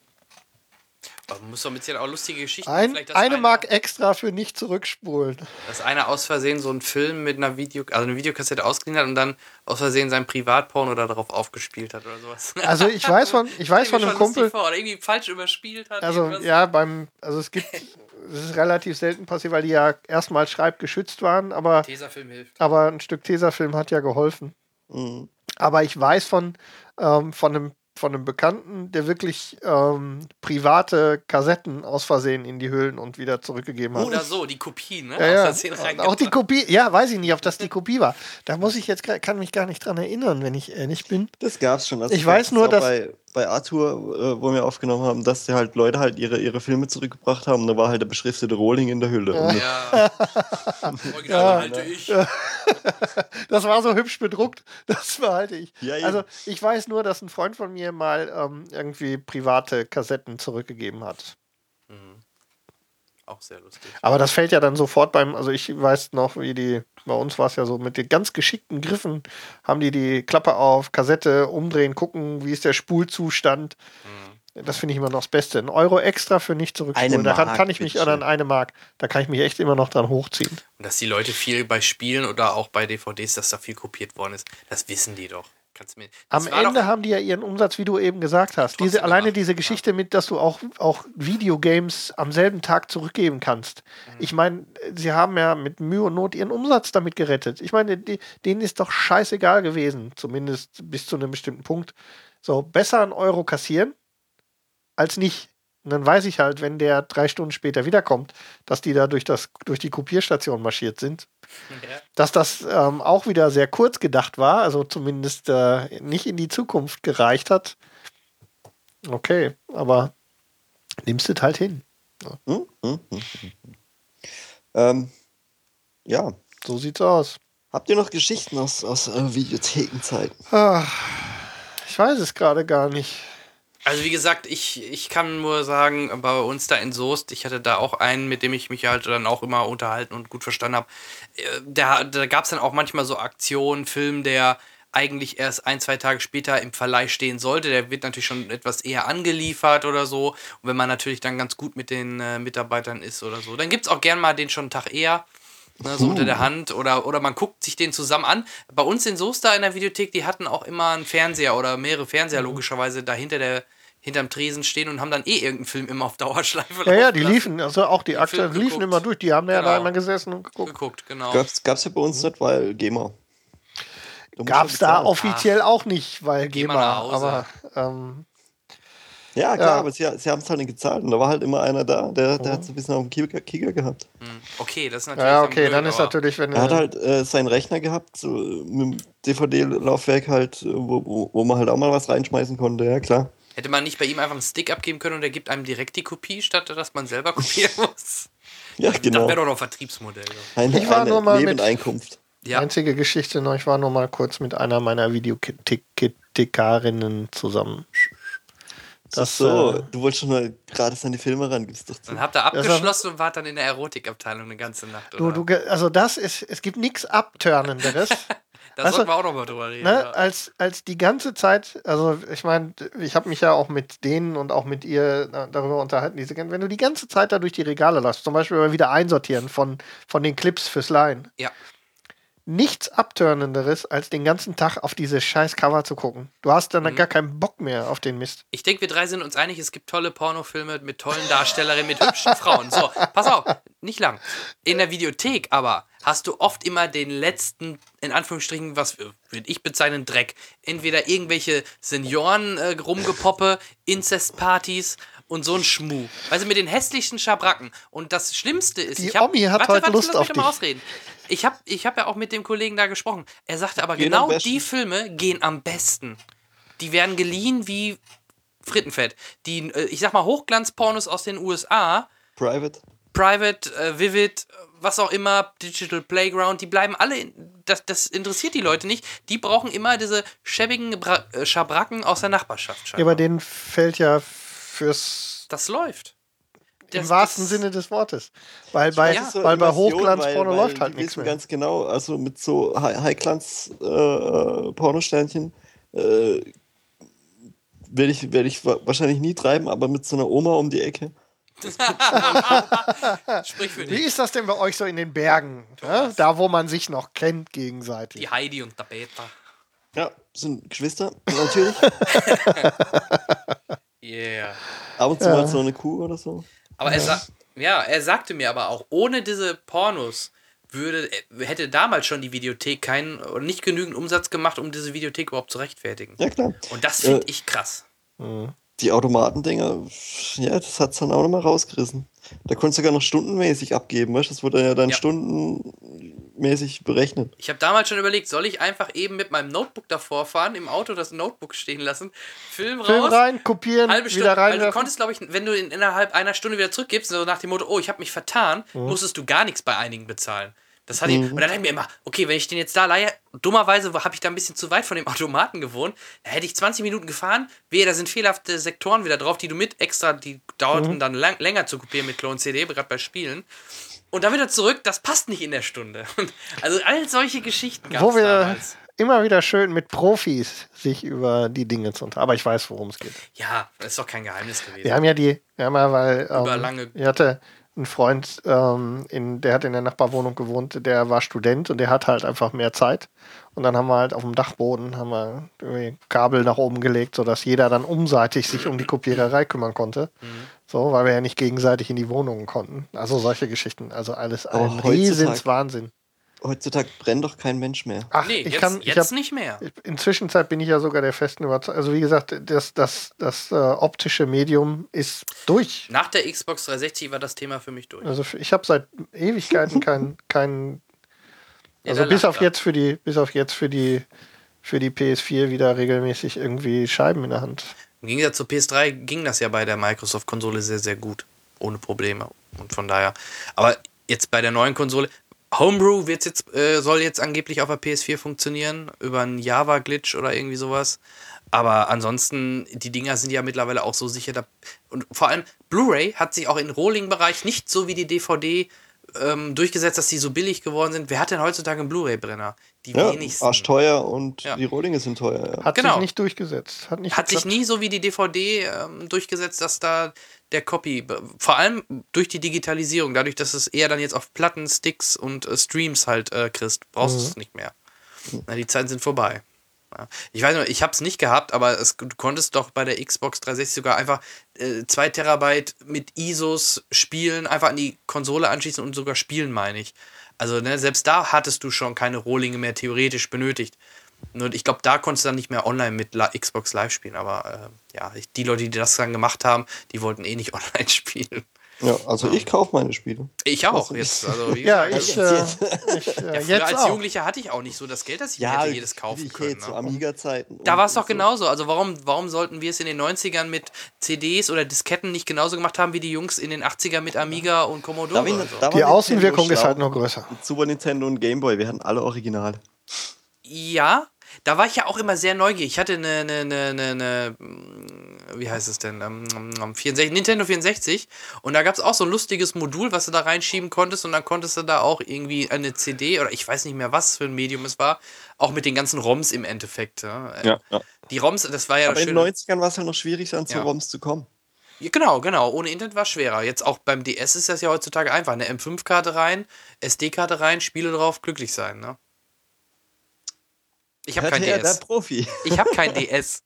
[SPEAKER 1] Aber man muss doch mit auch lustige Geschichten.
[SPEAKER 3] ein, eine
[SPEAKER 1] einer-
[SPEAKER 3] Mark extra für nicht zurückspulen.
[SPEAKER 1] Dass einer aus Versehen so einen Film mit einer Video, also eine Videokassette ausgeliehen hat und dann aus Versehen sein Privatporno da drauf aufgespielt hat oder sowas. (laughs)
[SPEAKER 3] Also ich weiß von, ich weiß von einem Kumpel,
[SPEAKER 1] Vor, oder irgendwie falsch überspielt hat.
[SPEAKER 3] also
[SPEAKER 1] irgendwas.
[SPEAKER 3] ja, beim, also es gibt, (laughs) es ist relativ selten passiert, weil die ja erstmal schreibgeschützt waren, aber,
[SPEAKER 1] Tesafilm hilft.
[SPEAKER 3] aber ein Stück Tesafilm hat ja geholfen.
[SPEAKER 2] Mhm.
[SPEAKER 3] Aber ich weiß von, ähm, von, einem, von einem Bekannten, der wirklich ähm, private Kassetten aus Versehen in die Höhlen und wieder zurückgegeben hat.
[SPEAKER 1] Oder so, die Kopie, ne?
[SPEAKER 3] Ja,
[SPEAKER 1] Aus
[SPEAKER 3] ja. Auch die Kopie, ja, weiß ich nicht, ob das die Kopie war. Da muss ich jetzt, kann mich gar nicht dran erinnern, wenn ich ehrlich bin.
[SPEAKER 2] Das gab's schon. Also
[SPEAKER 3] Ich weiß nur, dass-
[SPEAKER 2] Bei, bei Arthur, äh, wo wir aufgenommen haben, dass die halt Leute halt ihre, ihre Filme zurückgebracht haben, da war halt der beschriftete Rohling in der Hülle. Und
[SPEAKER 1] Ja. (laughs) Original
[SPEAKER 3] Ja.
[SPEAKER 1] halte ich. (laughs)
[SPEAKER 3] Das war so hübsch bedruckt, das behalte ich.
[SPEAKER 2] Ja,
[SPEAKER 3] also ich weiß nur, dass ein Freund von mir mal ähm, irgendwie private Kassetten zurückgegeben hat.
[SPEAKER 1] Auch sehr lustig.
[SPEAKER 3] Aber das fällt ja dann sofort beim, also ich weiß noch, wie die, bei uns war es ja so, mit den ganz geschickten Griffen haben die die Klappe auf, Kassette umdrehen, gucken, wie ist der Spulzustand. Das finde ich immer noch das Beste. Ein Euro extra für nicht zurückspulen.
[SPEAKER 2] Eine
[SPEAKER 3] Daran
[SPEAKER 2] Mark,
[SPEAKER 3] kann ich mich, oder
[SPEAKER 2] bitteschön.
[SPEAKER 3] eine Mark, da kann ich mich echt immer noch dran hochziehen.
[SPEAKER 1] Und dass die Leute viel bei Spielen oder auch bei DVDs, dass da viel kopiert worden ist, das wissen die doch. Kannst du mir,
[SPEAKER 3] Am Ende haben die ja ihren Umsatz, wie du eben gesagt hast. Diese, alleine
[SPEAKER 1] gemacht,
[SPEAKER 3] diese Geschichte mit, dass du auch, auch Videogames am selben Tag zurückgeben kannst.
[SPEAKER 1] Mhm.
[SPEAKER 3] Ich meine, sie haben ja mit Mühe und Not ihren Umsatz damit gerettet. Ich meine, die, denen ist doch scheißegal gewesen, zumindest bis zu einem bestimmten Punkt. So, besser einen Euro kassieren als nicht. Und dann weiß ich halt, wenn der drei Stunden später wiederkommt, dass die da durch, das, durch die Kopierstation marschiert sind
[SPEAKER 1] ja.
[SPEAKER 3] dass das ähm, auch wieder sehr kurz gedacht war, also zumindest äh, nicht in die Zukunft gereicht hat. Okay, aber nimmst du halt hin.
[SPEAKER 2] Hm? Hm? Hm? Hm? Ähm, ja.
[SPEAKER 3] So sieht's aus.
[SPEAKER 2] Habt ihr noch Geschichten aus, aus äh, Videothekenzeiten?
[SPEAKER 3] Ah, ich weiß es gerade gar nicht.
[SPEAKER 1] Also wie gesagt, ich, ich kann nur sagen, bei uns da in Soest, ich hatte da auch einen, mit dem ich mich halt dann auch immer unterhalten und gut verstanden habe. Äh, Da, da gab es dann auch manchmal so Aktionen, Film, der eigentlich erst ein, zwei Tage später im Verleih stehen sollte. Der wird natürlich schon etwas eher angeliefert oder so. Und wenn man natürlich dann ganz gut mit den äh, Mitarbeitern ist oder so, dann gibt es auch gern mal den schon einen Tag eher. Ne, so unter der Hand oder, oder man guckt sich den zusammen an. Bei uns in Soest da in der Videothek, die hatten auch immer einen Fernseher oder mehrere Fernseher logischerweise da hinter der, hinterm Tresen stehen und haben dann eh irgendeinen Film immer auf Dauerschleife
[SPEAKER 3] Ja, ja, die
[SPEAKER 1] lassen.
[SPEAKER 3] liefen, also auch die Aktien liefen
[SPEAKER 1] geguckt.
[SPEAKER 3] immer durch. Die haben ja da
[SPEAKER 1] Genau.
[SPEAKER 3] immer gesessen und geguckt.
[SPEAKER 1] geguckt, genau.
[SPEAKER 2] Gab's, gab's ja bei uns nicht, weil GEMA. Musst
[SPEAKER 3] Gab's da offiziell auch nicht, weil GEMA,
[SPEAKER 1] Hause.
[SPEAKER 3] aber ähm,
[SPEAKER 2] Ja, klar,
[SPEAKER 3] Ja.
[SPEAKER 2] aber sie, sie haben es halt nicht gezahlt und da war halt immer einer da, der, der hat so ein bisschen auf dem Kicker, Kicker gehabt.
[SPEAKER 1] Hm. Okay, das ist natürlich.
[SPEAKER 3] ja,
[SPEAKER 1] dann
[SPEAKER 3] okay,
[SPEAKER 1] blöd,
[SPEAKER 3] dann ist natürlich, wenn
[SPEAKER 2] Er hat halt äh, seinen Rechner gehabt, so mit dem DVD-Laufwerk halt, äh, wo, wo, wo man halt auch mal was reinschmeißen konnte, ja klar.
[SPEAKER 1] Hätte man nicht bei ihm einfach einen Stick abgeben können und er gibt einem direkt die Kopie, statt dass man selber kopieren (laughs) muss?
[SPEAKER 2] Ja,
[SPEAKER 1] Das
[SPEAKER 2] genau.
[SPEAKER 1] wäre doch noch ein Vertriebsmodell. doch.
[SPEAKER 2] Eine,
[SPEAKER 3] Ich war
[SPEAKER 2] eine
[SPEAKER 3] nur mal mit-
[SPEAKER 2] Nebeneinkunft.
[SPEAKER 1] Ja,
[SPEAKER 3] Einzige Geschichte noch, ich war nur mal kurz mit einer meiner Videothekarinnen zusammen. Das,
[SPEAKER 2] so,
[SPEAKER 3] äh,
[SPEAKER 2] du wolltest schon mal gerade an die Filme ran, gibst doch zu.
[SPEAKER 1] dann habt ihr
[SPEAKER 3] Das war-
[SPEAKER 1] abgeschlossen und wart dann in der Erotikabteilung eine ganze Nacht.
[SPEAKER 3] Du,
[SPEAKER 1] Oder?
[SPEAKER 3] du, also das ist, es gibt nichts Abtörnenderes, (laughs)
[SPEAKER 1] da
[SPEAKER 3] weißt
[SPEAKER 1] sollten wir auch noch mal drüber reden.
[SPEAKER 3] ne,
[SPEAKER 1] ja.
[SPEAKER 3] als, als die ganze Zeit, also ich meine, ich habe mich ja auch mit denen und auch mit ihr äh, darüber unterhalten, diese, wenn du die ganze Zeit da durch die Regale lässt, zum Beispiel mal wieder einsortieren von, von den Clips fürs Line.
[SPEAKER 1] Ja.
[SPEAKER 3] Nichts Abtörnenderes, als den ganzen Tag auf diese scheiß Cover zu gucken. Du hast dann
[SPEAKER 1] Mhm.
[SPEAKER 3] gar keinen Bock mehr auf den Mist.
[SPEAKER 1] Ich denke, wir drei sind uns einig, es gibt tolle Pornofilme mit tollen Darstellerinnen, mit hübschen Frauen. So, pass auf, nicht lang. In der Videothek aber hast du oft immer den letzten, in Anführungsstrichen, was würde ich bezeichnen, Dreck. Entweder irgendwelche Senioren äh, rumgepoppe, Inzestpartys und so ein Schmuh. Weißt du, mit den hässlichsten Schabracken. Und das Schlimmste ist,
[SPEAKER 3] Die
[SPEAKER 1] ich hab,
[SPEAKER 3] Omi hat
[SPEAKER 1] warte,
[SPEAKER 3] heute
[SPEAKER 1] warte,
[SPEAKER 3] Lust
[SPEAKER 1] lass mich
[SPEAKER 3] auf
[SPEAKER 1] mal
[SPEAKER 3] dich.
[SPEAKER 1] ausreden. Ich habe ich hab ja auch mit dem Kollegen da gesprochen. Er sagte aber,
[SPEAKER 2] Gehen am
[SPEAKER 1] genau
[SPEAKER 2] besten.
[SPEAKER 1] die Filme gehen am besten. Die werden geliehen wie Frittenfett. Die, äh, ich sag mal, Hochglanzpornos aus den USA,
[SPEAKER 2] Private.
[SPEAKER 1] Private, äh, Vivid, was auch immer, Digital Playground, die bleiben alle, in, das, das interessiert die Leute nicht. Die brauchen immer diese schäbigen Bra äh, Schabracken aus der Nachbarschaft.
[SPEAKER 3] Ja,
[SPEAKER 1] scheinbar.
[SPEAKER 3] aber denen fällt ja fürs
[SPEAKER 1] das läuft.
[SPEAKER 3] im
[SPEAKER 1] Das-
[SPEAKER 3] wahrsten
[SPEAKER 1] das-
[SPEAKER 3] Sinne des Wortes. Weil bei,
[SPEAKER 1] Ja.
[SPEAKER 3] Weil bei Hochglanzporno
[SPEAKER 2] weil-
[SPEAKER 3] läuft halt nichts mehr.
[SPEAKER 2] ganz genau, also mit so High-Glanz-Pornosternchen äh, werde ich, werd ich wa- wahrscheinlich nie treiben, aber mit so einer Oma um die Ecke. (laughs)
[SPEAKER 1] Sprich für
[SPEAKER 3] Wie
[SPEAKER 1] dich.
[SPEAKER 3] ist das denn bei euch so in den Bergen? Ja? Da, wo man sich noch kennt gegenseitig.
[SPEAKER 1] Die Heidi und der Peter.
[SPEAKER 2] Ja, sind Geschwister, natürlich. (laughs)
[SPEAKER 1] Yeah.
[SPEAKER 2] Ab und zu
[SPEAKER 3] Ja.
[SPEAKER 2] mal so eine Kuh oder so.
[SPEAKER 1] Aber er, sa ja, er sagte mir aber auch, ohne diese Pornos würde, äh, hätte damals schon die Videothek keinen oder nicht genügend Umsatz gemacht, um diese Videothek überhaupt zu rechtfertigen.
[SPEAKER 2] Ja, klar.
[SPEAKER 1] Und das finde
[SPEAKER 2] Äh,
[SPEAKER 1] ich krass.
[SPEAKER 2] Die Automatendinger, ja, das hat's dann auch nochmal rausgerissen. Da konntest du sogar noch stundenmäßig abgeben, weißt du? Das wurde ja dann
[SPEAKER 1] Ja.
[SPEAKER 2] stundenmäßig berechnet.
[SPEAKER 1] Ich habe damals schon überlegt, soll ich einfach eben mit meinem Notebook davor fahren, im Auto das Notebook stehen lassen, Film,
[SPEAKER 3] Film
[SPEAKER 1] raus,
[SPEAKER 3] rein, kopieren,
[SPEAKER 1] halbe Stunde,
[SPEAKER 3] wieder
[SPEAKER 1] weil du
[SPEAKER 3] rein.
[SPEAKER 1] konntest, glaube ich, wenn du in, innerhalb einer Stunde wieder zurückgibst, so nach dem Motto, oh, ich habe mich vertan,
[SPEAKER 3] Mhm.
[SPEAKER 1] musstest du gar nichts bei einigen bezahlen. Das hatte ich, und dann dachte ich mir immer, okay, wenn ich den jetzt da leihe, dummerweise habe ich da ein bisschen zu weit von dem (laughs) Automaten gewohnt, da hätte ich 20 Minuten gefahren, wehe, da sind fehlerhafte Sektoren wieder drauf, die du mit extra, die dauerten
[SPEAKER 3] Mhm.
[SPEAKER 1] dann lang, länger zu kopieren mit Clone CD, gerade bei Spielen. Und dann wieder zurück, das passt nicht in der Stunde. (laughs) Also all solche Geschichten gab
[SPEAKER 3] Wo
[SPEAKER 1] es
[SPEAKER 3] wir
[SPEAKER 1] damals.
[SPEAKER 3] immer wieder schön mit Profis sich über die Dinge zu unterhalten. Aber ich weiß, worum es geht.
[SPEAKER 1] Ja, das ist doch kein Geheimnis gewesen.
[SPEAKER 3] Wir haben ja die, wir haben ja, weil
[SPEAKER 1] Über
[SPEAKER 3] ähm,
[SPEAKER 1] lange-
[SPEAKER 3] ich hatte einen Freund, ähm, in, der hat in der Nachbarwohnung gewohnt, der war Student und der hat halt einfach mehr Zeit. Und dann haben wir halt auf dem Dachboden haben wir Kabel nach oben gelegt, sodass jeder dann umseitig sich um die Kopiererei kümmern konnte.
[SPEAKER 1] Mhm.
[SPEAKER 3] So, weil wir ja nicht gegenseitig in die Wohnungen konnten. Also solche Geschichten. Also alles ein Riesens Wahnsinn.
[SPEAKER 2] Heutzutage brennt doch kein Mensch mehr.
[SPEAKER 3] Ach,
[SPEAKER 1] nee,
[SPEAKER 3] ich
[SPEAKER 1] jetzt,
[SPEAKER 3] kann, ich
[SPEAKER 1] jetzt
[SPEAKER 3] hab,
[SPEAKER 1] nicht mehr.
[SPEAKER 3] Inzwischen bin ich ja sogar der festen Überzeugung. Also wie gesagt, das, das, das äh, optische Medium ist durch.
[SPEAKER 1] Nach der Xbox 360 war das Thema für mich durch.
[SPEAKER 3] Also ich habe seit Ewigkeiten kein, kein (laughs)
[SPEAKER 1] Ja,
[SPEAKER 3] also
[SPEAKER 1] da
[SPEAKER 3] bis auf jetzt für die, bis auf jetzt für die für die PS4 wieder regelmäßig irgendwie Scheiben in der Hand.
[SPEAKER 1] Im Gegensatz zur PS3 ging das ja bei der Microsoft-Konsole sehr, sehr gut. Ohne Probleme. Und von daher. Aber jetzt bei der neuen Konsole. Homebrew wird's jetzt, äh, soll jetzt angeblich auf der PS4 funktionieren. Über einen Java-Glitch oder irgendwie sowas. Aber ansonsten, die Dinger sind ja mittlerweile auch so sicher. Da, und vor allem, Blu-ray hat sich auch im Rolling-Bereich nicht so wie die DVD ähm, durchgesetzt, dass die so billig geworden sind. Wer hat denn heutzutage einen Blu-ray-Brenner? Die
[SPEAKER 2] Ja,
[SPEAKER 1] wenigsten.
[SPEAKER 2] arschteuer und
[SPEAKER 1] Ja.
[SPEAKER 2] die Rohlinge sind teuer. Ja.
[SPEAKER 3] Hat
[SPEAKER 1] Genau.
[SPEAKER 3] sich nicht durchgesetzt. Hat nicht
[SPEAKER 1] hat sich nie so wie die DVD ähm, durchgesetzt, dass da der Copy, vor allem durch die Digitalisierung, dadurch, dass es eher dann jetzt auf Platten, Sticks und äh, Streams halt äh, kriegst, brauchst du es nicht mehr. Na, die Zeiten sind vorbei. Ich weiß noch, ich habe es nicht gehabt, aber es, du konntest doch bei der Xbox 360 sogar einfach 2 Terabyte mit ISOs spielen, einfach an die Konsole anschließen und sogar spielen, meine ich. Also ne, selbst da hattest du schon keine Rohlinge mehr theoretisch benötigt. Nur ich glaube, da konntest du dann nicht mehr online mit La Xbox Live spielen. Aber äh, ja, die Leute, die das dann gemacht haben, die wollten eh nicht (laughs) online spielen.
[SPEAKER 2] Ja, also ich kaufe meine Spiele.
[SPEAKER 1] Ich auch jetzt. Also, wie (laughs)
[SPEAKER 3] Ja,
[SPEAKER 1] gesagt,
[SPEAKER 3] ich,
[SPEAKER 2] jetzt-
[SPEAKER 3] äh, (laughs) ich äh,
[SPEAKER 1] ja,
[SPEAKER 3] jetzt
[SPEAKER 1] als
[SPEAKER 3] auch.
[SPEAKER 1] Jugendlicher hatte ich auch nicht so das Geld, dass ich mir hätte jedes kaufen
[SPEAKER 2] ich
[SPEAKER 1] können.
[SPEAKER 2] jetzt zu
[SPEAKER 1] Ne?
[SPEAKER 2] Amiga-Zeiten.
[SPEAKER 1] Da war es doch
[SPEAKER 2] so.
[SPEAKER 1] genauso. Also warum, warum sollten wir es in den 90ern mit CDs oder Disketten nicht genauso gemacht haben wie die Jungs in den 80ern mit Amiga und Commodore? Oder so?
[SPEAKER 3] Die Außenwirkung ist halt noch größer.
[SPEAKER 2] Super Nintendo und Game Boy, wir hatten alle Originale.
[SPEAKER 1] Ja, da war ich ja auch immer sehr neugierig. Ich hatte eine, eine, eine, eine, eine wie heißt es denn, ähm, ähm, 64, Nintendo 64 und da gab es auch so ein lustiges Modul, was du da reinschieben konntest und dann konntest du da auch irgendwie eine CD oder ich weiß nicht mehr, was für ein Medium es war, auch mit den ganzen ROMs im Endeffekt. Ja. Äh,
[SPEAKER 2] ja.
[SPEAKER 1] Die ROMs, das war ja
[SPEAKER 2] Aber
[SPEAKER 1] das
[SPEAKER 2] in den 90ern war es halt noch schwierig, an zu
[SPEAKER 1] Ja.
[SPEAKER 2] ROMs zu kommen.
[SPEAKER 1] Ja, Genau, genau. Ohne Internet war es schwerer. Jetzt auch beim DS ist das ja heutzutage einfach. Eine M5-Karte rein, SD-Karte rein, Spiele drauf, glücklich sein, ne? Ich habe kein DS.
[SPEAKER 2] der Profi.
[SPEAKER 1] Ich habe kein (laughs) DS.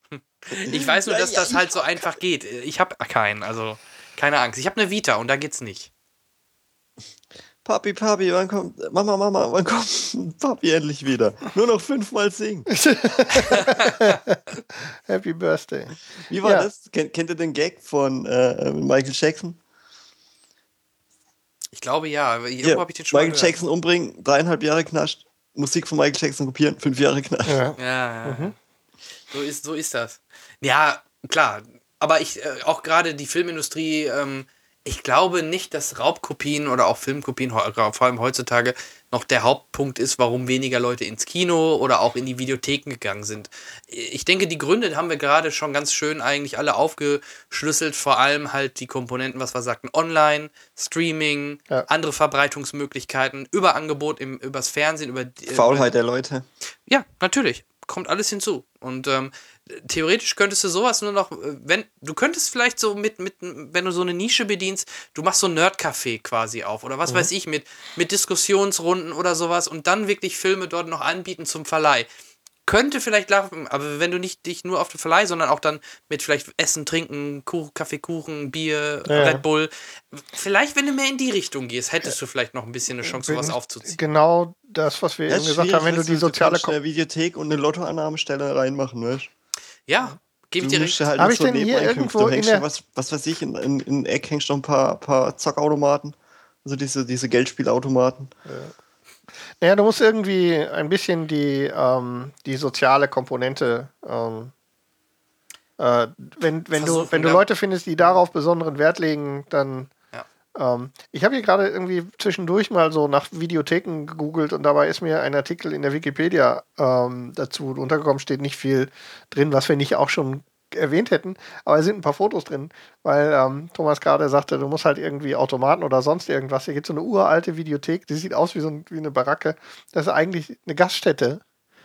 [SPEAKER 1] Ich weiß nur,
[SPEAKER 2] Ja,
[SPEAKER 1] dass
[SPEAKER 2] ja,
[SPEAKER 1] das halt so einfach geht. Ich habe keinen, also keine Angst. Ich habe eine Vita und da geht's nicht.
[SPEAKER 2] Papi, Papi, wann kommt, Mama, Mama, wann kommt (laughs) Papi endlich wieder? Nur noch fünfmal singen. (laughs)
[SPEAKER 3] Happy Birthday.
[SPEAKER 2] Wie war
[SPEAKER 3] Ja.
[SPEAKER 2] das? Kennt, kennt ihr den Gag von äh, Michael Jackson?
[SPEAKER 1] Ich glaube ja. Irgendwo
[SPEAKER 2] Hier,
[SPEAKER 1] habe ich den schon
[SPEAKER 2] Michael. Jackson umbringen, dreieinhalb Jahre knascht. Musik von Michael Jackson kopieren, fünf Jahre knascht.
[SPEAKER 3] Ja.
[SPEAKER 1] Ja, ja. So, ist, so ist das. Ja, klar. Aber ich, äh, auch gerade die Filmindustrie, ähm, ich glaube nicht, dass Raubkopien oder auch Filmkopien, heu- vor allem heutzutage, noch der Hauptpunkt ist, warum weniger Leute ins Kino oder auch in die Videotheken gegangen sind. Ich denke, die Gründe haben wir gerade schon ganz schön eigentlich alle aufgeschlüsselt. Vor allem halt die Komponenten, was wir sagten, Online, Streaming,
[SPEAKER 3] Ja.
[SPEAKER 1] andere Verbreitungsmöglichkeiten, Überangebot im, übers Fernsehen, über die- äh,
[SPEAKER 2] Faulheit der Leute.
[SPEAKER 1] ja, natürlich. Kommt alles hinzu. Und ähm, theoretisch könntest du sowas nur noch, wenn, du könntest vielleicht so mit, mit, wenn du so eine Nische bedienst, du machst so ein Nerdcafé quasi auf oder was weiß ich, mit, mit Diskussionsrunden oder sowas und dann wirklich Filme dort noch anbieten zum Verleih. Könnte vielleicht laufen, aber wenn du nicht dich nur auf den Verleih, sondern auch dann mit vielleicht Essen, Trinken, Kuchen, Kaffee, Kuchen, Bier,
[SPEAKER 3] Ja.
[SPEAKER 1] Red Bull, vielleicht, wenn du mehr in die Richtung gehst, hättest du vielleicht noch ein bisschen eine Chance, sowas aufzuziehen.
[SPEAKER 3] Genau das, was wir
[SPEAKER 2] Das
[SPEAKER 3] eben gesagt haben, wenn du die soziale
[SPEAKER 2] eine Videothek und eine Lottoannahmestelle reinmachen, weißt
[SPEAKER 1] Ja, gebe ich
[SPEAKER 2] Du
[SPEAKER 1] dir recht.
[SPEAKER 2] ja halt
[SPEAKER 3] Hab
[SPEAKER 2] nicht
[SPEAKER 3] ich
[SPEAKER 2] so
[SPEAKER 3] denn hier
[SPEAKER 2] Nebeneinkünfte.
[SPEAKER 3] irgendwo
[SPEAKER 2] Du
[SPEAKER 3] in
[SPEAKER 2] hängst
[SPEAKER 3] der-
[SPEAKER 2] schon was, was weiß ich, in, in, in Eck hängst noch ein paar, paar Zockautomaten. Also diese, diese Geldspielautomaten.
[SPEAKER 3] Naja, du musst irgendwie ein bisschen die, ähm, die soziale Komponente, ähm, äh, wenn, wenn, du, wenn du
[SPEAKER 1] ja.
[SPEAKER 3] Leute findest, die darauf besonderen Wert legen, dann. Ähm, ich habe hier gerade irgendwie zwischendurch mal so nach Videotheken gegoogelt und dabei ist mir ein Artikel in der Wikipedia ähm, dazu untergekommen, steht nicht viel drin, was wir nicht auch schon erwähnt hätten, aber es sind ein paar Fotos drin, weil ähm, Thomas gerade sagte, du musst halt irgendwie Automaten oder sonst irgendwas. Hier gibt es so eine uralte Videothek, die sieht aus wie, so ein, wie eine Baracke. Das ist eigentlich eine Gaststätte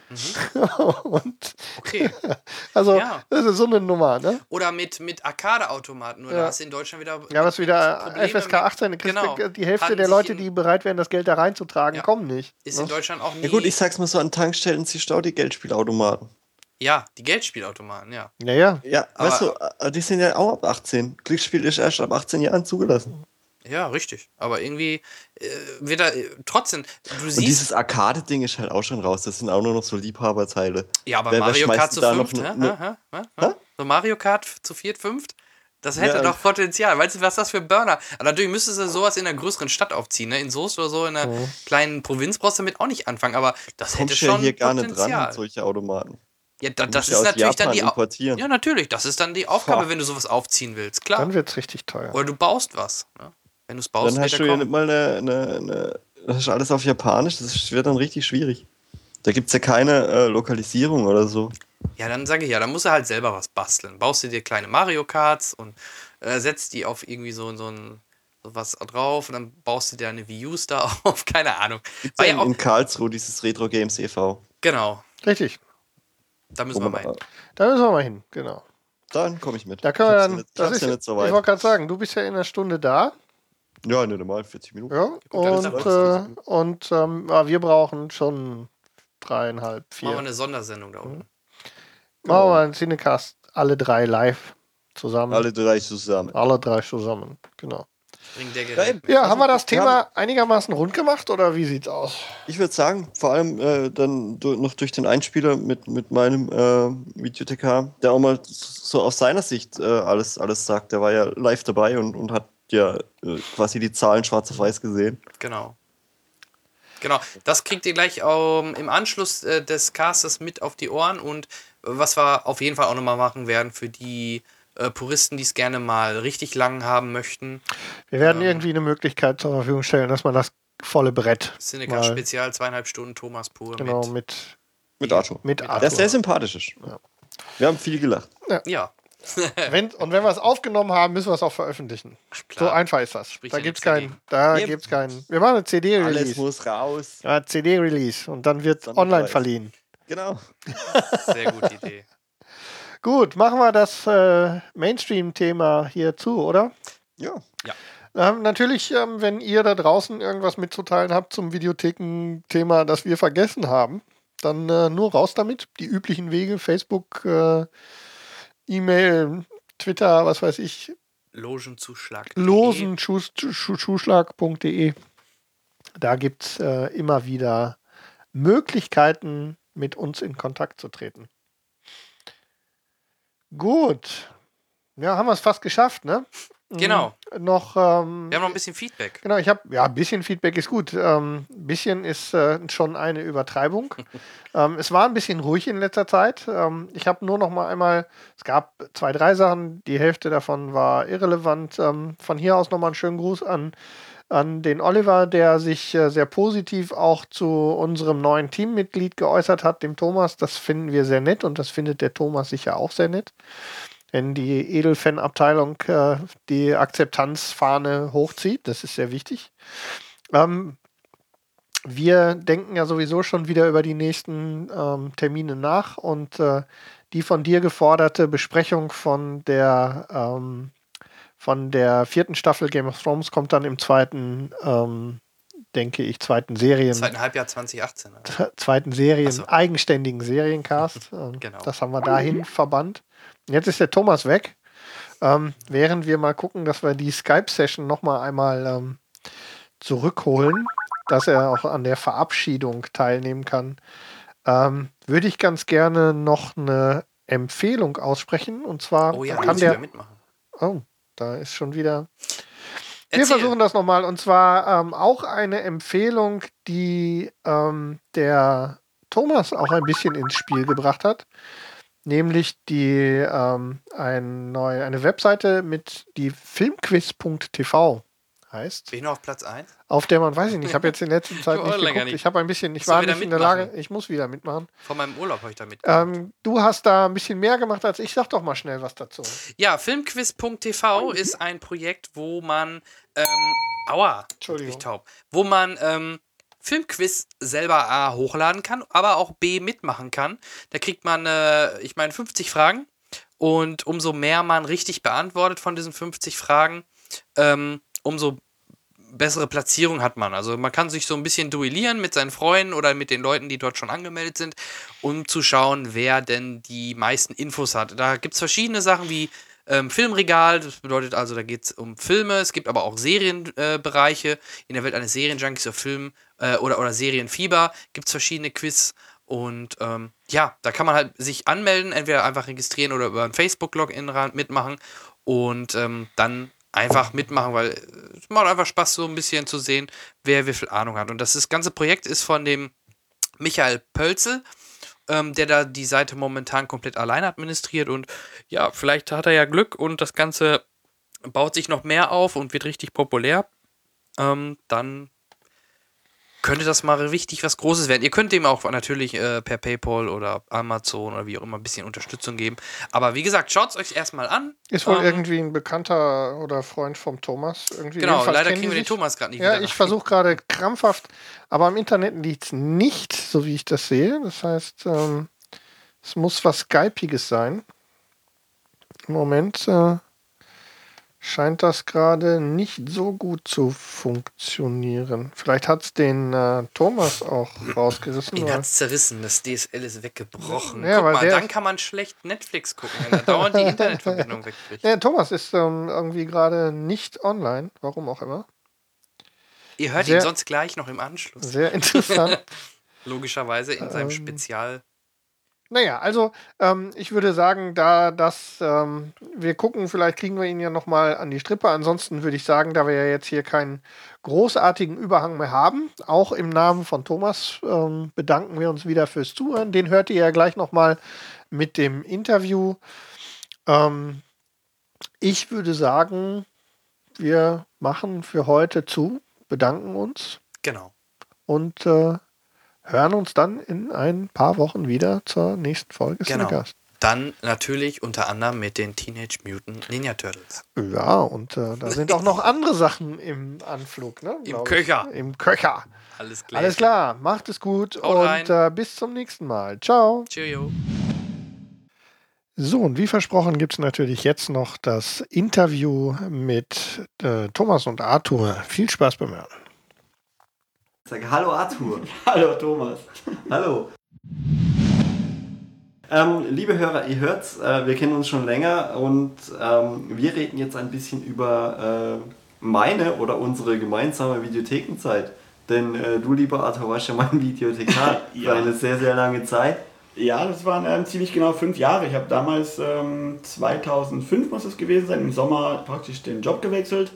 [SPEAKER 3] (laughs) und
[SPEAKER 1] Okay. (laughs)
[SPEAKER 3] also
[SPEAKER 1] Ja.
[SPEAKER 3] das ist so eine Nummer, ne?
[SPEAKER 1] Oder mit, mit Arcade-Automaten. Nur
[SPEAKER 3] Ja.
[SPEAKER 1] da hast du in Deutschland wieder.
[SPEAKER 3] Ja, was wieder
[SPEAKER 1] Probleme
[SPEAKER 3] FSK
[SPEAKER 1] mit-
[SPEAKER 3] 18, kriegst du-
[SPEAKER 1] Genau.
[SPEAKER 3] die Hälfte
[SPEAKER 1] Hatten
[SPEAKER 3] der Leute, die bereit wären, das Geld da reinzutragen,
[SPEAKER 1] Ja.
[SPEAKER 3] kommen nicht.
[SPEAKER 1] Ist
[SPEAKER 3] ne?
[SPEAKER 1] in Deutschland auch nie.
[SPEAKER 2] Ja gut, ich sag's mal so, an Tankstellen siehst du auch die Geldspielautomaten.
[SPEAKER 1] ja, die Geldspielautomaten, ja.
[SPEAKER 3] Ja, ja.
[SPEAKER 2] Ja,
[SPEAKER 1] Aber-
[SPEAKER 2] weißt du, äh, die sind ja auch ab 18. Glücksspiel ist erst ab 18 Jahren zugelassen.
[SPEAKER 1] Ja, richtig. Aber irgendwie äh, wird da äh, trotzdem. Du
[SPEAKER 2] Und
[SPEAKER 1] siehst.
[SPEAKER 2] dieses Arcade-Ding ist halt auch schon raus. Das sind auch nur noch so Liebhaberteile.
[SPEAKER 1] Ja, aber
[SPEAKER 2] Wer- wer
[SPEAKER 1] Mario
[SPEAKER 2] schmeißt
[SPEAKER 1] Kart zu fünft,
[SPEAKER 2] ne- ne-?
[SPEAKER 1] So Mario Kart zu viert, fünft? Das hätte
[SPEAKER 2] Ja.
[SPEAKER 1] doch Potenzial. Weißt du, was das für Burner? Aber natürlich müsstest du sowas in einer größeren Stadt aufziehen. Ne? In Soest oder so, in einer kleinen Provinz brauchst du damit auch nicht anfangen. Aber das hätte
[SPEAKER 2] Kommst ja
[SPEAKER 1] schon
[SPEAKER 2] hier gar nicht
[SPEAKER 1] Potenzial.
[SPEAKER 2] dran mit solchen Automaten.
[SPEAKER 1] ja, da, das ist
[SPEAKER 2] ja
[SPEAKER 1] natürlich dann
[SPEAKER 2] Japan
[SPEAKER 1] die Au-
[SPEAKER 2] importieren.
[SPEAKER 1] Ja, natürlich. Das ist dann die Aufgabe,
[SPEAKER 2] Boah.
[SPEAKER 1] wenn du sowas aufziehen willst. Klar.
[SPEAKER 3] Dann wird es richtig teuer.
[SPEAKER 1] Oder du baust was. Ne? Wenn du es baust,
[SPEAKER 2] Dann hast du ja nicht mal eine, eine, eine das ist alles auf Japanisch, das wird dann richtig schwierig. Da gibt es ja keine äh, Lokalisierung oder so.
[SPEAKER 1] Ja, dann sage ich ja, dann musst du halt selber was basteln. Baust du dir kleine Mario Karts und äh, setzt die auf irgendwie so, so ein so was drauf und dann baust du dir eine Wii U da (laughs) auf, keine Ahnung.
[SPEAKER 2] Gibt's
[SPEAKER 1] War
[SPEAKER 2] ja in,
[SPEAKER 1] auch,
[SPEAKER 2] in Karlsruhe dieses Retro Games e.V.
[SPEAKER 1] genau,
[SPEAKER 3] Richtig.
[SPEAKER 1] da
[SPEAKER 2] Wo
[SPEAKER 1] müssen wir
[SPEAKER 2] man,
[SPEAKER 1] mal hin.
[SPEAKER 3] Da müssen wir mal hin, genau.
[SPEAKER 2] dann komme ich mit.
[SPEAKER 3] Da können wir dann,
[SPEAKER 2] ja nicht,
[SPEAKER 3] das ist,
[SPEAKER 2] ja so
[SPEAKER 3] ich wollte gerade sagen, du bist ja in einer Stunde da,
[SPEAKER 2] Ja, ne, normal, 40 Minuten.
[SPEAKER 3] ja, und, äh, und ähm, ja, wir brauchen schon dreieinhalb, vier.
[SPEAKER 1] Machen wir eine Sondersendung da unten.
[SPEAKER 3] Machen wir einen Cinecast, alle drei live zusammen.
[SPEAKER 2] Alle drei zusammen.
[SPEAKER 3] Alle drei zusammen, genau.
[SPEAKER 1] Der
[SPEAKER 2] Ja,
[SPEAKER 1] Gerät.
[SPEAKER 3] Ja,
[SPEAKER 2] Also,
[SPEAKER 3] haben wir das Thema einigermaßen rund gemacht oder wie sieht's aus?
[SPEAKER 2] Ich würde sagen, vor allem äh, dann du, noch durch den Einspieler mit, mit meinem äh, Videothekar, der auch mal so aus seiner Sicht äh, alles, alles sagt. Der war ja live dabei und, und hat ja äh, quasi die Zahlen schwarz auf weiß gesehen.
[SPEAKER 1] Genau. Genau, das kriegt ihr gleich ähm, im Anschluss äh, des Castes mit auf die Ohren und äh, was wir auf jeden Fall auch nochmal machen werden für die äh, Puristen, die es gerne mal richtig lang haben möchten.
[SPEAKER 3] Wir werden irgendwie eine Möglichkeit zur Verfügung stellen, dass man das volle Brett
[SPEAKER 1] Cineca
[SPEAKER 3] mal,
[SPEAKER 1] Spezial, zweieinhalb Stunden Thomas pur
[SPEAKER 3] genau
[SPEAKER 1] mit.
[SPEAKER 3] mit,
[SPEAKER 2] Mit Arthur.
[SPEAKER 3] mit
[SPEAKER 2] Der
[SPEAKER 3] Arthur.
[SPEAKER 2] sehr sympathisch ist. Wir haben viel gelacht.
[SPEAKER 1] Ja, (laughs)
[SPEAKER 3] Wenn, und wenn wir es aufgenommen haben, müssen wir es auch veröffentlichen.
[SPEAKER 1] klar.
[SPEAKER 3] So einfach ist das.
[SPEAKER 1] Sprich
[SPEAKER 3] Da gibt's
[SPEAKER 1] CD.
[SPEAKER 3] keinen. Da
[SPEAKER 2] Eben.
[SPEAKER 3] gibt's keinen. Wir machen eine
[SPEAKER 2] Alles
[SPEAKER 3] CD-Release.
[SPEAKER 2] muss raus.
[SPEAKER 3] Ja, CD-Release und dann wird online
[SPEAKER 2] weiß.
[SPEAKER 3] verliehen.
[SPEAKER 2] Genau. (laughs)
[SPEAKER 1] Sehr gute Idee. (laughs)
[SPEAKER 3] Gut, machen wir das äh, Mainstream-Thema hier zu, oder?
[SPEAKER 2] Ja.
[SPEAKER 3] Ähm, natürlich, ähm, wenn ihr da draußen irgendwas mitzuteilen habt zum Videotheken-Thema, das wir vergessen haben, dann äh, nur raus damit. Die üblichen Wege, Facebook, äh, E-Mail, Twitter, was weiß ich,
[SPEAKER 1] Logenzuschlag.
[SPEAKER 3] losenschuhschlag.de. Da gibt es äh, immer wieder Möglichkeiten, mit uns in Kontakt zu treten. Gut. Ja, haben wir es fast geschafft, ne?
[SPEAKER 1] Genau.
[SPEAKER 3] Mhm. Noch, ähm,
[SPEAKER 1] Wir haben noch ein bisschen Feedback.
[SPEAKER 3] Genau, ich habe, ja, ein bisschen Feedback ist gut. Ähm, ein bisschen ist äh, schon eine Übertreibung. (laughs) ähm, es war ein bisschen ruhig in letzter Zeit. Ähm, ich habe nur noch mal einmal, es gab zwei, drei Sachen, die Hälfte davon war irrelevant. Ähm, von hier aus nochmal einen schönen Gruß an, an den Oliver, der sich äh, sehr positiv auch zu unserem neuen Teammitglied geäußert hat, dem Thomas. Das finden wir sehr nett und das findet der Thomas sicher auch sehr nett wenn die Edelfan-Abteilung äh, die Akzeptanzfahne hochzieht. Das ist sehr wichtig. Ähm, wir denken ja sowieso schon wieder über die nächsten ähm, Termine nach und äh, die von dir geforderte Besprechung von der ähm, von der vierten Staffel Game of Thrones kommt dann im zweiten, ähm, denke ich, zweiten Serien,
[SPEAKER 1] Zweiten Halbjahr 2018. ne?
[SPEAKER 3] zweiten Serien,
[SPEAKER 1] so.
[SPEAKER 3] eigenständigen Seriencast. (laughs)
[SPEAKER 1] Genau.
[SPEAKER 3] Das haben wir dahin verbannt. Jetzt ist der Thomas weg. Ähm, während wir mal gucken, dass wir die Skype-Session nochmal einmal ähm, zurückholen, dass er auch an der Verabschiedung teilnehmen kann, ähm, würde ich ganz gerne noch eine Empfehlung aussprechen. Und zwar
[SPEAKER 1] Oh ja,
[SPEAKER 3] kann der.
[SPEAKER 1] mitmachen.
[SPEAKER 3] Oh, da ist schon wieder. Wir
[SPEAKER 1] Erzähl.
[SPEAKER 3] versuchen das nochmal. Und zwar ähm, auch eine Empfehlung, die ähm, der Thomas auch ein bisschen ins Spiel gebracht hat. Nämlich die ähm, ein neu, eine Webseite mit die filmquiz.tv heißt,
[SPEAKER 1] Bin auf Platz 1?
[SPEAKER 3] auf der man, weiß ich nicht, ich habe (laughs) jetzt in letzter Zeit nicht geguckt.
[SPEAKER 1] nicht.
[SPEAKER 3] Ich habe ein bisschen, ich war nicht in der. Lage, ich muss wieder mitmachen.
[SPEAKER 1] Von meinem Urlaub habe ich da mit.
[SPEAKER 3] Ähm, du hast da ein bisschen mehr gemacht als ich. Sag doch mal schnell was dazu.
[SPEAKER 1] Ja, filmquiz.tv ist ein Projekt, wo man, ähm, aua,
[SPEAKER 3] Entschuldigung.
[SPEAKER 1] ich taub, wo man ähm, Filmquiz selber A hochladen kann, aber auch B mitmachen kann. Da kriegt man, äh, ich meine, 50 Fragen. Und umso mehr man richtig beantwortet von diesen 50 Fragen, ähm, umso bessere Platzierung hat man. Also man kann sich so ein bisschen duellieren mit seinen Freunden oder mit den Leuten, die dort schon angemeldet sind, um zu schauen, wer denn die meisten Infos hat. Da gibt es verschiedene Sachen wie ähm, Filmregal, das bedeutet also, da geht es um Filme, es gibt aber auch Serienbereiche. Äh, In der Welt eines Serienjunkies oder Film äh, oder, oder Serienfieber gibt es verschiedene Quiz. Und ähm, ja, da kann man halt sich anmelden, entweder einfach registrieren oder über ein Facebook-Login mitmachen und ähm, dann einfach mitmachen, weil es macht einfach Spaß, so ein bisschen zu sehen, wer wie viel Ahnung hat. Und das, das ganze Projekt ist von dem Michael Pölzel ähm, der da die Seite momentan komplett allein administriert. Und ja, vielleicht hat er ja Glück und das Ganze baut sich noch mehr auf und wird richtig populär. Ähm, dann könnte das mal richtig was Großes werden. Ihr könnt dem auch natürlich äh, per PayPal oder Amazon oder wie auch immer ein bisschen Unterstützung geben. Aber wie gesagt, schaut es euch erstmal an.
[SPEAKER 3] Ist wohl ähm, irgendwie ein Bekannter oder Freund vom Thomas. Irgendwie
[SPEAKER 1] genau, leider kriegen wir den Thomas gerade nicht
[SPEAKER 3] Ja, ich versuche gerade krampfhaft, aber im Internet liegt es nicht, so wie ich das sehe. Das heißt, ähm, es muss was Skypiges sein. Im Moment äh, scheint das gerade nicht so gut zu funktionieren. Vielleicht hat es den äh, Thomas auch rausgerissen.
[SPEAKER 1] Ihn hat es zerrissen, das DSL ist weggebrochen. Ja, Guck mal, dann kann man schlecht Netflix gucken, wenn da dauernd die (laughs) Internetverbindung wegbricht.
[SPEAKER 3] Ja, Thomas ist ähm, irgendwie gerade nicht online, warum auch immer.
[SPEAKER 1] Ihr hört sehr, ihn sonst gleich noch im Anschluss.
[SPEAKER 3] Sehr interessant. (laughs)
[SPEAKER 1] Logischerweise in seinem ähm, Spezial.
[SPEAKER 3] Naja, also ähm, ich würde sagen, da das, ähm, wir gucken, vielleicht kriegen wir ihn ja nochmal an die Strippe. Ansonsten würde ich sagen, da wir ja jetzt hier keinen großartigen Überhang mehr haben, auch im Namen von Thomas ähm, bedanken wir uns wieder fürs Zuhören. Den hört ihr ja gleich nochmal mit dem Interview. Ähm, ich würde sagen, wir machen für heute zu, bedanken uns.
[SPEAKER 1] Genau.
[SPEAKER 3] Und äh, hören uns dann in ein paar Wochen wieder zur nächsten Folge
[SPEAKER 1] genau. Dann natürlich unter anderem mit den Teenage Mutant Ninja Turtles.
[SPEAKER 3] Ja, und äh, da sind auch noch andere Sachen im Anflug, ne?
[SPEAKER 1] Im Köcher.
[SPEAKER 3] Ich. Im Köcher.
[SPEAKER 1] Alles klar.
[SPEAKER 3] Alles klar, macht es gut Haut und äh, bis zum nächsten Mal. Ciao.
[SPEAKER 1] Cheerio.
[SPEAKER 3] So, und wie versprochen gibt es natürlich jetzt noch das Interview mit äh, Thomas und Arthur. Viel Spaß beim Hören.
[SPEAKER 2] Sag Hallo Arthur. (laughs)
[SPEAKER 4] Hallo Thomas.
[SPEAKER 2] Hallo. Ähm, liebe Hörer, ihr hört's, äh, wir kennen uns schon länger und ähm, wir reden jetzt ein bisschen über äh, meine oder unsere gemeinsame Videothekenzeit. Denn äh, du, lieber Arthur, warst ja mein Videothekar (laughs) ja. für eine sehr, sehr lange Zeit.
[SPEAKER 4] Ja, das waren ähm, ziemlich genau fünf Jahre. Ich habe damals, 2005 ähm, muss es gewesen sein, im Sommer praktisch den Job gewechselt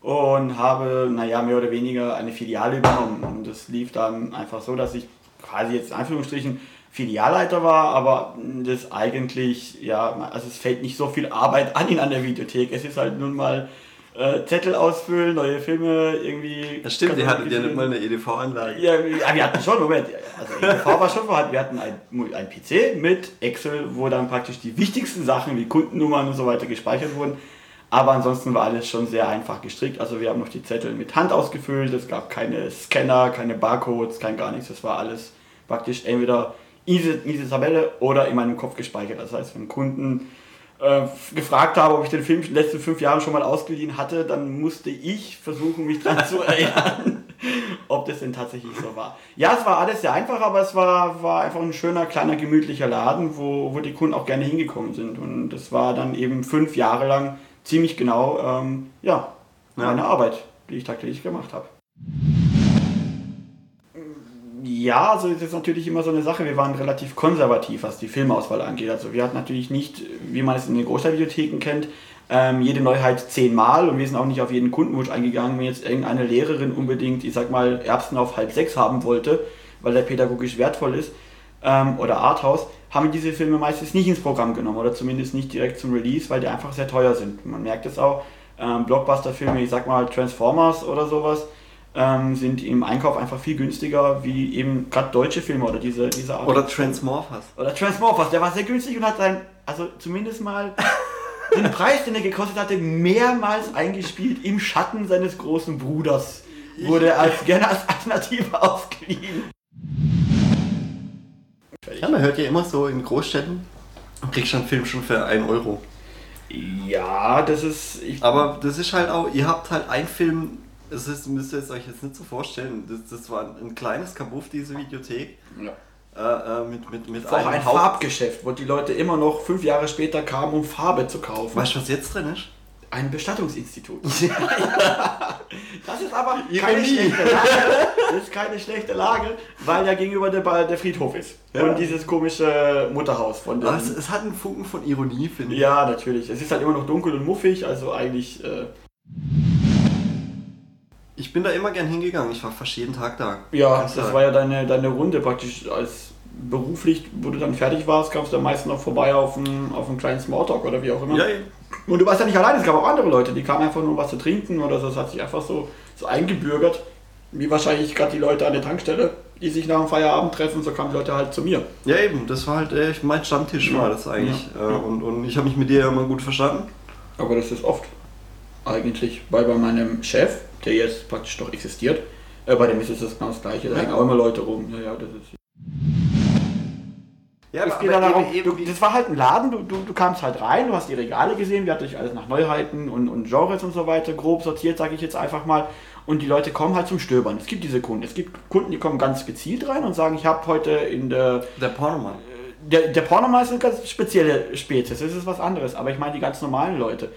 [SPEAKER 4] und habe, naja, mehr oder weniger eine Filiale übernommen. Und das lief dann einfach so, dass ich quasi jetzt in Anführungsstrichen Filialleiter war, aber das eigentlich, ja, also es fällt nicht so viel Arbeit an ihn an der Videothek. Es ist halt nun mal äh, Zettel ausfüllen, neue Filme irgendwie.
[SPEAKER 2] Das stimmt, die hatten ja nicht mal eine EDV-Anlage.
[SPEAKER 4] Ja, ja, wir hatten schon, Moment, also EDV war schon vorhanden. Wir hatten ein, ein PC mit Excel, wo dann praktisch die wichtigsten Sachen wie Kundennummern und so weiter gespeichert wurden. Aber ansonsten war alles schon sehr einfach gestrickt. Also wir haben noch die Zettel mit Hand ausgefüllt. Es gab keine Scanner, keine Barcodes, kein gar nichts. Das war alles praktisch entweder in diese Tabelle oder in meinem Kopf gespeichert. Das heißt, wenn Kunden äh, gefragt habe, ob ich den Film in den letzten fünf Jahren schon mal ausgeliehen hatte, dann musste ich versuchen, mich daran zu erinnern, (laughs) ob das denn tatsächlich so war. Ja, es war alles sehr einfach, aber es war, war einfach ein schöner, kleiner, gemütlicher Laden, wo, wo die Kunden auch gerne hingekommen sind. Und das war dann eben fünf Jahre lang ziemlich genau ähm, ja, meine Arbeit, die ich tagtäglich gemacht habe. Ja, also es ist natürlich immer so eine Sache. Wir waren relativ konservativ, was die Filmauswahl angeht. Also wir hatten natürlich nicht, wie man es in den Großstadtbibliotheken kennt, ähm, jede Neuheit zehnmal und wir sind auch nicht auf jeden Kundenwunsch eingegangen, wenn jetzt irgendeine Lehrerin unbedingt, ich sag mal, Erbsen auf halb sechs haben wollte, weil der pädagogisch wertvoll ist, ähm, oder Arthouse, haben wir diese Filme meistens nicht ins Programm genommen oder zumindest nicht direkt zum Release, weil die einfach sehr teuer sind. Man merkt es auch, ähm, Blockbuster-Filme, ich sag mal Transformers oder sowas, ähm, sind im Einkauf einfach viel günstiger wie eben gerade deutsche Filme oder diese, diese
[SPEAKER 2] Art. Oder Transmorphers.
[SPEAKER 4] Oder Transmorphers, der war sehr günstig und hat sein, also zumindest mal (laughs) den Preis, den er gekostet hatte, mehrmals eingespielt im Schatten seines großen Bruders wurde als, gerne als Alternative (laughs) ausgeliehen.
[SPEAKER 2] Ja, man hört ja immer so in Großstädten, du kriegst einen Film schon für 1 Euro.
[SPEAKER 4] Ja, das ist. Ich,
[SPEAKER 2] Aber das ist halt auch, ihr habt halt einen Film, das ist, müsst ihr es euch jetzt nicht so vorstellen, das, das war ein, ein kleines Kabuff, diese Videothek,
[SPEAKER 4] ja.
[SPEAKER 2] äh, äh, mit, mit, mit
[SPEAKER 4] auch ein
[SPEAKER 2] Haupt-
[SPEAKER 4] Farbgeschäft, wo die Leute immer noch fünf Jahre später kamen, um Farbe zu kaufen.
[SPEAKER 2] Weißt du, was jetzt drin ist?
[SPEAKER 4] Ein Bestattungsinstitut. (laughs) das ist aber keine schlechte Lage. Das ist keine schlechte Lage, weil ja gegenüber der, Ba- der Friedhof ist.
[SPEAKER 2] Ja.
[SPEAKER 4] Und dieses komische Mutterhaus von dem.
[SPEAKER 2] Es, es hat einen Funken von Ironie, finde ich.
[SPEAKER 4] Ja, natürlich. Es ist halt immer noch dunkel und muffig, also eigentlich. Äh,
[SPEAKER 2] Ich bin da immer gern hingegangen, ich war fast jeden Tag da.
[SPEAKER 4] ja,
[SPEAKER 2] Kannst
[SPEAKER 4] das
[SPEAKER 2] sagen.
[SPEAKER 4] war ja deine, deine Runde praktisch als beruflich, wo du dann fertig warst, kamst du am meisten noch vorbei auf einen, auf einen kleinen Smalltalk oder wie auch immer.
[SPEAKER 2] Ja, ja.
[SPEAKER 4] Und du warst ja nicht allein, es gab auch andere Leute, die kamen einfach nur um was zu trinken oder so. Das hat sich einfach so, so eingebürgert. Wie wahrscheinlich gerade die Leute an der Tankstelle, die sich nach dem Feierabend treffen, so kamen die Leute halt zu mir.
[SPEAKER 2] Ja, eben, das war halt äh, mein Stammtisch,
[SPEAKER 4] Ja.
[SPEAKER 2] war das eigentlich.
[SPEAKER 4] Ja.
[SPEAKER 2] Äh, und, und ich habe mich mit dir ja immer gut verstanden.
[SPEAKER 4] Aber das ist oft. Eigentlich. Weil bei meinem Chef, der jetzt praktisch noch existiert, äh, bei dem ist es das genau das gleiche. Da hängen auch immer Leute rum. Ja, ja, das ist.
[SPEAKER 2] Ja,
[SPEAKER 4] Es geht darum, du, das war halt ein Laden, du, du, du kamst halt rein, du hast die Regale gesehen, wir hatten dich alles nach Neuheiten und, und Genres und so weiter grob sortiert, sage ich jetzt einfach mal. Und die Leute kommen halt zum Stöbern. Es gibt diese Kunden. Es gibt Kunden, die kommen ganz gezielt rein und sagen, ich habe heute in der
[SPEAKER 2] der Pornomann.
[SPEAKER 4] der, der Pornomal ist eine ganz spezielle Spezies, das ist was anderes, aber ich meine die ganz normalen Leute.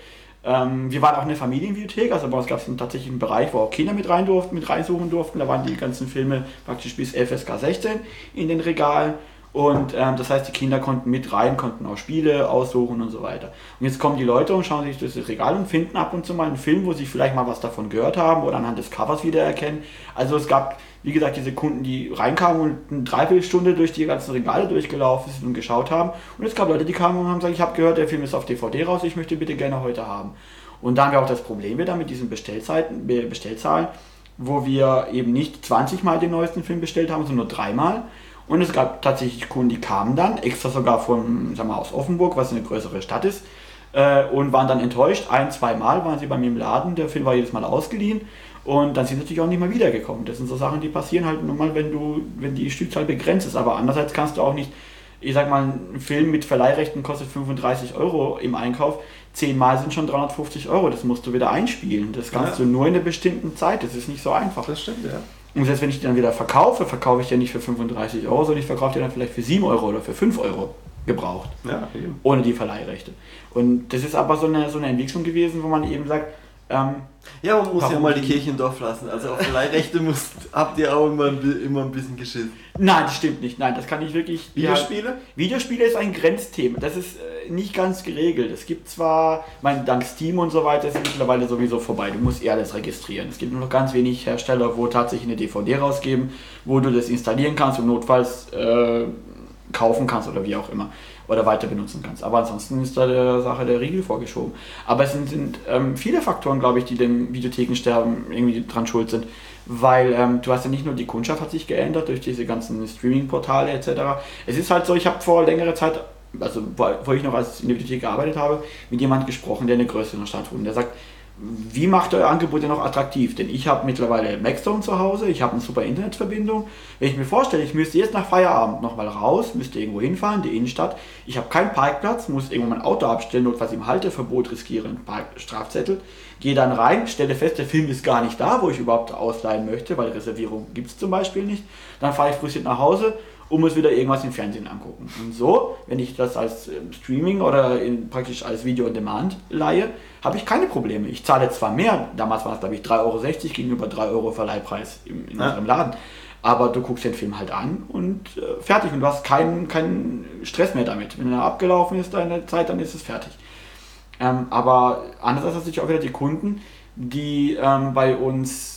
[SPEAKER 4] Ähm, wir waren auch eine Familienbibliothek, also bei uns gab es tatsächlich einen Bereich, wo auch Kinder mit rein durften, mit reinsuchen durften. Da waren die ganzen Filme praktisch bis FSK 16 in den Regalen. Und ähm, das heißt, die Kinder konnten mit rein, konnten auch Spiele aussuchen und so weiter. Und jetzt kommen die Leute und schauen sich das Regal und finden ab und zu mal einen Film, wo sie vielleicht mal was davon gehört haben oder anhand des Covers wiedererkennen. Also es gab, wie gesagt, diese Kunden, die reinkamen und eine Dreiviertelstunde durch die ganzen Regale durchgelaufen sind und geschaut haben. Und es gab Leute, die kamen und haben gesagt, ich habe gehört, der Film ist auf DVD raus, ich möchte bitte gerne heute haben. Und da haben wir auch das Problem wieder mit diesen Bestellzeiten, Be- Bestellzahlen, wo wir eben nicht 20 Mal den neuesten Film bestellt haben, sondern nur dreimal. Und es gab tatsächlich Kunden, die kamen dann, extra sogar von, sagen wir, aus Offenburg, was eine größere Stadt ist, äh, und waren dann enttäuscht. Ein, zwei Mal waren sie bei mir im Laden, der Film war jedes Mal ausgeliehen. Und dann sind sie natürlich auch nicht mehr wiedergekommen. Das sind so Sachen, die passieren halt nur mal, wenn du, wenn die Stückzahl begrenzt ist. Aber andererseits kannst du auch nicht, ich sag mal, ein Film mit Verleihrechten kostet 35 Euro im Einkauf. Zehnmal sind schon 350 Euro. Das musst du wieder einspielen. Das kannst
[SPEAKER 2] Ja.
[SPEAKER 4] du nur in einer bestimmten Zeit. Das ist nicht so einfach.
[SPEAKER 2] Das stimmt, ja.
[SPEAKER 4] Und selbst wenn ich die dann wieder verkaufe, verkaufe ich den nicht für 35 Euro, sondern ich verkaufe den dann vielleicht für 7 Euro oder für 5 Euro gebraucht.
[SPEAKER 2] Ja, eben.
[SPEAKER 4] Ohne die Verleihrechte. Und das ist aber so eine, so eine Entwicklung gewesen, wo man eben sagt, ähm,
[SPEAKER 2] Ja, man muss ja mal die Kirche im Dorf lassen. Also auf Leihrechte müsst, habt ihr auch immer immer ein bisschen geschissen.
[SPEAKER 4] nein, das stimmt nicht. Nein, das kann ich wirklich.
[SPEAKER 2] Videospiele?
[SPEAKER 4] Ja, Videospiele ist ein Grenzthema. Das ist äh, nicht ganz geregelt. Es gibt zwar, mein, dank Steam und so weiter ist mittlerweile sowieso vorbei. Du musst eh alles registrieren. Es gibt nur noch ganz wenig Hersteller, wo tatsächlich eine DVD rausgeben, wo du das installieren kannst und notfalls äh, kaufen kannst oder wie auch immer. Oder weiter benutzen kannst. Aber ansonsten ist da der Sache der Riegel vorgeschoben. Aber es sind, sind ähm, viele Faktoren, glaube ich, die dem Videothekensterben irgendwie dran schuld sind. Weil ähm, du hast ja nicht nur die Kundschaft hat sich geändert durch diese ganzen Streaming-Portale etc. Es ist halt so, ich habe vor längerer Zeit, also wo ich noch als in der Bibliothek gearbeitet habe, mit jemandem gesprochen, der eine größere Stadt wohnt. Der sagt, wie macht euer Angebot denn noch attraktiv? Denn ich habe mittlerweile Maxstone zu Hause, ich habe eine super Internetverbindung. Wenn ich mir vorstelle, ich müsste jetzt nach Feierabend nochmal raus, müsste irgendwo hinfahren, die Innenstadt, ich habe keinen Parkplatz, muss irgendwo mein Auto abstellen, notfalls im Halteverbot riskieren, Strafzettel, gehe dann rein, stelle fest, der Film ist gar nicht da, wo ich überhaupt ausleihen möchte, weil Reservierung gibt es zum Beispiel nicht. Dann fahre ich frustriert nach Hause und muss wieder irgendwas im Fernsehen angucken. Und so, wenn ich das als ähm, Streaming oder in, praktisch als Video on Demand leihe, habe ich keine Probleme. Ich zahle zwar mehr, damals war es glaube ich 3,60 Euro gegenüber 3 Euro Verleihpreis im, in
[SPEAKER 2] Ja.
[SPEAKER 4] unserem Laden, aber du guckst den Film halt an und äh, fertig und du hast keinen, keinen Stress mehr damit. Wenn er abgelaufen ist, deine Zeit, dann ist es fertig. Ähm, aber andererseits natürlich auch wieder die Kunden, die ähm, bei uns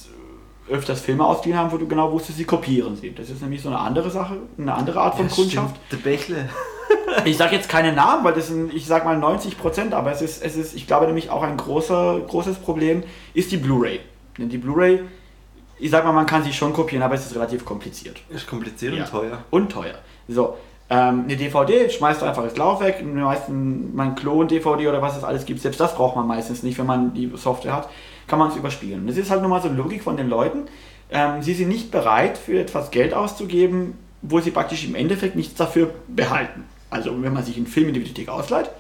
[SPEAKER 4] öfters Filme ausgeliehen haben, wo du genau wusstest, sie kopieren sie. Das ist nämlich so eine andere Sache, eine andere Art von Kundschaft.
[SPEAKER 2] Der Bächle. (laughs)
[SPEAKER 4] Ich sage jetzt keine Namen, weil das sind, ich sag mal 90 Prozent, aber es ist, es ist, ich glaube nämlich auch ein großer, großes Problem ist die Blu-ray. Denn die Blu-ray, ich sag mal, man kann sie schon kopieren, aber es ist relativ kompliziert.
[SPEAKER 2] Ist kompliziert
[SPEAKER 4] Ja.
[SPEAKER 2] und teuer.
[SPEAKER 4] Und teuer. So, ähm, eine DVD schmeißt du einfach das Laufwerk, den meisten, mein Klon-DVD oder was es alles gibt, selbst das braucht man meistens nicht, wenn man die Software hat. Kann man es überspielen. Das ist halt nun mal so eine Logik von den Leuten. Ähm, sie sind nicht bereit, für etwas Geld auszugeben, wo sie praktisch im Endeffekt nichts dafür behalten. Also wenn man sich einen Film in die Bibliothek ausleiht,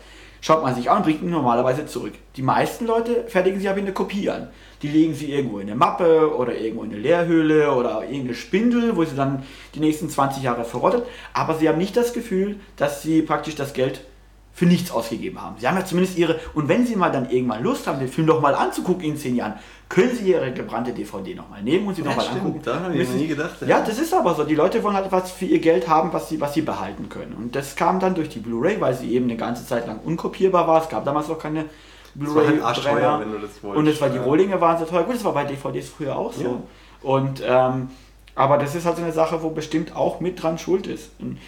[SPEAKER 4] schaut man sich an und bringt ihn normalerweise zurück. Die meisten Leute fertigen sie aber in eine Kopie an. Die legen sie irgendwo in eine Mappe oder irgendwo in eine Leerhöhle oder irgendeine Spindel, wo sie dann die nächsten 20 Jahre verrottet. Aber sie haben nicht das Gefühl, dass sie praktisch das Geld für nichts ausgegeben haben. Sie haben ja zumindest ihre, und wenn Sie mal dann irgendwann Lust haben, den Film doch mal anzugucken in zehn Jahren, können Sie Ihre gebrannte DVD nochmal nehmen und sie
[SPEAKER 2] Ja,
[SPEAKER 4] nochmal angucken.
[SPEAKER 2] daran habe ich nie gedacht, ja.
[SPEAKER 4] Ja, das ist aber so. Die Leute wollen halt was für ihr Geld haben, was sie, was sie behalten können. Und das kam dann durch die Blu-ray, weil sie eben eine ganze Zeit lang unkopierbar war. Es gab damals noch keine
[SPEAKER 2] war halt wenn du das wolltest.
[SPEAKER 4] Und es war die. Rohlinge waren so teuer. Gut, das war bei DVDs früher auch so.
[SPEAKER 2] Ja.
[SPEAKER 4] Und ähm, aber das ist halt so eine Sache, wo bestimmt auch mit dran schuld ist. Und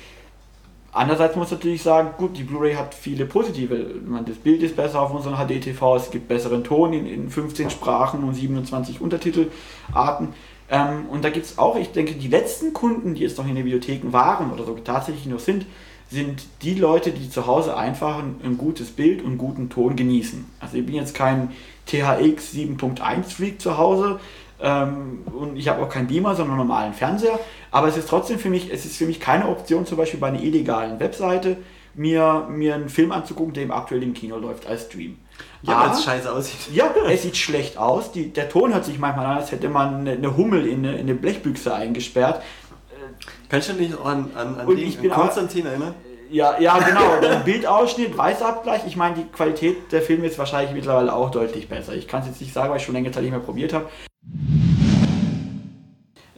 [SPEAKER 4] Andererseits muss natürlich sagen, gut, die Blu-ray hat viele positive. Das Bild ist besser auf unseren HD-TV, es gibt besseren Ton in, in 15 Sprachen und 27 Untertitelarten. Ähm, und da gibt es auch, ich denke, die letzten Kunden, die jetzt noch in den Bibliotheken waren oder so tatsächlich noch sind, sind die Leute, die zu Hause einfach ein, ein gutes Bild und guten Ton genießen. Also ich bin jetzt kein THX 7.1 Freak zu Hause, ähm, und ich habe auch keinen Beamer, sondern einen normalen Fernseher. Aber es ist trotzdem für mich, es ist für mich keine Option, zum Beispiel bei einer illegalen Webseite, mir, mir einen Film anzugucken, der im aktuell im Kino läuft als Stream.
[SPEAKER 2] Ja, weil es scheiße aussieht.
[SPEAKER 4] ja, (laughs) es sieht schlecht aus. Die, der Ton hört sich manchmal an, als hätte man eine, Hummel in eine, in eine Blechbüchse eingesperrt.
[SPEAKER 2] Kannst du dich noch an, an, an den, an Konstantin erinnern?
[SPEAKER 4] Ja, ja, genau. (laughs) Bildausschnitt, Weißabgleich. Ich meine, die Qualität der Filme ist wahrscheinlich mittlerweile auch deutlich besser. Ich kann es jetzt nicht sagen, weil ich schon längere Zeit nicht mehr probiert habe.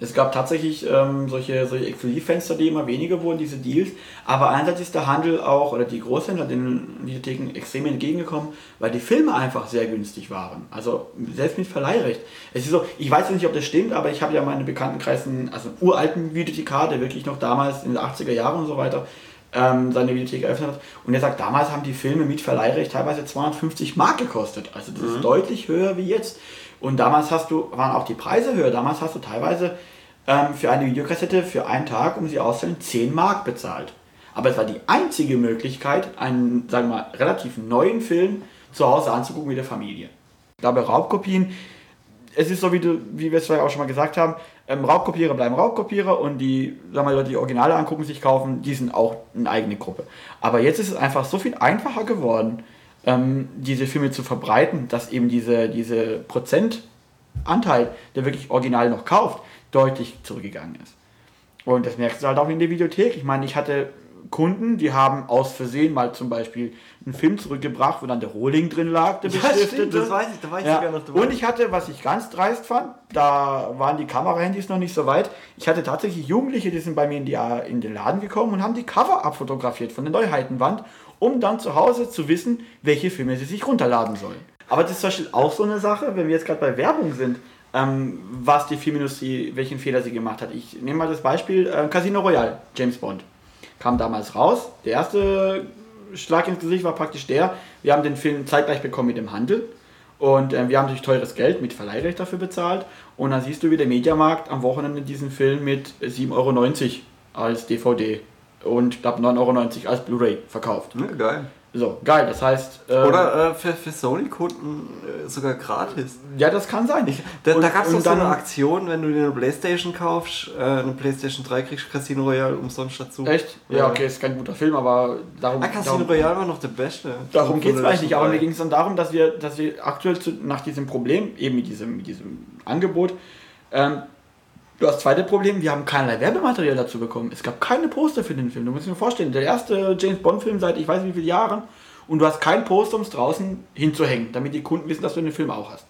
[SPEAKER 4] Es gab tatsächlich ähm, solche, solche Exklusivfenster, die immer weniger wurden, diese Deals. Aber einerseits ist der Handel auch, oder die Großhändler den Videotheken extrem entgegengekommen, weil die Filme einfach sehr günstig waren. Also selbst mit Verleihrecht. Es ist so, ich weiß nicht, ob das stimmt, aber ich habe ja meine Bekanntenkreisen, also einen uralten Videothekar, der wirklich noch damals in den 80er Jahren und so weiter ähm, seine Videothek eröffnet hat. Und er sagt, damals haben die Filme mit Verleihrecht teilweise 250 Mark gekostet. Also das ist deutlich höher wie jetzt. Und damals hast du, waren auch die Preise höher. Damals hast du teilweise ähm, für eine Videokassette für einen Tag, um sie auszustellen, 10 Mark bezahlt. Aber es war die einzige Möglichkeit, einen, sagen wir mal, relativ neuen Film zu Hause anzugucken mit der Familie. Glaube, Raubkopien, es ist so, wie, du, wie wir es vorher auch schon mal gesagt haben, ähm, Raubkopierer bleiben Raubkopierer und die, sagen wir mal, die Originale angucken, sich kaufen, die sind auch eine eigene Gruppe. Aber jetzt ist es einfach so viel einfacher geworden, ähm, diese Filme zu verbreiten, dass eben diese, diese Prozentanteil, der wirklich original noch kauft, deutlich zurückgegangen ist. Und das merkst du halt auch in der Videothek. Ich meine, ich hatte Kunden, die haben aus Versehen mal zum Beispiel einen Film zurückgebracht, wo dann der Rohling drin lag, der
[SPEAKER 2] Ja, stimmt, das weiß ich, da war ich
[SPEAKER 4] Ja.
[SPEAKER 2] sogar noch dabei.
[SPEAKER 4] Und ich hatte, was ich ganz dreist fand, da waren die Kamerahandys noch nicht so weit. Ich hatte tatsächlich Jugendliche, die sind bei mir in, die, in den Laden gekommen und haben die Cover abfotografiert von der Neuheitenwand, um dann zu Hause zu wissen, welche Filme sie sich runterladen sollen. Aber das ist zum Beispiel auch so eine Sache, wenn wir jetzt gerade bei Werbung sind, ähm, was die Filmindustrie, welchen Fehler sie gemacht hat. Ich nehme mal das Beispiel äh, Casino Royale, James Bond. Kam damals raus. Der erste Schlag ins Gesicht war praktisch der, wir haben den Film zeitgleich bekommen mit dem Handel. Und ähm, wir haben natürlich teures Geld mit Verleihrecht dafür bezahlt. Und dann siehst du, wie der Mediamarkt am Wochenende diesen Film mit 7,90 Euro als DVD und ich glaube 9,90 Euro als Blu-ray verkauft.
[SPEAKER 2] Ja, geil.
[SPEAKER 4] So, geil. Das heißt. ähm,
[SPEAKER 2] Oder äh, für, für Sony-Kunden äh, sogar gratis.
[SPEAKER 4] Ja, das kann sein.
[SPEAKER 2] Da,
[SPEAKER 4] Und-
[SPEAKER 2] da gab es doch so eine Aktion, wenn du dir eine Playstation kaufst, äh, eine Playstation 3 kriegst du Casino Royale umsonst dazu.
[SPEAKER 4] Echt? Ja, okay, ist kein guter Film, aber darum.
[SPEAKER 2] Ah, Casino
[SPEAKER 4] darum,
[SPEAKER 2] Royale war noch der beste.
[SPEAKER 4] Darum geht es eigentlich nicht, aber mir ging es dann darum, dass wir, dass wir aktuell zu, nach diesem Problem, eben mit diesem, mit diesem Angebot, ähm, das zweite Problem, wir haben keinerlei Werbematerial dazu bekommen. Es gab keine Poster für den Film. Du musst dir vorstellen, der erste James Bond-Film seit ich weiß wie vielen Jahren und du hast kein Poster, um es draußen hinzuhängen, damit die Kunden wissen, dass du den Film auch hast.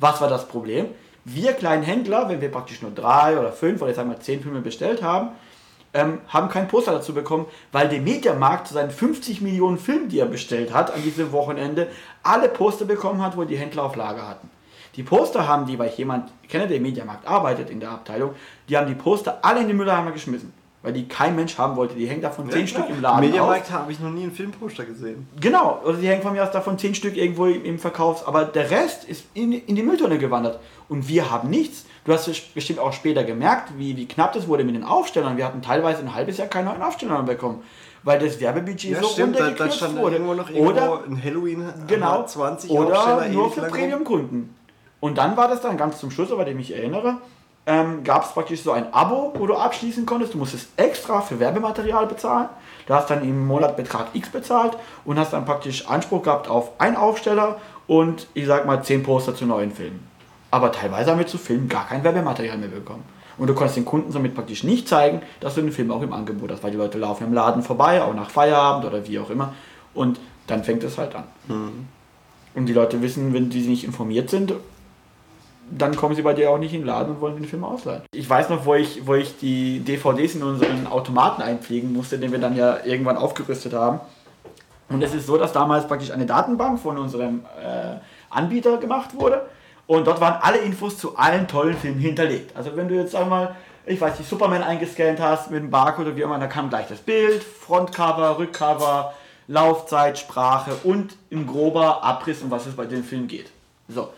[SPEAKER 4] Was war das Problem? Wir kleinen Händler, wenn wir praktisch nur drei oder fünf oder jetzt sagen wir zehn Filme bestellt haben, ähm, haben kein Poster dazu bekommen, weil der Mediamarkt zu seinen 50 Millionen Filmen, die er bestellt hat, an diesem Wochenende alle Poster bekommen hat, wo die Händler auf Lager hatten. Die Poster haben die, weil ich jemand kenne, der im Mediamarkt arbeitet in der Abteilung, die haben die Poster alle in den Mülleimer geschmissen, weil die kein Mensch haben wollte. Die hängen davon zehn Stück im Laden
[SPEAKER 2] Mediamarkt
[SPEAKER 4] auf.
[SPEAKER 2] habe ich noch nie einen Filmposter gesehen.
[SPEAKER 4] Genau, oder die hängen von mir aus davon zehn Stück irgendwo im im Verkaufs, aber der Rest ist in, in die Mülltonne gewandert. Und wir haben nichts. Du hast es bestimmt auch später gemerkt, wie, wie knapp das wurde mit den Aufstellern. Wir hatten teilweise ein halbes Jahr keine neuen Aufsteller mehr bekommen, weil das Werbebudget so
[SPEAKER 2] da, da
[SPEAKER 4] runtergekürzt
[SPEAKER 2] stand
[SPEAKER 4] wurde.
[SPEAKER 2] irgendwo noch irgendwo
[SPEAKER 4] oder
[SPEAKER 2] ein Halloween
[SPEAKER 4] genau,
[SPEAKER 2] 20
[SPEAKER 4] oder
[SPEAKER 2] Aufsteller
[SPEAKER 4] nur für. Premium-Kunden. Und dann war das dann ganz zum Schluss, bei dem ich mich erinnere, ähm, gab es praktisch so ein Abo, wo du abschließen konntest. Du musstest extra für Werbematerial bezahlen. Du hast dann im Monat Betrag X bezahlt und hast dann praktisch Anspruch gehabt auf einen Aufsteller und ich sag mal 10 Poster zu neuen Filmen. Aber teilweise haben wir zu Filmen gar kein Werbematerial mehr bekommen. Und du konntest den Kunden somit praktisch nicht zeigen, dass du den Film auch im Angebot hast, weil die Leute laufen im Laden vorbei, auch nach Feierabend oder wie auch immer. Und dann fängt es halt an. Und die Leute wissen, wenn die nicht informiert sind, dann kommen sie bei dir auch nicht in den Laden und wollen den Film ausleihen. Ich weiß noch, wo ich, wo ich die DVDs in unseren Automaten einpflegen musste, den wir dann ja irgendwann aufgerüstet haben. Und es ist so, dass damals praktisch eine Datenbank von unserem äh, Anbieter gemacht wurde. Und dort waren alle Infos zu allen tollen Filmen hinterlegt. Also wenn du jetzt einmal, ich weiß nicht, Superman eingescannt hast mit dem Barcode oder wie immer, da kam gleich das Bild, Frontcover, Rückcover, Laufzeit, Sprache und ein grober Abriss, um was es bei dem Film geht. So.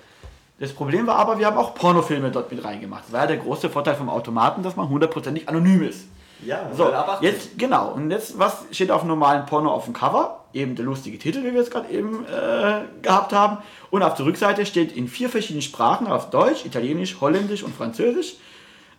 [SPEAKER 4] Das Problem war aber, wir haben auch Pornofilme dort mit reingemacht. Das war ja der große Vorteil vom Automaten, dass man hundertprozentig anonym ist.
[SPEAKER 2] Ja,
[SPEAKER 4] So,
[SPEAKER 2] weil ab 18.
[SPEAKER 4] jetzt, genau. Und jetzt, was steht auf normalen Porno auf dem Cover? Eben der lustige Titel, wie wir es gerade eben äh, gehabt haben. Und auf der Rückseite steht in vier verschiedenen Sprachen, auf Deutsch, Italienisch, Holländisch und Französisch,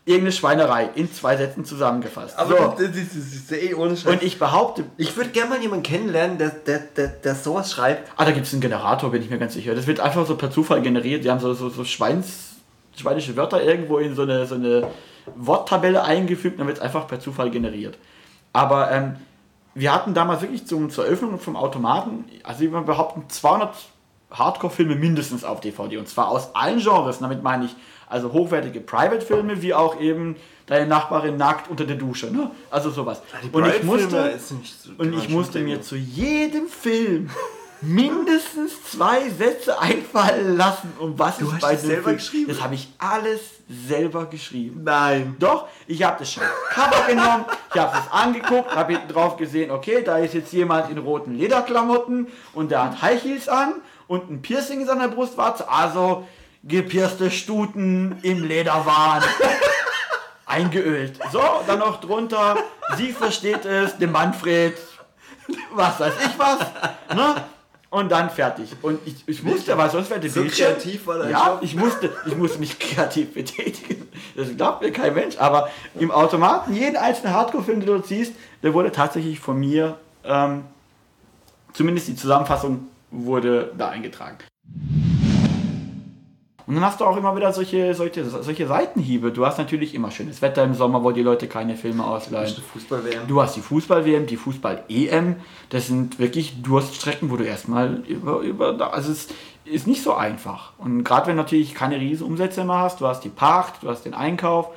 [SPEAKER 4] irgendeine Schweinerei in zwei Sätzen zusammengefasst.
[SPEAKER 2] Aber
[SPEAKER 4] so.
[SPEAKER 2] das, das, das, ist eh ohne Scheiß.
[SPEAKER 4] Und ich behaupte,
[SPEAKER 2] ich würde gerne mal jemanden kennenlernen, der, der, der, der sowas schreibt.
[SPEAKER 4] ah, da gibt es einen Generator, bin ich mir ganz sicher. Das wird einfach so per Zufall generiert. Die haben so, so, so Schweins, schweinische Wörter irgendwo in so eine, so eine Worttabelle eingefügt, dann wird es einfach per Zufall generiert. Aber ähm, wir hatten damals wirklich zum, zur Eröffnung vom Automaten, also würde behaupten, 200 Hardcore-Filme mindestens auf DVD. Und zwar aus allen Genres. Damit meine ich also hochwertige Private-Filme, wie auch eben deine Nachbarin nackt unter der Dusche. Ne? Also sowas. und ich musste,
[SPEAKER 2] so
[SPEAKER 4] und ich musste
[SPEAKER 2] schon
[SPEAKER 4] mir zu jedem Film mindestens zwei Sätze einfallen lassen, um was
[SPEAKER 2] Du
[SPEAKER 4] es
[SPEAKER 2] hast
[SPEAKER 4] bei
[SPEAKER 2] das
[SPEAKER 4] dem
[SPEAKER 2] selber
[SPEAKER 4] Film-
[SPEAKER 2] geschrieben?
[SPEAKER 4] Das habe ich alles selber geschrieben.
[SPEAKER 2] Nein.
[SPEAKER 4] Doch, ich habe das scheiß Cover genommen, ich habe es angeguckt, habe hinten drauf gesehen, okay, da ist jetzt jemand in roten Lederklamotten und der hat High Heels an und ein Piercing in seiner Brustwarze, also gepierste Stuten im Lederwahn. (laughs) Eingeölt. So, dann noch drunter, sie versteht es, dem Manfred, was weiß ich was, ne? Und dann fertig. Und ich, ich musste, weil sonst wäre der
[SPEAKER 2] So
[SPEAKER 4] Bildschirm-
[SPEAKER 2] kreativ war dein
[SPEAKER 4] Ja,
[SPEAKER 2] Job.
[SPEAKER 4] ich musste, ich musste mich kreativ betätigen. Das glaubt mir kein Mensch. Aber im Automaten, jeden einzelnen Hardcore-Film, den du siehst, der wurde tatsächlich von mir, ähm, zumindest die Zusammenfassung wurde da eingetragen. Und dann hast du auch immer wieder solche, solche, solche Seitenhiebe. Du hast natürlich immer schönes Wetter im Sommer, wo die Leute keine Filme ausleihen.
[SPEAKER 2] Fußball-WM.
[SPEAKER 4] Du hast die Fußball-WM, die Fußball-EM. Das sind wirklich Durststrecken, wo du erstmal über, über, also es ist nicht so einfach. Und gerade wenn du natürlich keine riesen Umsätze mehr hast, du hast die Pacht, du hast den Einkauf,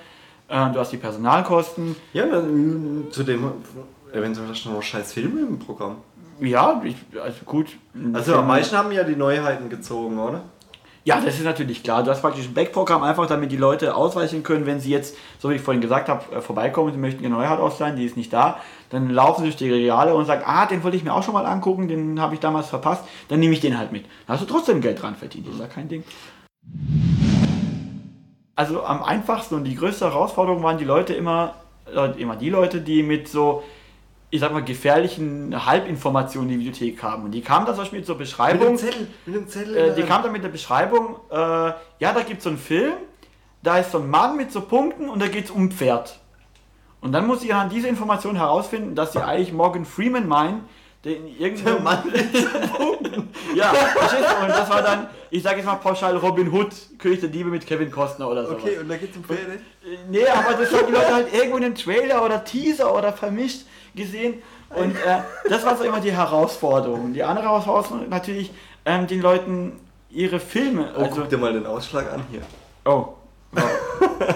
[SPEAKER 4] äh, du hast die Personalkosten.
[SPEAKER 2] Ja, dann, zudem eventuell hast du noch scheiß Filme im Programm.
[SPEAKER 4] Ja, ich, also gut.
[SPEAKER 2] Also am meisten haben ja die Neuheiten gezogen, oder?
[SPEAKER 4] Ja, das ist natürlich klar. Du hast praktisch ein Backprogramm einfach, damit die Leute ausweichen können, wenn sie jetzt, so wie ich vorhin gesagt habe, äh, vorbeikommen, sie möchten eine Neuheit ausleihen, die ist nicht da. Dann laufen sie durch die Regale und sagen, ah, den wollte ich mir auch schon mal angucken, den habe ich damals verpasst, dann nehme ich den halt mit. Da hast du trotzdem Geld dran verdient, ist ja kein Ding. Also am einfachsten und die größte Herausforderung waren die Leute immer, äh, immer die Leute, die mit so, ich sag mal, gefährlichen Halbinformationen in die Videothek kamen. Und die kamen dann zum Beispiel zur
[SPEAKER 2] Mit
[SPEAKER 4] Beschreibung.
[SPEAKER 2] dem Zettel. Mit dem Zettel.
[SPEAKER 4] Äh, die
[SPEAKER 2] der
[SPEAKER 4] kam dann mit der Beschreibung, äh, ja, da gibt es so einen Film, da ist so ein Mann mit so Punkten und da geht es um ein Pferd. Und dann muss sie anhand dieser Information herausfinden, dass sie eigentlich Morgan Freeman meinen, der in irgendeinem
[SPEAKER 2] Der Mann mit (laughs)
[SPEAKER 4] Punkten. Ja, verstehst du? Und das war dann, ich sage jetzt mal pauschal Robin Hood, König der Diebe mit Kevin Costner oder so.
[SPEAKER 2] Okay, und da geht's um Pferde.
[SPEAKER 4] Nee, aber das haben die Leute halt irgendwo in einem Trailer oder Teaser oder vermischt gesehen. Und äh, das war so immer die Herausforderung. Die andere Herausforderung natürlich, ähm, den Leuten ihre Filme.
[SPEAKER 2] Oh,
[SPEAKER 4] also,
[SPEAKER 2] guck dir mal den Ausschlag an hier.
[SPEAKER 4] oh, wow.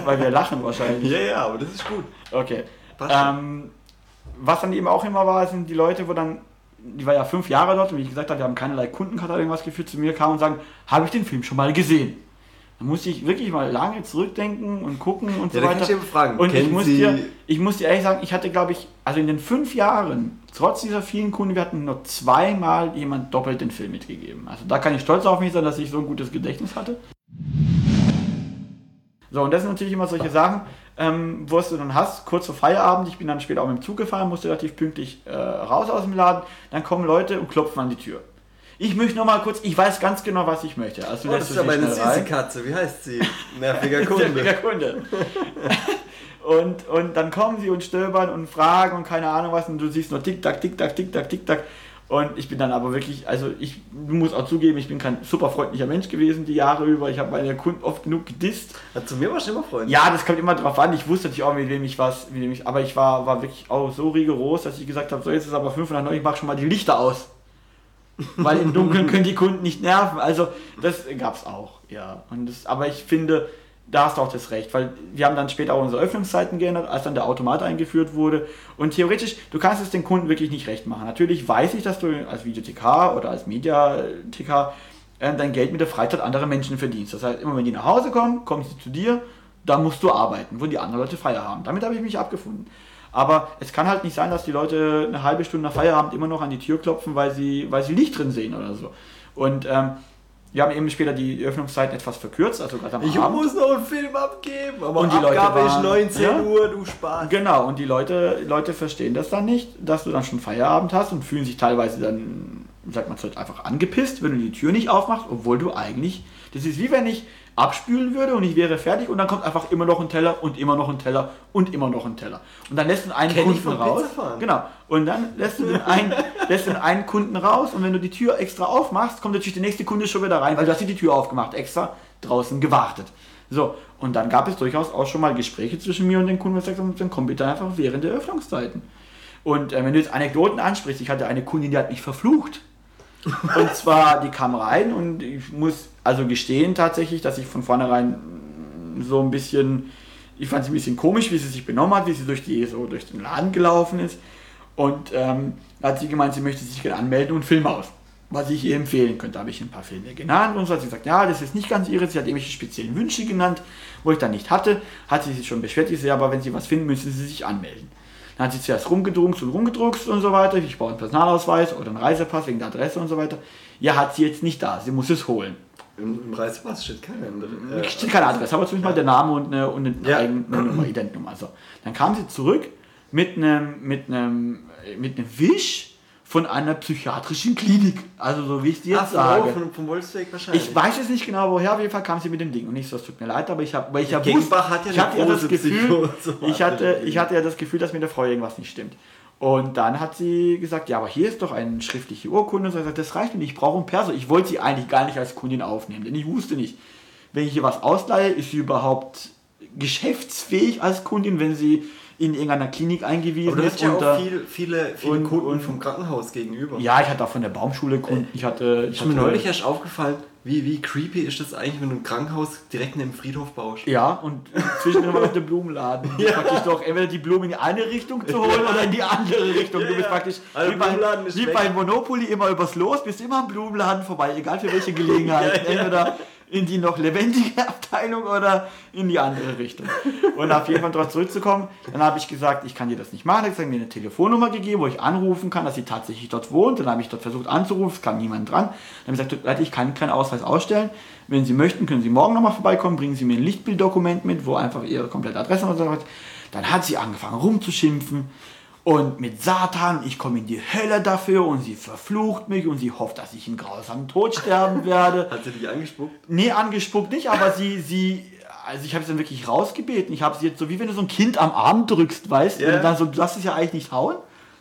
[SPEAKER 4] weil wir lachen wahrscheinlich.
[SPEAKER 2] Ja, ja, aber das ist gut.
[SPEAKER 4] Okay. Ähm, was dann eben auch immer war, sind die Leute, wo dann, die war ja fünf Jahre dort und wie ich gesagt habe, wir haben keinerlei Kundenkarte irgendwas geführt, zu mir kamen und sagen, habe ich den Film schon mal gesehen? Da musste ich wirklich mal lange zurückdenken und gucken und
[SPEAKER 2] Ja,
[SPEAKER 4] so
[SPEAKER 2] da kann
[SPEAKER 4] weiter.
[SPEAKER 2] ich eben fragen,
[SPEAKER 4] und ich muss,
[SPEAKER 2] Sie-
[SPEAKER 4] dir, ich muss dir ehrlich sagen, ich hatte, glaube ich, also in den fünf Jahren, trotz dieser vielen Kunden, wir hatten nur zweimal jemand doppelt den Film mitgegeben. Also da kann ich stolz auf mich sein, dass ich so ein gutes Gedächtnis hatte. So, und das sind natürlich immer solche Sachen, ähm, wo es du dann hast, kurz vor Feierabend, ich bin dann später auch mit dem Zug gefahren, musste relativ pünktlich äh, raus aus dem Laden, dann kommen Leute und klopfen an die Tür. Ich möchte noch mal kurz, ich weiß ganz genau, was ich möchte. Also
[SPEAKER 2] Oh, das
[SPEAKER 4] du
[SPEAKER 2] ist aber
[SPEAKER 4] sie
[SPEAKER 2] eine
[SPEAKER 4] schnell
[SPEAKER 2] süße
[SPEAKER 4] rein.
[SPEAKER 2] Katze. Wie heißt sie? (laughs) Nerviger Kunde.
[SPEAKER 4] Kunde. (laughs) Und, und dann kommen sie und stöbern und fragen und keine Ahnung was und du siehst nur Tick-Tack, Tick-Tack, Tick-Tack, Tick-Tack. Und ich bin dann aber wirklich, also ich muss auch zugeben, ich bin kein super freundlicher Mensch gewesen die Jahre über. Ich habe meine Kunden oft genug gedisst.
[SPEAKER 2] Ja, zu mir war schon immer Freund.
[SPEAKER 4] Ja, das kommt immer drauf an. Ich wusste natürlich auch, mit wem ich was, mit wem ich, aber ich war, war wirklich auch so rigoros, dass ich gesagt habe, so jetzt ist aber 5 nach 9, ich mache schon mal die Lichter aus. Weil im (laughs) Dunkeln können die Kunden nicht nerven. Also das gab es auch, ja. Und das, aber ich finde, da hast du auch das Recht, weil wir haben dann später auch unsere Öffnungszeiten geändert, als dann der Automat eingeführt wurde. Und theoretisch, du kannst es den Kunden wirklich nicht recht machen. Natürlich weiß ich, dass du als Videothekar oder als Mediathekar äh, dein Geld mit der Freizeit anderer Menschen verdienst. Das heißt, immer wenn die nach Hause kommen, kommen sie zu dir, dann musst du arbeiten, wo die anderen Leute Feier haben. Damit habe ich mich abgefunden. Aber es kann halt nicht sein, dass die Leute eine halbe Stunde nach Feierabend immer noch an die Tür klopfen, weil sie, weil sie Licht drin sehen oder so. Und ähm, wir haben eben später die Öffnungszeiten etwas verkürzt, also gerade am
[SPEAKER 2] Ich
[SPEAKER 4] Abend.
[SPEAKER 2] muss noch einen Film abgeben, aber
[SPEAKER 4] Und die Leute
[SPEAKER 2] Abgabe ist
[SPEAKER 4] waren-
[SPEAKER 2] 19
[SPEAKER 4] Ja?
[SPEAKER 2] Uhr, du Spaß.
[SPEAKER 4] Genau, und die Leute, Leute verstehen das dann nicht, dass du dann schon Feierabend hast und fühlen sich teilweise dann, sagt man so, einfach angepisst, wenn du die Tür nicht aufmachst, obwohl du eigentlich, das ist wie wenn ich abspülen würde und ich wäre fertig und dann kommt einfach immer noch ein Teller und immer noch ein Teller und immer noch ein Teller. Und dann lässt du einen
[SPEAKER 2] Kenn
[SPEAKER 4] Kunden raus. Genau. Und dann lässt du, einen, (laughs) lässt du einen Kunden raus und wenn du die Tür extra aufmachst, kommt natürlich der nächste Kunde schon wieder rein, weil du hast dir die Tür aufgemacht, extra draußen gewartet. So, und dann gab es durchaus auch schon mal Gespräche zwischen mir und den Kunden, wo ich gesagt habe, dann komm bitte einfach während der Öffnungszeiten. Und äh, wenn du jetzt Anekdoten ansprichst, ich hatte eine Kundin, die hat mich verflucht. Und zwar die kam rein und ich muss also gestehen tatsächlich, dass ich von vornherein so ein bisschen, ich fand sie ein bisschen komisch, wie sie sich benommen hat, wie sie durch, die, so durch den Laden gelaufen ist. Und ähm, da hat sie gemeint, sie möchte sich gerne anmelden und einen Film aus. Was ich ihr empfehlen könnte. Da habe ich ein paar Filme genannt und so hat sie gesagt, ja, das ist nicht ganz ihre. Sie hat irgendwelche speziellen Wünsche genannt, wo ich dann nicht hatte. Hat sie sich schon beschwert, ich sehe, aber wenn sie was finden, müssen sie sich anmelden. Dann hat sie zuerst rumgedruckst und rumgedruckst und so weiter. Ich brauche einen Personalausweis oder einen Reisepass wegen der Adresse und so weiter. Ja, hat sie jetzt nicht da. Sie muss es holen.
[SPEAKER 2] Im, im Reisepass steht keine andere. Äh,
[SPEAKER 4] Steht keine Adresse, aber zumindest mal der Name und eine, und eine
[SPEAKER 2] Ja.
[SPEAKER 4] eigene Nummer, Identnummer. So. Dann kam sie zurück mit einem, mit einem, mit einem Wisch von einer psychiatrischen Klinik. Also so wie ich es dir
[SPEAKER 2] Ach
[SPEAKER 4] jetzt
[SPEAKER 2] so,
[SPEAKER 4] sage.
[SPEAKER 2] von, vom Wolfsweg wahrscheinlich.
[SPEAKER 4] Ich weiß jetzt nicht genau woher, auf jeden Fall kam sie mit dem Ding. Und ich so, es tut mir leid, aber ich habe, ich ja
[SPEAKER 2] Gegenbach hat ja
[SPEAKER 4] ich hatte ja das Gefühl, (laughs) ich hatte, ich hatte ja das Gefühl, dass mit der Frau irgendwas nicht stimmt. Und dann hat sie gesagt, ja, aber hier ist doch eine schriftliche Urkunde. So, ich gesagt, das reicht mir nicht, ich brauche ein Perso. Ich wollte sie eigentlich gar nicht als Kundin aufnehmen, denn ich wusste nicht, wenn ich ihr was ausleihe, ist sie überhaupt geschäftsfähig als Kundin, wenn sie in irgendeiner Klinik eingewiesen ist.
[SPEAKER 2] ja
[SPEAKER 4] und
[SPEAKER 2] auch viel, viele, viele
[SPEAKER 4] und-
[SPEAKER 2] Kunden
[SPEAKER 4] und-
[SPEAKER 2] vom Krankenhaus gegenüber.
[SPEAKER 4] ja, ich hatte auch von der Baumschule Kunden. Ich hatte, ich
[SPEAKER 2] Ist mir neulich erst aufgefallen, wie, wie creepy ist das eigentlich, wenn du ein Krankenhaus direkt neben dem Friedhof baust.
[SPEAKER 4] Ja, und zwischendrin noch der Blumenladen. (laughs) Bist praktisch doch entweder die Blumen in die eine Richtung zu holen oder in die andere Richtung. Du bist
[SPEAKER 2] ja.
[SPEAKER 4] praktisch
[SPEAKER 2] Also
[SPEAKER 4] wie, bei, wie bei Monopoly immer übers Los, bist immer am Blumenladen vorbei, egal für welche (laughs) Gelegenheit.
[SPEAKER 2] Ja, ja.
[SPEAKER 4] Entweder in die noch lebendige (laughs) Abteilung oder in die andere Richtung. Und auf jeden Fall darauf zurückzukommen, dann habe ich gesagt, ich kann dir das nicht machen. Hat sie mir eine Telefonnummer gegeben, wo ich anrufen kann, dass sie tatsächlich dort wohnt. Dann habe ich dort versucht anzurufen, es kam niemand dran. Dann habe ich gesagt, ich kann keinen Ausweis ausstellen. Wenn Sie möchten, können Sie morgen nochmal vorbeikommen, bringen Sie mir ein Lichtbilddokument mit, wo einfach Ihre komplette Adresse und so weiter. Dann hat sie angefangen rumzuschimpfen und mit Satan, ich komme in die Hölle dafür und sie verflucht mich und sie hofft, dass ich einen grausamen Tod sterben werde. (laughs)
[SPEAKER 2] Hat sie dich angespuckt?
[SPEAKER 4] Nee, angespuckt nicht, aber sie, sie, also ich habe sie dann wirklich rausgebeten. Ich habe sie jetzt so, wie wenn du so ein Kind am Arm drückst, weißt du,
[SPEAKER 2] Ja.
[SPEAKER 4] und dann so, du darfst es ja eigentlich nicht hauen.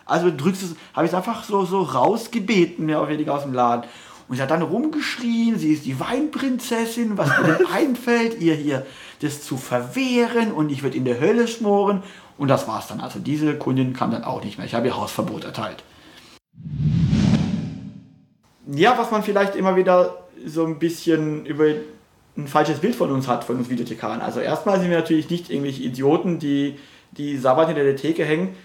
[SPEAKER 4] Also du drückst es, habe ich es einfach so, so rausgebeten, mehr oder weniger aus dem Laden. Und sie hat dann rumgeschrien, sie ist die Weinprinzessin, was mir denn (laughs) einfällt, ihr hier das zu verwehren und ich würde in der Hölle schmoren. Und das war's dann. Also diese Kundin kam dann auch nicht mehr. Ich habe ihr Hausverbot erteilt. Ja, was man vielleicht immer wieder so ein bisschen über ein falsches Bild von uns hat, von uns Videothekaren. Also erstmal sind wir natürlich nicht irgendwelche Idioten, die, die sabbat hinter der Theke hängen,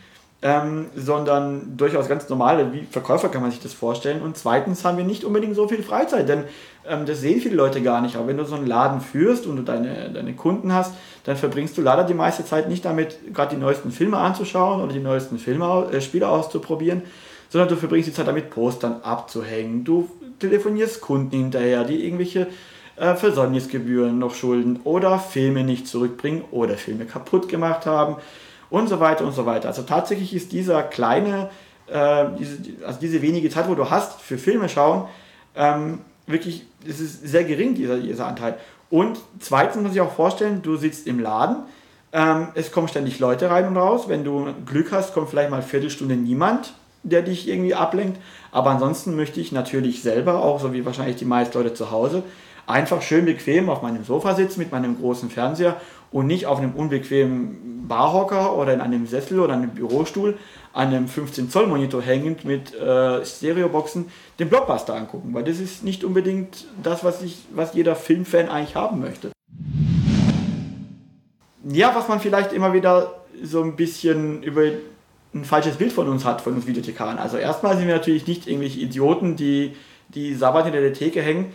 [SPEAKER 4] ähm, sondern durchaus ganz normale wie Verkäufer kann man sich das vorstellen. Und zweitens haben wir nicht unbedingt so viel Freizeit, denn ähm, das sehen viele Leute gar nicht. Aber wenn du so einen Laden führst und du deine, deine Kunden hast, dann verbringst du leider die meiste Zeit nicht damit, gerade die neuesten Filme anzuschauen oder die neuesten Filme, äh, Spiele auszuprobieren, sondern du verbringst die Zeit damit, Postern abzuhängen. Du telefonierst Kunden hinterher, die irgendwelche äh, Versäumnisgebühren noch schulden oder Filme nicht zurückbringen oder Filme kaputt gemacht haben und so weiter und so weiter. Also tatsächlich ist dieser kleine, äh, diese, also diese wenige Zeit, wo du hast für Filme schauen, Ähm, wirklich, es ist sehr gering, dieser, dieser Anteil. Und zweitens muss ich auch vorstellen, du sitzt im Laden, ähm, es kommen ständig Leute rein und raus. Wenn du Glück hast, kommt vielleicht mal eine Viertelstunde niemand, der dich irgendwie ablenkt. Aber ansonsten möchte ich natürlich selber, auch so wie wahrscheinlich die meisten Leute zu Hause, einfach schön bequem auf meinem Sofa sitzen mit meinem großen Fernseher und nicht auf einem unbequemen Barhocker oder in einem Sessel oder einem Bürostuhl an einem 15 Zoll Monitor hängend mit äh, Stereoboxen den Blockbuster angucken, weil das ist nicht unbedingt das, was ich, was jeder Filmfan eigentlich haben möchte. Ja, was man vielleicht immer wieder so ein bisschen über ein falsches Bild von uns hat, von uns Videothekaren. Also erstmal sind wir natürlich nicht irgendwelche Idioten, die, die Sabbat in der Theke hängen,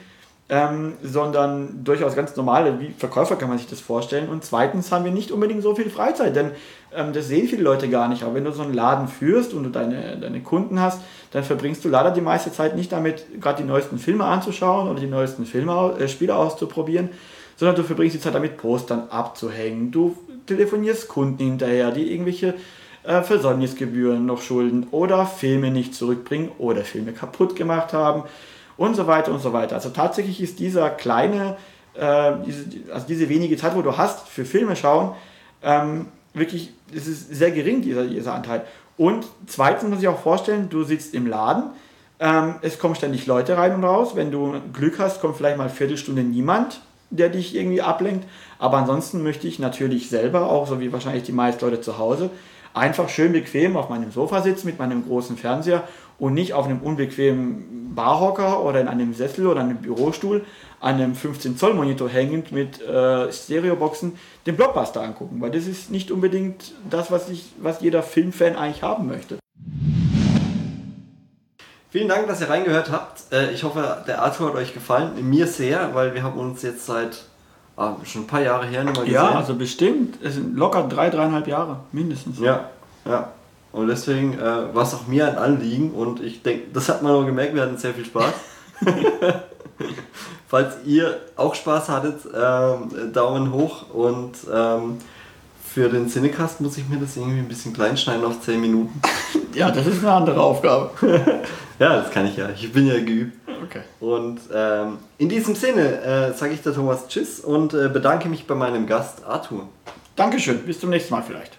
[SPEAKER 4] ähm, sondern durchaus ganz normale wie Verkäufer kann man sich das vorstellen. Und zweitens haben wir nicht unbedingt so viel Freizeit, denn ähm, das sehen viele Leute gar nicht. Aber wenn du so einen Laden führst und du deine, deine Kunden hast, dann verbringst du leider die meiste Zeit nicht damit, gerade die neuesten Filme anzuschauen oder die neuesten Filme, äh, Spiele auszuprobieren, sondern du verbringst die Zeit damit, Postern abzuhängen. Du telefonierst Kunden hinterher, die irgendwelche äh, Versäumnisgebühren noch schulden oder Filme nicht zurückbringen oder Filme kaputt gemacht haben und so weiter und so weiter. Also tatsächlich ist dieser kleine, äh, diese, also diese wenige Zeit, wo du hast für Filme schauen, ähm, wirklich, es ist sehr gering, dieser, dieser Anteil. Und zweitens muss ich auch vorstellen, du sitzt im Laden, ähm, es kommen ständig Leute rein und raus. Wenn du Glück hast, kommt vielleicht mal eine Viertelstunde niemand, der dich irgendwie ablenkt. Aber ansonsten möchte ich natürlich selber, auch so wie wahrscheinlich die meisten Leute zu Hause, einfach schön bequem auf meinem Sofa sitzen mit meinem großen Fernseher und nicht auf einem unbequemen Barhocker oder in einem Sessel oder einem Bürostuhl an einem 15 Zoll Monitor hängend mit äh, Stereoboxen den Blockbuster angucken, weil das ist nicht unbedingt das, was, ich, was jeder Filmfan eigentlich haben möchte.
[SPEAKER 2] Vielen Dank, dass ihr reingehört habt. Äh, ich hoffe, der Arthur hat euch gefallen. Mir sehr, weil wir haben uns jetzt seit ah, schon ein paar Jahre her nicht mehr gesehen.
[SPEAKER 4] Ja, also bestimmt. Es sind locker drei, dreieinhalb Jahre mindestens.
[SPEAKER 2] Ja, ja. Und deswegen äh, war es auch mir ein Anliegen und ich denke, das hat man auch gemerkt, wir hatten sehr viel Spaß. (laughs) Falls ihr auch Spaß hattet, ähm, Daumen hoch und ähm, für den Cinecast muss ich mir das irgendwie ein bisschen klein schneiden auf 10 Minuten. (laughs)
[SPEAKER 4] Ja, das ist eine andere Aufgabe. (laughs)
[SPEAKER 2] ja, das kann ich ja. Ich bin ja geübt.
[SPEAKER 4] Okay.
[SPEAKER 2] Und ähm, in diesem Sinne äh, sage ich der Thomas Tschüss und äh, bedanke mich bei meinem Gast Arthur.
[SPEAKER 4] Dankeschön. Bis zum nächsten Mal vielleicht.